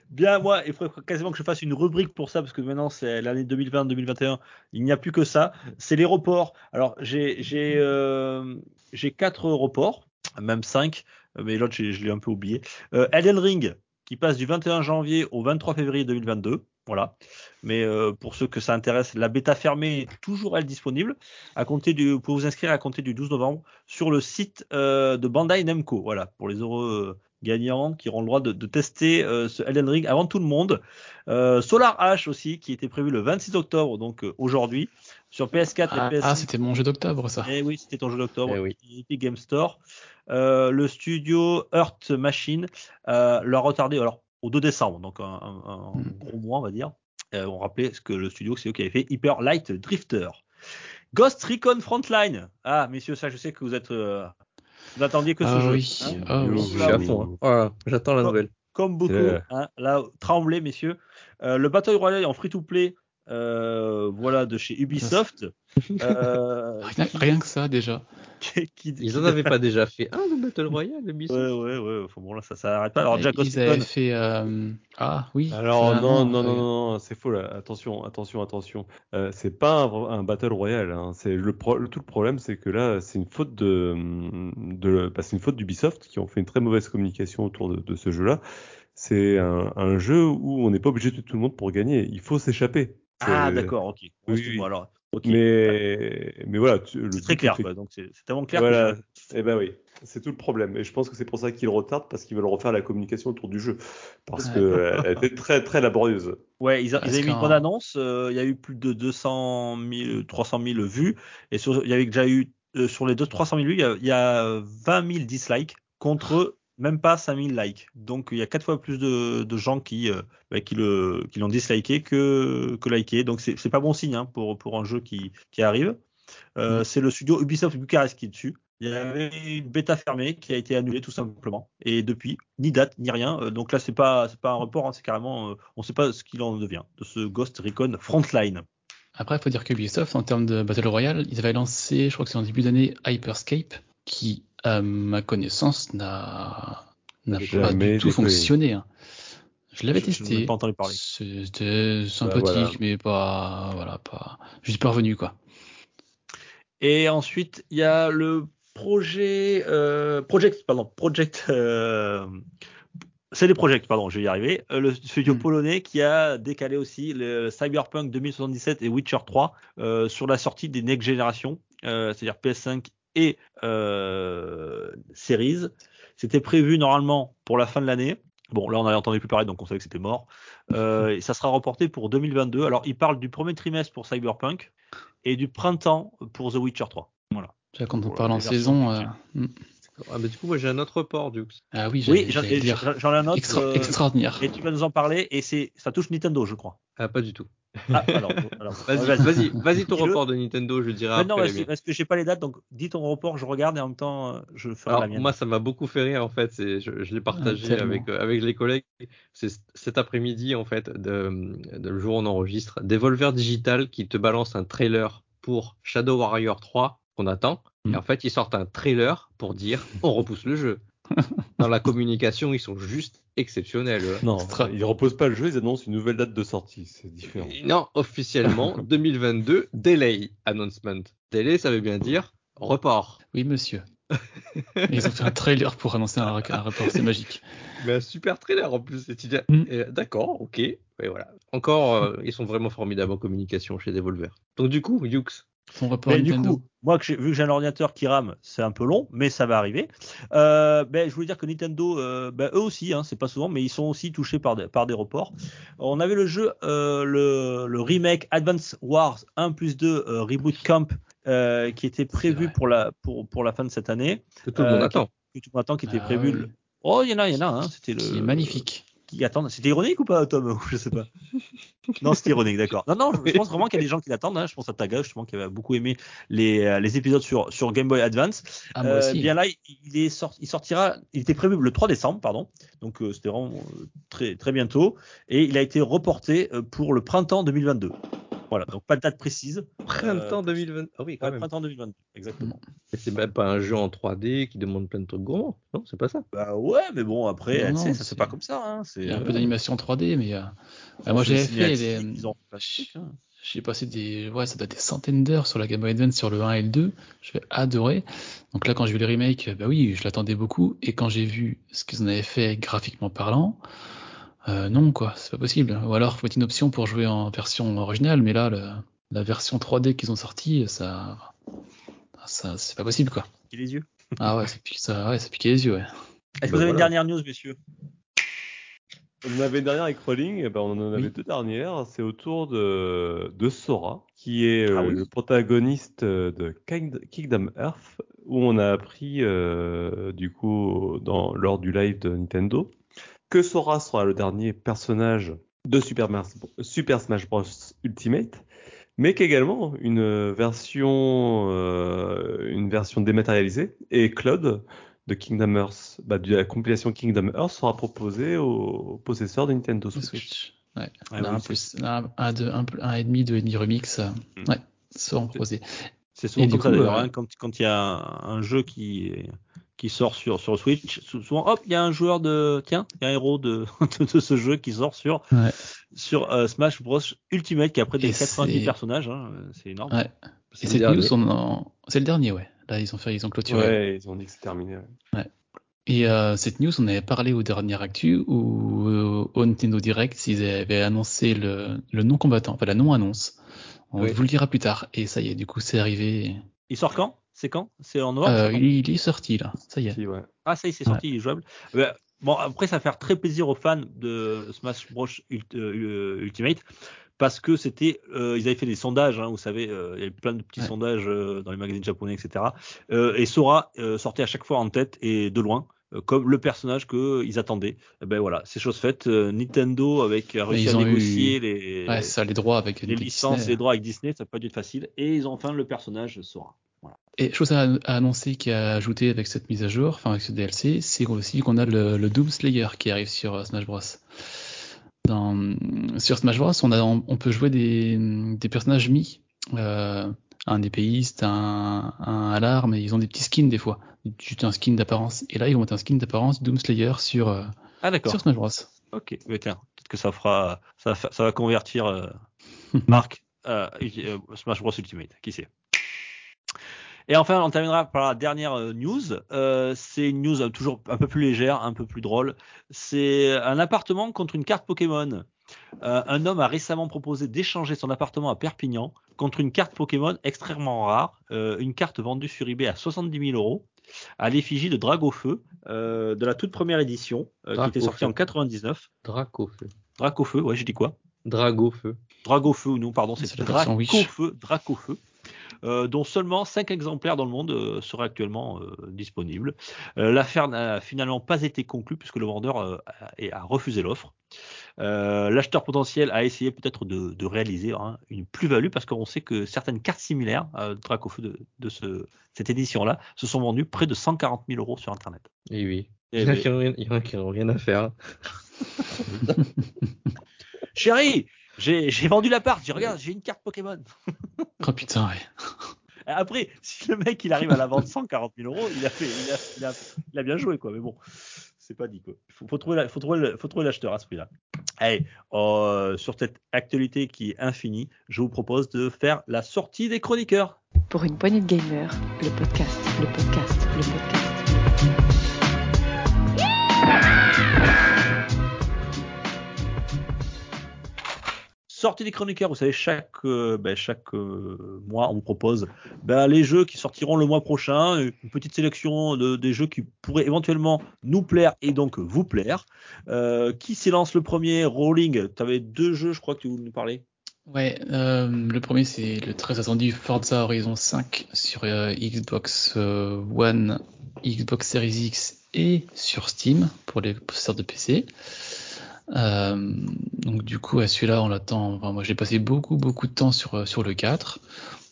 [SPEAKER 1] Bien, moi, il faudrait quasiment que je fasse une rubrique pour ça, parce que maintenant, c'est l'année 2020-2021. Il n'y a plus que ça. C'est les reports. Alors, j'ai j'ai euh, j'ai quatre reports, même cinq, mais l'autre, je l'ai un peu oublié. Euh, Elden Ring, qui passe du 21 janvier au 23 février 2022. Voilà. Mais euh, pour ceux que ça intéresse, la bêta fermée est toujours elle disponible. À compter du, pour vous inscrire à compter du 12 novembre sur le site euh, de Bandai Namco. Voilà, pour les heureux euh, gagnants qui auront le droit de, de tester euh, ce Elden Ring avant tout le monde. Euh, Solar H aussi, qui était prévu le 26 octobre, donc euh, aujourd'hui, sur PS4
[SPEAKER 2] Ah,
[SPEAKER 1] et PS5.
[SPEAKER 2] ah, c'était mon jeu d'octobre, ça.
[SPEAKER 1] Eh oui, c'était ton jeu d'octobre,
[SPEAKER 4] Eh oui.
[SPEAKER 1] Epic Game Store. Euh, le studio Earth Machine euh, l'a retardé alors au 2 décembre, donc un, un- un
[SPEAKER 2] Hmm.
[SPEAKER 1] gros mois, on va dire. Euh, on rappelait ce que le studio, c'est eux qui avaient fait Hyper Light Drifter. Ghost Recon Frontline. Ah, messieurs, ça, je sais que vous êtes. euh, vous attendiez que ce
[SPEAKER 2] Ah
[SPEAKER 1] jeu.
[SPEAKER 2] oui,
[SPEAKER 1] hein.
[SPEAKER 2] ah oui.
[SPEAKER 4] Hein. Voilà, j'attends la nouvelle.
[SPEAKER 1] Comme beaucoup.
[SPEAKER 3] Euh.
[SPEAKER 1] hein. là, tremblez, messieurs. Euh, le Battle Royale en free-to-play. euh, voilà, de chez Ubisoft. [LAUGHS] Euh,
[SPEAKER 2] Rien, rien que ça, déjà. [LAUGHS]
[SPEAKER 1] qui- qui-
[SPEAKER 4] Ils en avaient pas déjà fait un de Battle Royale, le Ubisoft
[SPEAKER 1] Ouais, ouais, ouais. Enfin, bon, là, ça, ça arrête pas. Alors, Jack
[SPEAKER 2] Ils avaient fait. euh, Ah oui.
[SPEAKER 3] Alors non, non, non, non, non, c'est faux là. Attention, attention, attention. Euh, c'est pas un, un battle royale. Hein. C'est le, pro- le- tout le problème, c'est que là, c'est une faute de, de, bah, c'est une faute d'Ubisoft qui ont fait une très mauvaise communication autour de, de ce jeu-là. C'est un, un jeu où on n'est pas obligé de tout le monde pour gagner. Il faut s'échapper.
[SPEAKER 1] Ah, d'accord, ok.
[SPEAKER 3] Oui.
[SPEAKER 1] alors.
[SPEAKER 3] Mais, mais voilà. tu- le
[SPEAKER 1] C'est très clair, quoi. Donc, c'est c'est tellement clair
[SPEAKER 3] Voilà.
[SPEAKER 1] que je-
[SPEAKER 3] Eh ben oui, c'est tout le problème. Et je pense que c'est pour ça qu'ils retardent parce qu'ils veulent refaire la communication autour du jeu parce
[SPEAKER 2] Ouais.
[SPEAKER 3] que elle était très très laborieuse.
[SPEAKER 1] Ouais, ils, a- ils
[SPEAKER 2] Parce
[SPEAKER 1] avaient mis une bonne annonce. euh, Il y a eu plus de 200 000, 300 000 vues. Et sur- il y avait déjà eu, euh, sur les 200 300 000 vues, il y a, il y a 20 000 dislikes contre même pas 5 000 likes. Donc, il y a quatre fois plus de, de gens qui, euh, bah, qui le, qui l'ont disliké que, que liké. Donc, c'est c'est pas bon signe hein, pour, pour un jeu qui, qui arrive. Euh, C'est le studio Ubisoft Bucarest qui est dessus. Il y avait une bêta fermée qui a été annulée tout simplement. Et depuis, ni date, ni rien. Euh, donc là, c'est pas, c'est pas un report, hein, c'est carrément, euh, on sait pas ce qu'il en devient de ce Ghost Recon Frontline.
[SPEAKER 2] Après, il faut dire que Ubisoft, en termes de Battle Royale, ils avaient lancé, je crois que c'est en début d'année, Hyperscape, qui, à ma connaissance, n'a pas du tout fonctionné. hein. Je l'avais
[SPEAKER 1] Je- je n'en ai
[SPEAKER 2] testé.
[SPEAKER 1] pas entendu parler.
[SPEAKER 2] C'était sympathique,
[SPEAKER 3] voilà.
[SPEAKER 2] mais pas, voilà, pas. Je suis pas revenu, quoi.
[SPEAKER 1] Et ensuite, il y a le projet, euh, Project, pardon, Project euh, C'est des projets, pardon, je vais y arriver. Euh, le studio
[SPEAKER 2] Mm.
[SPEAKER 1] polonais qui a décalé aussi le Cyberpunk 2077 et Witcher 3 euh, sur la sortie des next générations, euh, c'est-à-dire PS5 et euh, Series. C'était prévu normalement pour la fin de l'année. Bon, là, on n'avait entendu plus parler, donc on savait que c'était mort. Euh, [LAUGHS] et ça sera reporté pour 2022. Alors, il parle du premier trimestre pour Cyberpunk et du printemps pour The Witcher 3. Voilà.
[SPEAKER 2] Quand on
[SPEAKER 1] Pour
[SPEAKER 2] parle
[SPEAKER 1] les
[SPEAKER 2] en saison. euh.
[SPEAKER 4] Ah, mais du coup, moi j'ai un autre report, Dux.
[SPEAKER 2] Ah oui,
[SPEAKER 1] Oui, j'en ai un autre.
[SPEAKER 2] Extra-
[SPEAKER 1] euh,
[SPEAKER 2] Extraordinaire.
[SPEAKER 1] et tu vas nous en parler. Et c'est, ça touche Nintendo, je crois.
[SPEAKER 4] Ah, pas du tout.
[SPEAKER 1] Ah, alors, alors, [LAUGHS]
[SPEAKER 4] Vas-y,
[SPEAKER 1] vas-y.
[SPEAKER 4] vas-y, vas-y ton report de Nintendo, je dirai
[SPEAKER 1] Mais
[SPEAKER 4] après
[SPEAKER 1] non,
[SPEAKER 4] les
[SPEAKER 1] parce, que j'ai pas les dates, donc dis ton report, je regarde et en même temps, euh, je ferai la
[SPEAKER 4] Alors
[SPEAKER 1] mienne.
[SPEAKER 4] moi, ça m'a beaucoup fait rire en fait. C'est, je, je l'ai partagé
[SPEAKER 2] tellement.
[SPEAKER 4] avec euh, avec les collègues. C'est cet après-midi en fait, de, de le jour où on enregistre, Devolver Digital qui te balance un trailer pour Shadow Warrior 3 qu'on attend. Et
[SPEAKER 2] Mm.
[SPEAKER 4] en fait, ils sortent un trailer pour dire on repousse le jeu. [LAUGHS] Dans la communication, ils sont juste exceptionnels.
[SPEAKER 3] Non, ils reposent pas le jeu, ils annoncent une nouvelle date de sortie. C'est différent.
[SPEAKER 4] Non, officiellement [LAUGHS] 2022 delay announcement. Delay, ça veut bien dire report.
[SPEAKER 2] Oui, monsieur. Ils ont fait un trailer pour annoncer un, un report, c'est magique.
[SPEAKER 4] Mais un super trailer en plus. Et tu dis,
[SPEAKER 2] Mm.
[SPEAKER 4] euh, D'accord, ok. Et voilà. Encore, euh, ils sont vraiment formidables en communication chez Devolver. Donc du coup, Yux,
[SPEAKER 2] Son report
[SPEAKER 1] Mais du
[SPEAKER 2] Nintendo.
[SPEAKER 1] coup, moi, que vu que j'ai un ordinateur qui rame, c'est un peu long, mais ça va arriver. Euh, ben, je voulais dire que Nintendo, euh, ben, eux aussi, hein, c'est pas souvent, mais ils sont aussi touchés par des, par des reports. On avait le jeu, euh, le, le remake Advance Wars 1 plus 2 euh, Reboot Camp, euh, qui était prévu pour la, pour, pour la fin de cette année,
[SPEAKER 4] que tout le monde
[SPEAKER 1] Euh,
[SPEAKER 4] attend.
[SPEAKER 1] que tout le monde attend, qui était
[SPEAKER 2] Ah
[SPEAKER 1] prévu. le- Oh, il y en a, il y en a, hein, c'était le.
[SPEAKER 2] Qui est magnifique.
[SPEAKER 1] Qui attendent. C'était ironique ou pas, Tom [LAUGHS] Je sais pas. non, c'était ironique, d'accord. Non, non, je, je pense vraiment qu'il y a des gens qui l'attendent. hein. Je pense à Taga, justement, qui avait beaucoup aimé les, euh, les épisodes sur, sur Game Boy Advance.
[SPEAKER 2] Ah, moi
[SPEAKER 1] Euh, bien là, il, il est sorti, il sortira. Il était prévu le 3 décembre, pardon. Donc euh, c'était vraiment euh, très très bientôt. Et il a été reporté pour le printemps 2022. Voilà, donc pas de date précise.
[SPEAKER 4] Printemps
[SPEAKER 1] euh,
[SPEAKER 4] 2020. Ah oui, quand
[SPEAKER 1] Ouais,
[SPEAKER 4] même.
[SPEAKER 1] printemps 2022, exactement.
[SPEAKER 4] Et C'est même pas un jeu en 3D qui demande plein de trucs gourmands. Non, c'est pas ça?
[SPEAKER 1] Bah ouais, mais bon après,
[SPEAKER 2] Non,
[SPEAKER 1] ça
[SPEAKER 2] c'est-
[SPEAKER 1] c'est pas comme ça. Hein. C'est
[SPEAKER 2] Il y a un
[SPEAKER 1] euh,
[SPEAKER 2] peu d'animation 3D, mais euh,
[SPEAKER 1] ils
[SPEAKER 2] moi j'avais fait les.
[SPEAKER 1] fait hein.
[SPEAKER 2] J'ai passé des, ouais, ça doit être des centaines d'heures sur la Game Boy Advance sur le 1 et le 2. Je vais adorer. Donc là, quand j'ai vu les remakes, bah oui, je l'attendais beaucoup. Et quand j'ai vu ce qu'ils en avaient fait graphiquement parlant, euh, non, quoi, c'est pas possible. Ou alors, faut mettre une option pour jouer en version originale, mais là, le- la version 3D qu'ils ont sortie, ça, ça, c'est pas possible, quoi.
[SPEAKER 1] Et les yeux.
[SPEAKER 2] Ah ouais, ça pique, ça, ouais, ça piquait les yeux, ouais.
[SPEAKER 1] Est-ce que
[SPEAKER 4] Bah
[SPEAKER 1] vous avez une dernière news, messieurs?
[SPEAKER 3] On en avait une dernière avec Rolling, eh ben on en avait
[SPEAKER 2] Oui.
[SPEAKER 3] deux dernières. C'est autour de, de Sora, qui est euh,
[SPEAKER 1] Ah oui.
[SPEAKER 3] le protagoniste euh, de Kingdom Earth, où on a appris, euh, du coup, dans, lors du live de Nintendo, que Sora sera le dernier personnage de Super, Mas- Super Smash Bros. Ultimate, mais qu'également une version, euh, une version dématérialisée et cloud de Kingdom Hearts, bah, de la compilation Kingdom Hearts sera proposée aux possesseurs de Nintendo Switch.
[SPEAKER 2] Switch. Ouais.
[SPEAKER 1] Ah
[SPEAKER 2] Là,
[SPEAKER 1] oui,
[SPEAKER 2] un, plus, un, un, deux, un, un et demi, deux et demi remix, euh,
[SPEAKER 1] Mm.
[SPEAKER 2] ouais, seront proposés.
[SPEAKER 1] C'est souvent
[SPEAKER 2] Et du
[SPEAKER 1] comme ça
[SPEAKER 2] coup,
[SPEAKER 1] d'ailleurs.
[SPEAKER 2] euh,
[SPEAKER 1] hein, quand quand il y a un, un jeu qui qui sort sur sur Switch, sou- souvent hop, il y a un joueur de tiens, il y a un héros de [LAUGHS] de, de ce jeu qui sort sur
[SPEAKER 2] Ouais.
[SPEAKER 1] sur euh, Smash Bros Ultimate qui a près de
[SPEAKER 2] Et
[SPEAKER 1] 90
[SPEAKER 2] c'est-
[SPEAKER 1] personnages. hein, c'est énorme.
[SPEAKER 2] Ouais.
[SPEAKER 4] C'est
[SPEAKER 2] Et
[SPEAKER 4] le
[SPEAKER 2] cette
[SPEAKER 4] dernier.
[SPEAKER 2] news, on en- c'est le dernier, ouais. Là, ils ont fait, ils ont clôturé.
[SPEAKER 3] Ouais, ils ont dit que c'est terminé. ouais.
[SPEAKER 2] Et euh, cette news, on avait parlé au dernier actu où euh, au Nintendo Direct, ils avaient annoncé le, le non combattant, enfin la non annonce. On
[SPEAKER 4] Oui.
[SPEAKER 2] vous le dira plus tard. Et ça y est, du coup, c'est arrivé.
[SPEAKER 1] Il sort quand? C'est quand? C'est en novembre
[SPEAKER 2] Euh, il, est sorti là. Ça y est.
[SPEAKER 3] Si, ouais.
[SPEAKER 1] Ah ça y est, c'est sorti, il est jouable. Euh, bon après ça va faire très plaisir aux fans de Smash Bros euh, Ultimate parce que c'était euh, ils avaient fait des sondages, hein, vous savez, euh, il y avait plein de petits
[SPEAKER 2] Ouais.
[SPEAKER 1] sondages euh, dans les magazines japonais, etc. Euh, et Sora euh, sortait à chaque fois en tête et de loin. Comme le personnage que ils attendaient. Eh ben voilà, c'est chose faite. Nintendo avec a réussi
[SPEAKER 2] ils
[SPEAKER 1] à
[SPEAKER 2] ont
[SPEAKER 1] négocier
[SPEAKER 2] eu-
[SPEAKER 1] les,
[SPEAKER 2] Ouais, ça, les droits avec
[SPEAKER 1] les
[SPEAKER 2] avec
[SPEAKER 1] licences,
[SPEAKER 2] Disney.
[SPEAKER 1] les droits avec Disney, ça n'a pas dû être facile. Et ils ont enfin le personnage Sora.
[SPEAKER 2] Et chose à, à annoncer qui a ajouté avec cette mise à jour, enfin avec ce DLC, c'est aussi qu'on a le, le Doom Slayer qui arrive sur euh, Smash Bros. Dans, sur Smash Bros, on, a, on, peut jouer des, des personnages mis, euh, un épéiste, un, un alarme, et ils ont des petits skins des fois, juste un skin d'apparence. Et là, ils vont mettre un skin d'apparence Doom Slayer sur, euh,
[SPEAKER 1] Ah
[SPEAKER 2] sur Smash Bros.
[SPEAKER 1] Ok, mais tiens, peut-être que ça fera, ça, va fa- ça va convertir euh, Marc à euh, Smash Bros Ultimate, qui sait. Et enfin, on terminera par la dernière euh, news. Euh, c'est une news toujours un peu plus légère, un peu plus drôle. C'est un appartement contre une carte Pokémon. Euh, un homme a récemment proposé d'échanger son appartement à Perpignan contre une carte Pokémon extrêmement rare, euh, une carte vendue sur eBay à 70 000 euros, à l'effigie de Dragofeu, euh, de la toute première édition, euh, qui était sortie en 99.
[SPEAKER 4] Dracofeu.
[SPEAKER 1] Dracofeu, ouais, j'ai dit quoi?
[SPEAKER 4] Dragofeu.
[SPEAKER 1] Dragofeu non, pardon, c'est. Dracofeu, Dracofeu. Euh, dont seulement 5 exemplaires dans le monde euh, seraient actuellement euh, disponibles. L'affaire n'a finalement pas été conclue puisque le vendeur a, a refusé l'offre. Euh, L'acheteur potentiel a essayé peut-être de, de réaliser hein, une plus-value parce qu'on sait que certaines cartes similaires euh, Dracofeu de, de ce, cette édition-là se sont vendues près de 140 000 euros sur Internet.
[SPEAKER 4] Et oui.
[SPEAKER 1] Et
[SPEAKER 4] Il y en a qui n'ont rien, il y en a qui n'ont rien à faire. [LAUGHS] [LAUGHS]
[SPEAKER 1] Chérie, j'ai j'ai vendu l'appart, j'ai regarde, j'ai une carte Pokémon. [LAUGHS]
[SPEAKER 2] Oh putain, ouais.
[SPEAKER 1] Après, si le mec il arrive à la vendre 140 000 euros, il a fait, il a, il a, il a bien joué quoi. Mais bon, c'est pas dit quoi. Faut, faut trouver, la- faut trouver, le- faut trouver l'acheteur à ce prix-là. Allez, euh, sur cette actualité qui est infinie, je vous propose de faire la sortie des chroniqueurs.
[SPEAKER 5] Pour une poignée de gamers, le podcast, le podcast, le podcast.
[SPEAKER 1] Sortie des chroniqueurs, vous savez, chaque, euh, ben, chaque euh, mois, on vous propose ben, les jeux qui sortiront le mois prochain, une petite sélection de, des jeux qui pourraient éventuellement nous plaire et donc vous plaire. Euh, qui s'élance le premier? Rolling, tu avais deux jeux, je crois que tu voulais nous parler.
[SPEAKER 2] Ouais, euh, le premier c'est le très attendu Forza Horizon 5 sur Xbox One, Xbox Series X et sur Steam pour les possesseurs de PC. Euh, donc du coup, à celui-là, on l'attend. Enfin, moi, j'ai passé beaucoup, beaucoup de temps sur euh, sur le 4.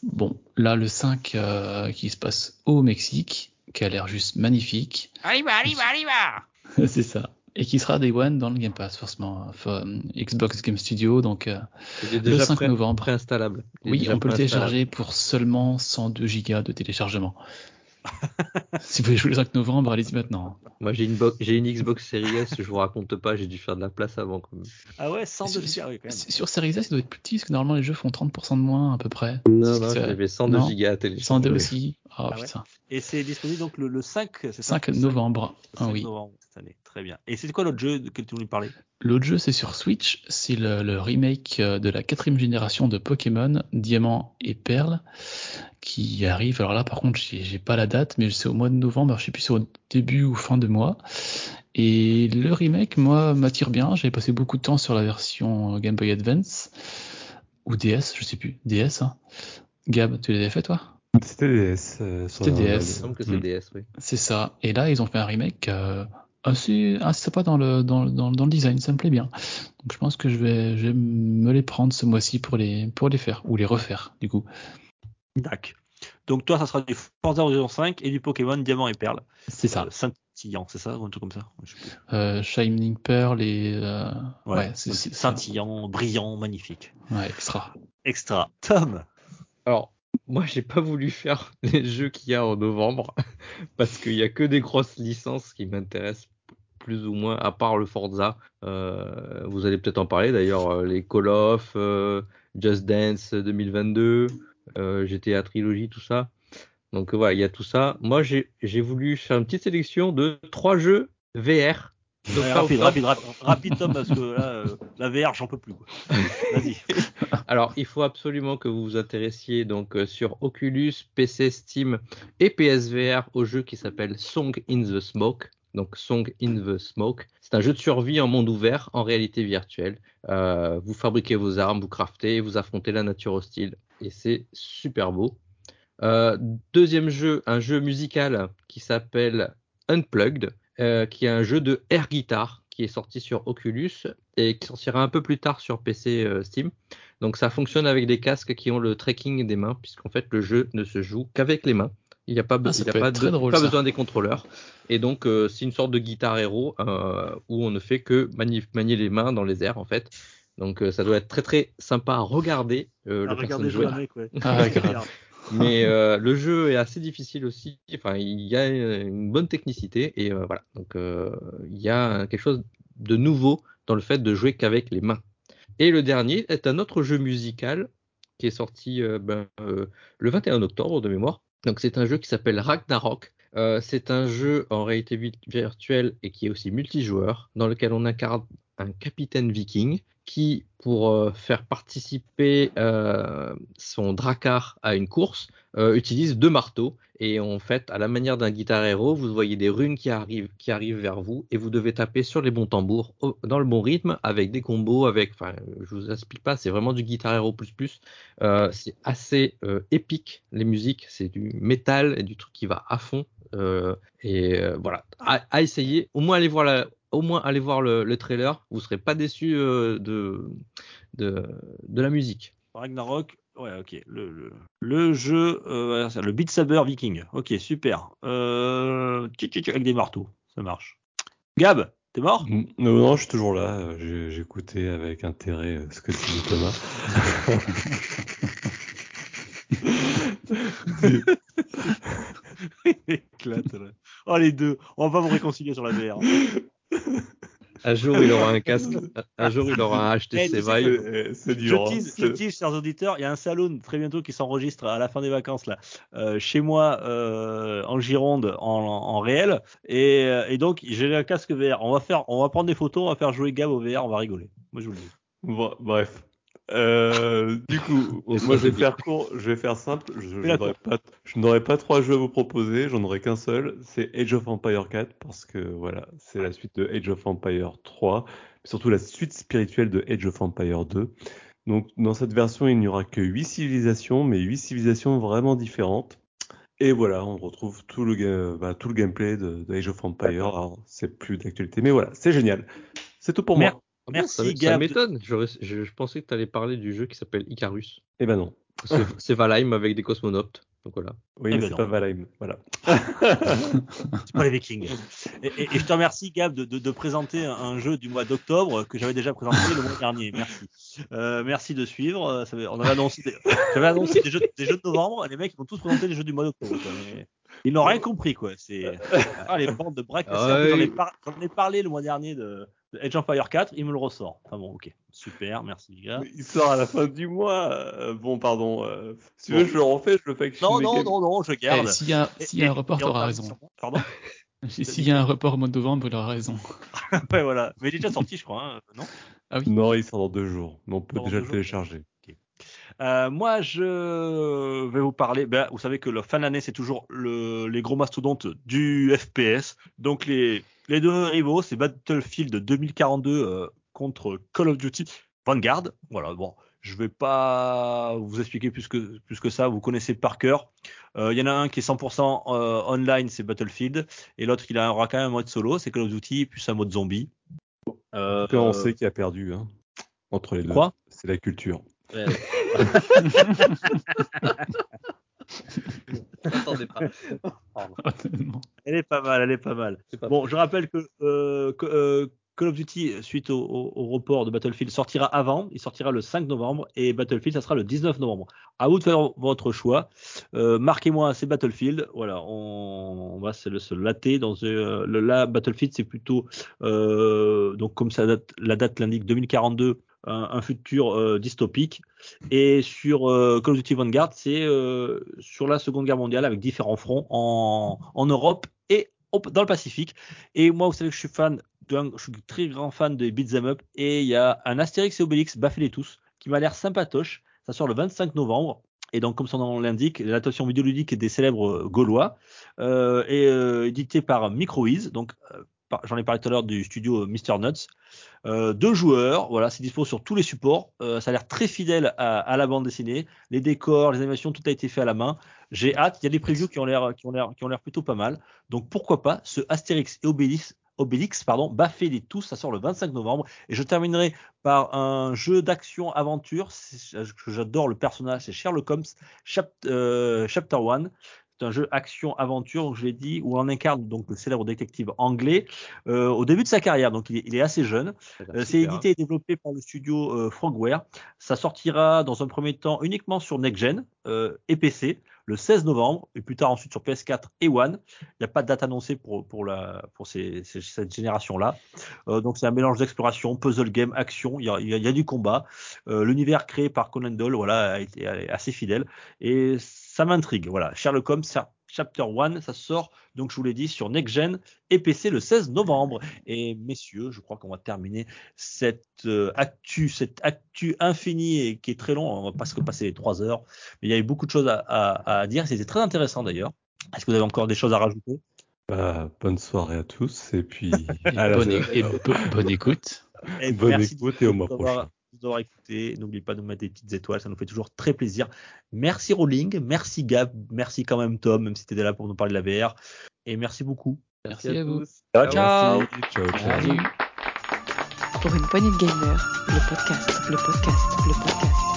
[SPEAKER 2] Bon, là, le 5 euh, qui se passe au Mexique, qui a l'air juste magnifique.
[SPEAKER 1] Arriva, arriva, arriva [LAUGHS]
[SPEAKER 2] C'est ça. Et qui sera Day One dans le Game Pass, forcément. Enfin, Xbox Game Studio, donc euh,
[SPEAKER 4] est
[SPEAKER 2] le
[SPEAKER 4] déjà
[SPEAKER 2] 5
[SPEAKER 4] pré-
[SPEAKER 2] novembre.
[SPEAKER 4] préinstallable.
[SPEAKER 2] Oui,
[SPEAKER 4] déjà
[SPEAKER 2] on peut le télécharger pour seulement 102 gigas de téléchargement. [LAUGHS] si vous voulez jouer le 5 novembre, allez-y maintenant.
[SPEAKER 4] Moi, j'ai une, bo- j'ai une Xbox Series S, je vous raconte pas, j'ai dû faire de la place avant. Quand même.
[SPEAKER 1] Ah ouais, 102
[SPEAKER 2] Sur-
[SPEAKER 1] gigas, oui, quand même.
[SPEAKER 2] Sur sur Series S, il doit être plus petit, parce que normalement les jeux font 30% de moins à peu près.
[SPEAKER 4] Non, non,
[SPEAKER 2] C'est-
[SPEAKER 4] j'avais 102
[SPEAKER 2] non.
[SPEAKER 4] gigas à télécharger.
[SPEAKER 2] 102 aussi. Oh
[SPEAKER 1] Ah ouais.
[SPEAKER 2] putain.
[SPEAKER 1] Et c'est disponible donc le, le 5, c'est ça?
[SPEAKER 2] 5
[SPEAKER 1] Le
[SPEAKER 2] novembre. Ah
[SPEAKER 1] 5
[SPEAKER 2] oui.
[SPEAKER 1] novembre cette année, très bien. Et c'est quoi l'autre jeu de quel tu voulais parler?
[SPEAKER 2] L'autre jeu, c'est sur Switch. C'est le, le remake euh, de la quatrième génération de Pokémon, Diamant et Perle, qui arrive. Alors là, par contre, j'ai j'ai pas la date, mais c'est au mois de novembre. Je sais plus si c'est au début ou fin de mois. Et le remake, moi, m'attire bien. J'avais passé beaucoup de temps sur la version Game Boy Advance ou DS, je sais plus. DS. Hein. Gab, tu l'avais fait toi?
[SPEAKER 6] C'était DS. euh, sur
[SPEAKER 2] C'était
[SPEAKER 6] la-
[SPEAKER 2] DS.
[SPEAKER 4] Il me semble que c'est
[SPEAKER 6] Mm.
[SPEAKER 4] DS, oui.
[SPEAKER 2] C'est ça. Et là, ils ont fait un remake euh, assez, assez sympa dans le, dans, dans, dans le design. Ça me plaît bien. Donc, je pense que je vais, je vais me les prendre ce mois-ci pour les, pour les faire ou les refaire, du coup.
[SPEAKER 1] Dac. Donc toi, ça sera du Forza Horizon 5 et du Pokémon Diamant et Perle.
[SPEAKER 2] C'est ça.
[SPEAKER 1] Euh, scintillant, c'est ça ou un truc comme ça.
[SPEAKER 2] Euh, Shining Pearl et euh,
[SPEAKER 1] Ouais,
[SPEAKER 2] ouais, c'est c'est-
[SPEAKER 1] scintillant, brillant, magnifique.
[SPEAKER 2] ouais, extra.
[SPEAKER 1] Extra. Tom
[SPEAKER 4] Alors, moi, j'ai pas voulu faire les jeux qu'il y a en novembre [LAUGHS] parce qu'il y a que des grosses licences qui m'intéressent plus ou moins, à part le Forza. Euh, vous allez peut-être en parler d'ailleurs, euh, les Call of, euh, Just Dance 2022, euh, GTA Trilogy, tout ça. Donc voilà, il y a tout ça. Moi, j'ai voulu faire une petite sélection de trois jeux VR. Donc,
[SPEAKER 1] Ouais, rapide, rapide, rapide, rapide, Tom, parce que là, euh, la VR, j'en peux plus. Vas-y. [LAUGHS]
[SPEAKER 4] Alors, il faut absolument que vous vous intéressiez donc euh, sur Oculus, PC, Steam et PSVR au jeu qui s'appelle Song in the Smoke. Donc, Song in the Smoke. C'est un jeu de survie en monde ouvert, en réalité virtuelle. Euh, vous fabriquez vos armes, vous craftez, vous affrontez la nature hostile. Et c'est super beau. Euh, deuxième jeu, un jeu musical qui s'appelle Unplugged, euh, qui est un jeu de air guitar qui est sorti sur Oculus et qui sortira un peu plus tard sur PC Steam. Donc ça fonctionne avec des casques qui ont le tracking des mains, puisqu'en fait le jeu ne se joue qu'avec les mains. Il n'y a pas, be-
[SPEAKER 2] Ah,
[SPEAKER 4] il y a pas, de-
[SPEAKER 2] drôle,
[SPEAKER 4] pas besoin des contrôleurs. Et donc euh, c'est une sorte de guitare héros euh, où on ne fait que mani- manier les mains dans les airs en fait. Donc euh, ça doit être très très sympa à regarder le
[SPEAKER 1] regardez
[SPEAKER 4] personne jouer.
[SPEAKER 1] ouais.
[SPEAKER 2] Ah, grave. [LAUGHS]
[SPEAKER 4] Mais euh, le jeu est assez difficile aussi. Enfin, il y a une bonne technicité et euh, voilà. Donc euh, il y a quelque chose de nouveau dans le fait de jouer qu'avec les mains. Et le dernier est un autre jeu musical qui est sorti euh, ben, euh, le 21 octobre de mémoire, Donc c'est un jeu qui s'appelle Ragnarok. Euh, c'est un jeu en réalité vi- virtuelle et qui est aussi multijoueur, dans lequel on incarne un capitaine viking qui, pour euh, faire participer euh, son drakkar à une course, euh, utilise deux marteaux. Et en fait, à la manière d'un guitar hero, vous voyez des runes qui arrivent, qui arrivent vers vous et vous devez taper sur les bons tambours dans le bon rythme avec des combos, avec, enfin, je vous explique pas, c'est vraiment du guitar hero plus plus. C'est assez épique les musiques, c'est du métal et du truc qui va à fond. Et voilà, à, à essayer. Au moins aller voir la, au moins aller voir le, le trailer. Vous serez pas déçu euh, de, de de la musique.
[SPEAKER 1] Ragnarok, ouais, ok. Le, le, le jeu, euh, le Beat Saber Viking. Ok, super. Euh, avec des marteaux, ça marche. Gab, t'es mort?
[SPEAKER 3] Non, non, je suis toujours là. euh, j'ai- J'écoutais avec intérêt ce que disait Thomas. [LAUGHS]
[SPEAKER 1] Il éclate, là. Oh, les deux. On va pas vous réconcilier sur la VR. [LAUGHS]
[SPEAKER 4] Un jour il aura un [LAUGHS] casque, un jour il aura un HTC Vive.
[SPEAKER 3] C'est
[SPEAKER 1] Je
[SPEAKER 3] dur. hein,
[SPEAKER 1] tease, je tease, chers auditeurs, il y a un salon très bientôt qui s'enregistre à la fin des vacances là, euh, chez moi euh, en Gironde en, en réel, et, euh, et donc j'ai un casque VR. On va faire, on va prendre des photos, on va faire jouer Gab au VR, on va rigoler. Moi je vous le dis.
[SPEAKER 3] Bon, bref. Euh, du coup, moi je vais faire court, je vais faire simple. Je, je n'aurai pas, trois jeux à vous proposer, j'en aurai qu'un seul. C'est Age of Empire 4 parce que voilà, c'est la suite de Age of Empire 3, mais surtout la suite spirituelle de Age of Empire 2. Donc dans cette version, il n'y aura que huit civilisations, mais huit civilisations vraiment différentes. Et voilà, on retrouve tout le, bah, tout le gameplay de, de Age of Empire. Alors, c'est plus d'actualité, mais voilà, c'est génial. C'est tout pour moi.
[SPEAKER 4] Ah bon,
[SPEAKER 1] Merci,
[SPEAKER 4] ça, ça
[SPEAKER 1] Gab.
[SPEAKER 4] m'étonne. Je, je pensais que tu allais parler du jeu qui s'appelle Icarus.
[SPEAKER 3] Eh ben non.
[SPEAKER 4] C'est Valheim avec des cosmonautes. Donc voilà.
[SPEAKER 3] Oui,
[SPEAKER 1] Eh
[SPEAKER 3] mais
[SPEAKER 1] ben
[SPEAKER 3] c'est pas Valheim. Voilà. [LAUGHS]
[SPEAKER 1] C'est pas les Vikings. Et, et- et je te remercie Gab de, de- de présenter un, jeu du mois d'octobre que j'avais déjà présenté le mois dernier. Merci. Euh, merci de suivre. Ça on avait annoncé, des, j'avais annoncé des jeux, des jeux de novembre. Les mecs ils vont tous présenter les jeux du mois d'octobre. Mais Ils n'ont rien compris quoi. C'est [LAUGHS] ah, les bandes de braques.
[SPEAKER 4] Ah
[SPEAKER 1] J'en ai,
[SPEAKER 4] oui.
[SPEAKER 1] par- j'en ai parlé le mois dernier de, de Age of Empire 4. Il me le ressort. Enfin bon, ok, super. Merci Gab.
[SPEAKER 3] Mais il sort à la fin du mois. euh, bon, pardon. euh, si tu
[SPEAKER 1] Bon.
[SPEAKER 3] veux, je le refais, je le fais avec
[SPEAKER 1] Non non non non, je
[SPEAKER 2] Eh,
[SPEAKER 1] garde.
[SPEAKER 2] S'il y a, y a un report, t'auras raison.
[SPEAKER 1] sur- Pardon [LAUGHS]
[SPEAKER 2] S'il y a un report au mois de novembre, il aura raison. [LAUGHS]
[SPEAKER 1] Ouais voilà. Mais il est déjà sorti je crois. hein, non?
[SPEAKER 2] Ah oui.
[SPEAKER 3] Non, il sort dans deux jours. Mais on peut
[SPEAKER 1] Dans
[SPEAKER 3] déjà le
[SPEAKER 1] jours.
[SPEAKER 3] télécharger.
[SPEAKER 1] Euh, moi, je vais vous parler. Ben, vous savez que la fin d'année, c'est toujours le, les gros mastodontes du FPS. Donc, les, les deux rivaux, c'est Battlefield 2042 euh, contre Call of Duty Vanguard. Voilà, bon, je vais pas vous expliquer plus que, plus que ça. Vous connaissez par cœur. Euh, Il y en a un qui est 100% euh, online, c'est Battlefield. Et l'autre, il aura quand même un mode solo, c'est Call of Duty, plus un mode zombie.
[SPEAKER 3] On sait qui a perdu hein, entre les deux. C'est la culture.
[SPEAKER 4] Ouais. [LAUGHS] [LAUGHS] Attendez pas.
[SPEAKER 2] Honnêtement.
[SPEAKER 1] Elle est pas mal, elle est pas mal.
[SPEAKER 4] Pas
[SPEAKER 1] Bon, je rappelle que, euh, que, euh, Call of Duty, suite au, report de Battlefield, sortira avant. Il sortira le 5 novembre et Battlefield, ça sera le 19 novembre. À vous de faire votre choix. Euh, Marquez-moi, c'est Battlefield. Voilà, on, on va se, latter dans euh, le là. Battlefield, c'est plutôt euh, donc comme ça la date l'indique 2042, un, un futur euh, dystopique. Et sur euh, Call of Duty Vanguard, c'est euh, sur la Seconde Guerre mondiale avec différents fronts en, en Europe et dans le Pacifique. Et moi, vous savez que je suis fan, je suis très grand fan de beat'em up. Et il y a un Astérix et Obélix, baffez-les tous, qui m'a l'air sympatoche. Ça sort le 25 novembre. Et donc, comme son nom l'indique, l'adaptation vidéoludique des célèbres euh, gaulois, euh, et euh, édité par Microiz. Donc, euh, j'en ai parlé tout à l'heure du studio Mr. Nuts. Euh, deux joueurs, voilà, c'est dispo sur tous les supports. Euh, ça a l'air très fidèle à, la bande dessinée. Les décors, les animations, tout a été fait à la main. J'ai hâte. Il y a des previews l'air, qui ont l'air plutôt pas mal. Donc pourquoi pas ce Astérix et Obélix, Obélix, pardon, baffez les tous. Ça sort le 25 novembre. Et je terminerai par un jeu d'action aventure. C'est- que J'adore le personnage, c'est Sherlock Holmes, Chap- euh, Chapter One. C'est un jeu action-aventure, je l'ai dit, où on incarne donc le célèbre détective anglais euh, au début de sa carrière. Donc il est, il est assez jeune. Euh, c'est édité et développé par le studio euh, Frogware. Ça sortira dans un premier temps uniquement sur Next Gen euh, et PC. Le 16 novembre, et plus tard ensuite sur PS4 et One. Il n'y a pas de date annoncée pour, pour, la, pour cette génération-là. Euh, donc c'est un mélange d'exploration, puzzle game, action, il y a, du combat. Euh, L'univers créé par Conan Doyle voilà, a été assez fidèle, et ça m'intrigue. Voilà, Sherlock Holmes, Chapter 1, ça sort, donc je vous l'ai dit, sur Next Gen et PC le 16 novembre. Et messieurs, je crois qu'on va terminer cette euh, actu, cette actu infinie et qui est très long, on va pas se passer les 3 heures, mais il y a eu beaucoup de choses à, à, à dire, c'était très intéressant d'ailleurs. Est-ce que vous avez encore des choses à rajouter?
[SPEAKER 6] Bah, Bonne soirée à tous et puis
[SPEAKER 2] à [LAUGHS] bonne, et, bonne écoute.
[SPEAKER 1] Et bonne écoute et au mois prochain d'avoir écouté. N'oubliez pas de nous mettre des petites étoiles, ça nous fait toujours très plaisir. Merci Rolling, merci Gab, merci quand même Tom, même si tu étais là pour nous parler de la VR. Et merci beaucoup.
[SPEAKER 2] Merci, à, vous.
[SPEAKER 1] Ciao, ciao.
[SPEAKER 6] ciao, ciao.
[SPEAKER 5] Pour une poignée de podcast, le podcast, le podcast, le podcast.